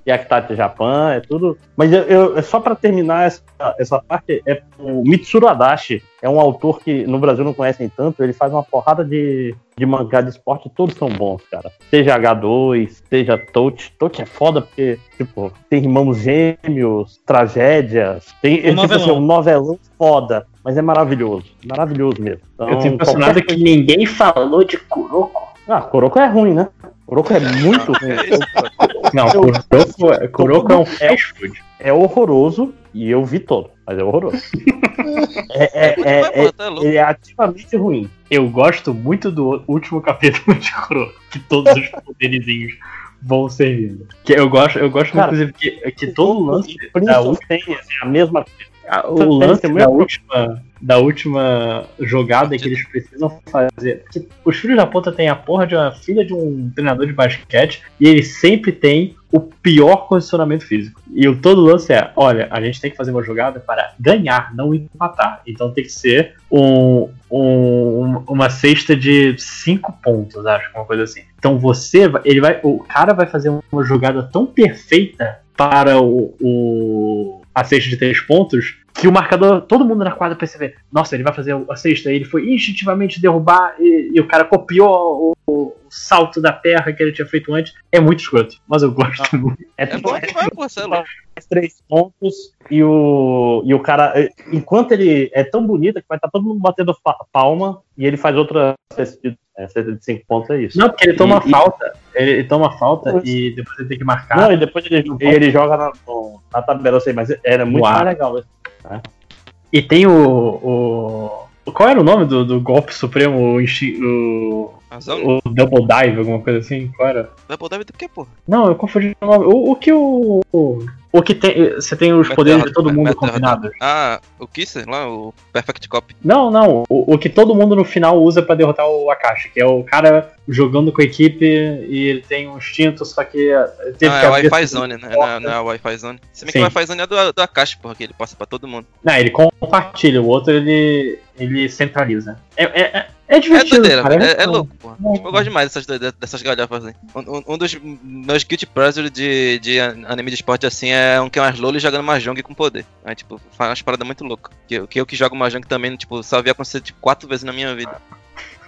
Yakitate Japan, é tudo. Mas eu, eu- é só pra terminar essa, essa parte, é o Mitsuru Adachi é um autor que no Brasil não conhecem tanto, ele faz uma porrada de, de mangá de esporte, todos são bons, cara. Seja H2, seja Touch. Touch é foda porque, tipo, tem irmãos gêmeos, tragédias, tem é, tipo novelão. assim, um novelão foda, mas é maravilhoso, maravilhoso mesmo. Então, Eu tô impressionado qualquer que ninguém falou de Kuroko. Ah, Kuroko é ruim, né? Kuroko é muito ruim. Não, Eu- Kuroko, é- Kuroko é um fast food. É horroroso e eu vi todo, mas é horroroso. é, é, é- é- tá ele é ativamente ruim. Eu gosto muito do último capítulo de Kuroko, que todos os poderizinhos vão servindo. Que eu gosto, eu gosto Cara, inclusive, que, que todo o lance E da última, é a mesma coisa. a- o Tem lance da a- última, da última jogada que eles precisam fazer. Porque os filhos da puta têm a porra de uma filha de um treinador de basquete e eles sempre têm o pior condicionamento físico. E o todo lance é: olha, a gente tem que fazer uma jogada para ganhar, não empatar. Então tem que ser um, um- uma cesta de cinco pontos, acho, uma coisa assim. Então você, ele vai, o cara vai fazer uma jogada tão perfeita para o, o- a cesta de três pontos que o marcador, todo mundo na quadra percebe, nossa, ele vai fazer a cesta, ele foi instintivamente derrubar e, e o cara copiou o, o salto da terra que ele tinha feito antes. É muito escroto, mas eu gosto muito. É, É bom demais, é louco. faz três pontos e o, e o cara, enquanto ele é tão bonito que vai estar todo mundo batendo palma e ele faz outra cesta de, é, cesta de cinco pontos, é isso. Não, porque ele toma E- falta, ele, ele toma falta e depois ele tem que marcar. Não, e depois ele, e ele joga na, na tabela, eu sei, mas era muito mais legal. E tem o, o. Qual era o nome do, do golpe supremo? O, o, Razão? o Double Dive, alguma coisa assim? Qual era? Double Dive do que, porra? Não, eu confundi o nome. O, o que o. O, que tem. Você tem os poderes de todo mundo Metal- combinados. Ah, o Kisser lá, o Perfect Cop. Não, não. O, o que todo mundo no final usa pra derrotar o Akashi, que é o cara jogando com a equipe e ele tem um instinto, só que eh, teve Ah, que é o Wi-Fi Zone, né? Não, é- não é o Wi-Fi Zone. Se bem que Sim. o Wi-Fi Zone é do, do Akashi, porra, que ele passa pra todo mundo. Não, ele compartilha, o outro ele, ele centraliza. É, é, é, é É divertido, doideira, cara. É, é bom. louco, porra. Tipo, eu gosto demais dessas, dessas galhofas aí. Um, um- dos meus guilty pleasure de, de anime de esporte assim é um que é umas lolis jogando Mahjong com poder. Aí, tipo, faz umas paradas muito loucas. Que, eu- que eu que jogo Mahjong também, tipo, só vi acontecer tipo, quatro vezes na minha vida.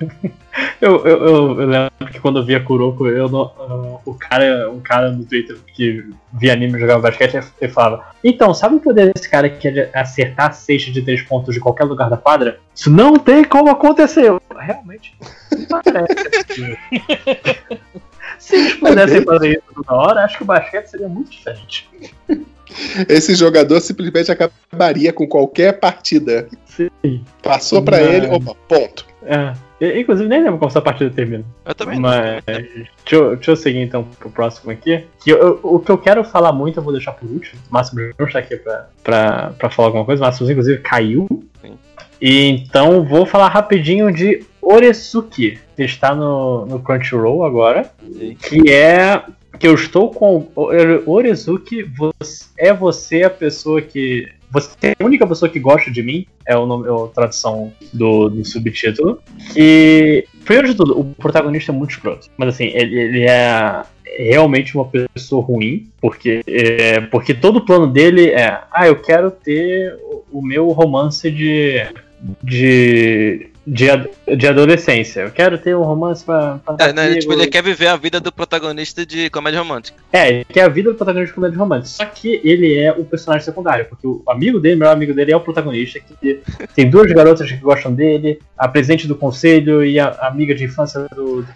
Eu, eu, eu, lembro que quando eu via Kuroko, eu não- eu- o cara, um cara no Twitter que via anime jogava basquete, ele falava: Então, sabe o poder desse cara que é acertar a cesta de três pontos de qualquer lugar da quadra? Isso não tem como acontecer. Eu, Realmente, parece. Se eles pudessem fazer isso toda hora, acho que o basquete seria muito diferente. Esse jogador simplesmente acabaria com qualquer partida. Sim. Passou pra Mas- ele, opa, ponto. É. E- Inclusive, nem lembro como essa partida termina. Eu também Mas deixa eu, deixa eu seguir então pro próximo aqui. Que eu- eu- o que eu quero falar muito eu vou deixar por último. O Máximo não está aqui pra, pra, pra falar alguma coisa. O Máximo, inclusive, caiu. Sim. E então vou falar rapidinho de Oresuki, que está no, no Crunchyroll agora. Sim. Que é. Que eu estou com. Ore- Oresuki você- é você a pessoa que. Você é a única pessoa que gosta de mim, é o nome, é a tradução do, do subtítulo. Que. Primeiro de tudo, o protagonista é muito escroto. Mas assim, ele, ele é realmente uma pessoa ruim, porque, é, porque todo o plano dele é: ah, eu quero ter o, o meu romance de. de. De, ad- de adolescência. Eu quero ter um romance pra. pra É, né, tipo, ele quer viver a vida do protagonista de comédia romântica. É, que é a vida do protagonista de comédia romântica. Só que ele é o personagem secundário, porque o amigo dele, o melhor amigo dele, é o protagonista, que tem duas garotas que gostam dele, a presidente do conselho e a amiga de infância do, do,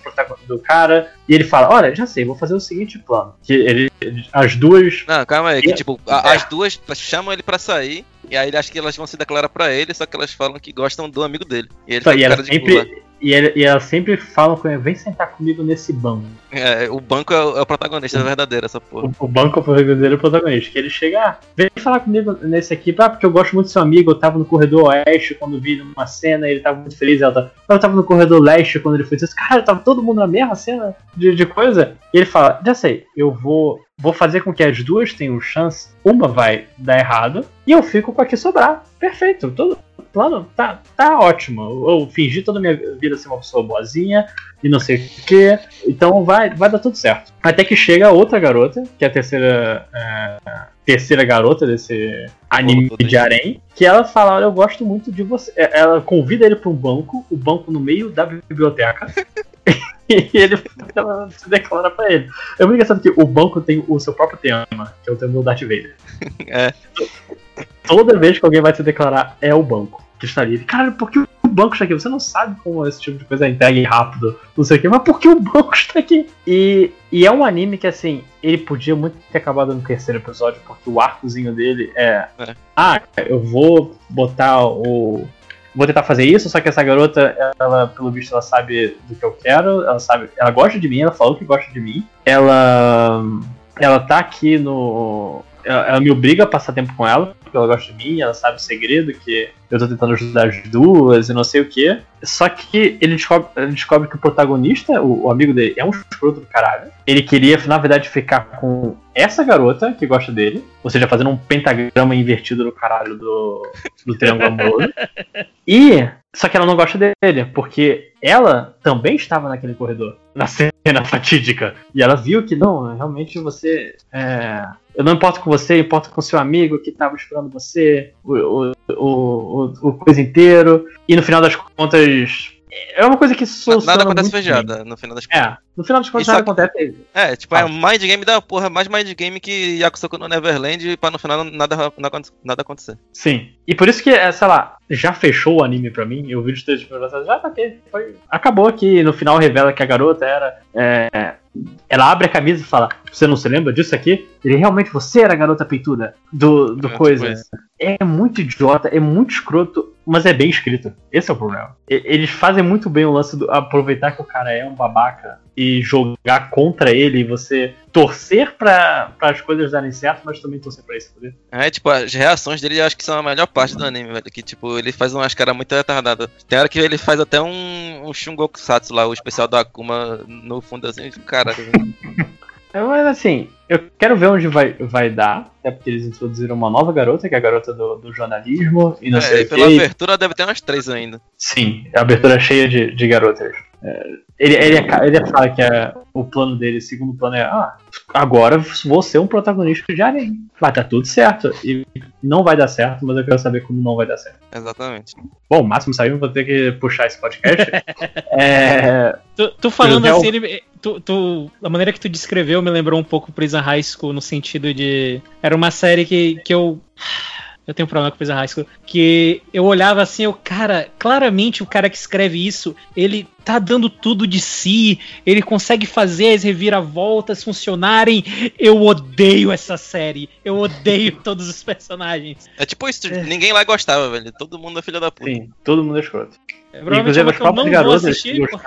do cara. E ele fala: Olha, já sei, vou fazer o seguinte plano. Que ele, as duas. Não, calma aí, que É. tipo, a- as duas chamam ele pra sair, e aí ele acha que elas vão se declarar pra ele, só que elas falam que gostam do amigo dele. E ele faz e, cara elas de pula. sempre, e, ele- e elas sempre falam com ele: Vem sentar comigo nesse banco. É, o banco é o, é o protagonista verdadeiro, essa porra. O, o banco é o protagonista dele é o protagonista. Que ele chega, ah, vem falar comigo nesse aqui, ah, porque eu gosto muito do seu amigo, eu tava no corredor oeste quando vi numa cena, ele tava muito feliz, ela tava, eu tava no corredor leste quando ele fez isso. Cara, tava todo mundo na mesma cena de, de coisa. E ele fala, já sei, eu vou, vou fazer com que as duas tenham chance, uma vai dar errado, e eu fico com a que sobrar. Perfeito, todo plano tá, tá ótimo. Eu, eu fingi toda a minha vida ser uma pessoa boazinha, e não sei o que. Então vai, vai dar tudo certo. Até que chega outra garota, que é a terceira, é, terceira garota desse anime todo de harém, que ela fala, olha, eu gosto muito de você. É, Ela convida ele para um banco, o banco no meio da biblioteca. e ele ela se declara pra ele. É muito engraçado que o banco tem o seu próprio tema, que é o tema do Darth Vader. É. Toda vez que alguém vai se declarar, é o banco que está ali. Cara, por que o banco está aqui? Você não sabe como esse tipo de coisa é entregue rápido, não sei o que, mas por que o banco está aqui? E, e é um anime que, assim, ele podia muito ter acabado no terceiro episódio, porque o arcozinho dele é. É. Ah, eu vou botar o. Vou tentar fazer isso, só que essa garota, ela, pelo visto, ela sabe do que eu quero, ela sabe. Ela gosta de mim, ela falou que gosta de mim. Ela. Ela tá aqui no. Ela, ela me obriga a passar tempo com ela, porque ela gosta de mim, ela sabe o segredo, que eu tô tentando ajudar as duas e não sei o que. Só que ele descobre, ele descobre que o protagonista, o, o amigo dele, é um escroto do caralho. Ele queria, na verdade, ficar com essa garota que gosta dele, ou seja, fazendo um pentagrama invertido no caralho do, do triângulo amoroso. E. Só que ela não gosta dele, porque ela também estava naquele corredor, na cena fatídica. E ela viu que, não, realmente você. É, eu não importo com você, eu importo com seu amigo que estava esperando você, o, o, o, o, coisa inteiro. E no final das contas. É uma coisa que soluciona Nada acontece muito feijoada no final das bem. É, no final das contas nada acontece. É, tipo, é um mind game da porra, mais mind game que Yakusoku no Neverland pra no final nada, nada, acontecer. Sim. E por isso que, é, sei lá, já fechou o anime pra mim. Eu vi os três primeiros já tá aqui. Foi... Acabou aqui. No final revela que a garota era. é, Ela abre a camisa e fala: Você não se lembra disso aqui? Ele realmente você era a garota peituda do, do É, coisa. É muito idiota, é muito escroto, mas é bem escrito. Esse é o problema. E- Eles fazem muito bem o lance do aproveitar que o cara é um babaca e jogar contra ele e você torcer pra, as coisas darem certo, mas também torcer pra isso, poder. É, tipo, as reações dele eu acho que são a melhor parte do anime, velho. Que, tipo, ele faz umas caras muito retardadas. Tem hora que ele faz até um, um Shungokusatsu lá, o especial do Akuma no fundo assim, cara. É, Mas assim, eu quero ver onde vai, vai dar, até porque eles introduziram uma nova garota, que é a garota do, do jornalismo, e não é, sei e pela quê. abertura deve ter umas três ainda. Sim, a abertura é cheia de, de garotas. É, ele, ele, ele fala que é, o plano dele, o segundo plano é: ah, agora vou ser um protagonista de Arém. Vai dar tudo certo. E não vai dar certo, mas eu quero saber como não vai dar certo. Exatamente. Bom, o Máximo saiu, vou ter que puxar esse podcast. é, Tu, tu falando José- assim, ele, tu, tu- a maneira que tu descreveu me lembrou um pouco Prison High School, no sentido de. Era uma série que, que eu. Eu tenho um problema com Prison High School. Que eu olhava assim, eu, cara, claramente o cara que escreve isso, ele tá dando tudo de si, ele consegue fazer as reviravoltas funcionarem. Eu odeio essa série. Eu odeio todos os personagens. É tipo isso, ninguém lá gostava, velho. Todo mundo é filho da puta. Sim, todo mundo é escroto. É, é que eu não vou assistir, porque...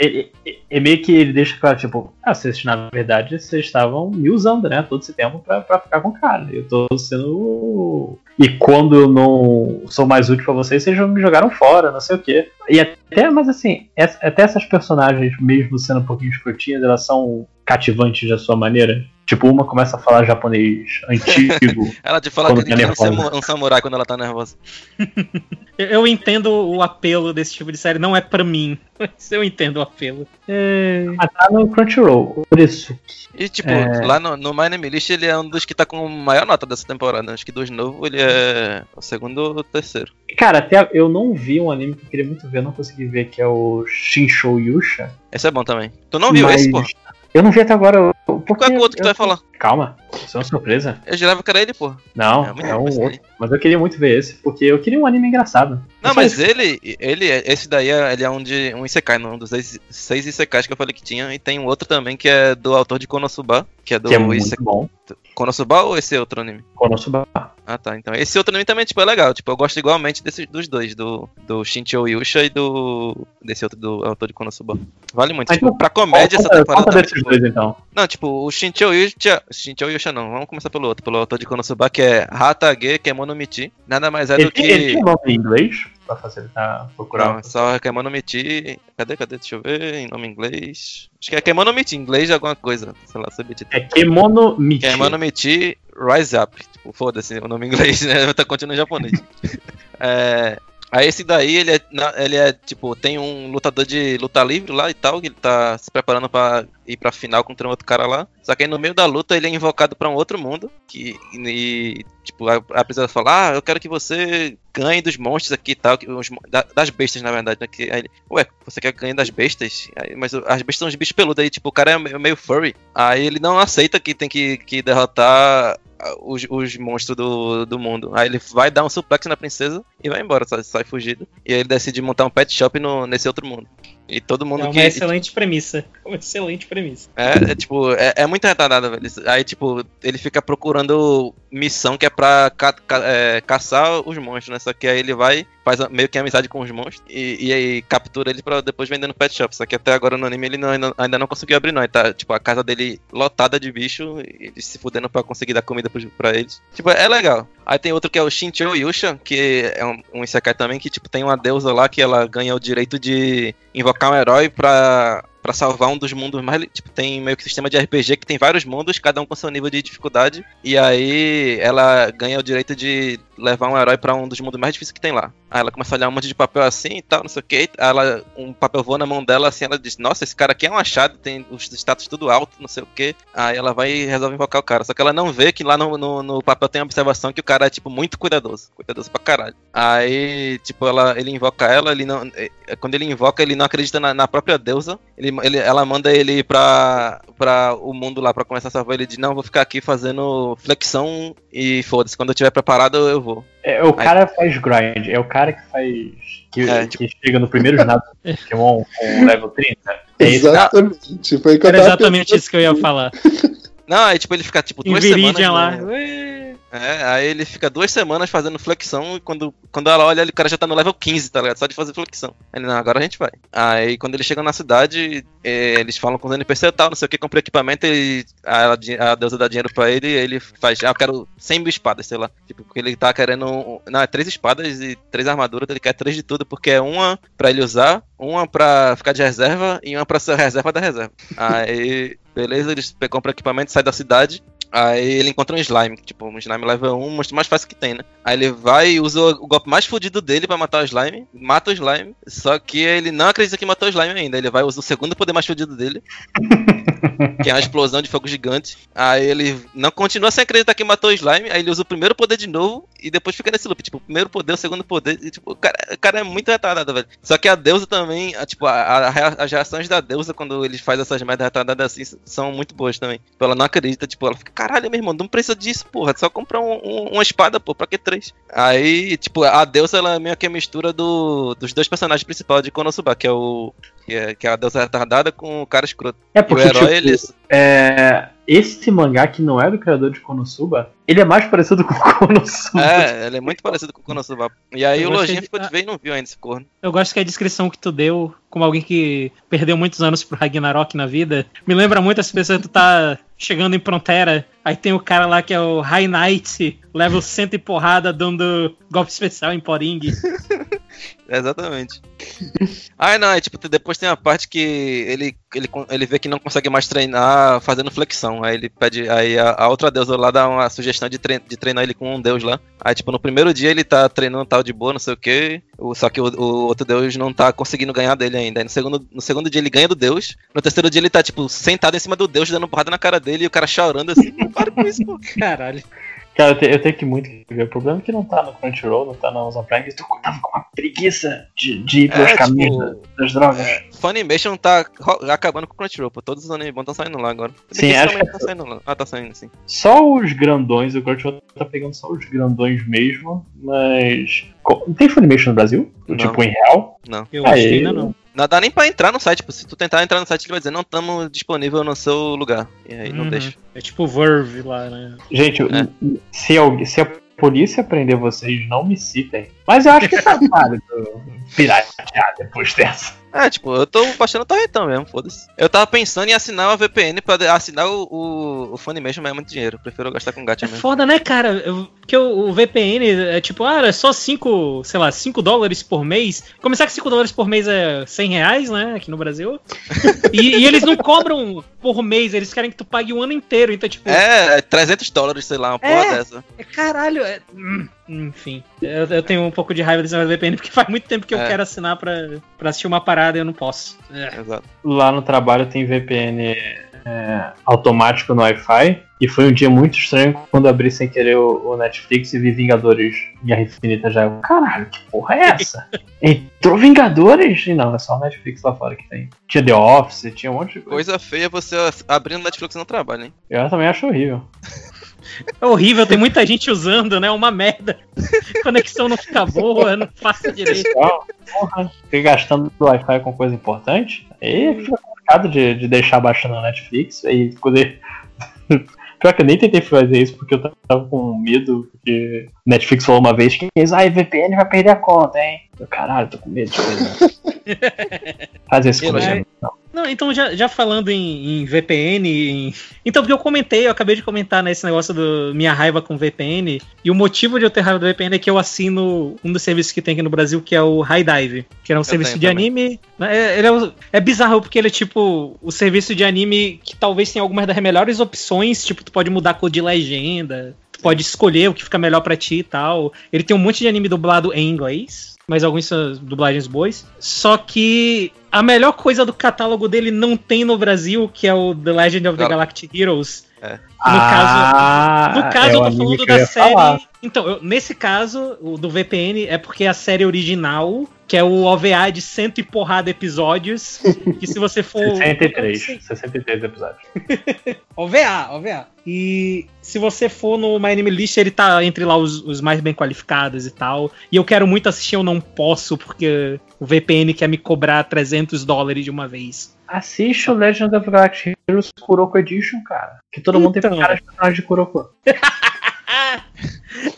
Ele- ele- É meio que ele deixa claro, tipo, ah, vocês na verdade vocês estavam me usando, né? Todo esse tempo pra, pra ficar com o cara. Eu tô sendo. E quando eu não sou mais útil pra vocês, vocês me jogaram fora, não sei o quê. E até, mas assim, essa- até essas personagens, mesmo sendo um pouquinho escrotinhas, elas são cativantes da sua maneira. Tipo, uma começa a falar japonês antigo. Ela te fala que tá é um um samurai quando ela tá nervosa. Eu, entendo o apelo desse tipo de série, não é pra mim, mas eu entendo o apelo. É... Ah, tá no Crunchyroll, por isso. E tipo, É. lá no, no My Name List ele é um dos que tá com maior nota dessa temporada. Acho que dos novos ele é o segundo ou o terceiro. Cara, até eu não vi um anime que eu queria muito ver, eu não consegui ver, que é o Shinsho Yusha. Esse é bom também. Tu não viu Mas esse, pô? Eu não vi até agora. Porque Qual é o outro que tu vai falar? Calma, isso é uma surpresa. Eu jurava que era ele, pô. Não, É é, um outro. Mas eu queria muito ver esse, porque eu queria um anime engraçado. Não, mas isso. ele, ele, esse daí é, ele é um de um Isekai, um dos seis, seis Isekais que eu falei que tinha. E tem um outro também que é do autor de Konosuba, que é do Que é muito bom. Konosuba ou esse outro anime? Konosuba. Ah, tá. Então, esse outro anime também, tipo, é legal. Tipo, eu gosto igualmente desses, dos dois, do, do Shinchou Yusha e do. desse outro do autor de Konosuba. Vale muito. Tipo, então, pra comédia essa Conta- temporada. conta tá desses muito dois, então. Não, tipo, o Shinchou Yusha. Shinchou Yusha não, vamos começar pelo outro, pelo autor de Konosuba, que é Hatage Kemonomichi. Nada mais é Ele, do que. ele tem nome em inglês? Pra facilitar procurar. Não, é só Kemonomichi. Cadê, cadê? Deixa eu ver, em nome inglês. Acho que é Kemonomichi, em inglês de alguma coisa. Sei lá, subtítulo. É Kemono Michi. Kemonomichi Rise Up. Tipo, foda-se o nome em inglês, né? Tá continuando em japonês. é. Aí esse daí, ele é, ele é, tipo, tem um lutador de luta livre lá e tal, que ele tá se preparando pra ir pra final contra um outro cara lá. Só que aí no meio da luta ele é invocado pra um outro mundo, que, e, tipo, a, a princesa fala, ah, eu quero que você ganhe dos monstros aqui e tal, que os da- das bestas, na verdade, né? Que, aí ele, ué, você quer ganhar das bestas? Aí, mas as bestas são os bichos peludos, aí, tipo, o cara é meio, meio furry. Aí ele não aceita que tem que, que derrotar os, os monstros do, do mundo. Aí ele vai dar um suplex na princesa e vai embora, sai, sai fugido. E aí ele decide montar um pet shop no, nesse outro mundo. E todo mundo É uma que. excelente premissa. Uma excelente premissa. É, é, tipo, é, é muito retardado, velho. Aí, tipo, ele fica procurando missão que é pra ca- ca- é, caçar os monstros, né? Só que aí ele vai, faz meio que amizade com os monstros e, e aí captura ele pra depois vender no pet shop. Só que até agora no anime ele não- ainda, ainda não conseguiu abrir, não. Ele tá, tipo, a casa dele lotada de bicho e eles se fudendo pra conseguir dar comida pros- pra eles. Tipo, é legal. Aí tem outro que é o Shinchou Yusha, que é um, um Isekai também, que, tipo, tem uma deusa lá que ela ganha o direito de invocar um herói pra, pra salvar um dos mundos mais. Tipo, tem meio que sistema de RPG que tem vários mundos, cada um com seu nível de dificuldade. E aí ela ganha o direito de levar um herói pra um dos mundos mais difíceis que tem lá. Aí ela começa a olhar um monte de papel assim e tal, não sei o que. Ela, um papel voa na mão dela assim, ela diz: Nossa, esse cara aqui é um achado, tem os status tudo alto, não sei o que. Aí ela vai e resolve invocar o cara. Só que ela não vê que lá no, no, no papel tem uma observação que o cara é, tipo, muito cuidadoso. Cuidadoso pra caralho. Aí, tipo, ela, ele invoca ela, ele não. é, é, Quando ele invoca, ele não acredita na, na própria deusa. Ele, ele, ela manda ele pra, pra o mundo lá pra começar a salvar. Ele diz: Não, vou ficar aqui fazendo flexão e foda-se. Quando eu estiver preparado, eu vou. É, o cara faz grind, é o cara que faz. Que, É, que chega no primeiro ginásio do Pokémon com level 30. É. Exatamente. Foi Era exatamente isso que eu ia falar. Não, aí tipo, ele fica tipo duas semanas. Viridian lá. no- Ué. É, aí ele fica duas semanas fazendo flexão e quando, quando ela olha, ele- o cara já tá no level 15, tá ligado? Só de fazer flexão. Ele, não, agora a gente vai. Aí quando ele chega na cidade, eh, eles falam com os NPC e tal, não sei o que, compra equipamento e a, a deusa dá dinheiro pra ele ele faz, ah, eu quero 100 mil espadas, sei lá. Tipo, porque ele tá querendo, não, é três espadas e três armaduras, ele quer três de tudo, porque é uma pra ele usar, uma pra ficar de reserva e uma pra ser reserva da reserva. Aí, beleza, eles compram equipamento, sai da cidade. Aí ele encontra um slime, tipo, um slime level 1, o monstro mais fácil que tem, né? Aí ele vai e usa o golpe mais fodido dele pra matar o slime, mata o slime, só que ele não acredita que matou o slime ainda. Ele vai usar o segundo poder mais fodido dele, que é uma explosão de fogo gigante. Aí ele não continua sem acreditar que matou o slime, aí ele usa o primeiro poder de novo e depois fica nesse loop, tipo, o primeiro poder, o segundo poder, e, tipo, o cara, o cara é muito retardado, velho. Só que a deusa também, a, tipo, a, a as reações da deusa quando ele faz essas merdas retardadas assim são muito boas também. Tipo, ela não acredita, tipo, ela fica, caralho, meu irmão, não precisa disso, porra. É só comprar um- um- uma espada, pô, pra que três? Aí, tipo, a deusa, ela é meio que a mistura do, dos dois personagens principais de Konosuba, que é o. Que é, que é a deusa retardada com o cara escroto. É E o porque, herói, tipo, ele. é, esse mangá que não é do criador de Konosuba, ele é mais parecido com Konosuba. É, ele é muito parecido com o Konosuba. E aí Eu o Lojinha ficou de ver e não viu ainda esse corno. Eu gosto que a descrição que tu deu, como alguém que perdeu muitos anos pro Ragnarok na vida, me lembra muito as pessoas que tu tá chegando em Frontera, aí tem o cara lá que é o High Knight, level 100 e porrada, dando golpe especial em Poring. Exatamente. ah, não, é tipo, depois tem a parte que ele, ele, ele vê que não consegue mais treinar fazendo flexão. Aí ele pede. Aí a, a outra deusa lá dá uma sugestão de, trein, de treinar ele com um deus lá. Aí, tipo, no primeiro dia ele tá treinando tal de boa, não sei o que. Só que o, o outro deus não tá conseguindo ganhar dele ainda. Aí no segundo, no segundo dia ele ganha do deus. No terceiro dia ele tá, tipo, sentado em cima do deus, dando porrada na cara dele e o cara chorando assim. Para com isso, pô. Caralho. Cara, eu, te- eu tenho que muito ver. O problema é que não tá no Crunchyroll, não tá na Amazon Prime. Eu tô com- tava com uma preguiça de, de ir pelos É, caminhos tipo, da- das drogas. Funimation tá acabando com o Crunchyroll, pô. Todos os animes bons estão saindo lá agora. Sim, acho que- tá saindo lá. Ah, tá saindo, sim. Só os grandões, o Crunchyroll tá pegando só os grandões mesmo, mas. Tem Funimation no Brasil? Não. Tipo, em real? Não. Eu acho que ainda não. Não dá nem pra entrar no site, tipo, se tu tentar entrar no site, ele vai dizer, não estamos disponível no seu lugar. E aí não Uhum. deixa. É tipo Verve lá, né? Gente, É. se, alguém, se a polícia prender vocês, não me citem. Mas eu acho que tá válido piratear depois dessa. É, tipo, eu tô baixando torrentão mesmo, foda-se. Eu tava pensando em assinar uma VPN pra assinar o, o, o Funimation, mas é muito dinheiro. Prefiro gastar com gacha É mesmo. foda, né, cara? Eu- Porque o, o VPN é tipo, ah, é só 5, sei lá, 5 dólares por mês. Começar que 5 dólares por mês é 100 reais, né, aqui no Brasil. e, e eles não cobram por mês, eles querem que tu pague o ano inteiro. Então, tipo, É, é 300 dólares, sei lá, uma porra É. dessa. é caralho. é- hum, Enfim, eu, eu tenho um pouco de raiva desse negócio do VPN porque faz muito tempo que eu É. quero assinar pra, pra assistir uma parada e eu não posso. É. Exato. Lá no trabalho tem VPN é, automático no Wi-Fi. E foi um dia muito estranho quando abri sem querer o, o Netflix e vi Vingadores Guerra Infinita já. Eu, Caralho, que porra é essa? Entrou Vingadores? E não, é só o Netflix lá fora que tem. Tinha The Office, tinha um monte de coisa. Coisa feia você abrindo Netflix no trabalho, hein? Eu também acho horrível. É horrível, tem muita gente usando, né? Uma merda. Conexão não fica boa, não faço direito. Porra, fiquei gastando do Wi-Fi com coisa importante. Aí é fica complicado de, de deixar baixando na Netflix. Aí poder. Pior que eu nem tentei fazer isso porque eu tava com medo. Porque Netflix falou uma vez que ah, VPN vai perder a conta, hein? Eu, caralho, tô com medo de fazer. Fazer isso comigo. Mas- Não. Não, então já, já falando em, em VPN, em- então porque eu comentei, eu acabei de comentar nesse negócio do minha raiva com VPN, e o motivo de eu ter raiva do VPN é que eu assino um dos serviços que tem aqui no Brasil, que é o High Dive, que é um serviço tenho de também. anime. né, É, ele é, é bizarro porque ele é tipo o serviço de anime que talvez tenha algumas das melhores opções, tipo, tu pode mudar a cor de legenda, tu pode escolher o que fica melhor pra ti e tal. Ele tem um monte de anime dublado em inglês, mas alguns são dublagens boas. Só que a melhor coisa do catálogo dele não tem no Brasil, que é o The Legend of the Gal- Galactic Heroes. É. No Ah, No caso, é eu tô falando da série. falar. Então, eu- nesse caso, o do VPN é porque a série original, que é o OVA de cento e porrada episódios, que se você for. 63. 63 episódios. OVA, OVA. E se você for no My Anime List, ele tá entre lá os, os mais bem qualificados e tal. E eu quero muito assistir, eu não posso, porque o VPN quer me cobrar 300 dólares de uma vez. Assiste o Legend of Galactic Heroes Kuroko Edition, cara. Que todo mundo Então. tem cara de personagem de Kuroko.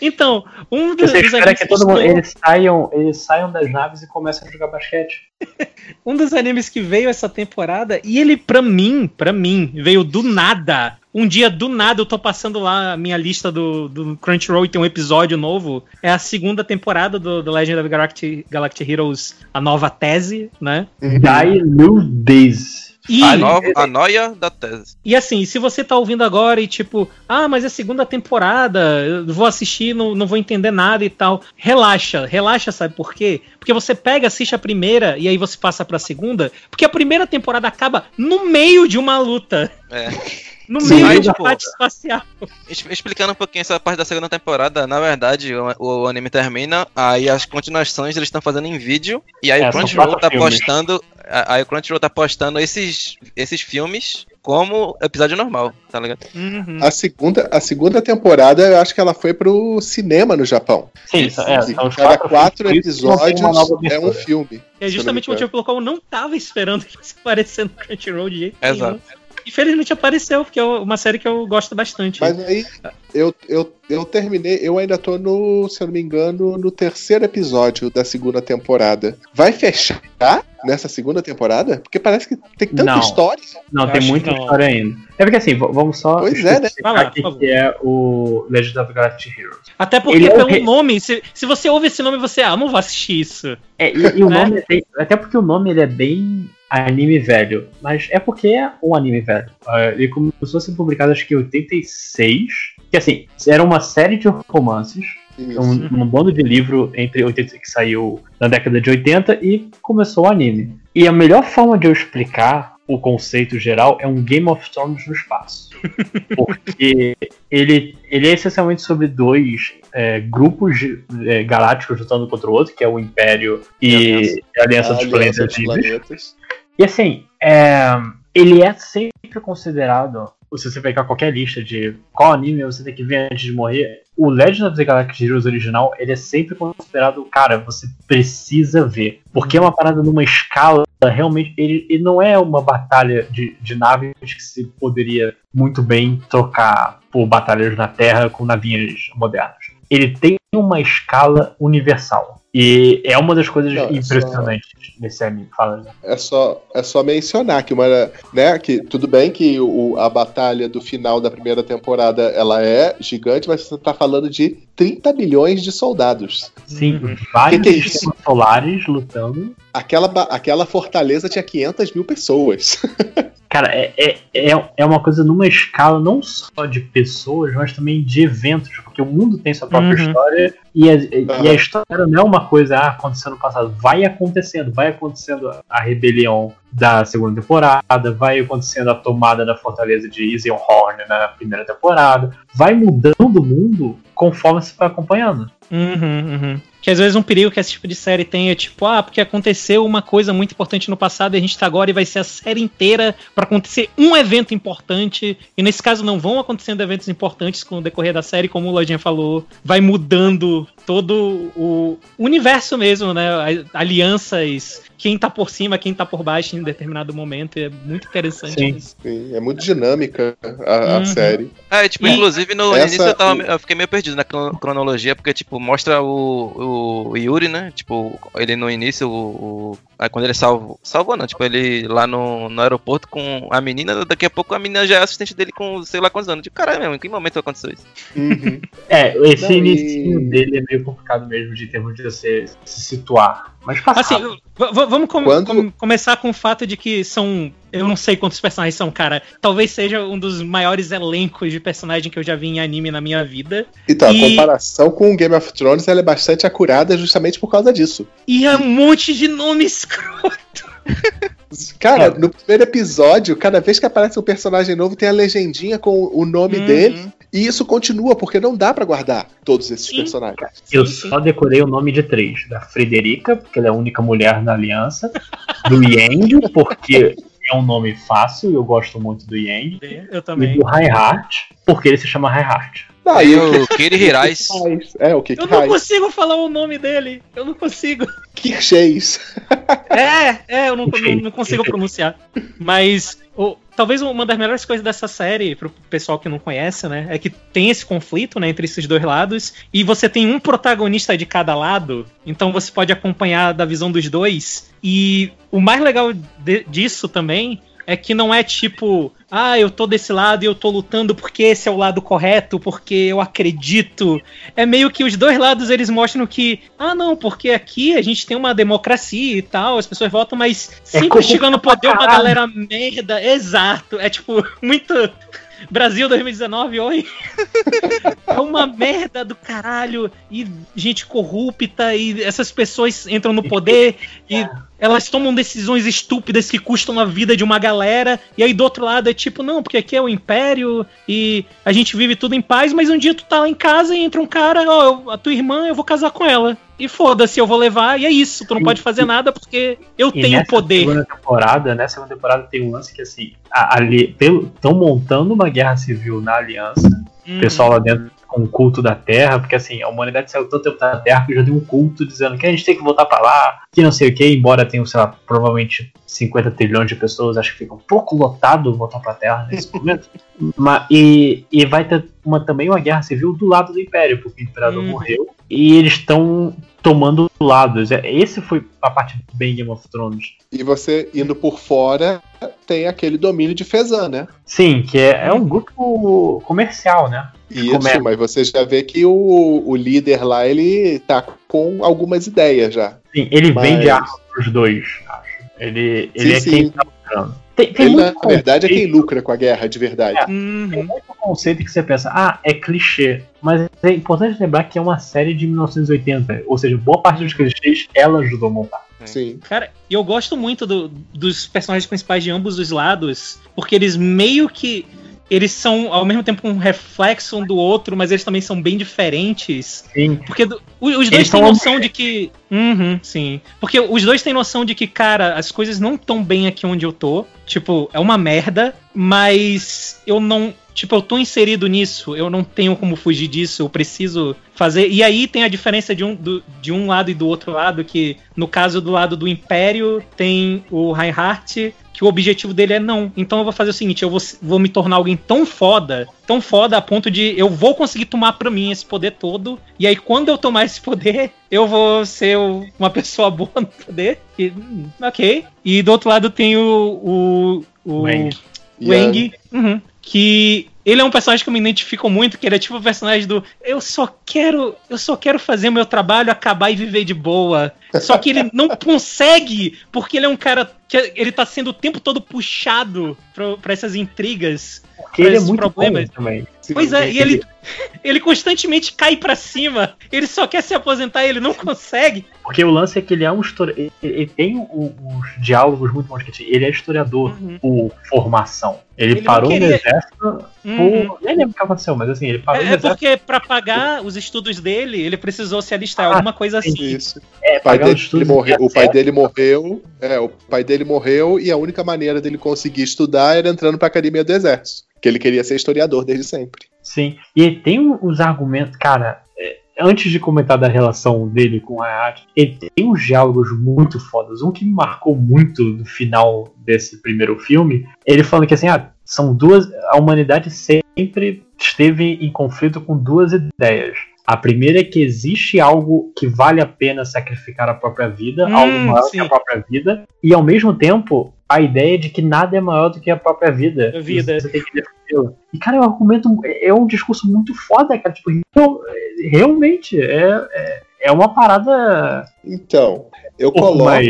Então, um dos, Você dos espera animes que todo mundo, eles saiam, eles saiam das naves e comecem a jogar basquete. um dos animes que veio essa temporada e ele pra mim, pra mim, veio do nada. Um dia do nada eu tô passando lá a minha lista do, do Crunchyroll e tem um episódio novo. É a segunda temporada do The Legend of Galactic, Galactic Heroes, a nova tese, né? Die New Days. E, A, no, a noia da tese. e assim, se você tá ouvindo agora e tipo, ah, mas é a segunda temporada, eu vou assistir, não, não vou entender nada e tal. Relaxa, relaxa, sabe por quê? Porque você pega, assiste a primeira e aí você passa pra segunda, porque a primeira temporada acaba no meio de uma luta. É. No Sim, meio um tipo, combate espacial. Es- Explicando um pouquinho essa parte da segunda temporada, na verdade, o, o anime termina, aí as continuações eles estão fazendo em vídeo, e aí É, o Crunchyroll tá filmes. postando. Aí o Crunchyroll tá postando esses, esses filmes como episódio normal, tá ligado? Uhum. A segunda, a segunda temporada, eu acho que ela foi pro cinema no Japão. Sim, isso, é, são cada quatro quatro isso episódios é um filme. É justamente o motivo pelo qual eu não tava esperando que fosse aparecer no Crunchyroll de jeito Exato. nenhum. Infelizmente apareceu, porque é uma série que eu gosto bastante. Mas aí, eu, eu, eu terminei, eu ainda tô no, se eu não me engano, no terceiro episódio da segunda temporada. Vai fechar nessa segunda temporada? Porque parece que tem tanta Não. história. Não, Eu tem muita história ainda. É porque assim, vamos só Pois é, né? Vai lá, o que, é o Legend of Galactic Heroes. Até porque Ele é o pelo rei- nome, se, se você ouve esse nome, você, ah, não vou assistir isso. É, e, e o Né? nome é bem- até porque o nome ele é bem anime velho, mas é porque é um anime velho. Ah, ele começou a ser publicado acho que em 86, que assim, era uma série de romances, um, um bando de livro entre 80 que saiu na década de 80 e começou o anime. E a melhor forma de eu explicar o conceito geral é um Game of Thrones no espaço. Porque ele, ele é essencialmente sobre dois é, grupos é, galácticos lutando contra o outro, que é o Império e a Aliança dos Aliança Planetas dos Livres. E assim, é, ele é sempre considerado, se você pegar qualquer lista de qual anime você tem que ver antes de morrer, o Legend of the Galactic Heroes original, ele é sempre considerado, cara, você precisa ver. Porque é uma parada numa escala, realmente, ele, ele não é uma batalha de, de naves que se poderia muito bem trocar por batalhas na Terra com navinhas modernas. Ele tem uma escala universal. E é uma das coisas Não, é só- impressionantes nesse anime. Fala, Zé. É só, é só mencionar que uma, né, que tudo bem que o, a batalha do final da primeira temporada ela é gigante, mas você tá falando de 30 milhões de soldados. Sim, vários Que que é sistemas solares lutando. Aquela, aquela fortaleza tinha 500 mil pessoas. Cara, é, é, é, é uma coisa numa escala não só de pessoas, mas também de eventos, porque o mundo tem sua própria Uhum. história e a, e Aham. a história não é uma coisa, ah, aconteceu no passado, vai acontecendo, vai acontecendo a rebelião da segunda temporada, vai acontecendo a tomada da fortaleza de Isilhorn na primeira temporada, vai mudando o mundo conforme você vai acompanhando. Uhum, uhum. Que às vezes um perigo que esse tipo de série tem é tipo, ah, porque aconteceu uma coisa muito importante no passado e a gente tá agora e vai ser a série inteira pra acontecer um evento importante. E nesse caso não vão acontecendo eventos importantes com o decorrer da série, como o Lojinha falou, vai mudando todo o universo mesmo, né? A- Alianças, quem tá por cima, quem tá por baixo em determinado momento. É muito interessante Sim. isso. Sim, é muito dinâmica a, a Uhum. série. É, tipo, E inclusive no essa- início eu, tava, eu fiquei meio perdido na cron- cronologia, porque, tipo, mostra o, o Yuri, né? Tipo, ele no início, o, o- aí quando ele salvo, salvou não, tipo, ele lá no, no aeroporto com a menina, daqui a pouco a menina já é assistente dele com sei lá quantos anos. Tipo, caralho, meu, em que momento aconteceu isso? Uhum. É, esse Não, e- início dele é meio complicado mesmo de termos de você se situar. Mas passa Assim, vamos com- Quando- com- começar com o fato de que são. Eu não sei quantos personagens são, cara. Talvez seja um dos maiores elencos de personagem que eu já vi em anime na minha vida. Então, E- a comparação com o Game of Thrones ela é bastante acurada justamente por causa disso. E é um monte de nome escroto. Cara, É. no primeiro episódio, cada vez que aparece um personagem novo, tem a legendinha com o nome Uhum. dele. E isso continua, porque não dá pra guardar todos esses Sim. personagens. Eu Sim, sim. só decorei o nome de três. Da Frederica, porque ela é a única mulher na aliança. Do Yang, porque é um nome fácil e eu gosto muito do Yang. Eu E também. do Reinhardt, porque ele se chama Reinhardt. Ah, E e o Kiri Hirais. É, o que Eu não consigo falar o nome dele. Eu não consigo. Kirchheis. É, é, eu não, não, não consigo pronunciar. Mas o- talvez uma das melhores coisas dessa série, pro pessoal que não conhece, né, é que tem esse conflito, né, entre esses dois lados, e você tem um protagonista de cada lado, então você pode acompanhar da visão dos dois. E o mais legal de- disso também é que não é tipo, ah, eu tô desse lado e eu tô lutando porque esse é o lado correto, porque eu acredito. É meio que os dois lados eles mostram que, ah, não, porque aqui a gente tem uma democracia e tal, as pessoas votam, mas sempre corrupto chega no poder uma galera merda. Exato. É tipo, muito. Brasil 2019, oi. é uma merda do caralho. E gente corrupta, e essas pessoas entram no poder e elas tomam decisões estúpidas que custam a vida de uma galera, e aí do outro lado é tipo, não, porque aqui é o Império e a gente vive tudo em paz, mas um dia tu tá lá em casa e entra um cara, ó, eu- a tua irmã, eu vou casar com ela. E foda-se, eu vou levar, e é isso, tu não pode fazer nada porque eu E tenho poder. segunda temporada, nessa segunda temporada tem um lance que assim, estão montando uma guerra civil na aliança, Uhum. o pessoal lá dentro com o culto da Terra, porque assim, a humanidade saiu tanto tempo da Terra que já tem um culto dizendo que a gente tem que voltar pra lá, que não sei o que, embora tenha, sei lá, provavelmente 50 trilhões de pessoas, acho que fica um pouco lotado voltar pra Terra nesse momento. Ma- e, e vai ter uma, também uma guerra civil do lado do Império, porque o Imperador Uhum. morreu e eles estão tomando lados. É- Esse foi a parte bem Game of Thrones. E você indo por fora, tem aquele domínio de Fezan, né? Sim, que é, é um grupo comercial, né? Isso, Comércio. mas você já vê que o, o líder lá, ele tá com algumas ideias já. Sim, ele Mas- vende armas pros dois, acho. Ele, ele Sim, é sim. quem tá lucrando. Tem, tem Ele, na verdade, é quem lucra com a guerra, de verdade. Uhum. Tem muito conceito que você pensa, ah, é clichê. Mas é importante lembrar que é uma série de 1980. Ou seja, boa parte dos clichês ela ajudou a montar. Sim. Cara, e eu gosto muito do- dos personagens principais de ambos os lados, porque eles meio que. Eles são ao mesmo tempo um reflexo um do outro, mas eles também são bem diferentes. Sim. Porque do- os dois têm noção de que. Uhum, sim. Porque os dois têm noção de que, cara, as coisas não estão bem aqui onde eu tô. Tipo, é uma merda, mas eu não. Tipo, eu tô inserido nisso, eu não tenho como fugir disso, eu preciso fazer. E aí tem a diferença de um, do- de um lado e do outro lado, que no caso do lado do Império tem o Reinhardt, que o objetivo dele é não. Então eu vou fazer o seguinte, eu vou, vou me tornar alguém tão foda, tão foda a ponto de eu vou conseguir tomar pra mim esse poder todo. E aí quando eu tomar esse poder, eu vou ser uma pessoa boa no poder. E, hum, ok. E do outro lado tem o. o, o Wang. Wang, uhum, que ele é um personagem que eu me identifico muito, que ele é tipo o personagem do eu só quero, eu só quero fazer o meu trabalho, acabar e viver de boa. Só que ele não consegue, porque ele é um cara que ele tá sendo o tempo todo puxado pra, pra essas intrigas. Porque ele é esses muito problemas. bom também. Pois é, e ele, ele constantemente cai pra cima. Ele só quer se aposentar e ele não consegue. Porque o lance é que ele é um historiador. Ele, ele tem os diálogos muito bons que ele- ele é historiador por formação. Ele, Ele parou no queria- exército Uhum. por. Nem lembro o que aconteceu, mas assim, ele parou É, no é exército. porque pra pagar os estudos dele, ele precisou se alistar, alguma coisa assim. Isso. É, O pai, pagar dele, os estudos morreu, dele o pai certo. dele morreu. É, o pai dele morreu e a única maneira dele conseguir estudar era entrando pra academia do exército. Que ele queria ser historiador desde sempre. Sim. E ele tem uns argumentos, cara. é, Antes de comentar da relação dele com o Hayat, ele tem uns diálogos muito fodas. Um que me marcou muito no final desse primeiro filme, ele falando que assim, ah, são duas. A humanidade sempre esteve em conflito com duas ideias. A primeira é que existe algo que vale a pena sacrificar a própria vida, Hum, algo maior que sim. a própria vida, e ao mesmo tempo a ideia de que nada é maior do que a própria vida. A vida. E Você tem que defendê-la. E cara, é um argumento, é um discurso muito foda, cara. Tipo, real- realmente, é, é, é uma parada. Então, eu coloco, mas-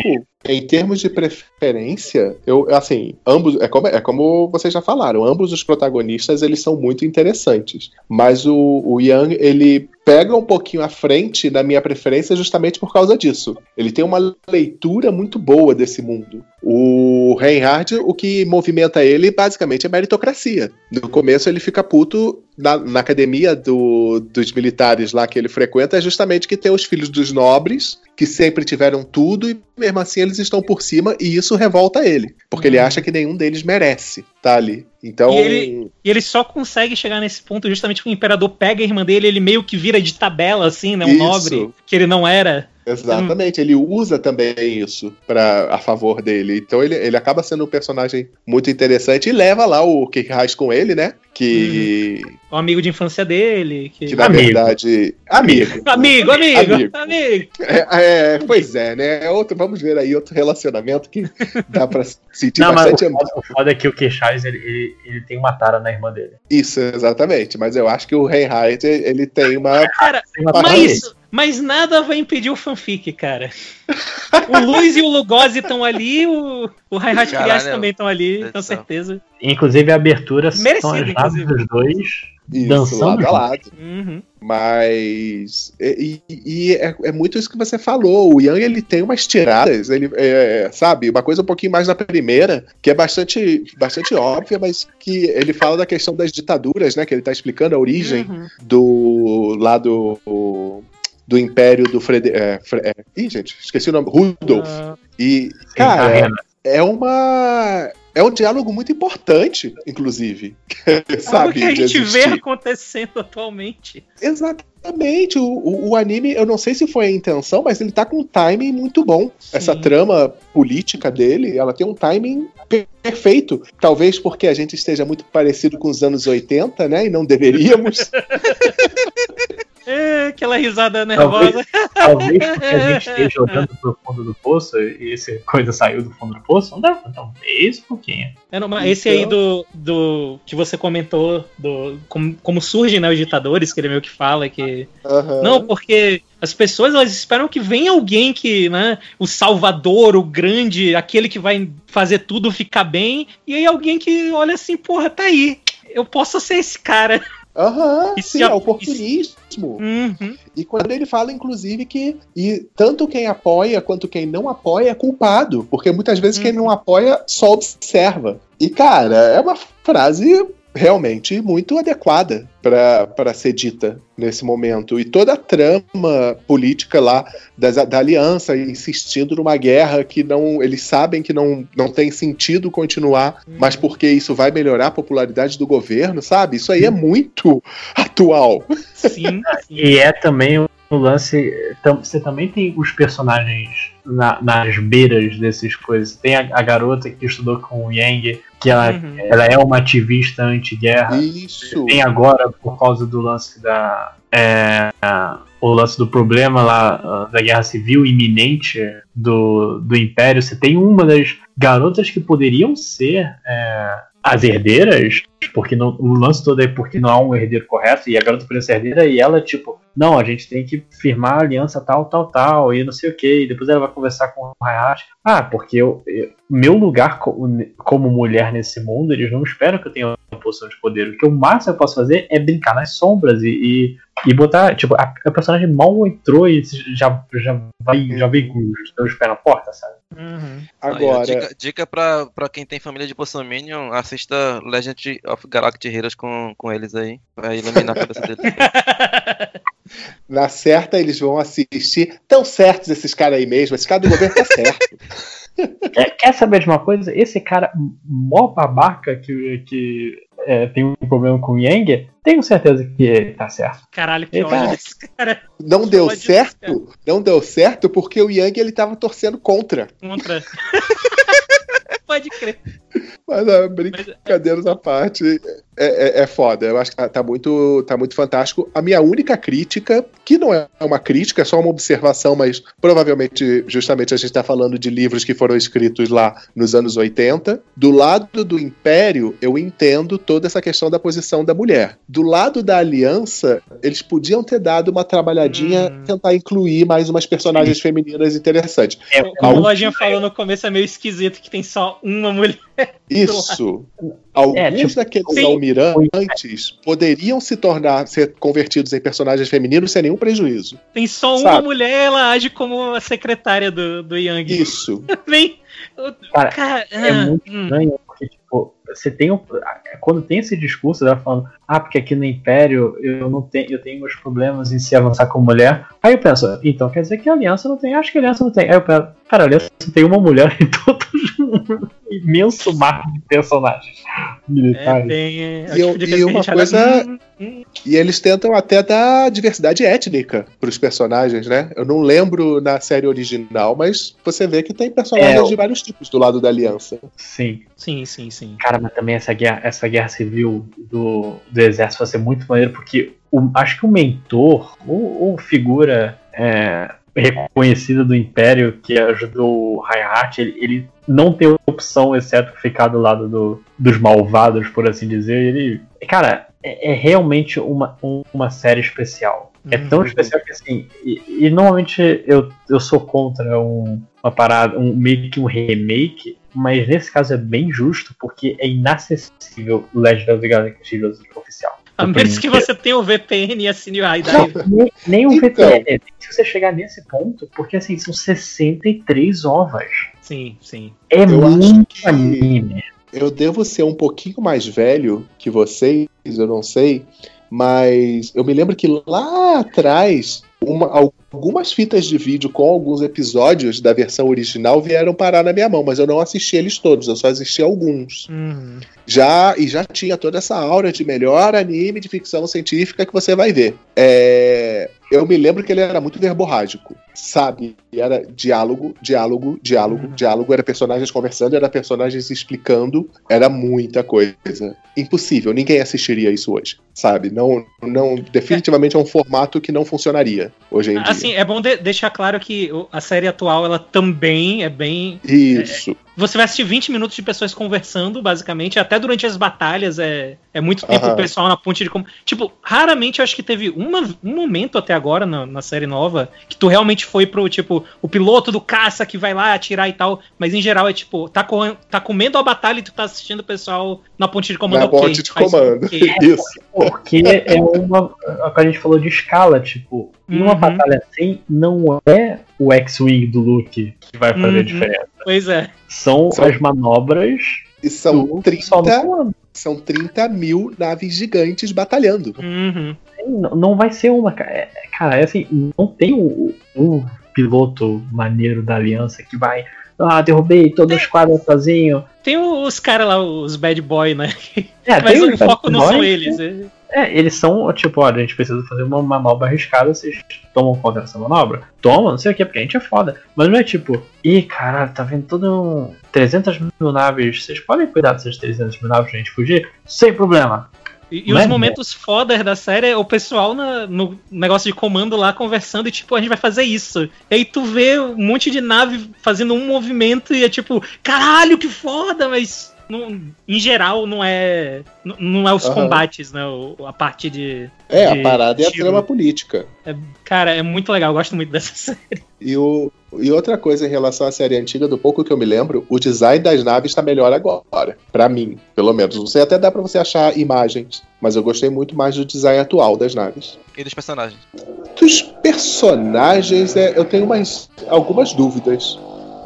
em termos de preferência, eu, assim, ambos, é como, é como vocês já falaram, ambos os protagonistas, eles são muito interessantes. Mas o, o Yang, ele pega um pouquinho à frente da minha preferência justamente por causa disso. Ele tem uma leitura muito boa desse mundo. O Reinhard, o que movimenta ele, basicamente, é meritocracia. No começo, ele fica puto na, na academia do- dos militares lá que ele frequenta, é justamente que tem os filhos dos nobres, que sempre tiveram tudo, e mesmo assim eles estão por cima, e isso revolta ele. Porque ele acha que nenhum deles merece estar ali. Então. E ele, e ele só consegue chegar nesse ponto justamente porque o imperador pega a irmã dele, ele meio que vira de tabela, assim, né? Um Isso. nobre, que ele não era. Exatamente, ele usa também isso pra, a favor dele. Então ele, ele acaba sendo um personagem muito interessante e leva lá o Kik Reis com ele, né? Que, O amigo de infância dele. Que, que na Amigo. verdade. Amigo. Amigo, amigo, Amigo. amigo. É, é, pois é, né? É outro, vamos ver aí outro relacionamento que dá pra sentir Não, mas bastante foda, o foda é que o Queixais, ele, ele, ele tem uma tara na irmã dele. Isso, exatamente. Mas eu acho que o Reinhardt, ele tem uma. Cara, Tem uma tara mas, Mas nada vai impedir o fanfic, cara. o Luiz e o Lugosi estão ali, o, o Caralho, Prias também estão ali, com certeza. Inclusive a abertura são Merecido, inclusive. dos dois Isso, dançando. lado a lado. Uhum. Mas. E, e- e é, é muito isso que você falou. O Yang ele tem umas tiradas, ele é, sabe, uma coisa um pouquinho mais na primeira, que é bastante, bastante óbvia, mas que ele fala da questão das ditaduras, né? Que ele tá explicando a origem Uhum. do lado do Império do Frede... É, Fre- é, ih, gente, esqueci o nome. Rudolf. Ah, E, cara, é uma. É um diálogo muito importante, inclusive. sabe? que a gente vê acontecendo atualmente. Exatamente. O, o, o anime, eu não sei se foi a intenção, mas ele tá com um timing muito bom. Essa Sim. trama política dele, ela tem um timing per- perfeito. Talvez porque a gente esteja muito parecido com os anos 80, né? E não deveríamos. É, aquela risada nervosa. Talvez porque a gente esteja olhando pro fundo do poço e essa coisa saiu do fundo do poço. Não, talvez um pouquinho. É, não, mas esse aí Então- do, do que você comentou, do como, como surgem né, os ditadores, que ele meio que fala que. Aham. Não, porque as pessoas elas esperam que venha alguém que, né, o salvador, o grande, aquele que vai fazer tudo ficar bem, e aí alguém que olha assim, porra, tá aí. Eu posso ser esse cara. Aham, Isso sim, é oportunismo. Uhum. E quando ele fala, inclusive, que e tanto quem apoia quanto quem não apoia é culpado, porque muitas vezes quem não apoia só observa. E, cara, é uma frase realmente muito adequada para ser dita nesse momento. E toda a trama política lá das- da aliança insistindo numa guerra que não eles sabem que não, não tem sentido continuar, mas porque isso vai melhorar a popularidade do governo, sabe? Isso aí é muito atual. Sim, sim. E é também o lance. tam- Você também tem os personagens na- nas beiras dessas coisas. Tem a, a garota que estudou com o Yang, que ela, Uhum. ela é uma ativista anti-guerra. Isso. Tem agora, por causa do lance da. é, o lance do problema lá da guerra civil iminente do, do Império, você tem uma das garotas que poderiam ser é, as herdeiras, porque não- o lance todo é porque não há um herdeiro correto, e a garota poderia ser herdeira, e ela, tipo, não, a gente tem que firmar aliança tal, tal, tal, e não sei o que, e depois ela vai conversar com o Hayashi. Ah, porque eu, eu- meu lugar co- como mulher nesse mundo, eles não esperam que eu tenha uma posição de poder. O que o máximo eu posso fazer é brincar nas sombras e, e, e botar, tipo, a, a personagem mal entrou e já, já vai, já veio com os pés na porta, sabe? Uhum. Agora, dica, dica pra, pra quem tem família de Bolsominion, assista Legend of Galactic Heroes com, com eles aí. Vai iluminar a cabeça deles. na certa eles vão assistir. Tão certos esses caras aí mesmo, esse cara do governo tá certo. Quer, quer saber de uma coisa? Esse cara mó babaca que, que é, tem um problema com o Yang, tenho certeza que ele tá certo. Caralho, que ódio desse cara. Não deu Ódio certo, não deu certo porque o Yang ele tava torcendo contra. Contra. Pode crer. Mas ah, brincadeiras à parte, é, é, é foda. Eu acho que tá, tá muito, tá muito fantástico. A minha única crítica, que não é uma crítica, é só uma observação, mas provavelmente, justamente, a gente tá falando de livros que foram escritos lá nos anos 80. Do lado do Império, eu entendo toda essa questão da posição da mulher. Do lado da Aliança, eles podiam ter dado uma trabalhadinha, Hum. tentar incluir mais umas personagens femininas interessantes. É, Como o Algum- Lojinha falou no começo, é meio esquisito que tem só uma mulher. Isso. Alguns É, tipo, daqueles sim. almirantes poderiam se tornar, ser convertidos em personagens femininos sem nenhum prejuízo. Tem só uma Sabe. mulher, ela age como a secretária do, do Yang. Isso. Vem. Cara, Cara, é ah, muito hum. estranho, porque, tipo, você tem um. Quando tem esse discurso dela falando, ah, porque aqui no Império eu não tenho, eu tenho meus problemas em se avançar com mulher. Aí eu penso, então quer dizer que a aliança não tem? Acho que a aliança não tem. Aí eu penso, cara, a aliança tem uma mulher em todo um imenso mar de personagens É, militares. tem. É, E eu- de e uma coisa-. E eles tentam até dar diversidade étnica para os personagens, né? Eu não lembro na série original, mas você vê que tem personagens É, de vários tipos do lado da aliança. Sim. Sim, sim, sim. Cara, mas também essa guerra, essa guerra civil do, do exército vai ser muito maneiro, porque o- acho que o mentor, ou, ou figura é, reconhecida do Império que ajudou o Reinhardt, ele, ele não tem opção exceto ficar do lado do- dos malvados, por assim dizer. Ele, cara, é, é realmente uma, um- uma série especial. É tão especial que assim. E, e normalmente eu, eu sou contra um, uma parada, um, meio que um remake, mas nesse caso é bem justo, porque é inacessível o Legend of the Galaxy Heroes oficial. A menos que você tenha o VPN e assine o Não, nem, nem um Então. VPN. Tem que você chegar nesse ponto, porque assim, são 63 ovas. Sim, sim. É Eu muito que- anime. Eu devo ser um pouquinho mais velho que vocês, eu não sei, mas eu me lembro que lá atrás, uma- algumas fitas de vídeo com alguns episódios da versão original vieram parar na minha mão, mas eu não assisti eles todos, eu só assisti alguns. Uhum. Já e já tinha toda essa aura de melhor anime de ficção científica que você vai ver. É, eu me lembro que ele era muito verborrágico, sabe? Era diálogo, diálogo, diálogo, Uhum. diálogo. Era personagens conversando, era personagens explicando. Era muita coisa. Impossível. Ninguém assistiria isso hoje, sabe? Não, não. Definitivamente é um formato que não funcionaria hoje em dia. Assim, é bom de- deixar claro que a série atual ela também é bem. Isso. Você vai assistir 20 minutos de pessoas conversando, basicamente. Até durante as batalhas é, é muito tempo Aham. o pessoal na ponte de como. Tipo, raramente eu acho que teve uma, um momento até agora na, na série nova que tu realmente foi pro, tipo, o piloto do caça que vai lá atirar e tal. Mas em geral é tipo, tá, correndo, tá comendo a batalha e tu tá assistindo o pessoal na ponte de comando. Na ok, ponte de comando. ok. Isso. Porque é uma. é o que a gente falou de escala, tipo, em uma Uhum. batalha assim, não é o X-Wing do Luke que vai fazer Uhum. a diferença. Pois é. São, São- as manobras E são do pessoal no 30, comando. são 30 mil naves gigantes batalhando. Uhum. Não, não vai ser uma. é- Cara, é assim, não tem um, um piloto maneiro da aliança que vai. Ah, derrubei todo o esquadrão sozinho. Tem os caras lá, os bad boy, né? É, Mas tem o os foco não são eles. é- É, eles são, tipo, olha, a gente precisa fazer uma manobra arriscada, vocês tomam conta dessa manobra? Toma, não sei o que, porque a gente é foda. Mas não é tipo, ih, caralho, tá vendo todo um 300 mil naves, vocês podem cuidar dessas 300 mil naves pra gente fugir? Sem problema. E, e os é momentos fodas da série é o pessoal na- no negócio de comando lá conversando e tipo, a gente vai fazer isso. E aí tu vê um monte de nave fazendo um movimento e é tipo, caralho, que foda, mas não- em geral não é não é os Aham. combates, né? a parte de. É, de a parada é a tiro. trama política. Cara, é muito legal, eu gosto muito dessa série. E, o, e outra coisa em relação à série antiga, do pouco que eu me lembro, o design das naves está melhor agora. Pra mim, pelo menos. Você até dá pra você achar imagens, mas eu gostei muito mais do design atual das naves. E dos personagens. Dos personagens, é, eu tenho mais, algumas dúvidas.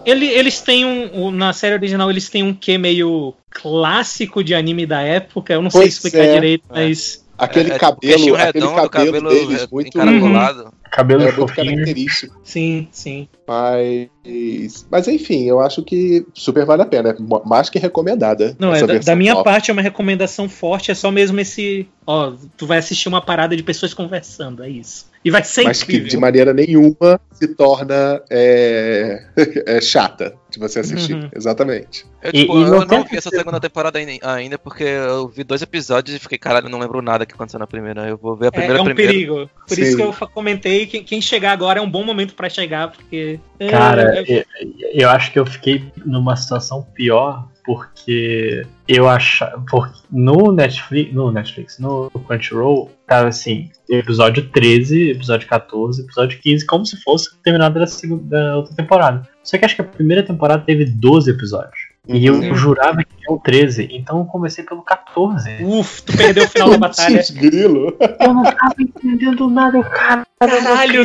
Ele- eles têm um. o- Na série original, eles têm um quê meio clássico de anime da época. Eu não sei Pois explicar é. direito, É. mas. Aquele É, é tipo cabelo, aquele redondo, cabelo, deles, é, muito, encaracolado. Cabelo é muito característico. Sim, sim. Mas, mas enfim, eu acho que super vale a pena. É mais que recomendada. Não, é, essa da, da minha nova. parte é uma recomendação forte, é só mesmo esse. Ó, tu vai assistir uma parada de pessoas conversando, é isso. E vai ser mas que incrível. de maneira nenhuma se torna é, é chata de você assistir. Uhum. Exatamente. Eu, E- tipo, e eu não não vi essa segunda temporada ainda, porque eu vi dois episódios e fiquei, caralho, não lembro nada que aconteceu na primeira. Eu vou ver a É, primeira é um primeiro. perigo. Por Sim. isso que eu comentei que quem chegar agora é um bom momento pra chegar, porque. é, Cara, é- eu, eu acho que eu fiquei numa situação pior porque eu achava. No Netflix, no Netflix, no Crunchyroll, tava assim, episódio 13, episódio 14, episódio 15, como se fosse terminado da, segunda, da outra temporada. Só que acho que a primeira temporada teve 12 episódios. E eu Uhum. jurava que tinham 13, então eu comecei pelo 14. Uf, tu perdeu o final da batalha. Grilo. Eu não tava entendendo nada, eu, cara. Caralho!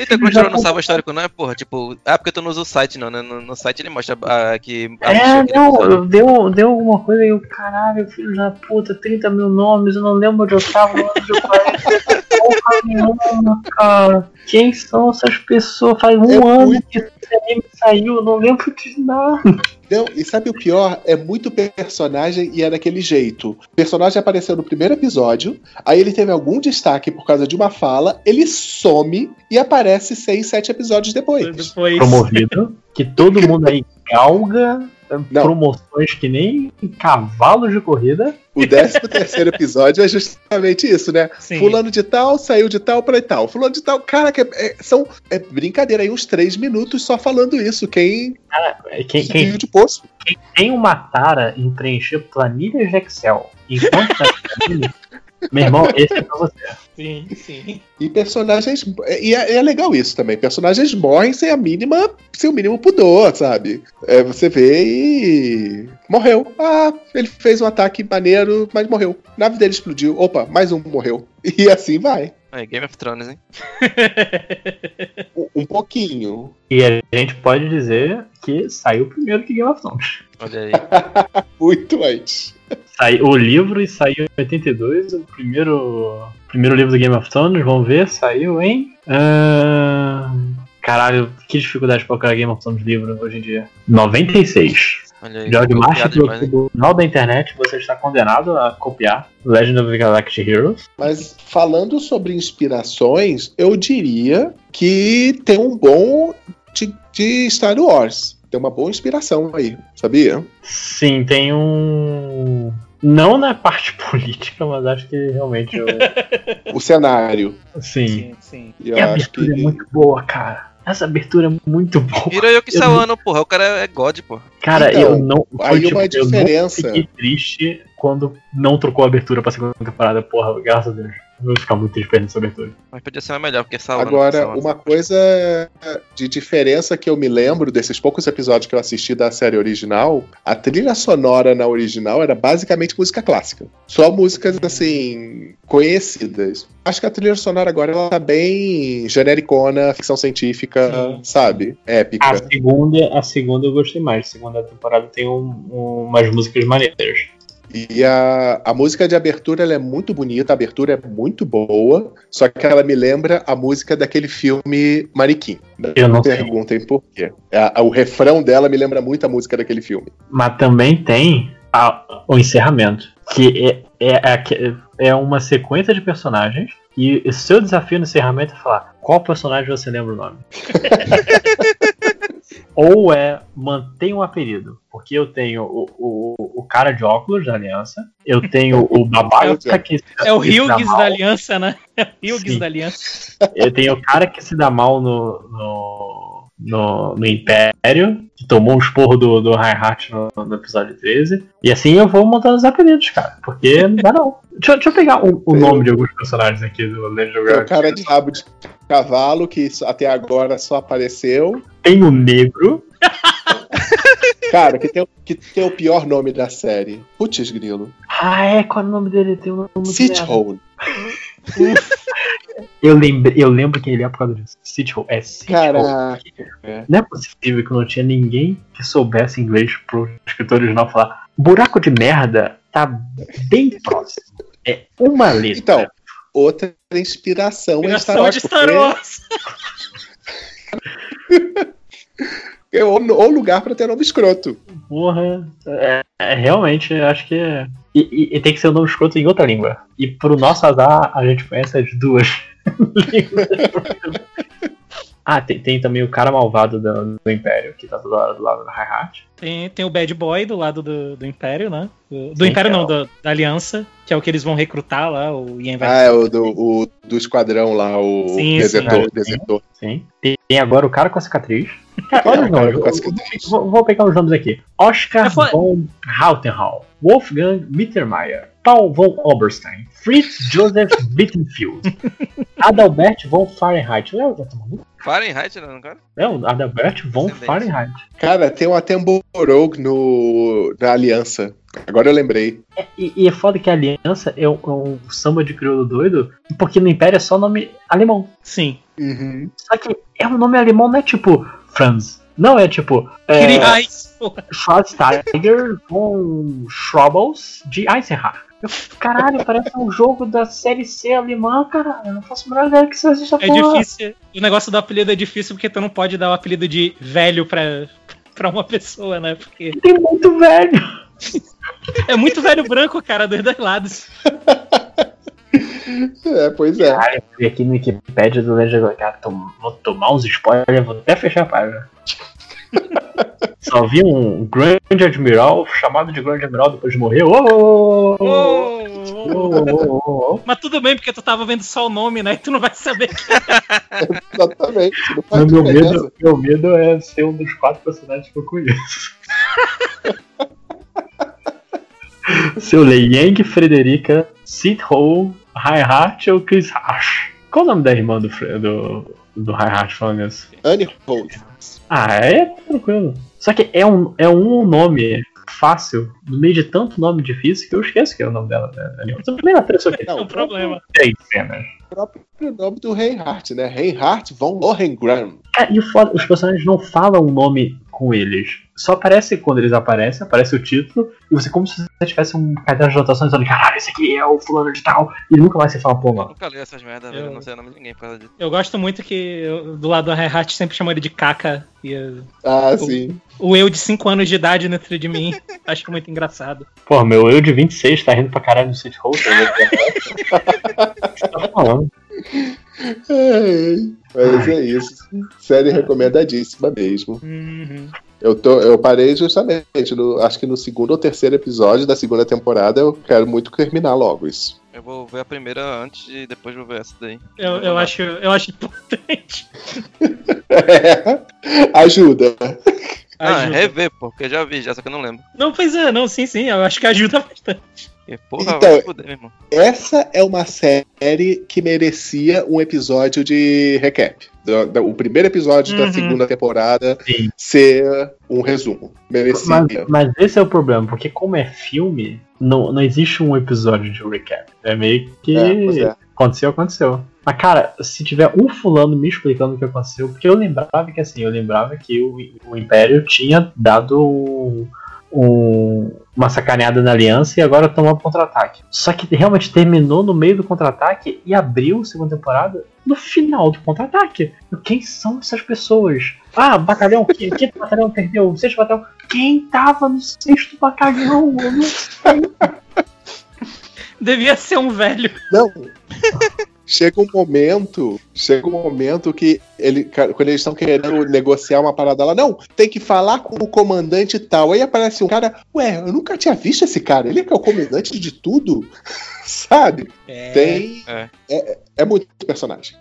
Então, Crunchyroll não sabe o histórico, não é, porra? Tipo, ah, porque tu não usa o site, não, né? No, no site ele mostra ah, que. assistiu É, não, deu, deu alguma coisa e eu, caralho, filho da puta, 30 mil nomes, eu não lembro onde eu tava, não onde eu parei. Porra nenhuma, cara. Quem são essas pessoas? Faz um É ano muito- que esse anime saiu, não lembro de nada. Não, e sabe o pior? É muito personagem e é daquele jeito. O personagem apareceu no primeiro episódio, aí ele teve algum destaque por causa de uma fala, ele some e aparece seis, sete episódios depois. Depois. Promovido, que todo mundo aí galga Não. promoções que nem cavalos de corrida. O 13 terceiro episódio é justamente isso, né? Sim. Fulano de tal saiu de tal pra tal. Fulano de tal. Cara, que é- é- são. É brincadeira aí, uns três minutos só falando isso. Quem. Eh, Quem, quem Quem de poço. tem uma tara em preencher planilhas de Excel enquanto tá Meu irmão, esse é pra você. Sim, sim. E personagens. E é, é legal isso também. Personagens morrem sem a mínima. sem o mínimo pudor, sabe? É, você vê e. Morreu. Ah, ele fez um ataque maneiro, mas morreu. A nave dele explodiu. Opa, mais um morreu. E assim vai. Aí, Game of Thrones, hein? Um- Um pouquinho. E a gente pode dizer que saiu primeiro que Game of Thrones. Olha aí. Muito antes. Saiu o livro e saiu em 82, o primeiro, o primeiro livro do Game of Thrones, vamos ver, saiu em. ah, caralho, que dificuldade pra colocar Game of Thrones livro hoje em dia. 96. Olha aí. George Martin do final da internet, você está condenado a copiar Legend of the Galactic Heroes. Mas falando sobre inspirações, eu diria que tem um bom de, de Star Wars. Tem uma boa inspiração aí, sabia? Sim, tem um. Não na parte política, mas acho que realmente. Eu... O cenário. Sim. Sim, sim. E eu E a acho que. abertura é muito boa, cara. Essa abertura é muito boa. Hiroyuki Eu Sawano, porra. O cara é God, porra. Cara, Então, eu não. aí foi, tipo, uma Eu diferença. não fiquei triste quando não trocou a abertura pra segunda temporada. Porra, graças a Deus. Eu vou ficar muito perdendo essa abertura. Mas podia ser uma melhor, porque Sawano... Agora, uma coisa de diferença que eu me lembro desses poucos episódios que eu assisti da série original, a trilha sonora na original era basicamente música clássica. Só músicas, assim, conhecidas. Acho que a trilha sonora agora ela tá bem genericona, ficção científica, Sim. sabe? Épica. A segunda, a segunda eu gostei mais. A segunda temporada tem um- um- umas músicas maneiras. E a, a música de abertura ela é muito bonita, a abertura é muito boa, só que ela me lembra a música daquele filme Mariquim. Eu não sei. Perguntem por quê. A- a- o refrão dela me lembra muito a música daquele filme. Mas também tem a- o encerramento. Que é, é, é, é uma sequência de personagens. E o seu desafio no encerramento é falar qual personagem você lembra o nome. Ou é manter um apelido. Porque eu tenho o, o, o cara de óculos da aliança. Eu tenho o babaca que. É o que se dá Hughes da Aliança, né? É o Hughes da Aliança. Eu tenho o cara que se dá mal no, no, no, no Império, que tomou um esporro do, do Reinhardt no, no episódio 13. E assim eu vou montando os apelidos, cara. Porque não dá não. Deixa, eu- deixa eu pegar o, o Eu- nome de alguns personagens aqui do Legend of Tem o cara de rabo de cavalo, que até agora só apareceu. Tem o negro. Cara, que tem, o- que tem o pior nome da série. Putz, grilo. Ah, é, qual é o nome dele? Tem um nome. Sithole. Eu, lembre, eu lembro quem ele é por causa disso. Sithole. É Sithole. Caraca. Não é possível que não tinha ninguém que soubesse inglês pro escritor original falar buraco de merda tá bem próximo. É uma letra. Então, outra inspiração é Star Inspiração Wars. de Star porque Wars. É o, o lugar pra ter nome escroto. Porra, é, é, realmente, acho que. é- E, e- e tem que ser um nome escroto em outra língua. E pro nosso azar, a gente conhece as duas línguas. Ah, tem, tem também o cara malvado do, do Império, que tá do lado, do lado da Hi-Hat. Tem, tem o Bad Boy do lado do, do Império, né? Do, do Sim, Império é não, do- da Aliança, que é o que eles vão recrutar lá, o Ian vai. Ah, é o do, o do esquadrão lá, o Sim, desertor. sim. desertor. Sim. Tem, tem agora o cara com a cicatriz. Cara, É, olha o os nomes. eu-. Vou, vou pegar os nomes aqui. Oscar É, foi- von Rautenhall, Wolfgang Mittermeier, Paul von Oberstein, Fritz Joseph Wittenfield, Adalbert von Fahrenheit. Lembra dessa maluca? Fahrenheit, não, cara? É, o Adalbert von Excelente. Fahrenheit. Cara, tem um Atemborogue no na Aliança. Agora eu lembrei. E, e é foda que a Aliança é um, é um samba de crioulo doido, porque no Império é só nome alemão. Sim. Uhum. Só que é um nome alemão, não é tipo Franz. Não é tipo. É. Schwarzenegger von Schrobbels de Eisenhower. Eu, caralho, parece um jogo da série C alemã, cara. Eu não faço a menor ideia que isso existe É difícil. O negócio do apelido é difícil porque tu não pode dar o apelido de velho pra, pra uma pessoa, né? Porque Tem muito velho. é muito velho branco, cara, dos dois lados. É, pois é. Caralho, eu fui aqui no Wikipedia do Legend of vou tomar uns spoilers, vou até fechar a página. Só vi um grande admiral chamado de grande admiral depois de morrer. Oh, oh, Mas tudo bem, porque tu tava vendo só o nome, né? E tu não vai saber. Exatamente. Mas meu medo, meu medo é ser um dos quatro personagens que eu conheço. Seu Yang, Frederica, Sithole, Reinhardt ou Chris Hash? Qual o nome da irmã do, do, do Reinhardt falando isso? Annie Holt. Ah, é tranquilo. Só que é um, é um nome fácil, no meio de tanto nome difícil, que eu esqueço que é o nome dela. Né? Essa primeira atriz aqui. Não, É um problema. Três cenas. O próprio nome do Reinhardt, né? Reinhardt von Lohengrin. Cara, e o foda, os personagens não falam o nome com eles. Só aparece quando eles aparecem, aparece o título, e você como se você tivesse um caderno de anotações falando, caralho, esse aqui é o fulano de tal, e nunca mais você fala, pô, Eu mano. nunca li essas merdas. Eu- Eu não sei o nome de ninguém por causa disso. Eu gosto muito que eu- do lado do Reinhardt sempre chamam ele de Caca. E Ah, sim. o eu de 5 anos de idade dentro de mim acho muito engraçado. Pô, meu eu de 26 tá rindo pra caralho no City Hall. tá falando. Mas é isso. Série recomendadíssima mesmo. Uhum. Eu, tô, eu parei justamente, no, acho que no segundo ou terceiro episódio da segunda temporada. Eu quero muito terminar logo isso. Eu vou ver a primeira antes e depois vou ver essa daí. Eu, eu, acho, eu acho importante. Ajuda. Ah, Ajuda. rever, pô, porque eu já vi, já, só que eu não lembro. Não, pois é, não, sim, sim, eu acho que ajuda bastante. E, porra, Então- fuder. Essa é uma série que merecia um episódio de recap. Do- do- o primeiro episódio da Uhum. segunda temporada Sim. ser um resumo. Merecia. Mas, mas esse é o problema, porque como é filme, não, não existe um episódio de recap. É meio que. É, é. Aconteceu, aconteceu. Mas, cara, se tiver um fulano me explicando o que aconteceu, porque eu lembrava que assim, eu lembrava que o, o Império tinha dado um- um- uma sacaneada na aliança e agora tomou um contra-ataque. Só que realmente terminou no meio do contra-ataque e abriu a segunda temporada no final do contra-ataque. Quem são essas pessoas? Ah, batalhão, que, quinto batalhão perdeu, sexto batalhão. Quem tava no sexto batalhão? Eu não sei. Devia ser um velho. Não. Chega um momento, chega um momento que ele, quando eles estão querendo negociar uma parada lá, não, tem que falar com o comandante tal. Aí aparece um cara, ué, eu nunca tinha visto esse cara, ele é que é o comandante de tudo, sabe? Tem. É. É, é muito personagem.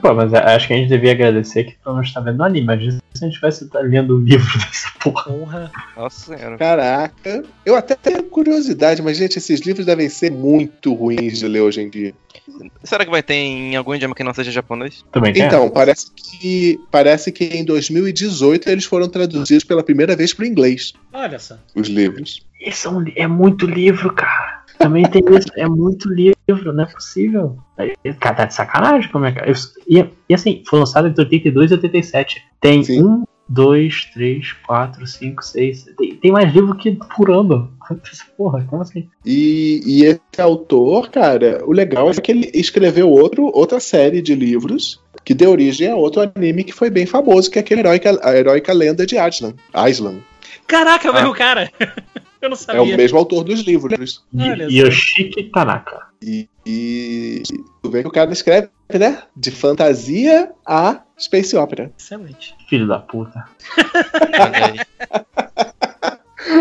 Pô, mas acho que a gente devia agradecer que pelo menos tá vendo anime. Imagina se a gente tivesse lendo o livro dessa porra. Porra. Nossa senhora. Caraca, eu até tenho curiosidade, mas gente, esses livros devem ser muito ruins de ler hoje em dia. Será que vai ter em algum idioma que não seja japonês? Também tem. Então, parece que parece que em 2018 eles foram traduzidos pela primeira vez para o inglês, Olha só. os livros. Isso é, um é muito livro, cara. Também tem isso. É muito livro, não é possível. Cara, tá de sacanagem como é que. eu- E, e assim, foi lançado entre 82 e 87. Tem Sim. um, dois, três, quatro, cinco, seis. Tem, tem mais livro que por ano. Porra, como assim? E, e esse autor, cara, o legal é que ele escreveu outro, outra série de livros que deu origem a outro anime que foi bem famoso, que é aquele heróica, a heróica lenda de Aslan. Aslan. Caraca, é o mesmo cara. Eu não É sabia. o mesmo autor dos livros. Olha Y- só. Yoshiki Tanaka. E, e tu vê que o cara escreve, né? De fantasia a space opera. Excelente. Filho da puta.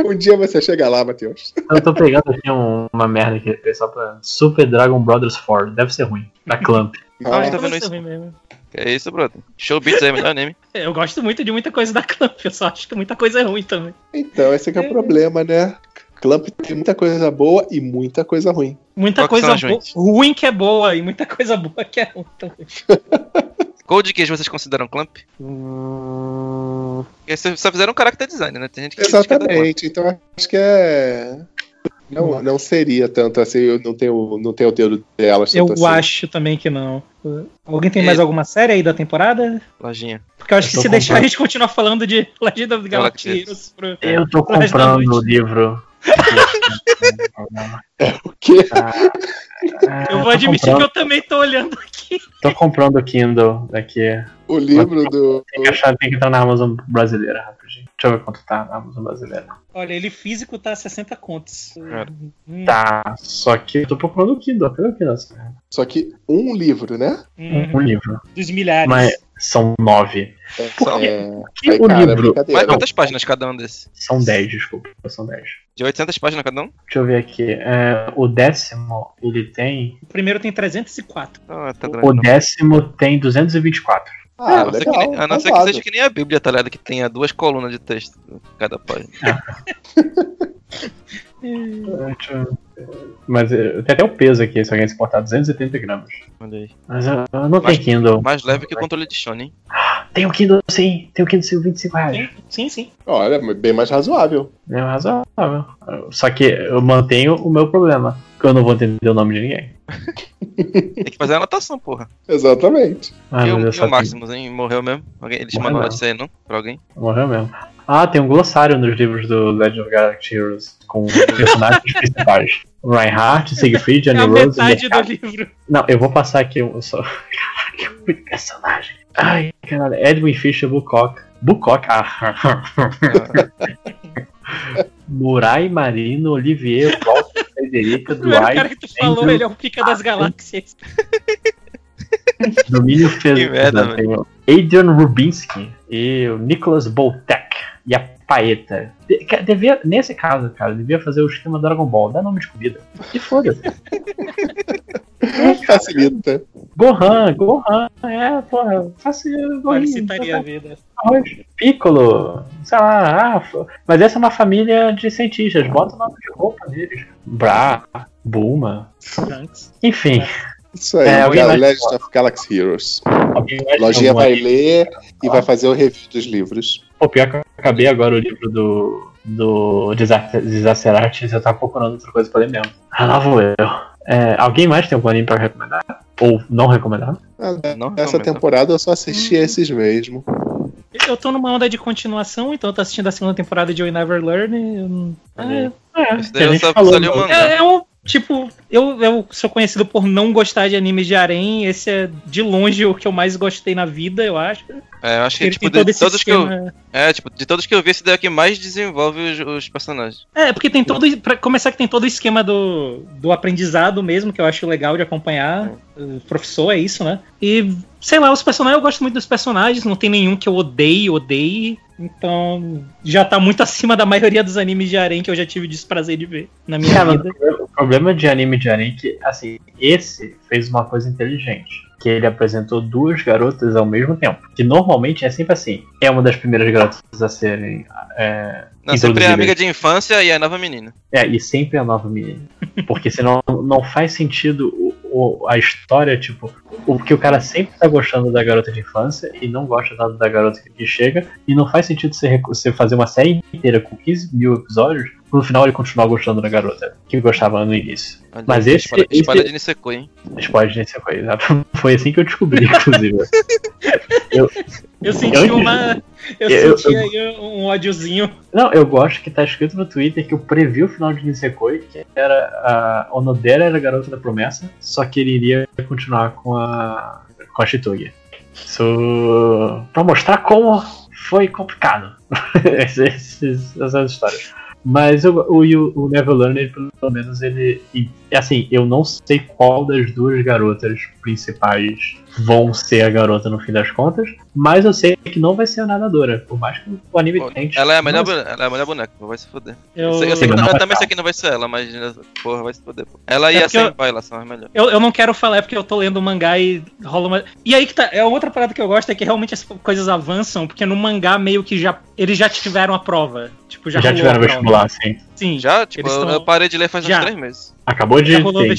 Um dia você chega lá, Matheus. Eu tô pegando aqui um- uma merda aqui, pessoal, pra Super Dragon Brothers 4. Deve ser ruim. Da Clamp. Ah, a gente tá vendo isso. ruim mesmo. Que é isso, brother. Showbiz é o melhor anime. Eu gosto muito de muita coisa da Clamp, eu só acho que muita coisa é ruim também. Então, esse que é o problema, né? Clamp tem muita coisa boa e muita coisa ruim. Muita Qual que coisa boa, ruim que é boa e muita coisa boa que é ruim também. Cold Case vocês consideram Clamp? Porque vocês só fizeram um character design, né? Tem gente que. Exatamente. Então acho que é. Não, não seria tanto assim, eu não tenho, não tenho o dedo delas Eu assim. acho também que não. Alguém tem É. mais alguma série aí da temporada? Lojinha. Porque eu acho Eu que se deixar a comprando. gente continuar falando de Legend of the pro... Eu tô comprando o noite. Livro. O quê? Ah, Eu vou tô admitir comprando- que eu também tô olhando aqui. Tô comprando o Kindle daqui. O livro do. Tem que, achar, tem que entrar na Amazon brasileira rapidinho. Deixa eu ver quanto tá na Amazon brasileira. Olha, ele físico tá 60 contos. Hum, Tá, só que eu tô procurando o Kindle. Cadê o Kindle? Só que um livro, né? hum, Um, um livro. Dos milhares. Mas são nove. Só. É. Que Aí, o cara, livro. Mas quantas páginas cada um desses? São dez, desculpa. São dez. De 800 páginas cada um? Deixa eu ver aqui. É, o décimo, ele tem. O primeiro tem 304. Ah, tá. O não. décimo tem 224. Ah, a não ser que, legal. nem- a não ser que seja que nem a Bíblia, tá ligado? Que tenha duas colunas de texto cada página. Deixa eu- Mas eh, tem até o peso aqui, se alguém se importar, 280 gramas. Olha. Mas eu, eu não Mais- tenho Kindle. Mais leve que o controle de Shonen. Tem o Kindle sim, tem o Kindle sim, 25 reais. Sim, sim, sim. Olha, bem mais razoável. É razoável. Só que eu mantenho o meu problema, que eu não vou entender o nome de ninguém. Tem que fazer a anotação, porra. Exatamente. Ah, e o, eu e só o Maximus, hein? Morreu mesmo? Alguém, eles Morreu mandaram disso aí, não? Pra alguém? Morreu mesmo. Ah, tem um glossário nos livros do Legend of Galaxy Heroes com personagens principais. Reinhardt, Siegfried, É Johnny a Rose metade do livro. Não, eu vou passar aqui um só. Caraca, muito personagem. Ai, caralho. Edwin Fisher, Bucock. Bucock, ah. Murai Marino, Olivier, Walter, Frederica, O primeiro cara Dwight, que tu falou, Andrew, ele é o pica das galáxias. Domínio Fez, Que o Adrian Rubinski e o Nicholas Boltek e a Paeta. De- que- Devia, nesse caso, cara, devia fazer o esquema Dragon Ball, dá nome de comida. E foda-se. Facilita. Gohan, Gohan, é, porra, facilita. Facilitaria a vida. Arroz, Piccolo, sei lá, ah, mas essa é uma família de cientistas, bota o nome de roupa deles. Bra, Bulma, Trunks. enfim. Isso aí, É, Gal- Legend of Galaxy Heroes. Lojinha vai ler e vai fazer o review dos livros. Pô, pior que eu acabei agora o livro do, do Desacerates, eu tava procurando outra coisa pra ler mesmo. Ah, lá vou eu. É, alguém mais tem algum anime pra recomendar? Ou não recomendar? Ah, Não, Essa não, temporada eu só assisti esses mesmo. Eu tô numa onda de continuação, então eu tô assistindo a segunda temporada de We Never Learn. e Olha É, é, mangá. É, é um, tipo, eu, eu sou conhecido por não gostar de animes de harém. Esse é de longe o que eu mais gostei na vida, eu acho. É, eu acho que, Ele tipo, de todos que eu. É, tipo, de todos que eu vi, esse daí é o que mais desenvolve os, os personagens. É, porque tem todo. Pra começar, que tem todo o esquema do, do aprendizado mesmo, que eu acho legal de acompanhar. O professor, é isso, né? E, sei lá, os personagens, eu gosto muito dos personagens, não tem nenhum que eu odeie, odeie. Então, já tá muito acima da maioria dos animes de harém que eu já tive o desprazer de ver na minha Cara, vida. o problema de anime de anime é que, assim, esse fez uma coisa inteligente. Que ele apresentou duas garotas ao mesmo tempo. Que normalmente é sempre assim. É uma das primeiras garotas a serem. É, Não, sempre é introduzidas. amiga de infância e a nova menina. É, e sempre a nova menina. Porque senão não faz sentido o, o- a história, tipo, o que o cara sempre tá gostando da garota de infância e não gosta tanto da garota que chega, e não faz sentido você, você fazer uma série inteira com 15 mil episódios, no final ele continuar gostando da garota que gostava no início. Olha Mas esse- Espada, esse- espada de Nisekoi, hein? Spoiler de Nisekoi, exato. Foi assim que eu descobri, inclusive. Eu senti Eu- uma. Eu, eu- senti eu- aí um ódiozinho. Não, eu gosto que tá escrito no Twitter que eu previ o final de Nisekoi, que era a Onodera era a garota da promessa, só que ele iria continuar com a com a Shitugi. Isso pra mostrar como foi complicado essas histórias. Mas o, o, o Never Learner, pelo menos, ele. E, Assim, eu não sei qual das duas garotas principais vão ser a garota no fim das contas, mas eu sei que não vai ser a nadadora. Por mais que o anime Pô, tente. Ela é a melhor, Mas- bone- ela é a melhor boneca, vai se foder. Eu, Eu, sei, eu, sei eu também sei que não vai ser ela, mas porra, vai se foder. Pô. Ela e É a porque eu- Senpai lá são as melhores. Eu, eu não quero falar, é porque eu tô lendo o mangá e rola uma. E aí que tá. É outra parada que eu gosto, é que realmente as coisas avançam, porque no mangá meio que já. Eles já tiveram a prova. Tipo, já, Já, tiveram a vestibular, sim. Sim. Já, tipo, eu, tão- eu parei de ler faz Já. uns três meses. Acabou de.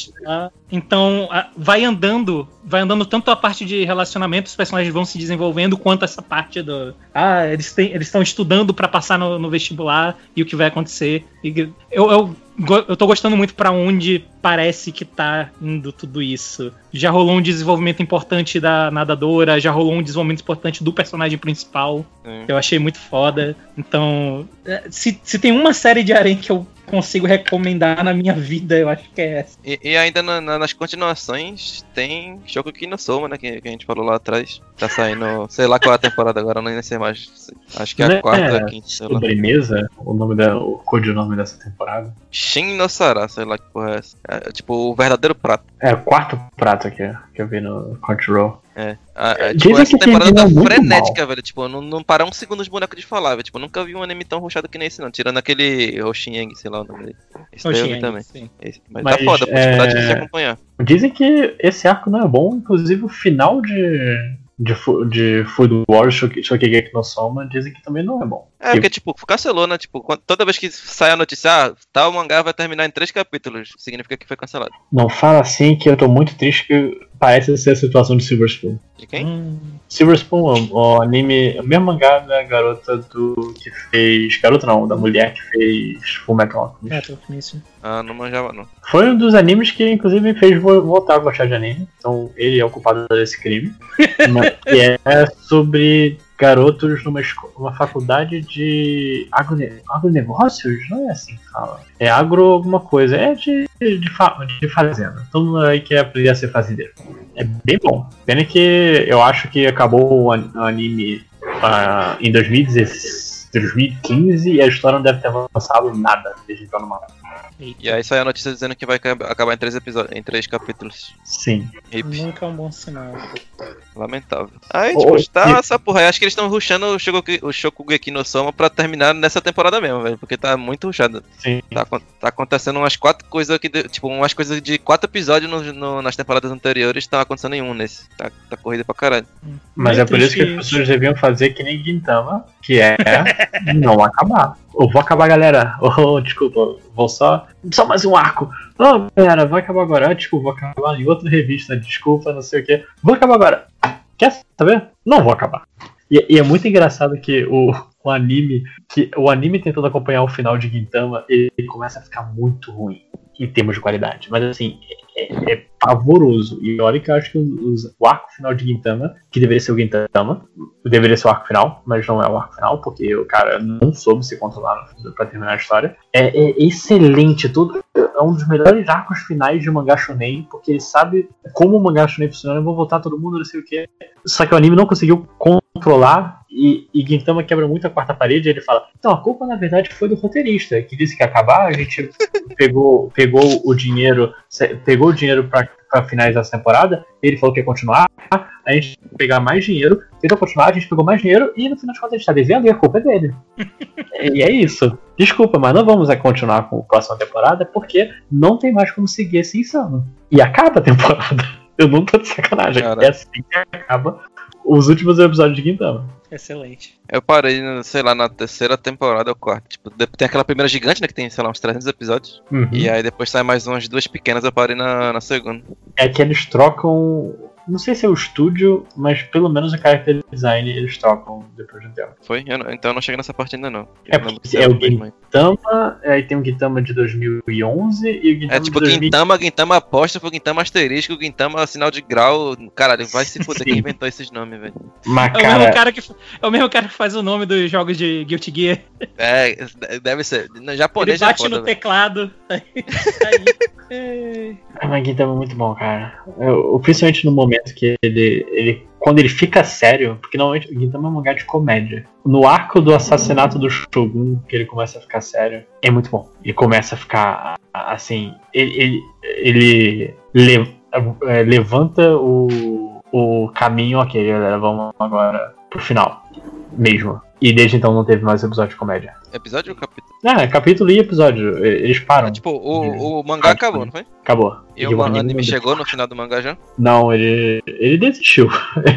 Então, vai andando, vai andando tanto a parte de relacionamento, os personagens vão se desenvolvendo, quanto essa parte do. Ah, eles têm- eles estão estudando pra passar no, no vestibular e o que vai acontecer. E eu, eu, eu tô gostando muito pra onde parece que tá indo tudo isso. Já rolou um desenvolvimento importante da nadadora, já rolou um desenvolvimento importante do personagem principal. Sim. Eu achei muito foda. Então, é, se, se tem uma série de arém que eu consigo recomendar na minha vida, eu acho que é essa. E, e ainda na- na- nas continuações tem Shokugeki no Soma, né? Que, que a gente falou lá atrás. Tá saindo, sei lá qual é a temporada agora, nem sei mais. Acho que é a Né, quarta, é, a quinta, sei lá. Sobremesa, o nome da, o codinome dessa temporada. Shin no Sara, sei lá que porra é essa. É, tipo, o verdadeiro prato. É o quarto prato que, que eu vi no Crunchyroll. É. A- é, Dizem tipo, essa que temporada tá frenética, velho. Tipo, não, não para um segundo os bonecos de falar, velho. Tipo, nunca vi um anime tão roxado que nem esse, não. Tirando aquele Hoshinyang, sei lá o nome dele. Esse daí eu vi também. sim. Esse- mas, Mas, tá foda, a possibilidade de é, se acompanhar. Dizem que esse arco não é bom, inclusive o final de, de, de Food Wars Shoki- Shokigeki no Soma dizem que também não é bom. É, porque, tipo, cancelou, né? Tipo, toda vez que sai a notícia, ah, tal mangá vai terminar em três capítulos, significa que foi cancelado. Não fala assim que eu tô muito triste que parece ser a situação de Silver Spoon. De quem? Hum, Silver Spoon, o, o anime, o mesmo mangá da garota do que fez, garota não, da mulher que fez Full Metal Alchemist. é, tô com isso. Ah, não manjava, não. Foi um dos animes que inclusive me fez vo- voltar a gostar de anime. Então ele é o culpado desse crime. Mas- que é sobre garotos numa, faculdade de agrone- agronegócios? Não é assim que fala. É agro alguma coisa. É de, de, fa- de fazenda. Todo mundo aí quer aprender a ser fazendeiro. É bem bom. Pena que eu acho que acabou o an- o anime ah, em 2016, 2015 e a história não deve ter avançado nada desde então no mangá. E aí saiu a notícia dizendo que vai acab- acabar em três episódios, em três capítulos. Sim. Hip. Nunca é um bom sinal. Lamentável. Aí, tipo, ô, tá e- essa porra. aí Acho que eles estão rushando o, Shogoku, o Shokugeki no Soma pra terminar nessa temporada mesmo, velho. Porque tá muito rushado. Sim. Tá, tá acontecendo umas quatro coisas que. Tipo, umas coisas de quatro episódios no- no- nas temporadas anteriores estão acontecendo em um nesse. Tá, tá corrida pra caralho. Mas Meio é por isso que as pessoas deviam fazer que nem Gintama, que é não acabar. Eu vou acabar, galera. Oh, desculpa, vou só. Só mais um arco. Oh, galera, vai acabar agora. Ah, Desculpa, vou acabar em outra revista. Desculpa, não sei o que. Vou acabar agora. Quer saber? Não vou acabar. E, e é muito engraçado que o, o anime. que O anime tentando acompanhar o final de Gintama, ele começa a ficar muito ruim em termos de qualidade. Mas assim, é, é pavoroso. E olha que eu acho que os- o arco final de Gintama, que deveria ser o Gintama, deveria ser o arco final, mas não é o arco final, porque o cara não soube se controlar pra terminar a história. É, é excelente, tudo é um dos melhores arcos finais de mangá shonen, porque ele sabe como o mangá shonen funciona, eu vou voltar todo mundo, não sei o que. Só que o anime não conseguiu controlar e, e Gintama quebra muito a quarta parede e ele fala, então a culpa na verdade foi do roteirista, que disse que ia acabar, a gente pegou, pegou o dinheiro, pegou o dinheiro pra, pra finalizar essa temporada, ele falou que ia continuar, a gente ia pegar mais dinheiro, tentou continuar, a gente pegou mais dinheiro e no final de contas a gente tá devendo e a culpa é dele. e é isso. Desculpa, mas não vamos continuar com a próxima temporada porque não tem mais como seguir esse insano. E acaba a temporada. Eu não tô de sacanagem. Cara. É assim que acaba os últimos episódios de Gintama. Excelente. Eu parei, sei lá, na terceira temporada ou quarta. Tipo, tem aquela primeira gigante, né? Que tem, sei lá, uns 300 episódios. Uhum. E aí depois sai mais umas duas pequenas, eu parei na, na segunda. É que eles trocam. Não sei se é o estúdio, mas pelo menos o character design eles trocam depois de um tempo. Foi? Eu não- então eu não cheguei nessa parte ainda não. É Eu porque que é saiu o. Gintama, aí tem o Gintama de 2011 e o Gintama É tipo de 2000. Gintama, Gintama apóstrofo, Gintama asterisco, Gintama sinal de grau. Caralho, vai se fuder quem inventou esses nomes, velho. Mas, É o, cara, mesmo cara que, é o mesmo cara que faz o nome dos jogos de Guilty Gear. É, deve ser. No Ele japonês já é bate foda, no velho. teclado. Aí, aí, é, Ah, mas Gintama é muito bom, cara. Eu, principalmente no momento que ele, ele. Quando ele fica sério, porque normalmente o Gintama é um mangá de comédia. No arco do assassinato do Shogun, que ele começa a ficar sério, é muito bom. Ele começa a ficar assim. Ele, ele, ele le- é, levanta o, o caminho, ok, galera, vamos agora pro final. Mesmo. E desde então não teve mais episódio de comédia. Episódio ou capítulo? Ah, capítulo e episódio. Eles param. Tipo, o, o mangá acabou, não foi? Acabou. E E o o anime anime chegou no final do mangá já? Não, ele, ele desistiu.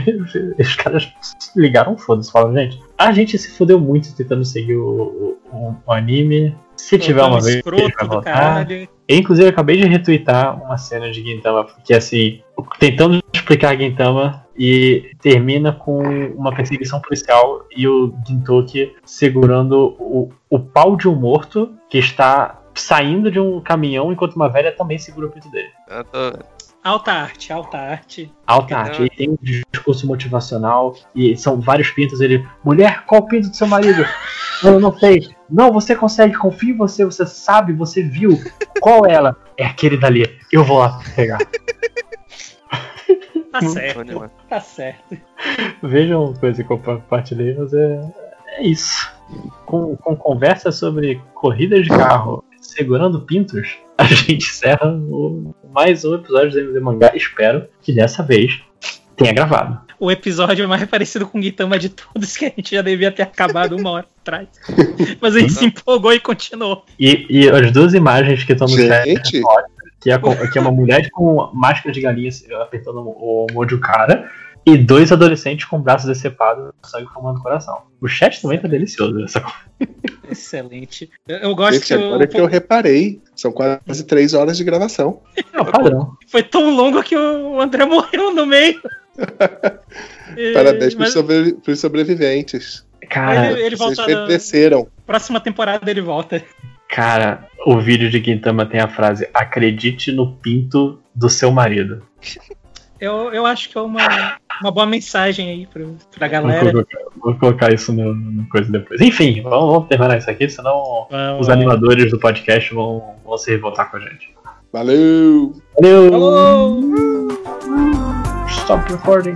Os caras ligaram, foda-se, falaram, gente, a gente se fudeu muito tentando seguir o, o- o anime. Se tiver uma vez, vai voltar. Eu, inclusive, acabei de retweetar uma cena de Gintama, porque assim, tentando explicar Gintama e termina com uma perseguição policial e o Gintoki segurando o, o pau de um morto que está saindo de um caminhão enquanto uma velha também segura o pinto dele. Eu tô... Alta arte, alta arte. Alta arte. Ele tem um discurso motivacional e são vários pintos. Ele, mulher, qual o pinto do seu marido? Eu não sei. Não, você consegue, confia em você, você sabe, você viu. Qual é ela? É aquele dali. Eu vou lá pegar. Tá Bom certo. Tá certo. Vejam coisa que eu compartilhei, mas é, é isso. Com, com conversa sobre corridas de carro segurando pintos, a gente encerra o- mais um episódio do MD Mangá. Espero que dessa vez tenha gravado. O episódio mais parecido com o Gitama de todos que a gente já devia ter acabado uma hora atrás. Mas a gente se empolgou e continuou. E, e as duas imagens que estão no Gente. chat, que é, que é uma mulher com máscara de galinha apertando o ombro de um cara, e dois adolescentes com braços decepados, sangue formando coração. O chat também tá delicioso. Essa... Excelente. Eu, eu gosto Gente, que agora que eu reparei, são quase três horas de gravação. É o padrão. foi tão longo que o André morreu no meio. Parabéns pros, mas sobre- pros sobreviventes. Cara, ele, ele Vocês volta. Próxima temporada ele volta. Cara, o vídeo de Gintama tem a frase: acredite no pinto do seu marido. Eu, eu acho que é uma, uma boa mensagem aí pro, pra Vou galera. colocar, vou colocar isso no, no coisa depois. Enfim, vamos, vamos terminar isso aqui, senão Vamos os animadores do podcast vão, vão se revoltar com a gente. Valeu! Valeu! Falou! Stop recording.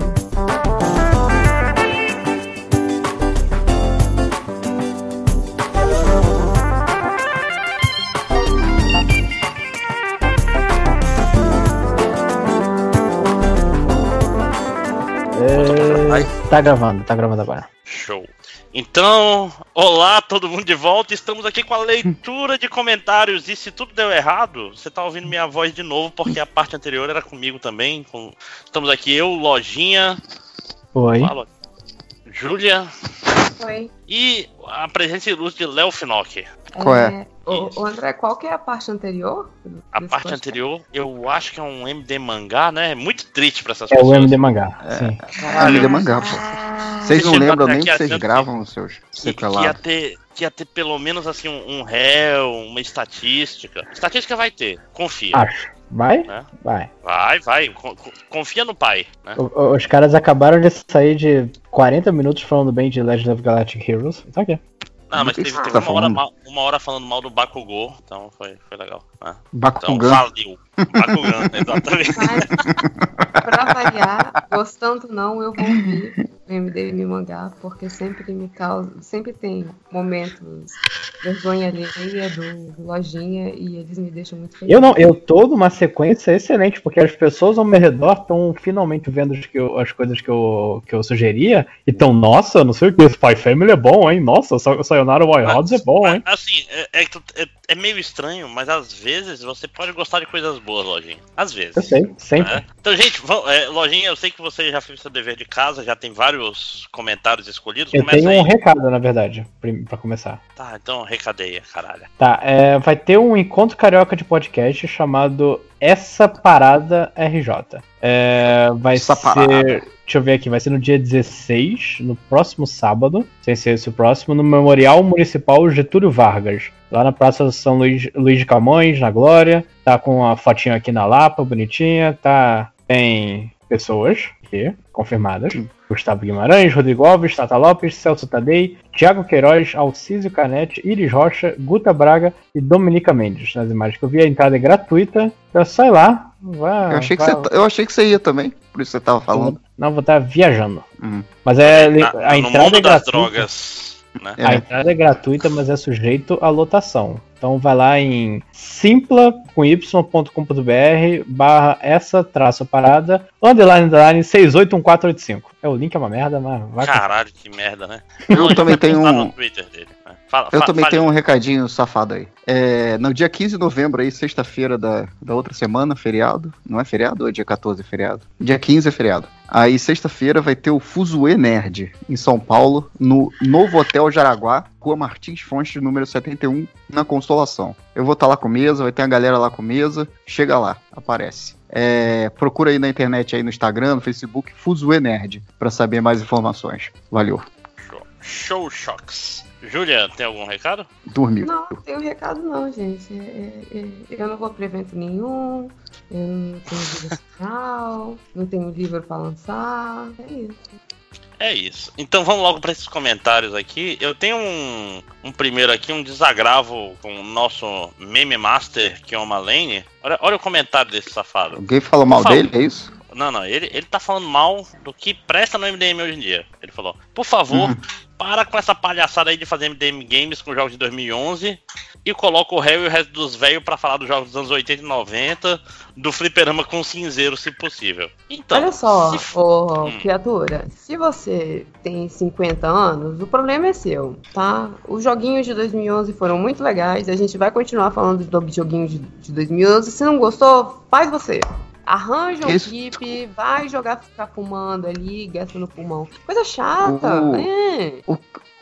Tá gravando, tá gravando agora. Show. Então, olá, todo mundo de volta. Estamos aqui com a leitura de comentários. E se tudo deu errado, você tá ouvindo minha voz de novo, porque a parte anterior era comigo também. com- Estamos aqui, eu, Lojinha, Oi. Fala, Júlia Oi. e a presença ilustre de Léo Finocchi. Qual é? O, o André, qual que é a parte anterior? A parte podcast? anterior, eu acho que é um MD mangá, né? É muito triste pra essas É o pessoas. MD Mangá, sim. Caralho, de mangá, pô. Vocês não lembram nem que vocês gravam os seus que, que ia sequelados. ter, que ia ter pelo menos assim um, um réu, uma estatística. Estatística vai ter, confia. Acho. Vai? né? Vai. Vai, vai, co- co- confia no pai, né? O- o- Os caras acabaram de sair de 40 minutos falando bem de Legend of Galactic Heroes. Tá aqui. Não, mas teve, teve tá uma, hora falando? mal, uma hora falando mal do Bakugou, então foi, foi legal. Né? Então Bakugan. valeu. Bakugan, exatamente. Mas, pra variar, gostando ou não, eu vou ouvir o MDM mangá, porque sempre me causa. Sempre tem momentos vergonha alheia do, do lojinha e eles me deixam muito feliz. Eu não, eu tô numa sequência excelente, porque as pessoas ao meu redor estão finalmente vendo as, que eu- as coisas que eu, que eu sugeria e estão, nossa, não sei o que, Spy Family é bom, hein? Nossa, Sa- Sayonara Wild é bom, hein? Assim, é, é, é- é meio estranho, mas às vezes você pode gostar de coisas boas, Lojinha. Às vezes. Eu sei, sempre. né? Então, gente, é, Lojinha, eu sei que você já fez seu dever de casa, já tem vários comentários escolhidos. Eu Começa tenho aí. um recado, na verdade, pra começar. Tá, então recadeia, caralho. Tá, é, vai ter um encontro carioca de podcast chamado Essa Parada RJ. É, vai Essa ser. Parada. Deixa eu ver aqui, vai ser no dia 16, no próximo sábado, sem ser esse o próximo, no Memorial Municipal Getúlio Vargas, lá na Praça São Luís, Luís de Camões, na Glória. Tá com a fotinho aqui na Lapa, bonitinha. Tá. Tem pessoas aqui, confirmadas. Gustavo Guimarães, Rodrigo Alves, Tata Lopes, Celso Tadei, Thiago Queiroz, Alcísio Canete, Iris Rocha, Guta Braga e Dominica Mendes. Nas imagens que eu vi, a entrada é gratuita. Então só ir lá. Vai, Eu achei, que você, tá- eu achei que você ia também, por isso você tava falando. Não, vou estar viajando. Hum. Mas é. Na- a no entrada mundo é das gratuita. drogas, né? É. A entrada é gratuita, mas é sujeito à lotação. Então vai lá em simpla com y.com.br barra essa traço parada underline underline 681485. É o link é uma merda, mas vai Caralho, que merda, né? Eu também tenho um- no Twitter dele. Fala, Eu fa- também fale. tenho um recadinho safado aí. É, no dia 15 de novembro, aí, sexta-feira da, da outra semana, feriado. Não é feriado ou é dia 14 é feriado? Dia 15 é feriado. Aí, sexta-feira, vai ter o Fuzue Nerd, em São Paulo, no Novo Hotel Jaraguá, Rua Martins Fontes, número 71, na Consolação. Eu vou estar lá com mesa, vai ter a galera lá com mesa. Chega lá, aparece. É, procura aí na internet, aí no Instagram, no Facebook, Fuzue Nerd, pra saber mais informações. Valeu. Show, Show Shocks. Júlia, tem algum recado? Dormiu. Não, não tenho recado não, gente. É- é- é- eu não vou pra evento nenhum, eu não tenho vida social, não tenho livro pra lançar. É isso. É isso. Então vamos logo para esses comentários aqui. Eu tenho um, um primeiro aqui, um desagravo com o nosso meme master, Kioma Lane. Olha, olha o comentário desse safado. Alguém falou mal favor. dele, é isso? Não, não, ele, ele tá falando mal do que presta no MDM hoje em dia. Ele falou, por favor, Uhum. Para com essa palhaçada aí de fazer MDM Games com jogos de 2011 e coloca o réu e o resto dos velhos pra falar dos jogos dos anos 80 e 90, do fliperama com cinzeiro, se possível. Então, Olha só, se ô, Hum. criatura, se você tem 50 anos, o problema é seu, tá? Os joguinhos de 2011 foram muito legais, a gente vai continuar falando do joguinho de, de 2011. Se não gostou, faz você. Arranja um Isso. vai jogar, ficar fumando ali, gasta no pulmão. Coisa chata. O- É. O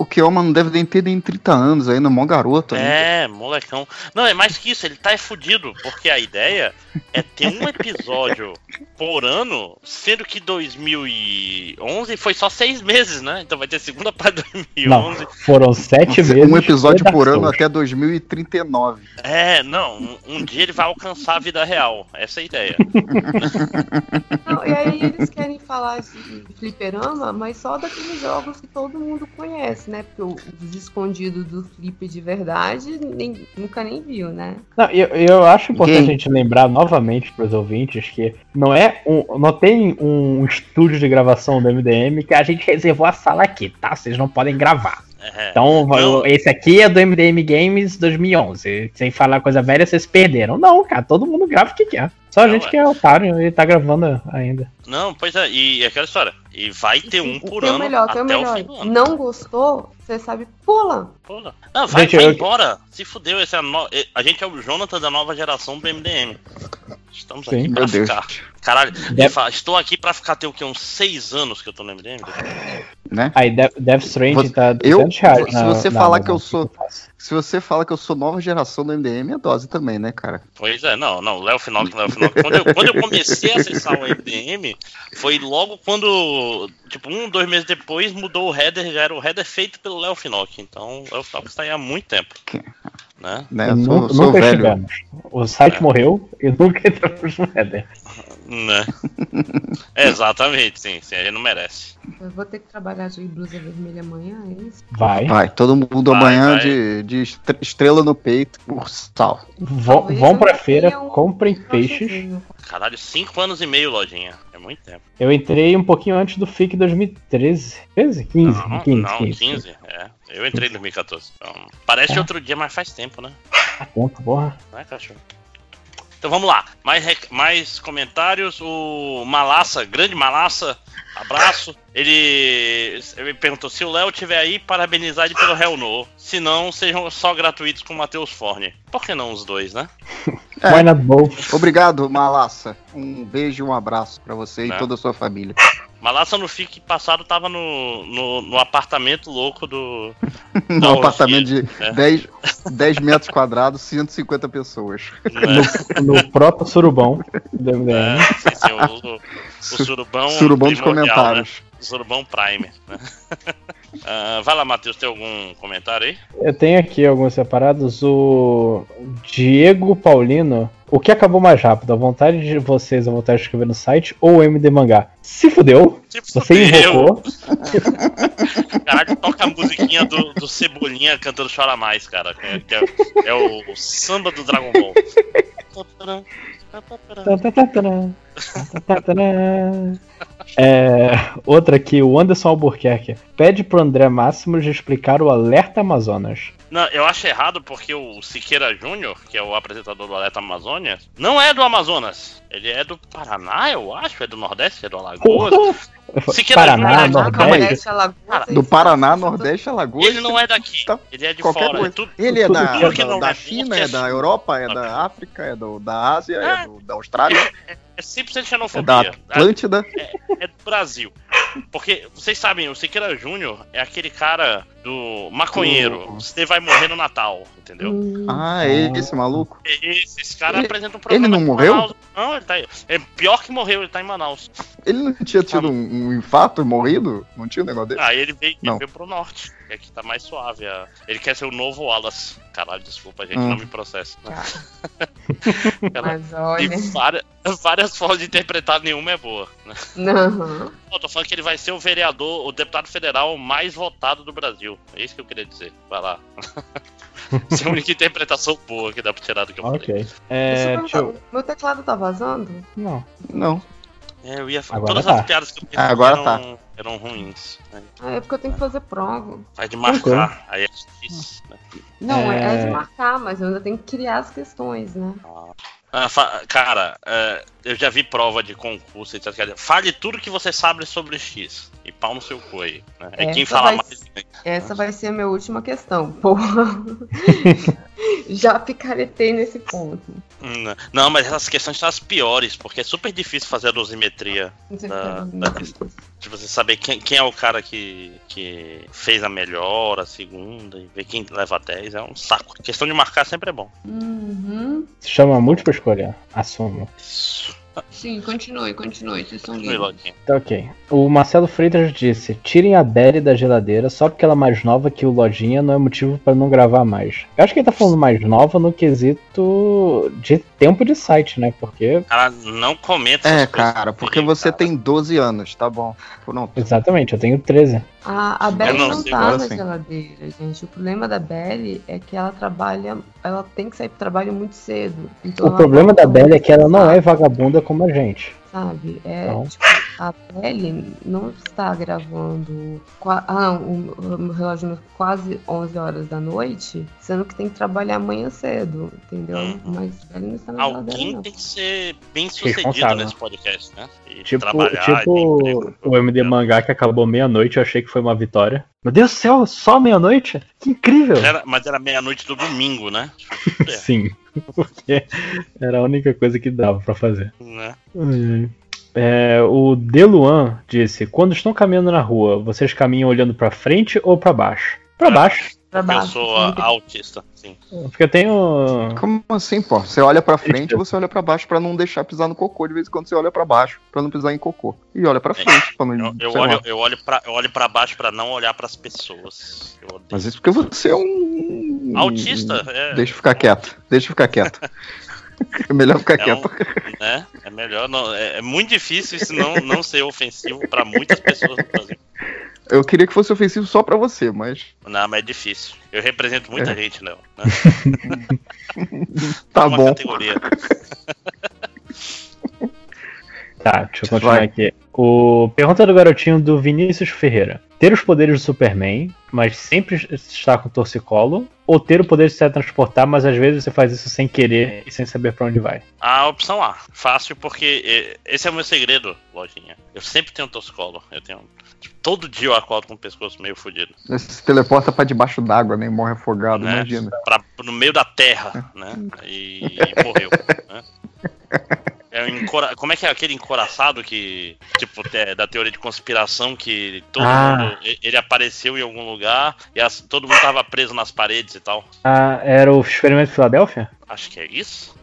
Kioma não deve nem ter nem 30 anos ainda, mó garoto ainda. É, molecão. Não, é mais que isso, ele tá é fudido, porque a ideia é ter um episódio por ano, sendo que 2011 foi só seis meses, né? Então vai ter segunda parte de Não, 2011. foram sete meses. Um episódio por ano até 2039. É, não, um, um dia ele vai alcançar a vida real. Essa é a ideia. Não, e aí eles querem falar de fliperama, mas só daqueles jogos que todo mundo conhece, né? Porque o- os escondidos do flip de verdade nem- nunca nem viu, né? Não, eu, eu acho importante Quem? a gente lembrar novamente para os ouvintes que não é um, não tem um estúdio de gravação do MDM que a gente reservou a sala aqui, tá? Vocês não podem gravar. É. Então, Não. esse aqui é do MDM Games 2011. Sem falar coisa velha, vocês perderam. Não, cara, todo mundo grava o que quer. Só a Não, gente é. que é otário e tá gravando ainda. Não, pois é, e aquela história. E vai ter um por tem o ano melhor, tem até o o melhor. fim do ano. Não gostou? Você sabe, pula. Pula. Não, vai, Gente, vai eu- embora. Se fudeu, esse é a, no- a gente é o Jonathan da nova geração do MDM. Estamos Sim. aqui pra Meu Deus. ficar. Caralho, fala, estou aqui pra ficar tem o quê? Uns seis anos que eu tô no MDM? Né? Aí, Death, Death Stranding Você- tá eu- 200 reais. se na- você na falar que Amazon, eu sou- que? Se você fala que eu sou nova geração do MDM, é dose também, né, cara? Pois é, não, não, Léo Final, Léo Final. Quando eu, quando eu comecei a acessar o MDM, foi logo quando, tipo, um, dois meses depois, mudou o header, já era o header feito pelo Léo Finock. Então, o Léo Finock está aí há muito tempo. Né? né? Eu sou, sou nunca velho. chegamos. O site É. morreu e nunca entramos no header. Né? Exatamente, sim, sim, a gente não merece. Eu vou ter que trabalhar de blusa vermelha amanhã, é isso? Vai. Vai, todo mundo Vai, amanhã vai. De, de estre- estrela no peito por sal. Vão, pra feira, um comprem peixes. crochêzinho. Caralho, cinco anos e meio, lojinha. É muito tempo. Eu entrei um pouquinho antes do FIC 2013. 13? 15? Não, 15, não 15. 15. É. Eu entrei em 2014. Então, parece É. outro dia, mas faz tempo, né? Tá tempo, porra. Não é, cachorro? Então vamos lá. Mais, mais comentários. O Malassa, grande Malassa, abraço. Ele, ele perguntou: se o Léo tiver aí, parabenizar ele pelo Hell No. Se não, sejam só gratuitos com o Matheus Forne. Por que não os dois, né? É. Why not both? Obrigado, Malassa. Um beijo e um abraço pra você e Né? toda a sua família. Malassa no FIC passado tava no, no, no apartamento louco do. orgia, apartamento de É. 10, 10 metros quadrados, 150 pessoas. né? No, no próprio surubão É, sim, sim, o, o, o surubão. Surubão dos primordial, comentários. Né? Surubão Prime. Né? Ah, vai lá, Matheus, tem algum comentário aí? Eu tenho aqui alguns separados. O Diego Paulino. O que acabou mais rápido? A vontade de vocês, a vontade de escrever no site ou o MD Mangá? Se fudeu. Se Você fudeu. invocou. Caralho, toca a musiquinha do, do Cebolinha cantando Chora Mais, cara. que é- que é, é o, samba do Dragon Ball. É, outra aqui, o Anderson Albuquerque. Pede pro André Máximo de explicar o Alerta Amazonas. Não, eu acho errado porque o Siqueira Júnior, que é o apresentador do Alerta Amazônia, não é do Amazonas. Ele é do Paraná, eu acho. É do Nordeste, é do Alagoas. Siqueira Paraná, Júnior, Nordeste. Nordeste, Alagoas, Cara, é Do. Paraná, Nordeste, Alagoas. Ele não é daqui. Tá Ele é de qualquer fora. coisa. Tudo, Ele é da, da, não da é China, é é da. Europa, é da África, é do, da Ásia, é do- da Austrália, é 100% é da xenofobia. Atlântida. é do Brasil. Porque, vocês sabem, o Siqueira Júnior é aquele cara do maconheiro. Você vai morrer no Natal, entendeu? Hum, Ah, é esse maluco. Esse, esse cara Ele- apresenta um programa. ele não morreu? Manaus. Não, ele tá aí. É pior que morreu, ele tá em Manaus. Ele não tinha tido um, um infarto e morrido? Não tinha um negócio dele? Aí ele veio, ele veio pro norte, que aqui tá mais suave. a- Ele quer ser o novo Wallace. Caralho, desculpa, gente, Hum. não me processa. Cara, Mas tem olha. várias, várias formas de interpretar, nenhuma é boa. né? Não. Eu tô falando que ele vai ser o vereador, o deputado federal mais votado do Brasil. É isso que eu queria dizer. Vai lá. Essa é a única interpretação boa que dá pra tirar do que eu falei. Ok. Deixa É, Meu teclado tá vazando? Não. Não. É, eu ia falar. Agora Todas tá. as piadas que eu pensei agora eram, eram ruins. né? Ah, é porque eu tenho que fazer prova. Faz de marcar. Aí é difícil. Né? Não, é... É. de marcar, mas eu ainda tenho que criar as questões, né? Ah, cara, é, eu já vi prova de concurso, etc. Quer dizer, Fale tudo que você sabe sobre X. E pau no seu cu aí. Né? É quem Essa fala vai mais. Essa vai ser a minha última questão. Porra. Já picaretei nesse ponto. Hum, Não, mas essas questões são as piores, porque é super difícil fazer a dosimetria da, da questão. De você saber quem, quem é o cara que, que fez a melhor, a segunda, e ver quem leva 10 é um saco. questão de marcar sempre é bom. Uhum. Se chama múltipla escolha. Assuma. Sim, continue, continue. Vocês são lindos. Tá ok. O Marcelo Freitas disse: tirem a Belly da geladeira só porque ela é mais nova que o Lojinha não é motivo pra não gravar mais. Eu acho que ele tá falando mais nova no quesito de tempo de site, né? Porque. Cara, não comenta É, cara, porque você tem 12 anos, tá bom. Pronto. Exatamente, eu tenho 13. A, a Belly não não, tá na sim. geladeira, gente. O problema da Belly é que ela trabalha. Ela tem que sair pro trabalho muito cedo. Então O problema da Belly é que ela não é vagabunda como a gente. Sabe? É, Não. tipo, a Belly não está gravando. Ah, não, o, relógio quase 11 horas da noite, sendo que tem que trabalhar amanhã cedo, entendeu? Uhum. Mas a Belly não está na Alguém não. tem que ser bem sucedido Responsável. nesse podcast, né? E Tipo, tipo emprego. o MD Mangá que acabou meia-noite, eu achei que foi uma vitória. Meu Deus do céu, só meia-noite? Que incrível! Era- mas era meia-noite do domingo, né? É, Sim, porque era a única coisa que dava pra fazer. né? Ai. É, o Deluan disse: Quando estão caminhando na rua, vocês caminham olhando pra frente ou pra baixo? Pra baixo. Pra Porque eu baixo, sou autista, sim. Porque eu tenho. Como assim, pô? Você olha pra frente e você olha pra baixo pra não deixar pisar no cocô. De vez em quando você olha pra baixo pra não pisar em cocô. E olha pra frente pra não. Eu, eu olho, lá. eu, olho pra, eu olho pra baixo pra não olhar pras pessoas. Mas isso porque você é um. Autista, é. Deixa eu ficar quieto. Deixa eu ficar quieto. É melhor ficar É, quieto. um, né? é melhor. Não, é, é muito difícil isso não, não ser ofensivo pra muitas pessoas no Brasil. Eu queria que fosse ofensivo só pra você, mas. Não, mas é difícil. Eu represento muita É. gente, Léo. Né? Tá É uma bom. categoria. Tá, deixa eu continuar Vai. aqui. O pergunta do garotinho do Vinícius Ferreira: Ter os poderes do Superman, mas sempre estar com torcicolo, ou ter o poder de se transportar, mas às vezes você faz isso sem querer e sem saber pra onde vai? A opção A. Fácil, porque esse é o meu segredo, lojinha. Eu sempre tenho toscolo. Eu tenho. tipo, todo dia eu acordo com o pescoço meio fudido. Você se teleporta pra debaixo d'água, né? E morre afogado, né? imagina. Pra, no meio da terra, né? E, e morreu. Né? É um encora- Como é que é aquele encoraçado que, tipo, é da teoria de conspiração que todo Ah. mundo. Ele apareceu em algum lugar e as- todo mundo tava preso nas paredes e tal. Ah, era o experimento de Filadélfia? Acho que é isso.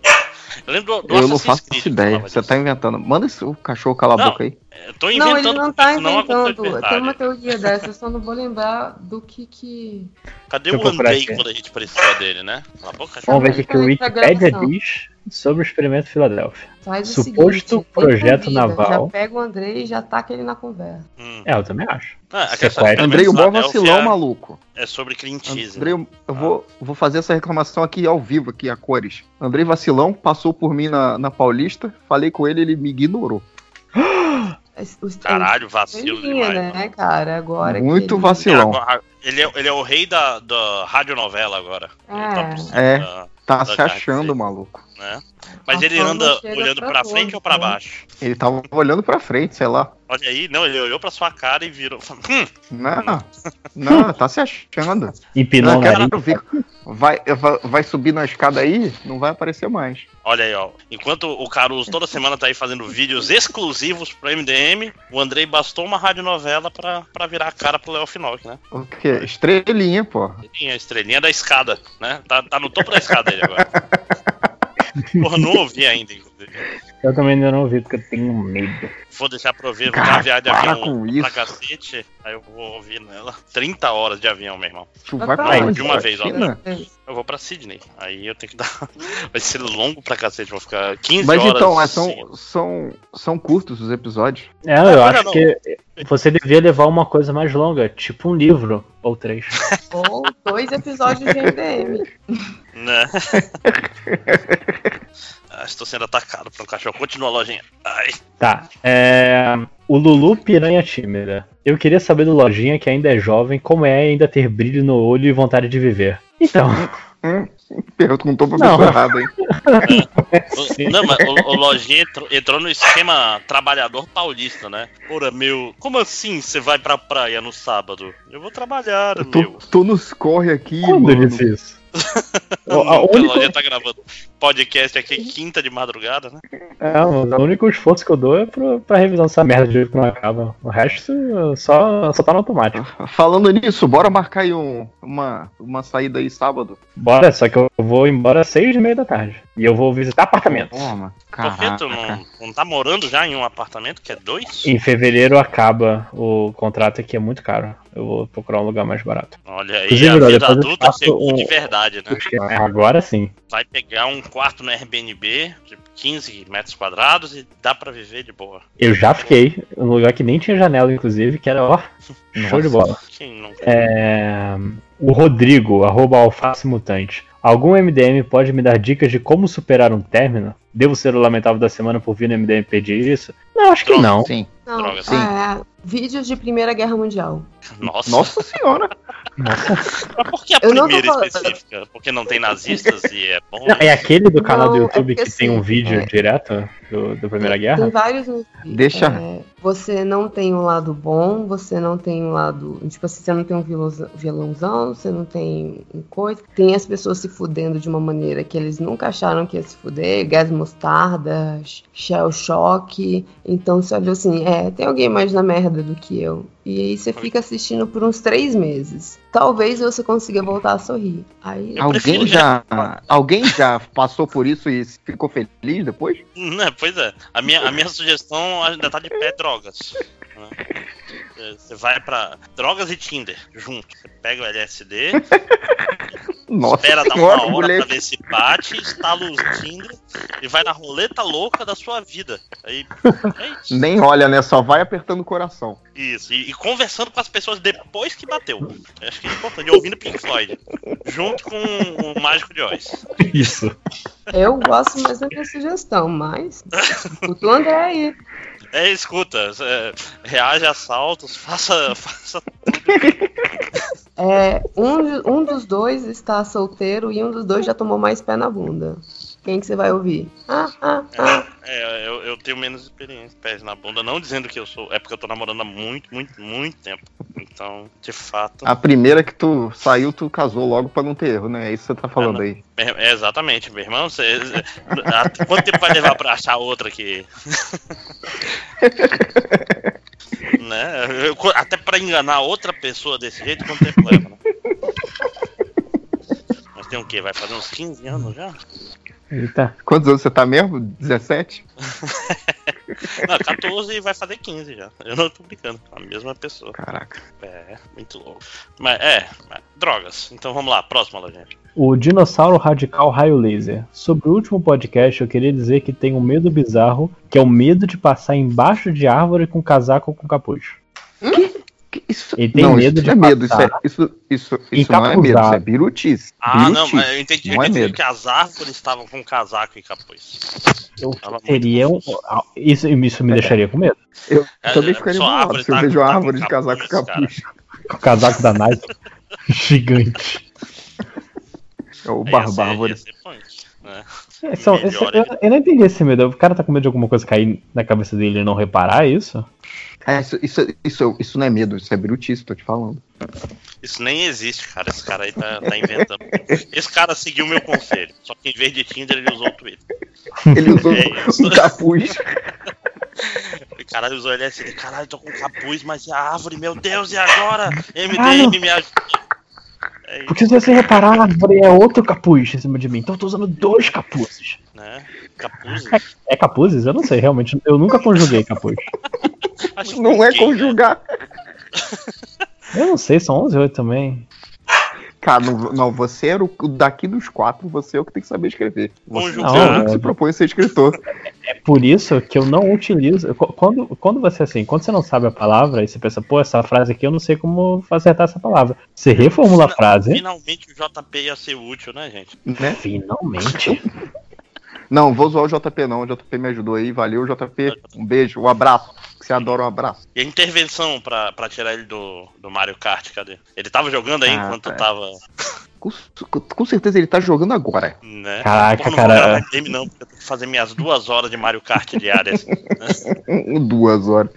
Eu lembro do, do Eu não faço Creed ideia. Você disso. tá inventando. Manda esse o cachorro calar a boca aí. Eu tô Não, inventando. ele não tá porque isso aconteceu de inventando. Tem uma teoria dessa, eu só não vou lembrar do que que. Cadê eu o Andrei quando a gente precisou dele, né? Cala a boca, Vamos ver o que, que o Wikipedia diz sobre o experimento de Filadélfia. Faz o Suposto seguinte, projeto convida, naval. Já pega o Andrei e já taca ele na conversa. Hum. É, eu também acho. Ah, do Andrei, o bom vacilão, maluco. É sobre Clint Eastwood. Andrei, eu eu vou, vou fazer essa reclamação aqui ao vivo, aqui a cores. Andrei Vacilão passou por mim na, na Paulista, falei com ele, ele me ignorou. Os- Caralho, vacilo demais. né, cara? Agora Muito ele- vacilão. Agora, Ele é, ele é o rei da, da radionovela agora. Ele tá É. da- Tá da se achando, maluco. Né? Mas A ele anda olhando pra pra frente ou pra né? baixo? Ele tava olhando pra frente, sei lá. Olha aí, não, ele olhou pra sua cara e virou. Hum, Não, não, tá se achando. Empinou Eu o nariz. quero ver. Vai, vai, vai subir na escada aí, não vai aparecer mais. olha aí, ó. Enquanto o Caruso toda semana tá aí fazendo vídeos exclusivos pro MDM, o Andrei bastou uma radionovela pra, pra virar a cara pro Léo Finock, né? O quê? Estrelinha, pô. Ele a estrelinha da escada, né? Tá, tá no topo da escada ele agora. Porra, não ouvi ainda, inclusive. Eu também ainda não ouvi, porque eu tenho medo. Vou deixar pra ouvir, Cara, viagem de para avião com pra isso. cacete, aí eu vou ouvir nela. 30 horas de avião, meu irmão. Tu Vai pra onde? de uma vez, ó. China? Eu vou pra Sydney. Aí eu tenho que dar. Vai ser longo pra cacete, vou ficar 15 Mas horas. então, é, seguidas. são, são, são curtos os episódios. É, eu Ah, acho não. que você devia levar uma coisa mais longa, tipo um livro ou três. Ou dois episódios de MDM. Né? ah, estou sendo atacado por um cachorro. Continua a lojinha. Ai. Tá. É... O Lulu Piranha Tímida. Eu queria saber do Lojinha, que ainda é jovem, como é ainda ter brilho no olho e vontade de viver. Então, Hum, perguntou pra Não. pessoa errada, hein? O- Não, mas o, o Lojinha entrou, entrou no esquema trabalhador paulista, né? Ora, meu, como assim você vai pra praia no sábado? Eu vou trabalhar, Eu tô, meu. tô nos corre aqui, Quando mano. ele disse isso? A o única- Lojinha tá gravando podcast aqui quinta de madrugada, né? É, mas o único esforço que eu dou é pro, pra revisão dessa merda de jeito que não acaba. O resto só, só tá no automático. Falando nisso, bora marcar aí um- uma, uma saída aí sábado. Bora, só que eu vou embora às seis e meia da tarde. E eu vou visitar apartamentos. Toma, Por que tu não, não tá morando já em um apartamento que é dois? Em fevereiro acaba o contrato aqui, é muito caro. Eu vou procurar um lugar mais barato. Olha aí, Inclusive, a vida depois adulta faço chegou um- de verdade, né? Agora sim. Vai pegar um quarto no Airbnb de 15 metros quadrados e dá pra viver de boa. Eu já fiquei num lugar que nem tinha janela, inclusive, que era, ó, show de bola. Quem não É, o Rodrigo, arroba alface mutante. Algum MDM pode me dar dicas de como superar um término? Devo ser o lamentável da semana por vir no MDM pedir isso? Não, acho que não. Sim. Não, Droga, sim. ah, é, vídeos de Primeira Guerra Mundial. Nossa. Nossa senhora. Mas por que a Eu primeira falando- específica? Porque não tem nazistas e é bom? Não, é aquele do canal do Não, é YouTube porque que tem um assim, vídeo é- direto do, do Primeira Tem Guerra? vários no Deixa. É, você não tem um lado bom, você não tem um lado. Tipo assim, você não tem um vilãozão, vilãozão, você não tem um coisa. Tem as pessoas se fudendo de uma maneira que eles nunca acharam que ia se fuder, gás mostarda, shell shock. Então você olha assim, é, tem alguém mais na merda do que eu. E aí você fica assistindo por uns três meses. Talvez você consiga voltar a sorrir. Aí Alguém já, alguém já passou por isso e ficou feliz depois? Né, pois é. A minha, a minha sugestão ainda tá de pé drogas. né? Você vai pra drogas e Tinder junto. Você pega o LSD, Nossa espera dar uma hora mulher. pra ver se bate, instala o Tinder e vai na roleta louca da sua vida. Aí, é isso. Nem olha, né? Só vai apertando o coração. Isso, e, e conversando com as pessoas depois que bateu. Eu Acho que é importante, e ouvindo Pink Floyd. Junto com o Mágico de Oz. Isso. eu gosto mais da sugestão, mas. O André aí. É, escuta, é, reage a assaltos, faça, faça É, um, um dos dois está solteiro e um dos dois já tomou mais pé na bunda. Quem que você vai ouvir? Ah, ah, ah. É, eu, eu tenho menos experiência, pés na bunda, não dizendo que eu sou. É porque eu tô namorando há muito, muito, muito tempo. Então, de fato. A primeira que tu saiu, tu casou logo pra não ter erro, né? É isso que você tá falando aí. É, exatamente, meu irmão. Você, quanto tempo vai levar pra achar outra que. né? Eu- até pra enganar outra pessoa desse jeito, quanto tempo leva, né? Mas tem o quê? Vai fazer uns 15 anos já? Eita. Quantos anos você tá mesmo? 17? Não, 14 e vai fazer 15 já. Eu não tô brincando, a mesma pessoa. Caraca. É, muito louco. Mas é, mas- drogas. Então vamos lá, próxima, gente. O Dinossauro Radical Raio Laser. Sobre o último podcast, eu queria dizer que tem um medo bizarro, que é o medo de passar embaixo de árvore com casaco ou com capuz. Isso, Ele tem não, medo isso de não é medo, isso, é, isso, isso, isso não é medo, isso é birutice. Ah, não, mas eu entendi, eu não é entendi medo. que as árvores estavam com casaco e capuz. Eu seria um, isso, isso me deixaria com medo. Eu É, também é, ficaria bolado se eu tá- vejo tá a com árvore de casaco e capuz, o casaco da Nike gigante. É o barbárvore. né? É, são- esse- eu, eu não entendi esse medo. O cara tá com medo de alguma coisa cair na cabeça dele e não reparar, é isso? É, isso, isso, isso, isso não é medo, isso é birutice, tô te falando. Isso nem existe, cara. Esse cara aí tá, tá inventando. Esse cara seguiu meu conselho. Só que em vez de Tinder, ele usou o Twitter. Ele usou É isso. um capuz. O Caralho, usou LSD. Caralho, tô com capuz, mas e a árvore? Meu Deus, e agora? MDM Caralho. me ajuda. É Porque se você reparar, a árvore é outro capuz em cima de mim. Então eu tô usando dois capuzes. né? Capuz. É capuzes? Eu não sei, realmente. Eu nunca conjuguei capuz. Acho Não é ninguém, né? conjugar. Eu não sei, são 11 8 também. Cara, não, não, você era o daqui dos quatro, você é o que tem que saber escrever. Você Conjugar. você é o único Não, que se propõe a ser escritor. É por isso que eu não utilizo. qu- Quando, quando você assim, quando você não sabe a palavra e você pensa, pô, essa frase aqui eu não sei como acertar essa palavra. Você reformula a frase. Finalmente o JP ia ser útil, né, gente? Né? Finalmente. Não, vou zoar o JP não. O JP me ajudou aí. Valeu, JP. Um beijo, um abraço. Que você adora um abraço. E a intervenção pra, pra tirar ele do, do Mario Kart, cadê? Ele tava jogando aí Ah, enquanto tá. tava. Com, com certeza ele tá jogando agora. Né? Caraca, Pô, não cara. vou game não, porque eu tenho que fazer minhas duas horas de Mario Kart diárias. Duas horas.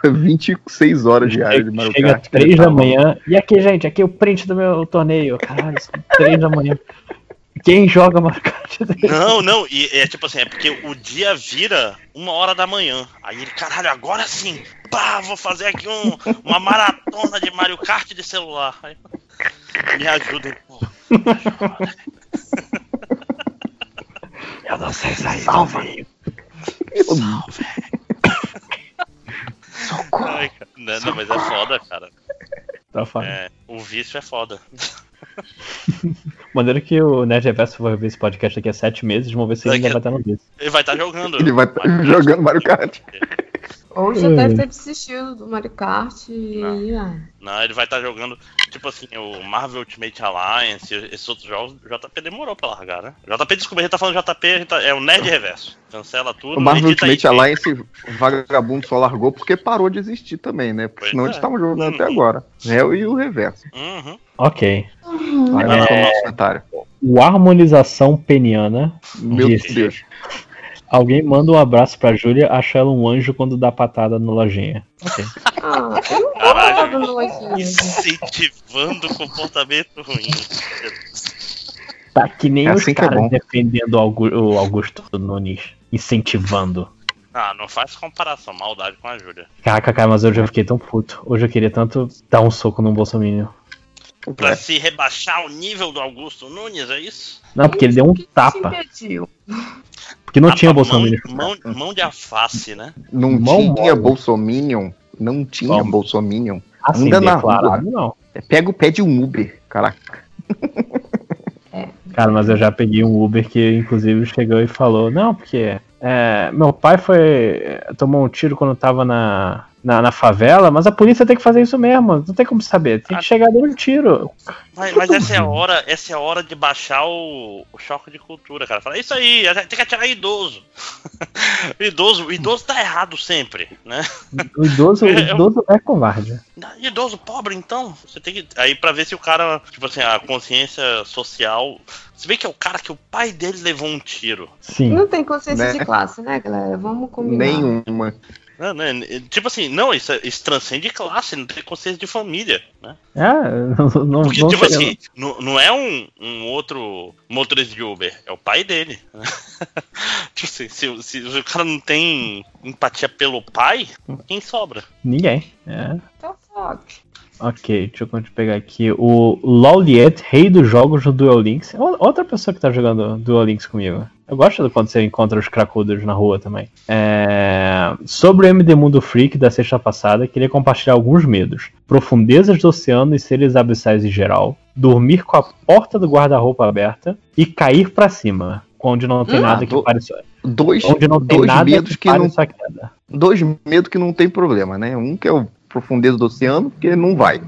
Foi 26 horas diárias de Mario Chega Kart. 3 da manhã. E aqui, gente, aqui é o print do meu torneio. Caralho, são 3 da manhã. Quem joga Mario Kart? Não, não, e é tipo assim, é porque o dia vira uma hora da manhã. Aí ele, caralho, agora sim, pá, vou fazer aqui um- uma maratona de Mario Kart de celular. Aí, me ajudem, pô. Eu não sei sair Salva. Ai, cara, não, não, mas é foda, cara. Tá foda. É, o vício é foda. Maneiro que o Nerd Reverso vai ver esse podcast daqui a 7 meses. Vamos ver se ele ainda vai estar no vídeo. Ele vai estar jogando. Ele vai estar jogando Mario Kart. Ou já Hum. deve ter desistido do Mario Kart e ah, Não, ele vai estar jogando, tipo assim, o Marvel Ultimate Alliance, esses outros jogos, o JP demorou pra largar, né? JP desculpa, a gente tá falando JP, a gente tá- é o Nerd Reverso. Cancela tudo. O Marvel edita aí, Ultimate Alliance vagabundo só largou porque parou de existir também, né? Porque Pois senão é. eles estavam jogando até agora. Réu e o reverso. Uhum. Ok. Vai lá no nosso comentário. O Harmonização Peniana Meu disse, Deus. Alguém manda um abraço pra Júlia, acha ela um anjo quando dá patada na lojinha. Ok. ah, eu não Caralho. do nojinho. Incentivando o comportamento ruim. Tá que nem É os assim que é caras bom. defendendo o Augu- o Augusto Nunes, incentivando. Ah, não faz comparação, maldade com a Júlia. Caraca, cara, mas hoje eu fiquei tão puto. Hoje eu queria tanto dar um soco no Bolsonaro. Pra se rebaixar o nível do Augusto Nunes, é isso? Não, porque ele deu um tapa. Porque não tinha Tapa, Bolsonaro. Mão, mão, mão de alface, né? Não Mão tinha. Bolsominion. Não tinha? Bolsominion. Assim, Anda na declarado, não. Pega o pé de um Uber, caraca. Cara, mas eu já peguei um Uber que inclusive chegou e falou, não, porque é, meu pai foi. tomou um tiro quando tava na, na, na favela, mas a polícia tem que fazer isso mesmo, não tem como saber, tem que chegar dando um tiro. Mas, mas essa é a hora, essa é a hora de baixar o, o choque de cultura, cara. Fala, isso aí, tem que atirar idoso. idoso, o idoso tá errado sempre, né? O idoso, o É, eu- idoso é covarde. Idoso pobre, então. Você tem que. Aí pra ver se o cara, tipo assim, a consciência social. Você vê que é o cara que o pai dele levou um tiro. Sim. Não tem consciência Né? de classe, né, galera? Vamos combinar. Nenhuma. Né, né? Tipo assim, não, isso, é- isso transcende classe, não tem consciência de família, né? É, não, não, Porque, não tipo chega- assim, não, não é um, um outro motorista de Uber, é o pai dele. né? tipo assim, se, se o cara não tem empatia pelo pai, quem sobra? Ninguém. É. Então, fuck. Ok, deixa eu pegar aqui. O Lauliet, rei dos jogos no Duel Links. É Outra pessoa que tá jogando Duel Links comigo. Eu gosto de quando você encontra os cracudos na rua também. É, Sobre o MD Mundo Freak da sexta passada, queria compartilhar alguns medos. Profundezas do oceano e seres abissais em geral. Dormir com a porta do guarda-roupa aberta. E cair pra cima. Onde não tem Hum? nada Ah, que do- pare sua... Dois, Onde não tem nada medos que que não. queda. Dois medos que não tem problema, né? Um que é o profundeza do oceano, porque não vai.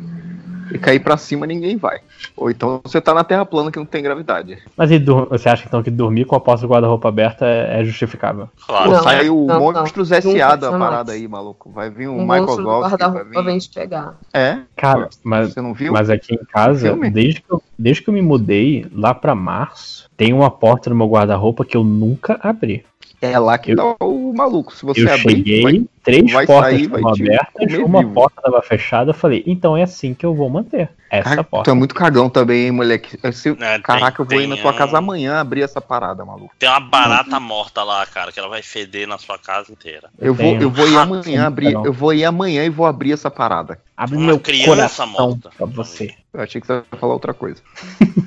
E cair pra cima ninguém vai. Ou então você tá na terra plana que não tem gravidade. Mas e você acha então que dormir com a porta do guarda-roupa aberta é, é justificável? Claro. Não, sai o não, Monstros não. S.A. Da parada aí, maluco. Vai vir o Um Michael monstro do Goff, vai guarda-roupa vir... vem te pegar. É? Cara, mas, Você não viu? mas aqui em casa, Filme? desde que, eu, desde que eu me mudei lá pra março, tem uma porta no meu guarda-roupa que eu nunca abri. É lá que Eu- tá o maluco. Se você eu abrir, cheguei, vai- três vai portas sair, vai estavam abertas, comer uma vivo. porta estava fechada. Eu falei, então é assim que eu vou manter essa porta. tu é muito cagão também, hein, moleque. Se- É, Caraca, eu vou ir na tem tua um- casa amanhã abrir essa parada, maluco. Tem uma barata morta lá, cara, que ela vai feder na sua casa inteira. Eu vou, tenho eu vou ir amanhã abrir. Eu vou ir amanhã e vou abrir essa parada. Abre uma meu criança coração morta. pra você. Eu achei que você ia falar outra coisa.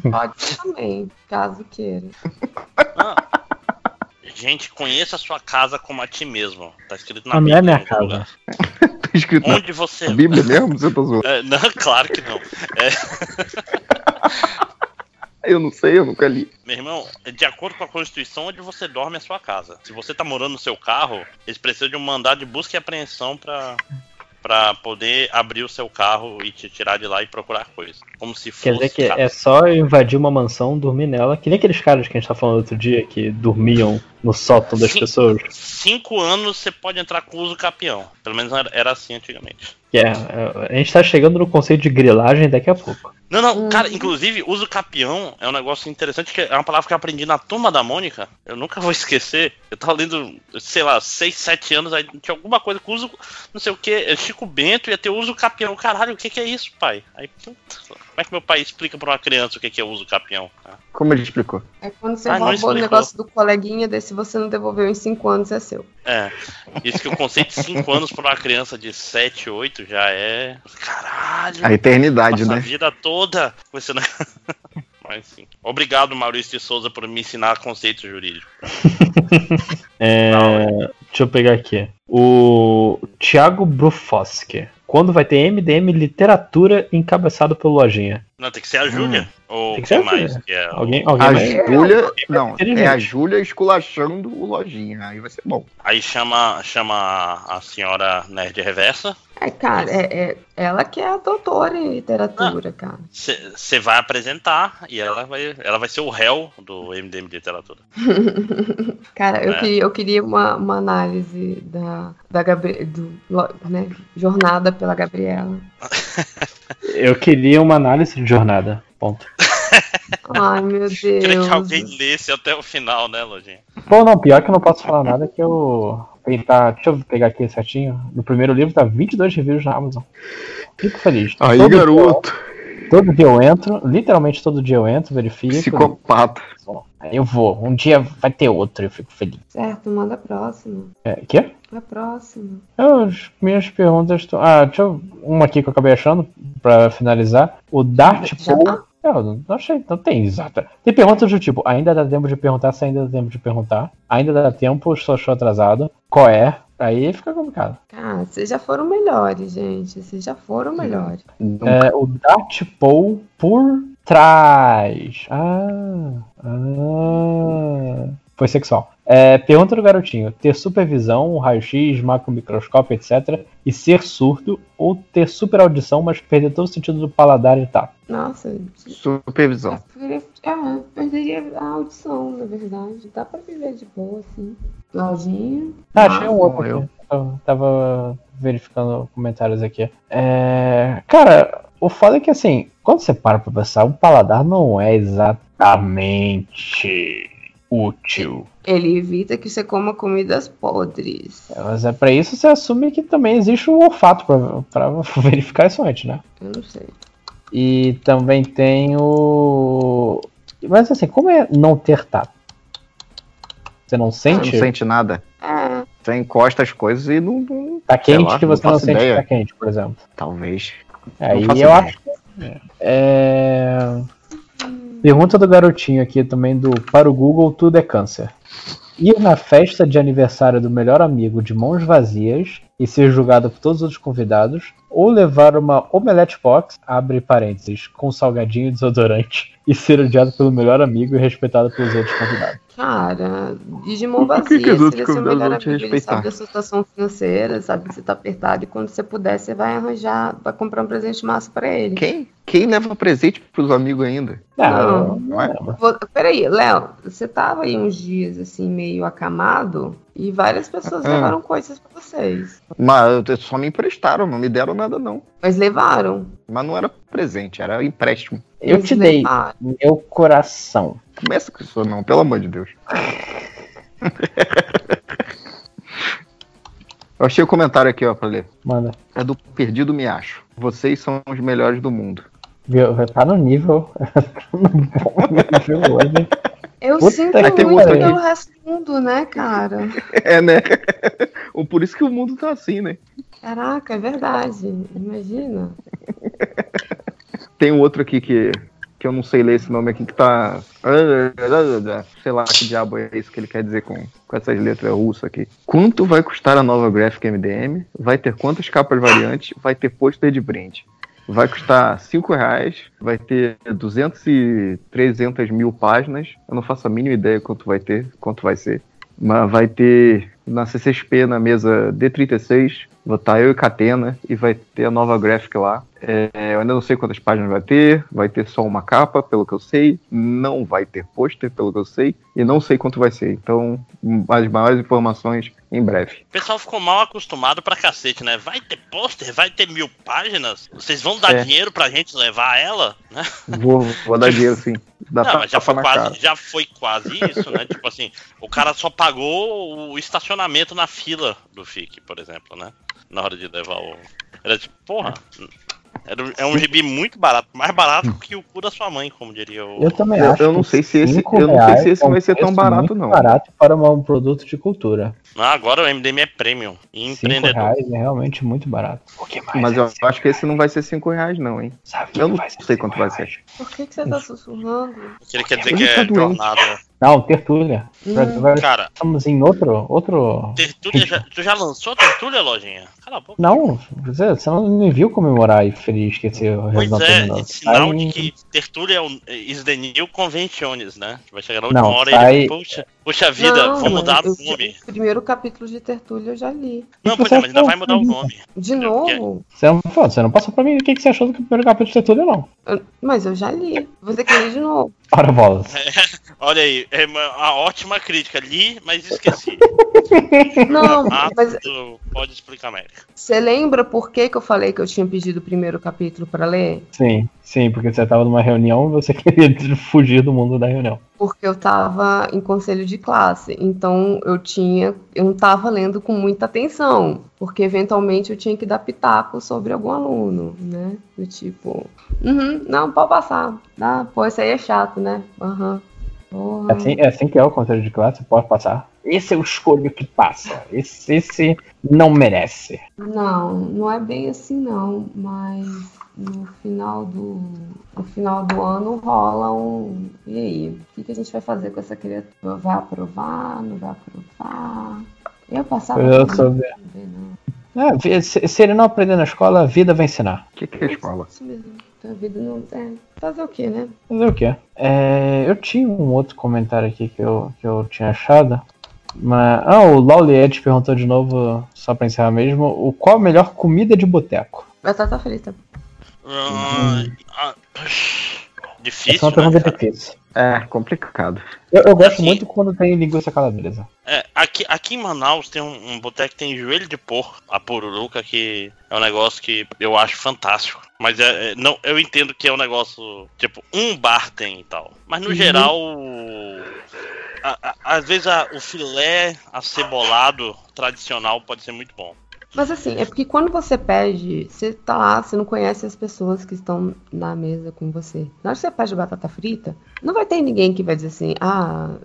Pode também, caso queira. Gente, conheça a sua casa como a ti mesmo. Tá escrito na Não, não é minha casa. Tá escrito na Onde você. Bíblia mesmo? Você tá zoando? É, não, claro que não. É, Eu não sei, eu nunca li. meu irmão, de acordo com a Constituição, onde você dorme é a sua casa. Se você tá morando no seu carro, eles precisam de um mandado de busca e apreensão pra, pra poder abrir o seu carro e te tirar de lá e procurar coisa. Como se fosse. Quer dizer que é só invadir uma mansão, dormir nela. Que nem aqueles caras que a gente tá falando outro dia que dormiam no sótão das pessoas. Cinco anos você pode entrar com uso capião. Pelo menos era, assim antigamente. É, é, a gente tá chegando no conceito de grilagem daqui a pouco. Não, não, cara, inclusive, uso capião é um negócio interessante, que é uma palavra que eu aprendi na turma da Mônica. Eu nunca vou esquecer. Eu tava lendo, sei lá, 6, 7 anos, aí tinha alguma coisa com uso, não sei o que, Chico Bento ia ter uso capião. Caralho, o que, que é isso, pai? Aí, putz, como é que meu pai explica pra uma criança o que, que é uso capião? Ah. Como ele explicou? É quando você Ah, não roubou o negócio do coleguinha, daí se você não devolveu em 5 anos, é seu. É, isso que o conceito de 5 anos pra uma criança de 7, 8 já é. Caralho! A eternidade, né? a vida toda esse ne- Mas sim. Obrigado, Maurício de Souza, por me ensinar conceito jurídico. É, deixa eu pegar aqui. O Thiago Brufoski. Quando vai ter MDM Literatura encabeçado pelo Lojinha? Não, tem que ser a Júlia. Ou Tem que ser mais? Que é Alguém, alguém A vai- Júlia. Não, é a Júlia esculachando o lojinha. Aí vai ser bom. Aí chama, chama a senhora Nerd Reversa. É, cara, é, é ela que é a doutora em literatura, cara. Você vai apresentar e ela vai, ela vai ser o réu do MDM de Literatura. Cara, eu, É. queria, eu queria uma, uma análise da, da Gabri do, né, jornada pela Gabriela. Eu queria uma análise de jornada. Ponto. Ai, meu Queria que Deus. alguém lesse até o final, né, Lojinha? Bom, não, pior que eu não posso falar nada que eu. Ele tá, deixa eu pegar aqui certinho. No primeiro livro tá 22 reviews na Amazon. Fico feliz. Aí, Todo dia garoto. eu- todo dia eu entro, literalmente todo dia eu entro, verifico. Psicopata. Aí eu vou. Um dia vai ter outro, eu fico feliz. Certo, manda a próxima. É, quê? A próxima. As minhas perguntas estão. Ah, deixa eu. Uma aqui que eu acabei achando, pra finalizar. O Dart Paul. Eu não não achei, não tem exata. Tem perguntas do tipo: ainda dá tempo de perguntar se ainda dá tempo de perguntar. Ainda dá tempo, só estou atrasado. Qual é? Aí fica complicado. Cara, vocês já foram melhores, gente. Vocês já foram melhores. É, o Dart Paul por trás. Ah, ah. Foi sexual. É, pergunta do garotinho: ter supervisão, raio-x, macromicroscópio, etc. E ser surdo, ou ter super audição, mas perder todo o sentido do paladar e tato. Nossa, Supervisão. ah, perderia a audição, na verdade. Dá pra viver de boa, assim. Lojinha. Ah, achei um outro eu. aqui. Eu tava verificando comentários aqui. É, cara, o foda é que assim, quando você para pra pensar, o paladar não é exatamente útil. Ele evita que você coma comidas podres. É, Mas é pra isso você assume que também existe um olfato pra, pra verificar isso antes, né? Eu não sei. E também tem o. Mas assim, como é não ter tato? Você não Não sente? sente nada. É, Você encosta as coisas e não. não Tá quente lá, que você não, faço sente que tá quente, por exemplo. Talvez. Aí eu ideia. acho. que- É... Pergunta do garotinho aqui também do Para o Google Tudo é Câncer. Ir na festa de aniversário do melhor amigo de mãos vazias e ser julgado por todos os convidados, ou levar uma omelete box, abre parênteses, com salgadinho e desodorante, e ser odiado pelo melhor amigo e respeitado pelos outros convidados. cara, Digimon Por que vazia. que os outros seria seu convidados melhor vão te amigo. Ele respeitar? sabe da sua situação financeira, sabe que você tá apertado. E quando você puder, você vai arranjar, vai comprar um presente massa pra ele. Quem? Quem leva presente pros amigos ainda? Não. Não é? Vou- Peraí, Léo, você tava aí uns dias assim, meio acamado, e várias pessoas Ah. levaram coisas pra vocês. Mas só me emprestaram, não me deram nada, não. Mas levaram. Mas não era presente, era empréstimo. Eu te dei levaram. meu coração. Começa com isso, não, pelo amor de Deus. Eu achei o comentário aqui, ó, pra ler. Manda. É do Perdido Me Acho. Vocês são os melhores do mundo. Viu? Vai estar no nível. no bom nível hoje. Eu Puta sinto que muito resto do mundo, né, cara? É, né? Por isso que o mundo tá assim, né? Caraca, é verdade. Imagina. Tem um outro aqui que, que eu não sei ler esse nome aqui, que tá. Sei lá que diabo é isso que ele quer dizer com, com essas letras russas aqui. Quanto vai custar a nova Graphic MDM? Vai ter quantas capas variantes? Vai ter pôster de brinde? Vai custar 5 reais, vai ter 200 e 300 mil páginas. Eu não faço a mínima ideia quanto vai ter, quanto vai ser. Mas vai ter na CCXP, na mesa D36, vou estar eu e Catena, e vai ter a nova graphic lá. É, eu ainda não sei quantas páginas vai ter. Vai ter só uma capa, pelo que eu sei. Não vai ter pôster, pelo que eu sei. E não sei quanto vai ser. Então, as maiores informações em breve. O pessoal ficou mal acostumado pra cacete, né? Vai ter pôster, vai ter mil páginas. Vocês vão dar É. dinheiro pra gente levar ela, né? Vou, vou dar dinheiro sim. Dá Não, mas já foi, cara. quase, já foi quase isso, né? tipo assim, o cara só pagou o estacionamento na fila do FIC, por exemplo, né? Na hora de levar o. Era tipo, porra. É um gibi muito barato, mais barato que o cu da sua mãe, como diria o. Eu também Eu- acho. eu não sei se esse- eu não sei se reais esse é vai ser tão barato, muito não. barato para um produto de cultura. Não, agora o MDM é premium. E Cinco empreendedor. reais é realmente muito barato. O que mais? Mas eu acho que esse não vai ser 5 reais, não, hein? Eu não sei quanto vai ser. Por que, que você tá sussurrando? Ele quer dizer que tá é doente. jornada. Não, Tertúlia. Hum. Cara, Estamos em outro. outro... Tertúlia já, tu já lançou Tertúlia, lojinha? Cala a boca. Não, você, você não me viu comemorar e feliz que esse Pois é, terminou. é sinal Aí- de que Tertúlia é o is the new conventiones, né? Vai chegar na última Não, hora sai- e ele, puxa, puxa vida, Não, vou mudar o nome. O primeiro capítulo de Tertúlia eu já li. Não, pois é, mas ainda vai mudar o nome. De novo? Você não, pô, você não passou pra mim o que, que você achou do primeiro capítulo de Tertúlia, não. Eu- mas eu já li. Você quer ler de novo? Para bolas. Olha aí, é uma, uma ótima crítica. Li, mas esqueci. Não, Ah, mas pode explicar, América. você lembra por que, que eu falei que eu tinha pedido o primeiro capítulo pra ler? Sim, sim, porque você tava numa reunião e você queria fugir do mundo da reunião. Porque eu tava em conselho de classe, então eu tinha, eu não tava lendo com muita atenção, porque eventualmente eu tinha que dar pitaco sobre algum aluno, né? Do tipo, uhum, não, pode passar, ah, pô, isso aí é chato, né? Aham. É assim, é assim que é o conselho de classe, pode passar. Esse é o escolho que passa. Esse, esse não merece. Não, não é bem assim não, mas no final do no final do ano rola um e aí, o que, que a gente vai fazer com essa criatura? Vai aprovar? Não vai aprovar? Eu passava Eu não vê, não. É, se, se ele não aprender na escola, a vida vai ensinar. O que, que é escola? Isso mesmo. Então, a vida não é fazer o quê, né? Fazer o quê? É, eu tinha um outro comentário aqui que eu, que eu tinha achado. Mas, ah, o Ed perguntou de novo, só pra encerrar mesmo, o qual a melhor comida de boteco? Batata frita. Ah, ah, Essa é difícil, uma né? pergunta difícil. É, complicado. Eu, eu gosto Assim- muito quando tem linguiça calabresa. É, aqui, aqui em Manaus tem um, um boteco que tem joelho de porco, a pururuca, que é um negócio que eu acho fantástico. Mas é, é- não, eu entendo que é um negócio, tipo, um bar tem e tal. Mas no Uhum. geral, a- a- às vezes a- o filé acebolado tradicional pode ser muito bom. Mas assim, é porque quando você pede, você tá lá, você não conhece as pessoas que estão na mesa com você. Na hora que você pede batata frita, não vai ter ninguém que vai dizer assim, ah,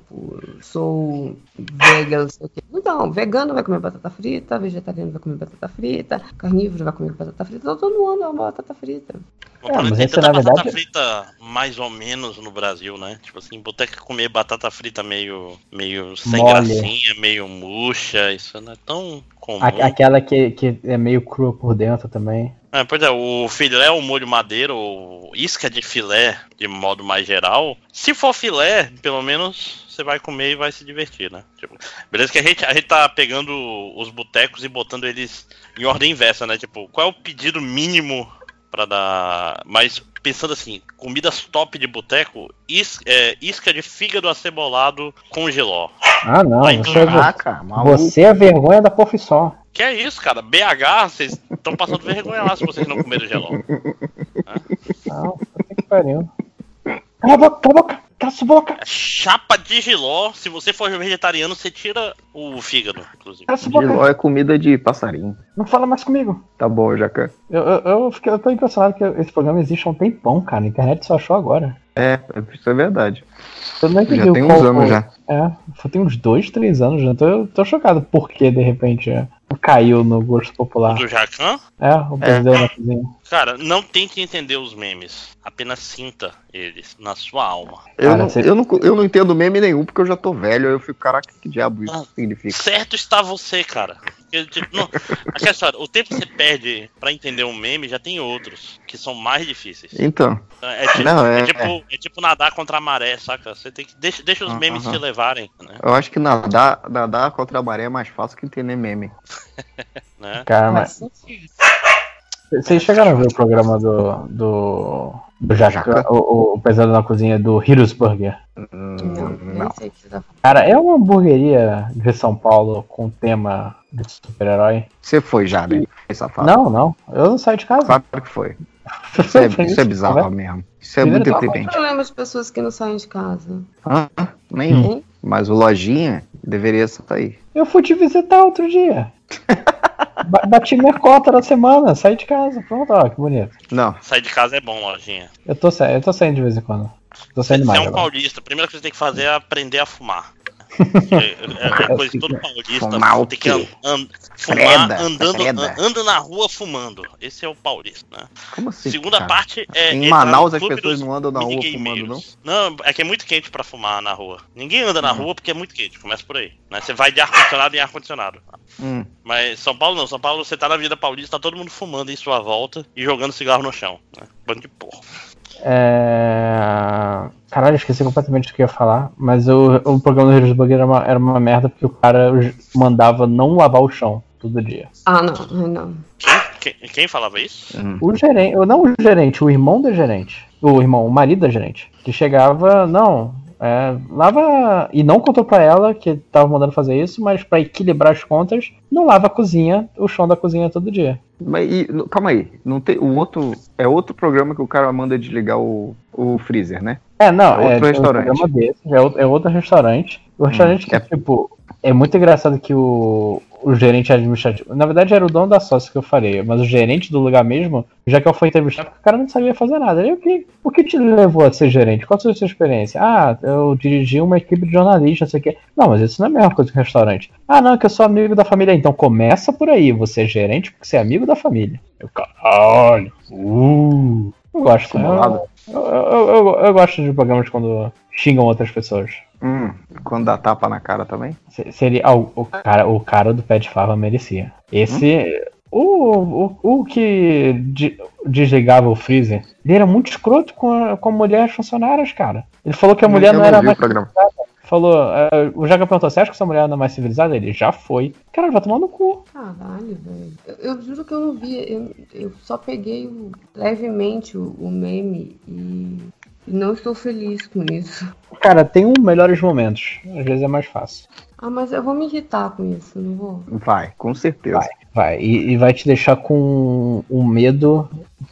sou vegano, não sei o quê. Não, vegano vai comer batata frita, vegetariano vai comer batata frita, carnívoro vai comer batata frita, então todo mundo ama batata frita. É, mas tanta na batata verdade- frita mais ou menos no Brasil, né? Tipo assim, boteca comer batata frita meio, meio sem Mole. gracinha, meio murcha, isso não é tão comum. A- aquela que, que é meio crua por dentro também. É, pois é, o filé, o molho madeiro, ou isca de filé, de modo mais geral. Se for filé, pelo menos você vai comer e vai se divertir, né? Tipo, beleza que a gente, a gente tá pegando os botecos e botando eles em ordem inversa, né? Tipo, qual é o pedido mínimo pra dar. Mas pensando assim, comidas top de boteco, is, é, isca de fígado acebolado com geló. Ah, não. Vai, Você, é você é a vergonha da profissão. Que é isso, cara? BH, vocês estão passando vergonha lá se vocês não comerem geló. Não, puta que pariu. Cala a boca, cala a boca, cala sua boca. Chapa de giló, se você for vegetariano, você tira o fígado, inclusive. Cala sua boca. Giló é comida de passarinho. Não fala mais comigo. Tá bom, Jacan. Eu, eu, eu, fiquei, eu tô impressionado que esse programa existe há um tempão, cara. A internet só achou agora. É, isso é verdade. Eu não entendi Já o tem uns anos foi. já. É, foi- tem uns dois, três anos já. Tô, eu tô chocado por que de repente é, caiu no gosto popular. Do Jacan? É, o brasileiro na cozinha. Cara, não tente entender os memes. Apenas sinta eles na sua alma. Eu, Cara, não, você- eu, não, eu não entendo meme nenhum porque eu já tô velho. Eu fico, caraca, que diabo isso Ah. significa? Certo está você, cara. Porque, tipo, não, aquela história, o tempo que você perde pra entender um meme, já tem outros que são mais difíceis. Então, Então, É tipo, Não, é- é tipo, é tipo nadar contra a maré, saca? Você tem que. Deixa, deixa os Ah, memes aham. te levarem, né? eu acho que nadar, nadar contra a maré é mais fácil que entender meme. né? Cara, mas. Vocês chegaram a ver o programa do. do. do Jaca, o, o Pesado na Cozinha do Heroes Burger? Não, nem sei o que você tá falando. Cara, é uma hamburgueria de São Paulo com tema de super-herói. Você foi já, né? Foi safado. Não, não. Eu não saio de casa. Claro que foi. Isso é, isso é bizarro mesmo. Isso é muito Qual o deprimente. problema de pessoas que não saem de casa? Hã? Nenhum. Mas o Lojinha deveria sair. Eu fui te visitar outro dia. Ba- Bati minha cota da semana, saí de casa. Pronto, ó, que bonito. Não. Sair de casa é bom, lojinha. Eu tô, sa... eu tô saindo de vez em quando. Tô saindo Você mais é um agora. paulista. A primeira coisa que você tem que fazer é aprender a fumar. É, é uma coisa que todo paulista Fumar tem que quê? an- an- fumar Freda, andando, freda. anda na rua fumando. Esse é o paulista, né? Como assim? Segunda cara? parte é. Em Manaus as pessoas não andam na rua fumando, não? Não, é que é muito quente pra fumar na rua. Ninguém anda na Hum. rua porque é muito quente. Começa por aí. Né? Você vai de ar-condicionado em ar-condicionado. Hum. Mas São Paulo não. São Paulo você tá na Vida Paulista, tá todo mundo fumando em sua volta e jogando cigarro no chão. Né? Bando de porra. É... Caralho, esqueci completamente do que eu ia falar. Mas o, o programa do Heroes Burger era uma, era uma merda porque o cara mandava não lavar o chão todo dia. Ah, não, não. Quem, quem falava isso? O gerente, ou não o gerente, o irmão da gerente. O irmão, o marido da gerente. Que chegava, não, é, lava. E não contou pra ela que tava mandando fazer isso, mas pra equilibrar as contas, não lava a cozinha, o chão da cozinha todo dia. Mas e- calma aí, não tem o outro é outro programa que o cara manda desligar o, o freezer, né? É, não, É é, outro tem um restaurante. programa desse, é, outro, é outro restaurante. O restaurante que, tipo, é muito engraçado que o, o gerente administrativo. Na verdade, era o dono da sócia que eu falei, mas o gerente do lugar mesmo, já que eu fui entrevistar, porque o cara não sabia fazer nada. O que, o que te levou a ser gerente? Qual foi a sua experiência? Ah, eu dirigi uma equipe de jornalistas, não sei o quê. Não, mas isso não é a mesma coisa que restaurante. Ah, não, que eu sou amigo da família. Então começa por aí. Você é gerente porque você é amigo da família. Eu, caralho. Uh. Eu gosto. Acumulado. Eu, eu, eu, eu gosto de programas quando xingam outras pessoas. Hum, quando dá tapa na cara também? Se- Seria. ah, o, o cara, o cara do pé de fava merecia. Esse. O, o, o que de- desligava o freezer, ele era muito escroto com a, com a mulher funcionárias, cara. Ele falou que a mulher Eu não era mais programa. Falou, é, o Jaga perguntou, você acha que essa mulher não é mais civilizada? Ele já foi. Cara, vai tomar no cu. Caralho, velho. Eu, eu juro que eu não vi. Eu, eu só peguei o- levemente o, o meme e, e não estou feliz com isso. Cara, tem um melhores momentos. Às vezes é mais fácil. Ah, mas eu vou me irritar com isso, não vou? Vai, com certeza. Vai, vai. E, e vai te deixar com um medo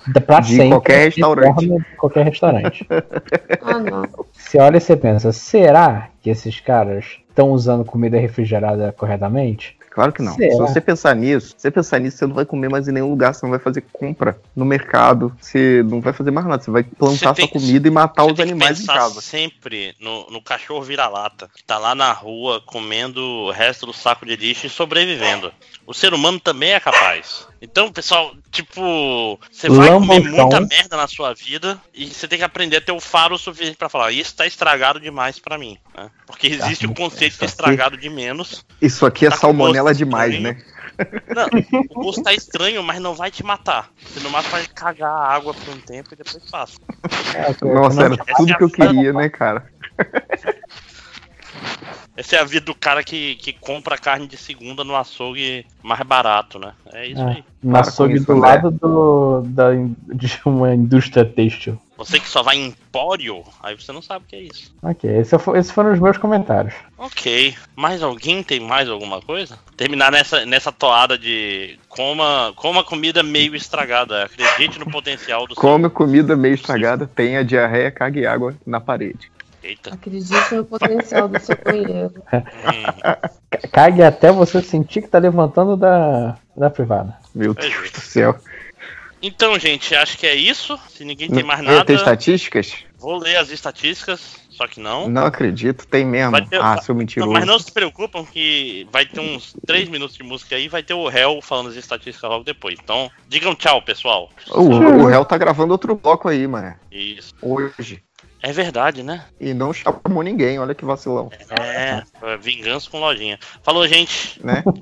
da- pra De sempre. qualquer restaurante. de qualquer restaurante. Ah, não. Você olha e você pensa, será que esses caras estão usando comida refrigerada corretamente? Claro que não. Será? Se você pensar nisso, se você pensar nisso, você não vai comer mais em nenhum lugar, você não vai fazer compra no mercado, você não vai fazer mais nada, você vai plantar Você sua comida e matar os que animais em casa. sempre no, no cachorro vira-lata, que tá lá na rua comendo o resto do saco de lixo e sobrevivendo. O ser humano também é capaz. Então, pessoal, tipo, você vai comer muita merda na sua vida e você tem que aprender a ter o faro suficiente pra falar, isso tá estragado demais pra mim. né? Porque existe o conceito de estragado de menos. Isso aqui é Tá salmonela demais, estranho. né? Não, o gosto tá estranho, mas não vai te matar. Você no máximo vai cagar a água por um tempo e depois passa. Nossa, era é tudo que eu queria, né, cara? Essa é a vida do cara que, que compra carne de segunda no açougue mais barato, né? É isso aí. No açougue do lado do, da, de uma indústria têxtil. Você que só vai em empório, aí você não sabe o que é isso. Ok, esse fo- esses foram os meus comentários. Ok. Mais alguém tem mais alguma coisa? Terminar nessa, nessa toada de coma, coma comida meio estragada. Acredite no potencial do seu. Come comida meio estragada, tenha diarreia, cague água na parede. Eita. Acredite no potencial do seu banheiro. Ca- Cague até você sentir que tá levantando da, da privada. Meu Pois Deus é. do céu. Então, gente, acho que é isso. Se ninguém tem mais nada, Tem estatísticas? vou ler as estatísticas, só que não. Não acredito, tem mesmo. Vai ter- Ah, seu Não, mentiroso. mas não se preocupam que vai ter uns 3 minutos de música aí, vai ter o réu falando as estatísticas logo depois. Então, digam tchau, pessoal. O, o réu tá gravando outro bloco aí, mano. Isso. Hoje. É verdade, né? E não chamou ninguém, olha que vacilão. É, é, vingança com lojinha. Falou, gente. Né?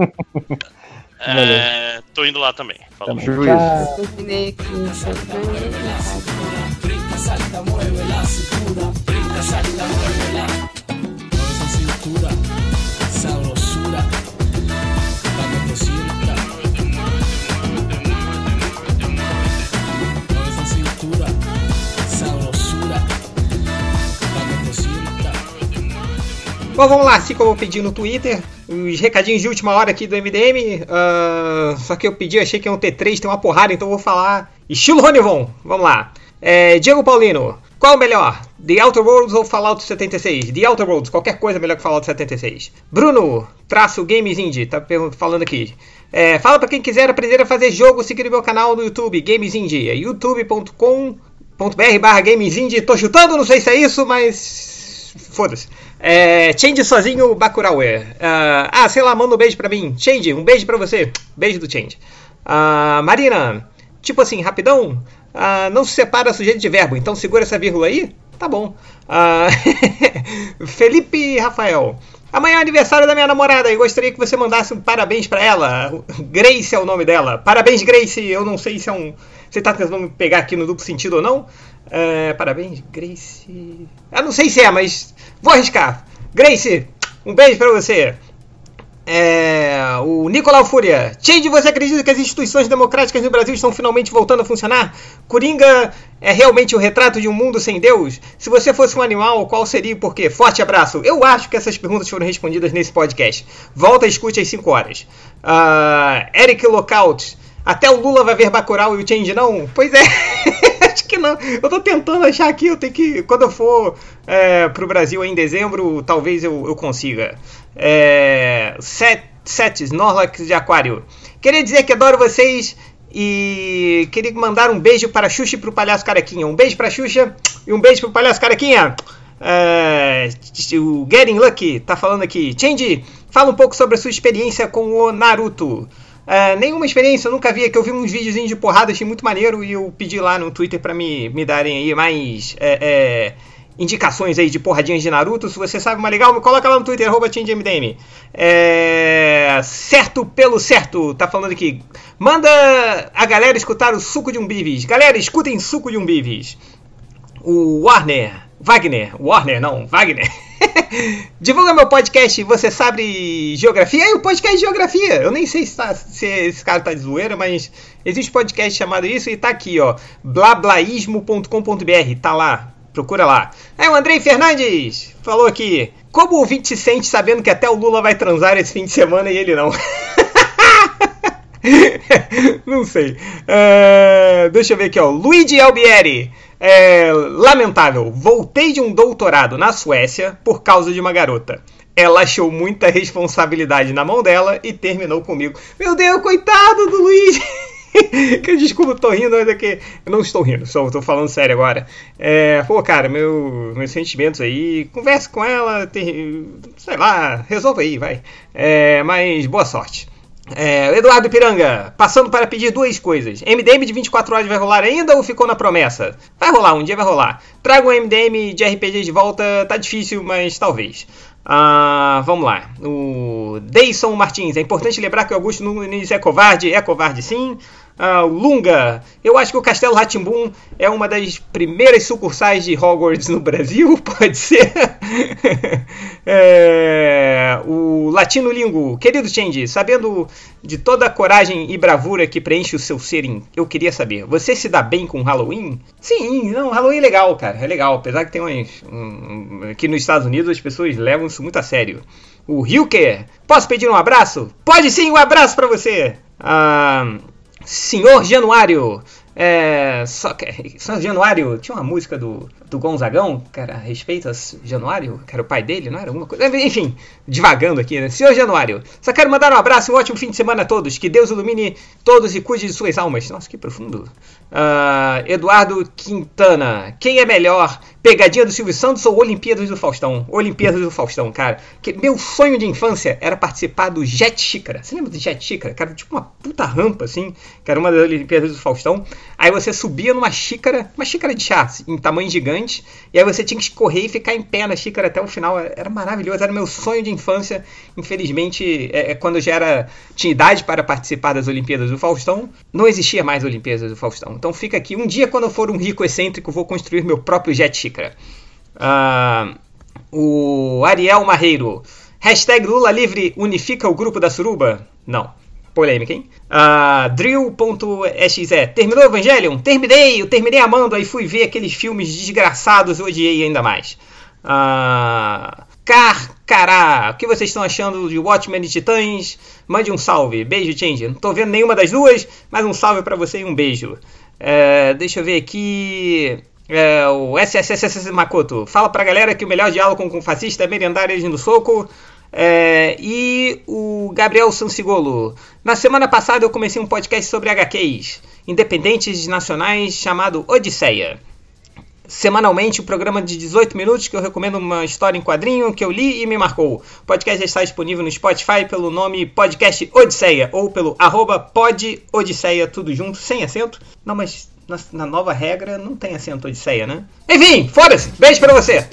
É, tô indo lá também. Falou. Eu terminei Bom, vamos lá, assim como eu pedi no Twitter, os recadinhos de última hora aqui do MDM. ah, só que eu pedi, achei que é um T3, tem uma porrada, então vou falar estilo Ronivon. Vamos lá. É, Diego Paulino, qual o melhor? The Outer Worlds ou Fallout 76? The Outer Worlds, qualquer coisa é melhor que Fallout 76. Bruno, traço Games Indie, tá falando aqui. É, fala pra quem quiser aprender a fazer jogo, seguir o meu canal no YouTube, Games Indie. É youtube.com.br barra Games Indie. Tô chutando, não sei se é isso, mas. Foda-se. É, Change sozinho, Bakurauer. Ah, ah, sei lá, manda um beijo pra mim. Change, um beijo pra você. Beijo do Change. Ah, Marina, tipo assim, rapidão. ah, não se separa sujeito de verbo, então segura essa vírgula aí. Tá bom. Felipe Rafael. Amanhã é aniversário da minha namorada e gostaria que você mandasse um parabéns pra ela. Grace é o nome dela. Parabéns, Grace. Eu não sei se é um. Você tá tentando me pegar aqui no duplo sentido ou não. É, parabéns, Grace. Eu não sei se é, mas vou arriscar. Grace, um beijo pra você. É, o Nicolau Fúria. Change, você acredita que as instituições democráticas no Brasil estão finalmente voltando a funcionar? Coringa é realmente o retrato de um mundo sem Deus? Se você fosse um animal, qual seria e por quê? Forte abraço. Eu acho que essas perguntas foram respondidas nesse podcast. Volta e escute às 5 horas. Ah, Eric Lockout. Até o Lula vai ver Bacurau e o Change não? Pois é. acho que não. Eu tô tentando achar aqui, eu tenho que. Quando eu for é, pro Brasil em dezembro, talvez eu, eu consiga. É, set, set Snorlax de Aquário. Queria dizer que adoro vocês e queria mandar um beijo para a Xuxa e pro Palhaço Caraquinha. Um beijo pra Xuxa e um beijo pro Palhaço Caraquinha. É, o Getting Lucky tá falando aqui. Change, fala um pouco sobre a sua experiência com o Naruto. É, nenhuma experiência, eu nunca vi. É que eu vi uns videozinhos de porrada, achei muito maneiro e eu pedi lá no Twitter pra me, me darem aí mais é, é, indicações aí de porradinhas de Naruto. Se você sabe uma legal, me coloca lá no Twitter, arroba TindyMDM. É, certo pelo certo, tá falando aqui. Manda a galera escutar o suco de um bivis. Galera, escutem suco de um bivis. O Warner, Wagner, Warner não, Wagner. Divulga meu podcast, você sabe geografia? É o podcast de geografia. Eu nem sei se, tá- se esse cara tá de zoeira, mas existe podcast chamado isso e tá aqui, ó. blablaísmo.com.br, tá lá. Procura lá. Aí o Andrei Fernandes falou aqui. Como o ouvinte se sente sabendo que até o Lula vai transar esse fim de semana e ele não? não sei. É, deixa eu ver aqui, ó. Luigi Albieri. É, lamentável. Voltei de um doutorado na Suécia por causa de uma garota. Ela achou muita responsabilidade na mão dela e terminou comigo. Meu Deus, coitado do Luigi! desculpa, tô rindo, mas é que eu não estou rindo, só tô falando sério agora. É, pô, cara, meu, meus sentimentos aí, converse com ela, tem- sei lá, resolva aí, vai. É, mas boa sorte. É, Eduardo Piranga, passando para pedir duas coisas. MDM de 24 horas vai rolar ainda ou ficou na promessa? Vai rolar, um dia vai rolar. Traga um MDM de RPG de volta, tá difícil, mas talvez. Ah, vamos lá. O Deison Martins, é importante lembrar que o Augusto Nunes é covarde. É covarde sim. Ah, Lunga, eu acho que o Castelo Ratimbum é uma das primeiras sucursais de Hogwarts no Brasil, pode ser. É, o Latino Lingo, querido Change, sabendo de toda a coragem e bravura que preenche o seu ser, eu queria saber, você se dá bem com Halloween? Sim, não, Halloween é legal, cara, é legal, apesar que tem umas. um- aqui nos Estados Unidos as pessoas levam isso muito a sério. O Hilker, posso pedir um abraço? Pode sim, um abraço pra você! Ah, Senhor Januário. É, só que, Senhor Januário, tinha uma música do, do Gonzagão, que era Respeito a Januário, que era o pai dele, não era alguma coisa? Enfim, divagando aqui, né? Senhor Januário, só quero mandar um abraço e um ótimo fim de semana a todos. Que Deus ilumine todos e cuide de suas almas. Nossa, que profundo. Ah, Eduardo Quintana, quem é melhor? Pegadinha do Silvio Santos ou Olimpíadas do Faustão? Olimpíadas do Faustão, cara. Que meu sonho de infância era participar do Jet Xícara. Você lembra do Jet Xícara? Cara, tipo uma puta rampa, assim, que era uma das Olimpíadas do Faustão. Aí você subia numa xícara, uma xícara de chá, em tamanho gigante, e aí você tinha que escorrer e ficar em pé na xícara até o final. Era maravilhoso, era meu sonho de infância. Infelizmente, é, é quando eu já era, tinha idade para participar das Olimpíadas do Faustão, não existia mais Olimpíadas do Faustão. Então fica aqui, um dia quando eu for um rico excêntrico, vou construir meu próprio Jet Xícara. Ah, o Ariel Marreiro. Hashtag Lula Livre unifica o grupo da Suruba? Não. Polêmica, hein? Ah, Drill.exe. Terminou o Evangelion? Terminei! Eu terminei amando, aí fui ver aqueles filmes desgraçados e odiei ainda mais. Ah, Car Cará. O que vocês estão achando de Watchmen e Titãs? Mande um salve. Beijo, Change. Não tô vendo nenhuma das duas, mas um salve para você e um beijo. É, deixa eu ver aqui. É, o SSSS Makoto. Fala pra galera que o melhor diálogo com o fascista é merendar eles no soco. É, e o Gabriel Sansigolo. Na semana passada eu comecei um podcast sobre HQs independentes nacionais chamado Odisseia. Semanalmente, um programa de 18 minutos que eu recomendo uma história em quadrinho que eu li e me marcou. O podcast está disponível no Spotify pelo nome Podcast Odisseia ou pelo arroba pod Odisseia, tudo junto, sem acento. Não, mas na, na nova regra não tem acento Odisseia, né? Enfim, foda-se! Beijo pra você!